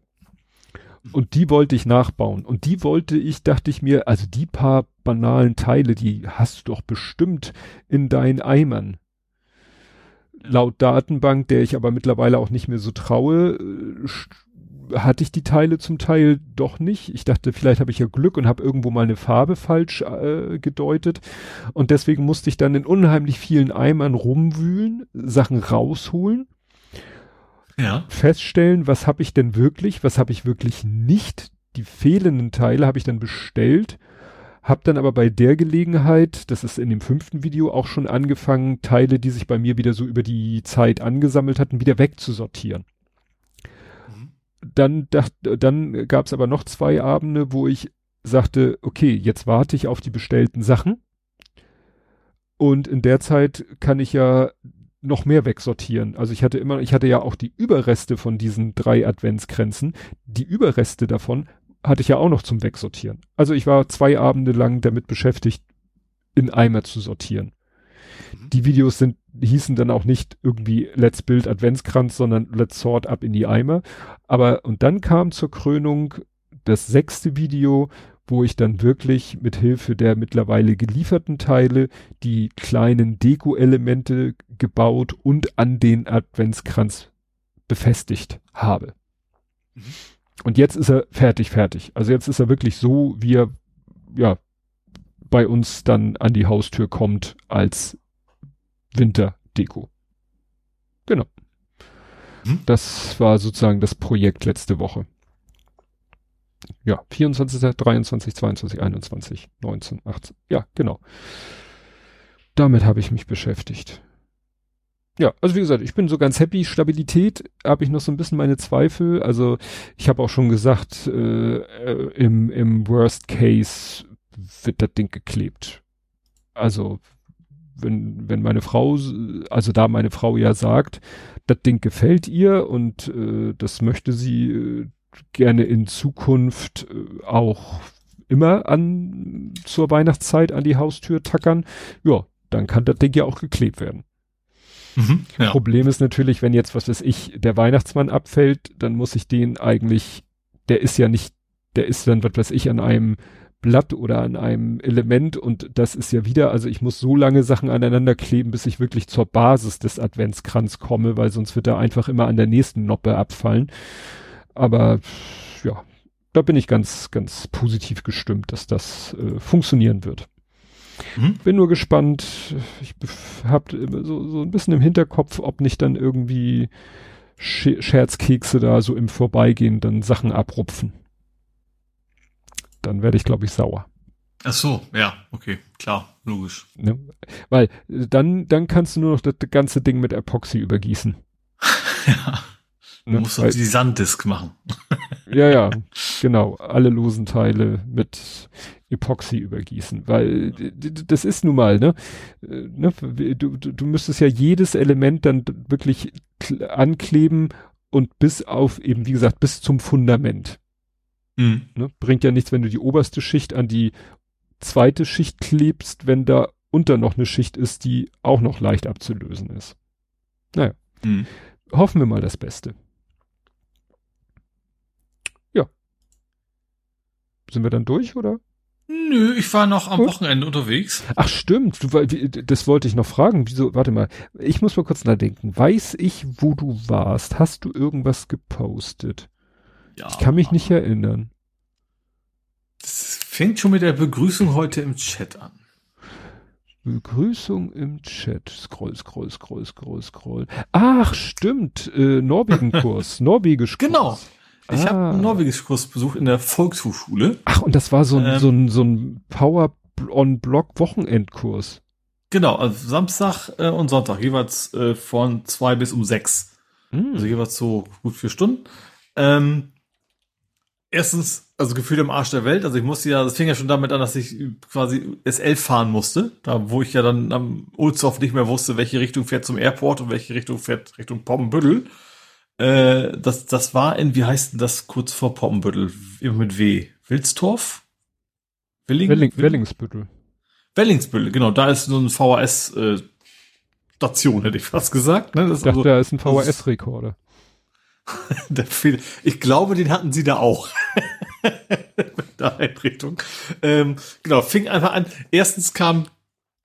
Und die wollte ich nachbauen. Und die wollte ich, dachte ich mir, also die paar banalen Teile, die hast du doch bestimmt in deinen Eimern. Laut Datenbank, der ich aber mittlerweile auch nicht mehr so traue, äh, hatte ich die Teile zum Teil doch nicht. Ich dachte, vielleicht habe ich ja Glück und habe irgendwo mal eine Farbe falsch äh, gedeutet. Und deswegen musste ich dann in unheimlich vielen Eimern rumwühlen, Sachen rausholen. Ja. Feststellen, was habe ich denn wirklich, was habe ich wirklich nicht. Die fehlenden Teile habe ich dann bestellt, habe dann aber bei der Gelegenheit, das ist in dem fünften Video auch schon angefangen, Teile, die sich bei mir wieder so über die Zeit angesammelt hatten, wieder wegzusortieren dann, dachte, dann gab es aber noch zwei Abende, wo ich sagte, okay, jetzt warte ich auf die bestellten Sachen. Und in der Zeit kann ich ja noch mehr wegsortieren. Also ich hatte immer, ich hatte ja auch die Überreste von diesen drei Adventskränzen. Die Überreste davon hatte ich ja auch noch zum Wegsortieren. Also ich war zwei Abende lang damit beschäftigt, in Eimer zu sortieren. Mhm. Die Videos sind hießen dann auch nicht irgendwie Let's Build Adventskranz, sondern Let's Sort Up in die Eimer. Aber, und dann kam zur Krönung das sechste Video, wo ich dann wirklich mit Hilfe der mittlerweile gelieferten Teile die kleinen Deko-Elemente gebaut und an den Adventskranz befestigt habe. Mhm. Und jetzt ist er fertig, fertig. Also jetzt ist er wirklich so, wie er, ja, bei uns dann an die Haustür kommt als Winterdeko. Genau. Hm? Das war sozusagen das Projekt letzte Woche. Ja, 24., 23, 22, 21, 19, 18. Ja, genau. Damit habe ich mich beschäftigt. Ja, also wie gesagt, ich bin so ganz happy. Stabilität habe ich noch so ein bisschen meine Zweifel. Also ich habe auch schon gesagt, äh, äh, im, im Worst Case wird das Ding geklebt. Also wenn, wenn meine Frau, also da meine Frau ja sagt, das Ding gefällt ihr und äh, das möchte sie äh, gerne in Zukunft äh, auch immer an zur Weihnachtszeit an die Haustür tackern, ja, dann kann das Ding ja auch geklebt werden. Mhm, ja. Problem ist natürlich, wenn jetzt, was weiß ich, der Weihnachtsmann abfällt, dann muss ich den eigentlich, der ist ja nicht, der ist dann, was weiß ich, an einem Blatt oder an einem Element und das ist ja wieder, also ich muss so lange Sachen aneinander kleben, bis ich wirklich zur Basis des Adventskranz komme, weil sonst wird er einfach immer an der nächsten Noppe abfallen. Aber ja, da bin ich ganz, ganz positiv gestimmt, dass das äh, funktionieren wird. Mhm. Bin nur gespannt. Ich habe so, so ein bisschen im Hinterkopf, ob nicht dann irgendwie Scherzkekse da so im Vorbeigehen dann Sachen abrupfen dann werde ich, glaube ich, sauer. Ach so, ja, okay, klar, logisch. Ne? Weil dann, dann kannst du nur noch das, das ganze Ding mit Epoxy übergießen. ja. Du ne? musst doch die Sanddisk machen. ja, ja, genau. Alle losen Teile mit Epoxy übergießen, weil das ist nun mal, ne? Äh, ne? Du, du, du müsstest ja jedes Element dann wirklich ankleben und bis auf eben, wie gesagt, bis zum Fundament. Mhm. Ne? Bringt ja nichts, wenn du die oberste Schicht an die zweite Schicht klebst, wenn da unter noch eine Schicht ist, die auch noch leicht abzulösen ist. Naja. Mhm. Hoffen wir mal das Beste. Sind wir dann durch, oder? Nö, ich war noch am Gut. Wochenende unterwegs. Ach stimmt, du, das wollte ich noch fragen. Wieso, warte mal, ich muss mal kurz nachdenken. Weiß ich, wo du warst? Hast du irgendwas gepostet? Ja. Ich kann mich nicht erinnern. Das fängt schon mit der Begrüßung heute im Chat an. Begrüßung im Chat. Scroll, scroll, scroll, scroll, scroll. Ach, stimmt. Äh, Norwegen-Kurs. Norwegisch. Genau. Ich ah. habe einen Norwegisch-Kurs besucht in der Volkshochschule. Ach, und das war so ein, ähm, so ein, so ein Power-on-Block-Wochenendkurs. Genau, also Samstag äh, und Sonntag, jeweils äh, von zwei bis um sechs. Mm. Also jeweils so gut vier Stunden. Ähm, erstens, also gefühlt im Arsch der Welt. Also ich musste ja, das fing ja schon damit an, dass ich quasi S11 fahren musste. Da, wo ich ja dann am Ulzhof nicht mehr wusste, welche Richtung fährt zum Airport und welche Richtung fährt Richtung Poppenbüttel. Äh, das, das war in, wie heißt denn das kurz vor Poppenbüttel? Immer mit W. Wilstorf? Willing, Welling, Wellingsbüttel. Wellingsbüttel, genau. Da ist so ein VHS, äh, Station, hätte ich fast gesagt. Ne? Das ich dachte, also, da ist ein VHS-Rekorder. ich glaube, den hatten sie da auch. der Einrichtung. Ähm, genau, fing einfach an. Erstens kam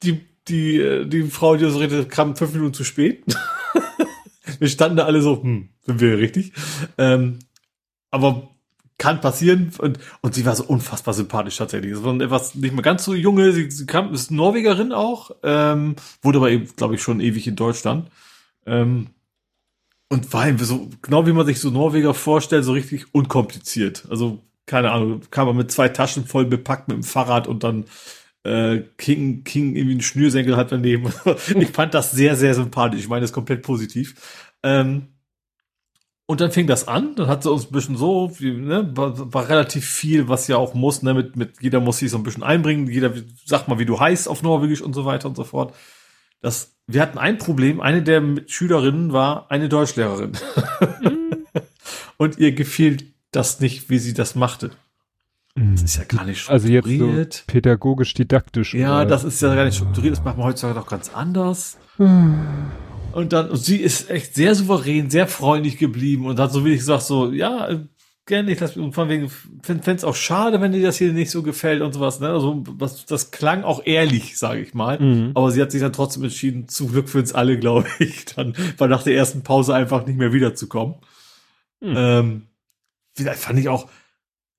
die, die, äh, die Frau, die so redete, kam fünf Minuten zu spät. wir standen da alle so, hm, sind wir richtig? Ähm, aber kann passieren und, und sie war so unfassbar sympathisch tatsächlich. Es war etwas nicht mehr ganz so junge, sie, sie kam, ist Norwegerin auch, ähm, wurde aber eben, glaube ich, schon ewig in Deutschland. Ähm, und war eben so, genau wie man sich so Norweger vorstellt, so richtig unkompliziert. Also, keine Ahnung, kam man mit zwei Taschen voll bepackt mit dem Fahrrad und dann äh, King, King irgendwie ein Schnürsenkel hat daneben. ich fand das sehr, sehr sympathisch. Ich meine das komplett positiv. Ähm, und dann fing das an, dann hat sie uns ein bisschen so, wie, ne, war, war relativ viel, was ja auch muss, ne, mit, mit jeder muss sich so ein bisschen einbringen, jeder sag mal, wie du heißt auf Norwegisch und so weiter und so fort. Das wir hatten ein Problem. Eine der Schülerinnen war eine Deutschlehrerin. Mhm. und ihr gefiel das nicht, wie sie das machte. Das ist ja gar nicht strukturiert. Also jetzt so pädagogisch didaktisch. Ja, oder? das ist ja gar nicht strukturiert. Das macht man heutzutage doch ganz anders. Und dann, und sie ist echt sehr souverän, sehr freundlich geblieben und hat so wie ich gesagt so, ja, gerne nicht, das, und von wegen, fände es auch schade, wenn dir das hier nicht so gefällt und sowas, ne? Also, was, das klang auch ehrlich, sage ich mal. Mhm. Aber sie hat sich dann trotzdem entschieden, zum Glück für uns alle, glaube ich, dann, weil nach der ersten Pause einfach nicht mehr wiederzukommen. Mhm. Ähm, vielleicht fand ich auch,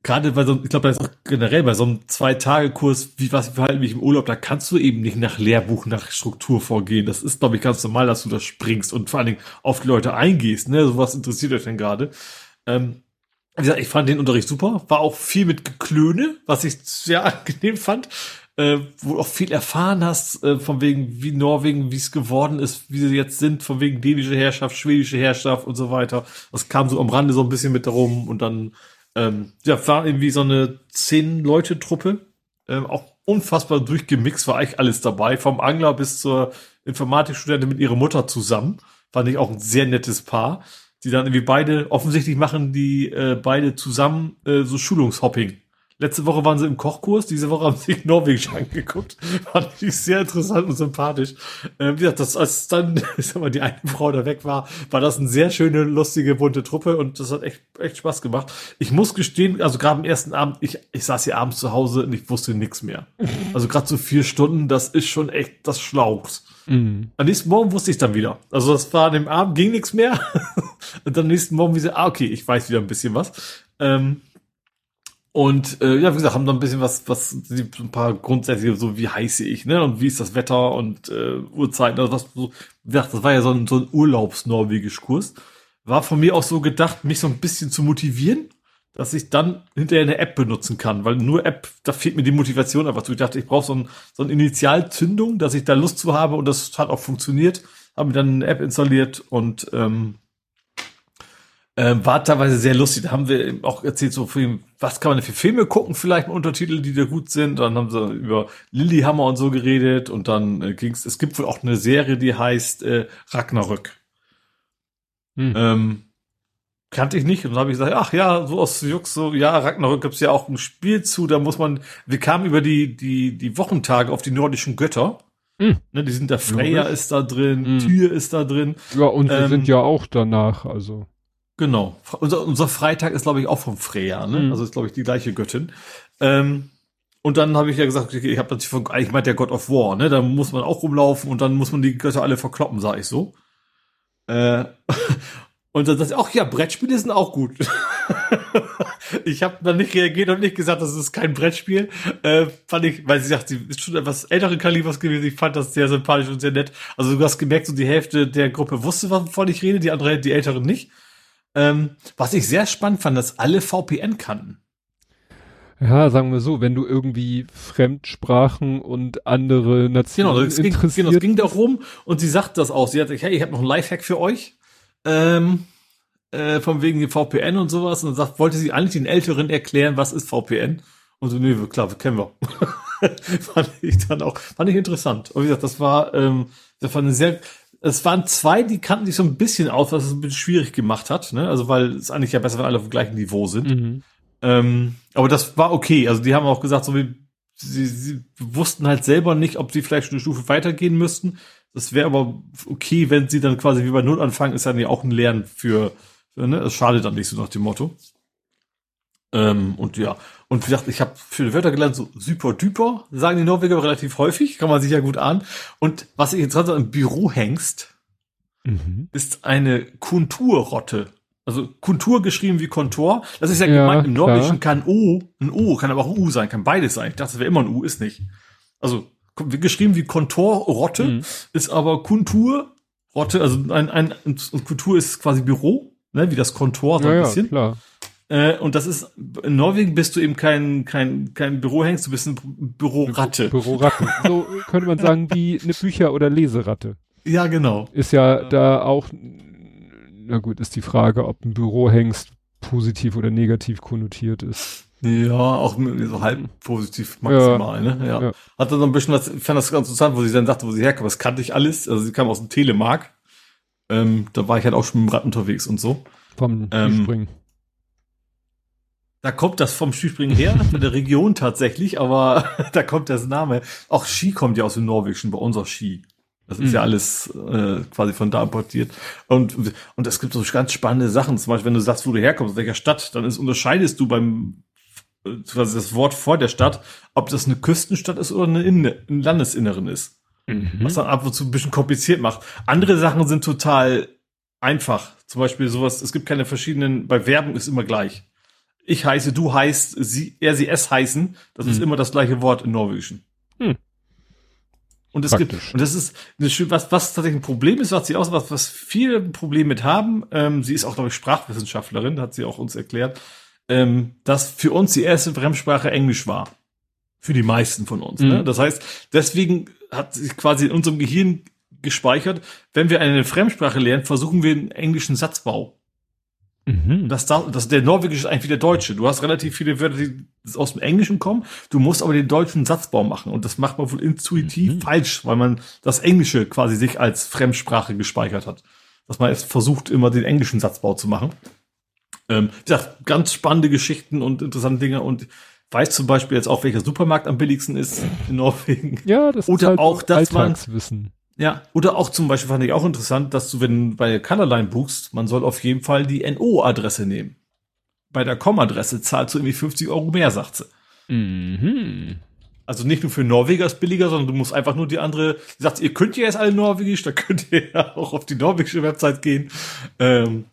gerade bei so, ich glaube, generell bei so einem Zwei-Tage-Kurs, wie was verhalten mich im Urlaub, da kannst du eben nicht nach Lehrbuch, nach Struktur vorgehen. Das ist, glaube ich, ganz normal, dass du das springst und vor allen Dingen auf die Leute eingehst, ne? So was interessiert euch denn gerade? Ähm, wie gesagt, ich fand den Unterricht super, war auch viel mit Geklöne, was ich sehr angenehm fand, äh, wo du auch viel erfahren hast, äh, von wegen, wie Norwegen, wie es geworden ist, wie sie jetzt sind, von wegen dänische Herrschaft, schwedische Herrschaft und so weiter. Das kam so am Rande so ein bisschen mit darum und dann, ähm, ja, war irgendwie so eine zehn-Leute-Truppe, ähm, auch unfassbar durchgemixt, war eigentlich alles dabei, vom Angler bis zur Informatikstudentin mit ihrer Mutter zusammen. Fand ich auch ein sehr nettes Paar die dann irgendwie beide, offensichtlich machen die äh, beide zusammen äh, so Schulungshopping. Letzte Woche waren sie im Kochkurs, diese Woche haben sie sich Norwegisch angeguckt. Fand ich sehr interessant und sympathisch. Äh, wie gesagt, das, als dann, ich sag mal, die eine Frau da weg war, war das eine sehr schöne, lustige, bunte Truppe und das hat echt, echt Spaß gemacht. Ich muss gestehen, also gerade am ersten Abend, ich, ich saß hier abends zu Hause und ich wusste nichts mehr. Also gerade so vier Stunden, das ist schon echt, das schlaucht. Mhm. Am nächsten Morgen wusste ich dann wieder. Also das war an dem Abend, ging nichts mehr. und am nächsten Morgen wie so, ah, okay, ich weiß wieder ein bisschen was. Ähm, und äh, ja, wie gesagt, haben da ein bisschen was, was ein paar grundsätzliche, so wie heiße ich, ne? Und wie ist das Wetter und äh, Uhrzeiten, also was so, wie gesagt, das war ja so ein, so ein Urlaubs-Norwegisch-Kurs. War von mir auch so gedacht, mich so ein bisschen zu motivieren, dass ich dann hinterher eine App benutzen kann, weil nur App, da fehlt mir die Motivation einfach zu. Ich dachte, ich brauche so, ein, so eine Initialzündung, dass ich da Lust zu habe und das hat auch funktioniert. Habe mir dann eine App installiert und ähm, äh, war teilweise sehr lustig. Da haben wir auch erzählt, so für, was kann man denn für Filme gucken, vielleicht mit Untertitel, die da gut sind. Dann haben sie über Lilyhammer und so geredet und dann äh, ging's. Es gibt wohl auch eine Serie, die heißt äh, Ragnarök. Hm. Ähm, kannte ich nicht und dann habe ich gesagt, ach ja, so aus Jux, so ja, Ragnarök gibt's ja auch ein Spiel zu. Da muss man. Wir kamen über die die die Wochentage auf die nordischen Götter. Mm. Ne, die sind da, Freya ist da drin, mm. Tyr ist da drin. Ja, und wir ähm, sind ja auch danach, also. Genau. Unser, unser Freitag ist, glaube ich, auch vom Freya, ne? Mhm. Also ist, glaube ich, die gleiche Göttin. Ähm, und dann habe ich ja gesagt, ich habe natürlich von, ich meinte ja God of War, ne? Da muss man auch rumlaufen und dann muss man die Götter alle verkloppen, sag ich so. Äh, und dann sagt auch ja, Brettspiele sind auch gut. ich habe dann nicht reagiert und nicht gesagt, das ist kein Brettspiel. Äh, fand ich, weil sie sagt, sie ist schon etwas ältere Kalibers gewesen. Ich fand das sehr sympathisch und sehr nett. Also du hast gemerkt, so die Hälfte der Gruppe wusste, wovon ich rede, die andere, die Älteren nicht. Ähm, was ich sehr spannend fand, dass alle VPN kannten. Ja, sagen wir so, wenn du irgendwie Fremdsprachen und andere Nationen genau, das interessiert ging, genau, es ging darum und sie sagt das auch. Sie hat, hey, ich habe noch einen Lifehack für euch. Ähm, äh, von wegen VPN und sowas. Und dann sagt, wollte sie eigentlich den Älteren erklären, was ist VPN? Und so, nee, klar, kennen wir. fand ich dann auch, fand ich interessant. Und wie gesagt, das war, ähm, das war eine sehr, es waren zwei, die kannten sich so ein bisschen aus, was es ein bisschen schwierig gemacht hat, ne? Also, weil es eigentlich ja besser, wenn alle auf dem gleichen Niveau sind. Mhm. Ähm, aber das war okay. Also, die haben auch gesagt, so wie, sie, sie wussten halt selber nicht, ob sie vielleicht eine Stufe weitergehen müssten. Das wäre aber okay, wenn sie dann quasi wie bei Null anfangen, ist dann ja auch ein Lernen für, für ne? Es schadet dann nicht so nach dem Motto. Ähm, und ja, und wie gesagt, ich habe viele Wörter gelernt, so super duper, sagen die Norweger relativ häufig, kann man sich ja gut an. Und was ich interessant im Büro hängst, Mhm. ist eine Konturrotte. Also Kontur geschrieben wie Kontor. Das ist ja, Ja, gemeint, im klar. Norwegischen kann O, ein O, kann aber auch ein U sein, kann beides sein. Ich dachte, das wäre immer ein U, ist nicht. Also geschrieben wie Kontorrotte, Mhm. ist aber Konturrotte, also ein, ein, und Kultur ist quasi Büro, ne, wie das Kontor so Ja, ein ja, bisschen. klar. Äh, und das ist, in Norwegen bist du eben kein, kein, kein Bürohengst, du bist ein Büroratte. Büroratten. So könnte man sagen wie eine Bücher- oder Leseratte. Ja, genau. Ist ja da auch, na gut, ist die Frage, ob ein Bürohengst positiv oder negativ konnotiert ist. Ja, auch so halb positiv maximal, ne? Ja. ja. Hat dann so ein bisschen was, ich fand das ganz interessant, wo sie dann sagte, wo sie herkam, das kannte ich alles. Also sie kam aus dem Telemark. Ähm, da war ich halt auch schon mit dem Rad unterwegs und so. Vom Ähm, Skispringen. Da kommt das vom Skispringen her, von der Region tatsächlich, aber da kommt das Name. Auch Ski kommt ja aus dem Norwegischen, bei uns auch Ski. Das ist Mhm. ja alles äh, quasi von da importiert. Und, und es gibt so ganz spannende Sachen. Zum Beispiel, wenn du sagst, wo du herkommst, aus welcher Stadt, dann ist, unterscheidest du beim äh, quasi das Wort vor der Stadt, ob das eine Küstenstadt ist oder eine Inne, ein Landesinneren ist. Mhm. Was dann ab und zu ein bisschen kompliziert macht. Andere Sachen sind total einfach. Zum Beispiel sowas, es gibt keine verschiedenen, bei Verben ist immer gleich. Ich heiße, du heißt, sie, er, sie, es heißen. Das ist Hm. immer das gleiche Wort im Norwegischen. Hm. Und es Praktisch. gibt, und das ist, was, was tatsächlich ein Problem ist, was sie auch, was, was viele ein Problem mit haben, ähm, sie ist auch, glaube ich, Sprachwissenschaftlerin, hat sie auch uns erklärt, ähm, dass für uns die erste Fremdsprache Englisch war. Für die meisten von uns. Ne? Mhm. Das heißt, deswegen hat sich quasi in unserem Gehirn gespeichert, wenn wir eine Fremdsprache lernen, versuchen wir einen englischen Satzbau. Mhm. Das, da- das, der Norwegische ist eigentlich wie der Deutsche. Du hast relativ viele Wörter, die aus dem Englischen kommen. Du musst aber den deutschen Satzbau machen. Und das macht man wohl intuitiv Mhm. falsch, weil man das Englische quasi sich als Fremdsprache gespeichert hat. Dass man jetzt versucht, immer den englischen Satzbau zu machen. Ähm, wie gesagt, ganz spannende Geschichten und interessante Dinge. Und weiß zum Beispiel jetzt auch, welcher Supermarkt am billigsten ist in Norwegen. Ja, das Oder ist halt auch, dass man-. Ja, oder auch zum Beispiel fand ich auch interessant, dass du, wenn du bei Colorline buchst, man soll auf jeden Fall die NO-Adresse nehmen. Bei der Com-Adresse zahlst du irgendwie 50 Euro mehr, sagt sie. Mhm. Also nicht nur für Norweger ist billiger, sondern du musst einfach nur die andere, sie sagt, ihr könnt ja jetzt alle Norwegisch, da könnt ihr ja auch auf die norwegische Website gehen. Ähm,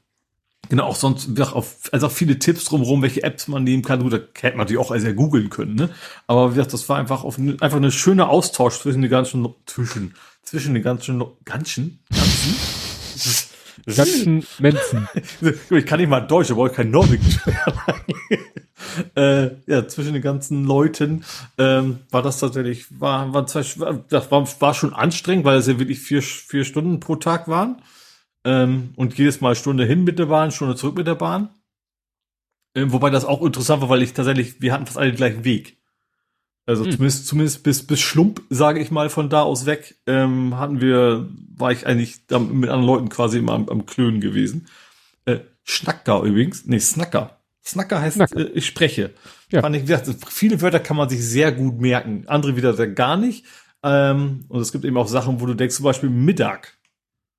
genau, auch sonst, auf, also auch viele Tipps drumherum, welche Apps man nehmen kann. Gut, da hätte man natürlich auch sehr googeln können, ne? Aber wie gesagt, das war einfach auf, einfach eine schöne Austausch zwischen den ganzen, zwischen, zwischen den ganzen, ganzen, ganzen? Ganzen Menschen. Ich kann nicht mal Deutsch, aber ich kein Norwegisch. äh, ja, zwischen den ganzen Leuten ähm, war das tatsächlich, war, war, zwei- das war, war schon anstrengend, weil es ja wirklich vier, vier Stunden pro Tag waren. Ähm, und jedes Mal Stunde hin mit der Bahn, Stunde zurück mit der Bahn. Ähm, wobei das auch interessant war, weil ich tatsächlich, wir hatten fast alle den gleichen Weg. Also Hm. zumindest, zumindest bis, bis Schlump, sage ich mal, von da aus weg, ähm, hatten wir, war ich eigentlich mit anderen Leuten quasi immer am, am Klönen gewesen. Äh, Schnacker übrigens, nee, Snacker. Snacker heißt, Snacker. Äh, ich spreche. Ja. Fand ich, wie gesagt, viele Wörter kann man sich sehr gut merken, andere wieder sehr gar nicht. Ähm, und es gibt eben auch Sachen, wo du denkst, zum Beispiel Mittag,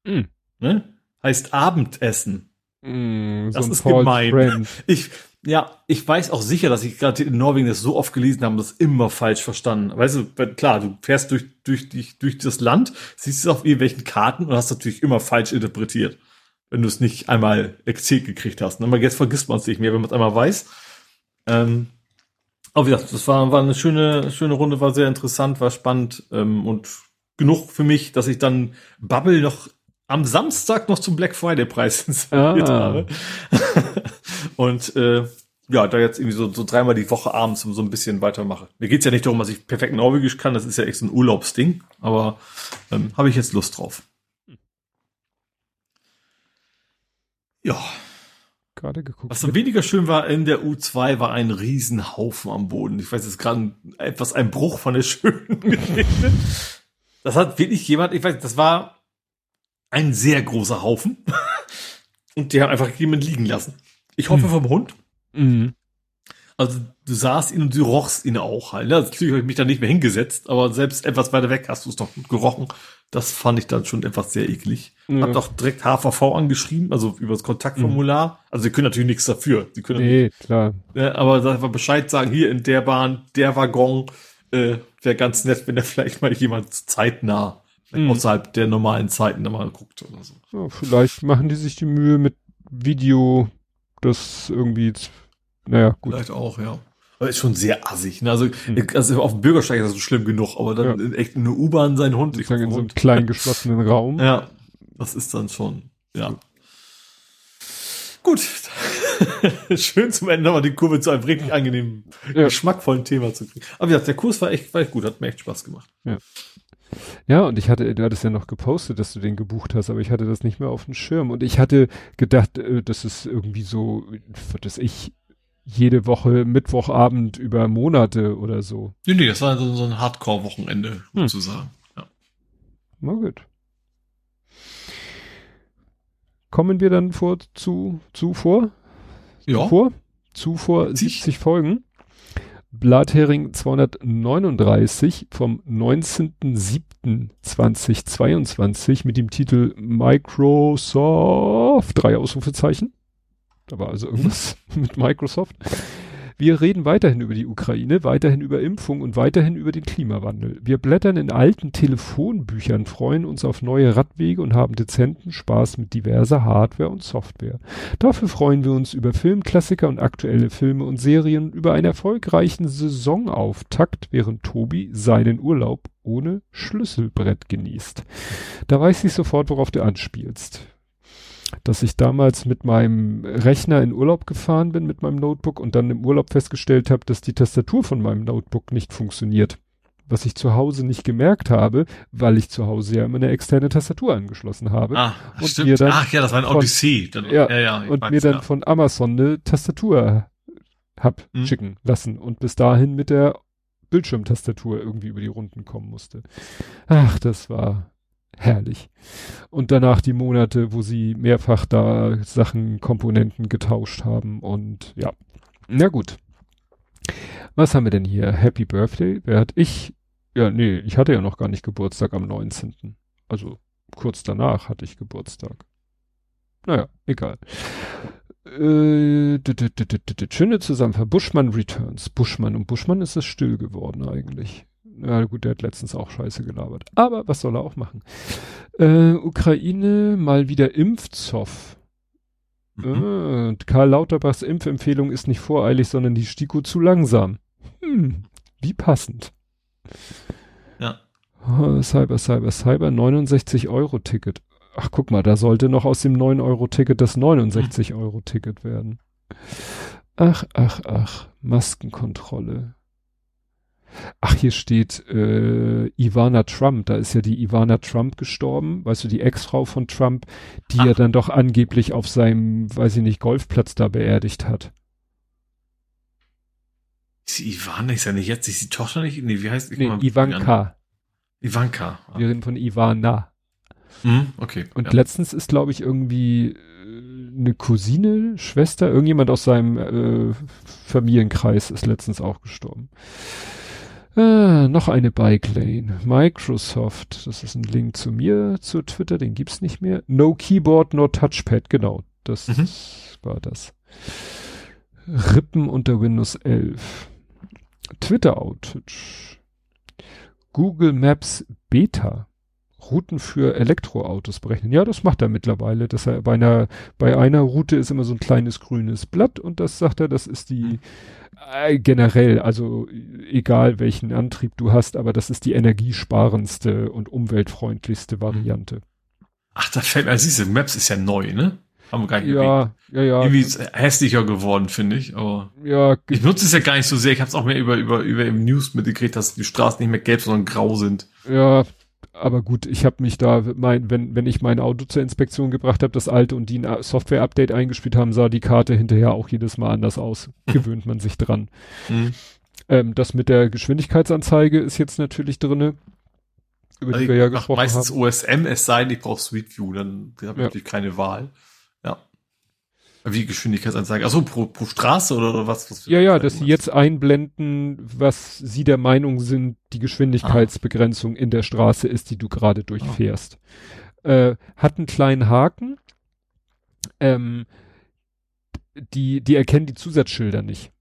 Mhm. ne? heißt Abendessen. Mhm, so Das ein ist False gemein. Friend. Ich, ja, ich weiß auch sicher, dass ich gerade in Norwegen das so oft gelesen habe, das immer falsch verstanden. Weißt du, klar, du fährst durch, durch, durch, durch das Land, siehst es auf irgendwelchen Karten und hast natürlich immer falsch interpretiert. Wenn du es nicht einmal erzählt gekriegt hast. Aber jetzt vergisst man es nicht mehr, wenn man es einmal weiß. Ähm, aber wie gesagt, das war, war eine schöne, schöne Runde, war sehr interessant, war spannend ähm, und genug für mich, dass ich dann Bubble noch am Samstag noch zum Black Friday Preis installiert ah. habe. und äh, ja, da jetzt irgendwie so, so dreimal die Woche abends so ein bisschen weitermache. Mir geht's ja nicht darum, dass ich perfekt Norwegisch kann, das ist ja echt so ein Urlaubsding, aber ähm, habe ich jetzt Lust drauf. Ja. Gerade geguckt. Was so weniger schön war in der U2 war ein Riesenhaufen am Boden. Ich weiß, es ist gerade etwas ein Bruch von der schönen Geschichte. Das hat wirklich jemand, ich weiß, das war ein sehr großer Haufen. Und die haben einfach jemand liegen lassen. Ich hoffe mhm. vom Hund. Mhm. Also du sahst ihn und du rochst ihn auch halt. Ne? Natürlich habe ich mich da nicht mehr hingesetzt, aber selbst etwas weiter weg hast du es doch gut gerochen. Das fand ich dann schon etwas sehr eklig. Ja. Hab doch direkt HVV angeschrieben, also über das Kontaktformular. Mhm. Also sie können natürlich nichts dafür. Die können nee, klar. Ja, aber einfach Bescheid sagen, hier in der Bahn, der Waggon, äh, wäre ganz nett, wenn da vielleicht mal jemand zeitnah mhm. außerhalb der normalen Zeiten da mal guckt oder so. Ja, vielleicht machen die sich die Mühe mit Video, das irgendwie, naja, gut. Vielleicht auch, ja. Aber ist schon sehr assig. Ne? Also, mhm. also auf dem Bürgersteig ist das so schlimm genug, aber dann ja. in echt in der U-Bahn sein Hund. Ich sage in so einem kleinen geschlossenen Raum. Ja, das ist dann schon, ja. Gut. Schön zum Ende nochmal die Kurve zu einem richtig angenehmen, ja. geschmackvollen Thema zu kriegen. Aber ja, der Kurs war echt, war echt gut, hat mir echt Spaß gemacht. Ja. Ja, und ich hatte, du hattest ja noch gepostet, dass du den gebucht hast, aber ich hatte das nicht mehr auf dem Schirm. Und ich hatte gedacht, äh, das ist irgendwie so, dass ich jede Woche Mittwochabend über Monate oder so. Nee, nee, das war so, ein Hardcore-Wochenende, hm. sozusagen. Ja. Na gut. Kommen wir dann vor zu, zu vor? Ja. Zuvor? Zuvor 70 Folgen. Blathering 239 vom 19.07.2022 mit dem Titel Microsoft, drei Ausrufezeichen. Da war also irgendwas mit Microsoft. Wir reden weiterhin über die Ukraine, weiterhin über Impfung und weiterhin über den Klimawandel. Wir blättern in alten Telefonbüchern, freuen uns auf neue Radwege und haben dezenten Spaß mit diverser Hardware und Software. Dafür freuen wir uns über Filmklassiker und aktuelle Filme und Serien, über einen erfolgreichen Saisonauftakt, während Tobi seinen Urlaub ohne Schlüsselbrett genießt. Da weiß ich sofort, worauf du anspielst dass ich damals mit meinem Rechner in Urlaub gefahren bin mit meinem Notebook und dann im Urlaub festgestellt habe, dass die Tastatur von meinem Notebook nicht funktioniert. Was ich zu Hause nicht gemerkt habe, weil ich zu Hause ja immer eine externe Tastatur angeschlossen habe. Ah, und stimmt. Mir dann Ach ja, das war ein Odyssey. Dann, ja, ja, ja und mir dann ja. von Amazon eine Tastatur hab hm. schicken lassen und bis dahin mit der Bildschirmtastatur irgendwie über die Runden kommen musste. Ach, das war herrlich. Und danach die Monate, wo sie mehrfach da Sachen, Komponenten getauscht haben und ja. Na gut. Was haben wir denn hier? Happy Birthday. Wer hat ich? Ja, nee, ich hatte ja noch gar nicht Geburtstag am 19. Also kurz danach hatte ich Geburtstag. Naja, egal. Äh, schöne Zusammenfassung. Buschmann Returns. Buschmann. Und Buschmann ist es still geworden eigentlich. Ja gut, der hat letztens auch Scheiße gelabert. Aber was soll er auch machen? Äh, Ukraine mal wieder Impfzoff. Mhm. Äh, Karl Lauterbachs Impfempfehlung ist nicht voreilig, sondern die STIKO zu langsam. Hm, wie passend. Ja. Oh, Cyber, Cyber, Cyber, 69 Euro Ticket. Ach, guck mal, da sollte noch aus dem 9 Euro Ticket das 69 mhm. Euro Ticket werden. Ach, ach, ach, Maskenkontrolle. Ach, hier steht äh, Ivana Trump. Da ist ja die Ivana Trump gestorben. Weißt du, die Ex-Frau von Trump, die Ach. er dann doch angeblich auf seinem, weiß ich nicht, Golfplatz da beerdigt hat. Ist die Ivana ist ja nicht jetzt, ist die Tochter nicht? Nee, wie heißt die? Nee, Ivanka. Ivanka. Ah. Wir reden von Ivana. Hm, okay. Und ja. letztens ist, glaube ich, irgendwie äh, eine Cousine, Schwester, irgendjemand aus seinem äh, Familienkreis ist letztens auch gestorben. Äh, noch eine Bike Lane. Microsoft. Das ist ein Link zu mir, zu Twitter. Den gibt's nicht mehr. No Keyboard, no Touchpad. Genau. Das mhm. war das. Rippen unter Windows 11. Twitter Outage. Google Maps Beta. Routen für Elektroautos berechnen. Ja, das macht er mittlerweile. Dass er bei einer, bei einer Route ist immer so ein kleines grünes Blatt und das sagt er, das ist die äh, generell, also egal welchen Antrieb du hast, aber das ist die energiesparendste und umweltfreundlichste Variante. Ach, da fällt mir, also diese Maps ist ja neu, ne? Haben wir gar nicht Ja, ja, ja. Irgendwie ist hässlicher geworden, finde ich. Aber Ja, ich nutze es ja gar nicht so sehr. Ich habe es auch mehr über über über im News mitgekriegt, dass die Straßen nicht mehr gelb, sondern grau sind. Ja, aber gut, ich habe mich da, mein, wenn, wenn ich mein Auto zur Inspektion gebracht habe, das alte und die ein Software-Update eingespielt haben, sah die Karte hinterher auch jedes Mal anders aus. Gewöhnt man sich dran. Mhm. Ähm, das mit der Geschwindigkeitsanzeige ist jetzt natürlich drinne, über Also die wir ja gesprochen meistens haben. OSM, es sei denn, ich brauche Street View, dann habe ich Ja. natürlich keine Wahl. Wie Geschwindigkeitsanzeige? Achso, pro, pro Straße oder, oder was? was Ja, ja, dass sie jetzt einblenden, was sie der Meinung sind, die Geschwindigkeitsbegrenzung in der Straße ist, die du gerade durchfährst. Äh, hat einen kleinen Haken. Ähm, die, die erkennen die Zusatzschilder nicht.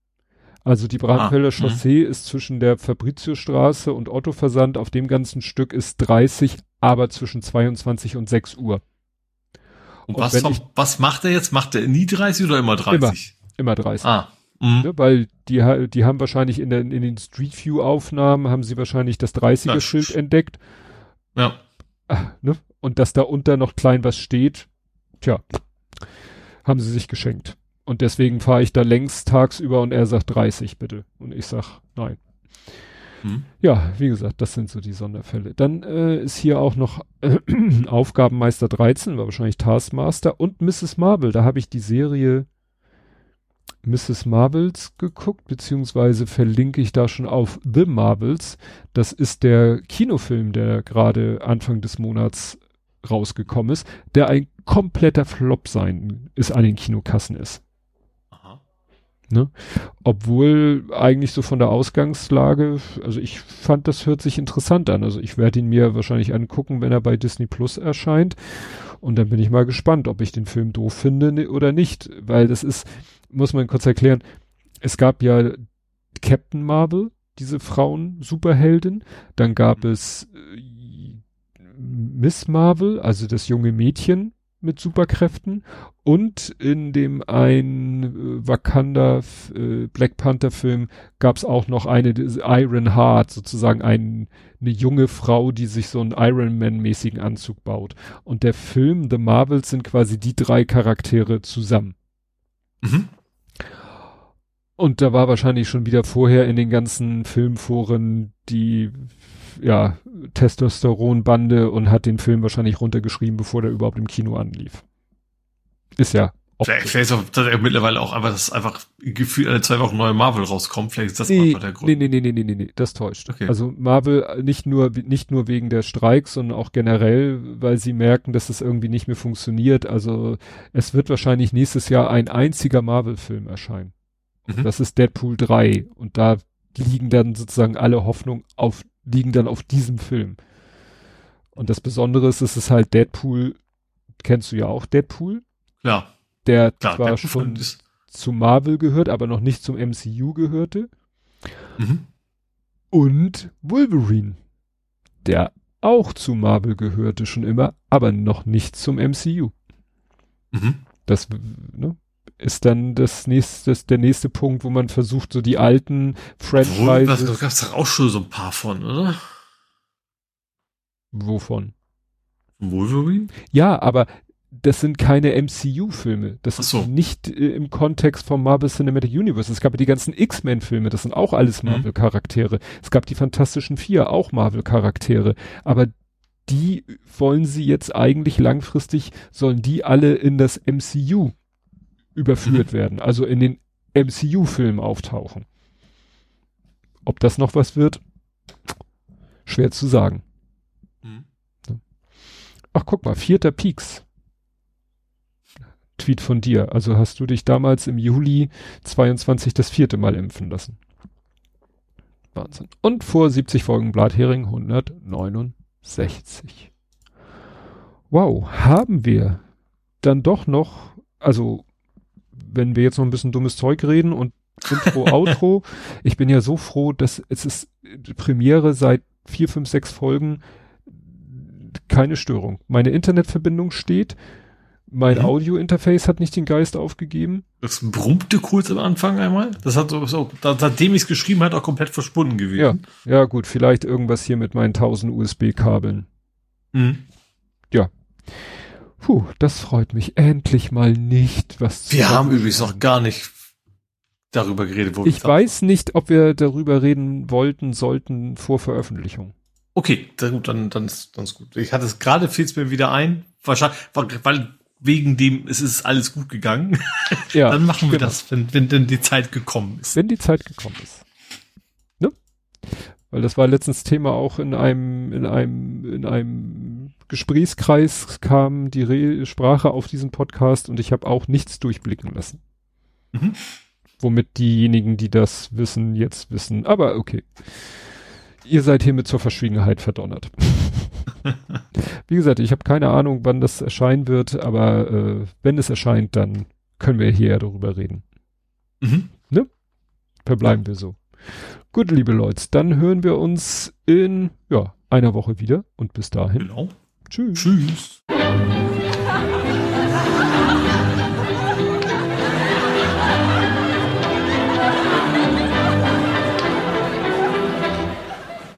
Also die Brandfelder Ah, Chaussee ist zwischen der Fabritiusstraße und Ottoversand auf dem ganzen Stück ist 30, aber zwischen 22 und 6 Uhr. Und Und was, ich- was macht er jetzt? Macht er nie 30 oder immer 30? Immer 30. Ah. Mhm. Ne, weil die, die haben wahrscheinlich in, der, in den Street View Aufnahmen haben sie wahrscheinlich das 30er Ja, Schild sch- entdeckt. Ja. Ah, ne? Und dass da unter noch klein was steht, tja, haben sie sich geschenkt. Und deswegen fahre ich da längs tagsüber und er sagt 30 bitte. Und ich sag nein. Mhm. Ja, wie gesagt, das sind so die Sonderfälle. Dann äh, ist hier auch noch äh, Aufgabenmeister 13, war wahrscheinlich Taskmaster und Mrs. Marvel. Da habe ich die Serie Mrs. Marvels geguckt, beziehungsweise verlinke ich da schon auf The Marvels. Das ist der Kinofilm, der gerade Anfang des Monats rausgekommen ist, der ein kompletter Flop sein ist an den Kinokassen ist. Aha. Obwohl eigentlich so von der Ausgangslage, also ich fand, das hört sich interessant an. Also ich werde ihn mir wahrscheinlich angucken, wenn er bei Disney Plus erscheint. Und dann bin ich mal gespannt, ob ich den Film doof finde ne- oder nicht. Weil das ist, muss man kurz erklären, es gab ja Captain Marvel, diese Frauen-Superheldin. Dann gab es äh, Miss Marvel, also das junge Mädchen mit Superkräften. Und in dem ein äh, Wakanda äh, Black Panther Film gab es auch noch eine Iron Heart, sozusagen ein, eine junge Frau, die sich so einen Iron Man mäßigen Anzug baut. Und der Film The Marvels sind quasi die drei Charaktere zusammen. Mhm. Und da war wahrscheinlich schon wieder vorher in den ganzen Filmforen die ja, Testosteronbande und hat den Film wahrscheinlich runtergeschrieben, bevor der überhaupt im Kino anlief. Ist ja Vielleicht, vielleicht ist auch tatsächlich mittlerweile auch einfach, dass einfach gefühlt alle zwei Wochen neue Marvel rauskommt. Vielleicht ist das Nee, einfach der Grund. nee, nee, nee, nee, nee, nee, nee, das täuscht. Okay. Also Marvel äh, nicht nur, nicht nur wegen der Streiks, sondern auch generell, weil sie merken, dass es irgendwie nicht mehr funktioniert. Also es wird wahrscheinlich nächstes Jahr ein einziger Marvel-Film erscheinen. Mhm. Das ist Deadpool 3. Und da liegen dann sozusagen alle Hoffnungen auf, liegen dann auf diesem Film. Und das Besondere ist, es ist halt Deadpool, kennst du ja auch Deadpool, Ja, der klar. zwar der schon ist, zu Marvel gehört, aber noch nicht zum MCU gehörte. mhm. Und Wolverine, der auch zu Marvel gehörte schon immer, aber noch nicht zum MCU. Mhm. Das ne, ist dann das nächste, das, der nächste Punkt, wo man versucht, so die alten Franchises. da gab's doch auch schon so ein paar von, oder? Wovon? Wolverine? Ja, aber das sind keine MCU-Filme. Das so. ist nicht äh, im Kontext vom Marvel Cinematic Universe. Es gab ja die ganzen X-Men-Filme, das sind auch alles Mhm. Marvel-Charaktere. Es gab die Fantastischen Vier, auch Marvel-Charaktere. Aber die wollen sie jetzt eigentlich langfristig, sollen die alle in das MCU überführt Mhm. werden, also in den MCU-Filmen auftauchen. Ob das noch was wird? Schwer zu sagen. Mhm. Ach, guck mal, vierter Peaks. Tweet von dir. Also hast du dich damals im Juli 22 das vierte Mal impfen lassen. Wahnsinn. Und vor 70 Folgen Blathering 169. Wow, haben wir dann doch noch, also wenn wir jetzt noch ein bisschen dummes Zeug reden und Intro, Outro, ich bin ja so froh, dass es ist Premiere seit vier, fünf, sechs Folgen keine Störung. Meine Internetverbindung steht, mein Mhm. Audio-Interface hat nicht den Geist aufgegeben. Das brummte kurz am Anfang einmal. Das hat so, so seitdem ich es geschrieben hat, auch komplett verschwunden Ja, gewesen. ja gut, vielleicht irgendwas hier mit meinen 1000 USB-Kabeln. Mhm. Puh, das freut mich. Endlich mal nicht was zu Wir haben übrigens noch gar nicht darüber geredet, wo wir Ich weiß nicht, ob wir darüber reden wollten, sollten vor Veröffentlichung. Okay, dann, dann, dann, ist, dann ist gut. Ich hatte es gerade, fiel es mir wieder ein. Wahrscheinlich, weil wegen dem, es ist alles gut gegangen. Ja, dann machen wir genau. das, wenn, wenn denn die Zeit gekommen ist. Wenn die Zeit gekommen ist. Ne? Weil das war letztens Thema auch in einem, in einem, in einem Gesprächskreis kam die Re Sprache auf diesen Podcast und ich habe auch nichts durchblicken lassen. Mhm. Womit diejenigen, die das wissen, jetzt wissen. Aber okay. Ihr seid hiermit zur Verschwiegenheit verdonnert. Wie gesagt, ich habe keine Ahnung, wann das erscheinen wird, aber äh, wenn es erscheint, dann können wir hier ja darüber reden. Mhm. Verbleiben wir so. Gut, liebe Leute, dann hören wir uns in ja, einer Woche wieder und bis dahin. Genau. Tschüss. Tschüss.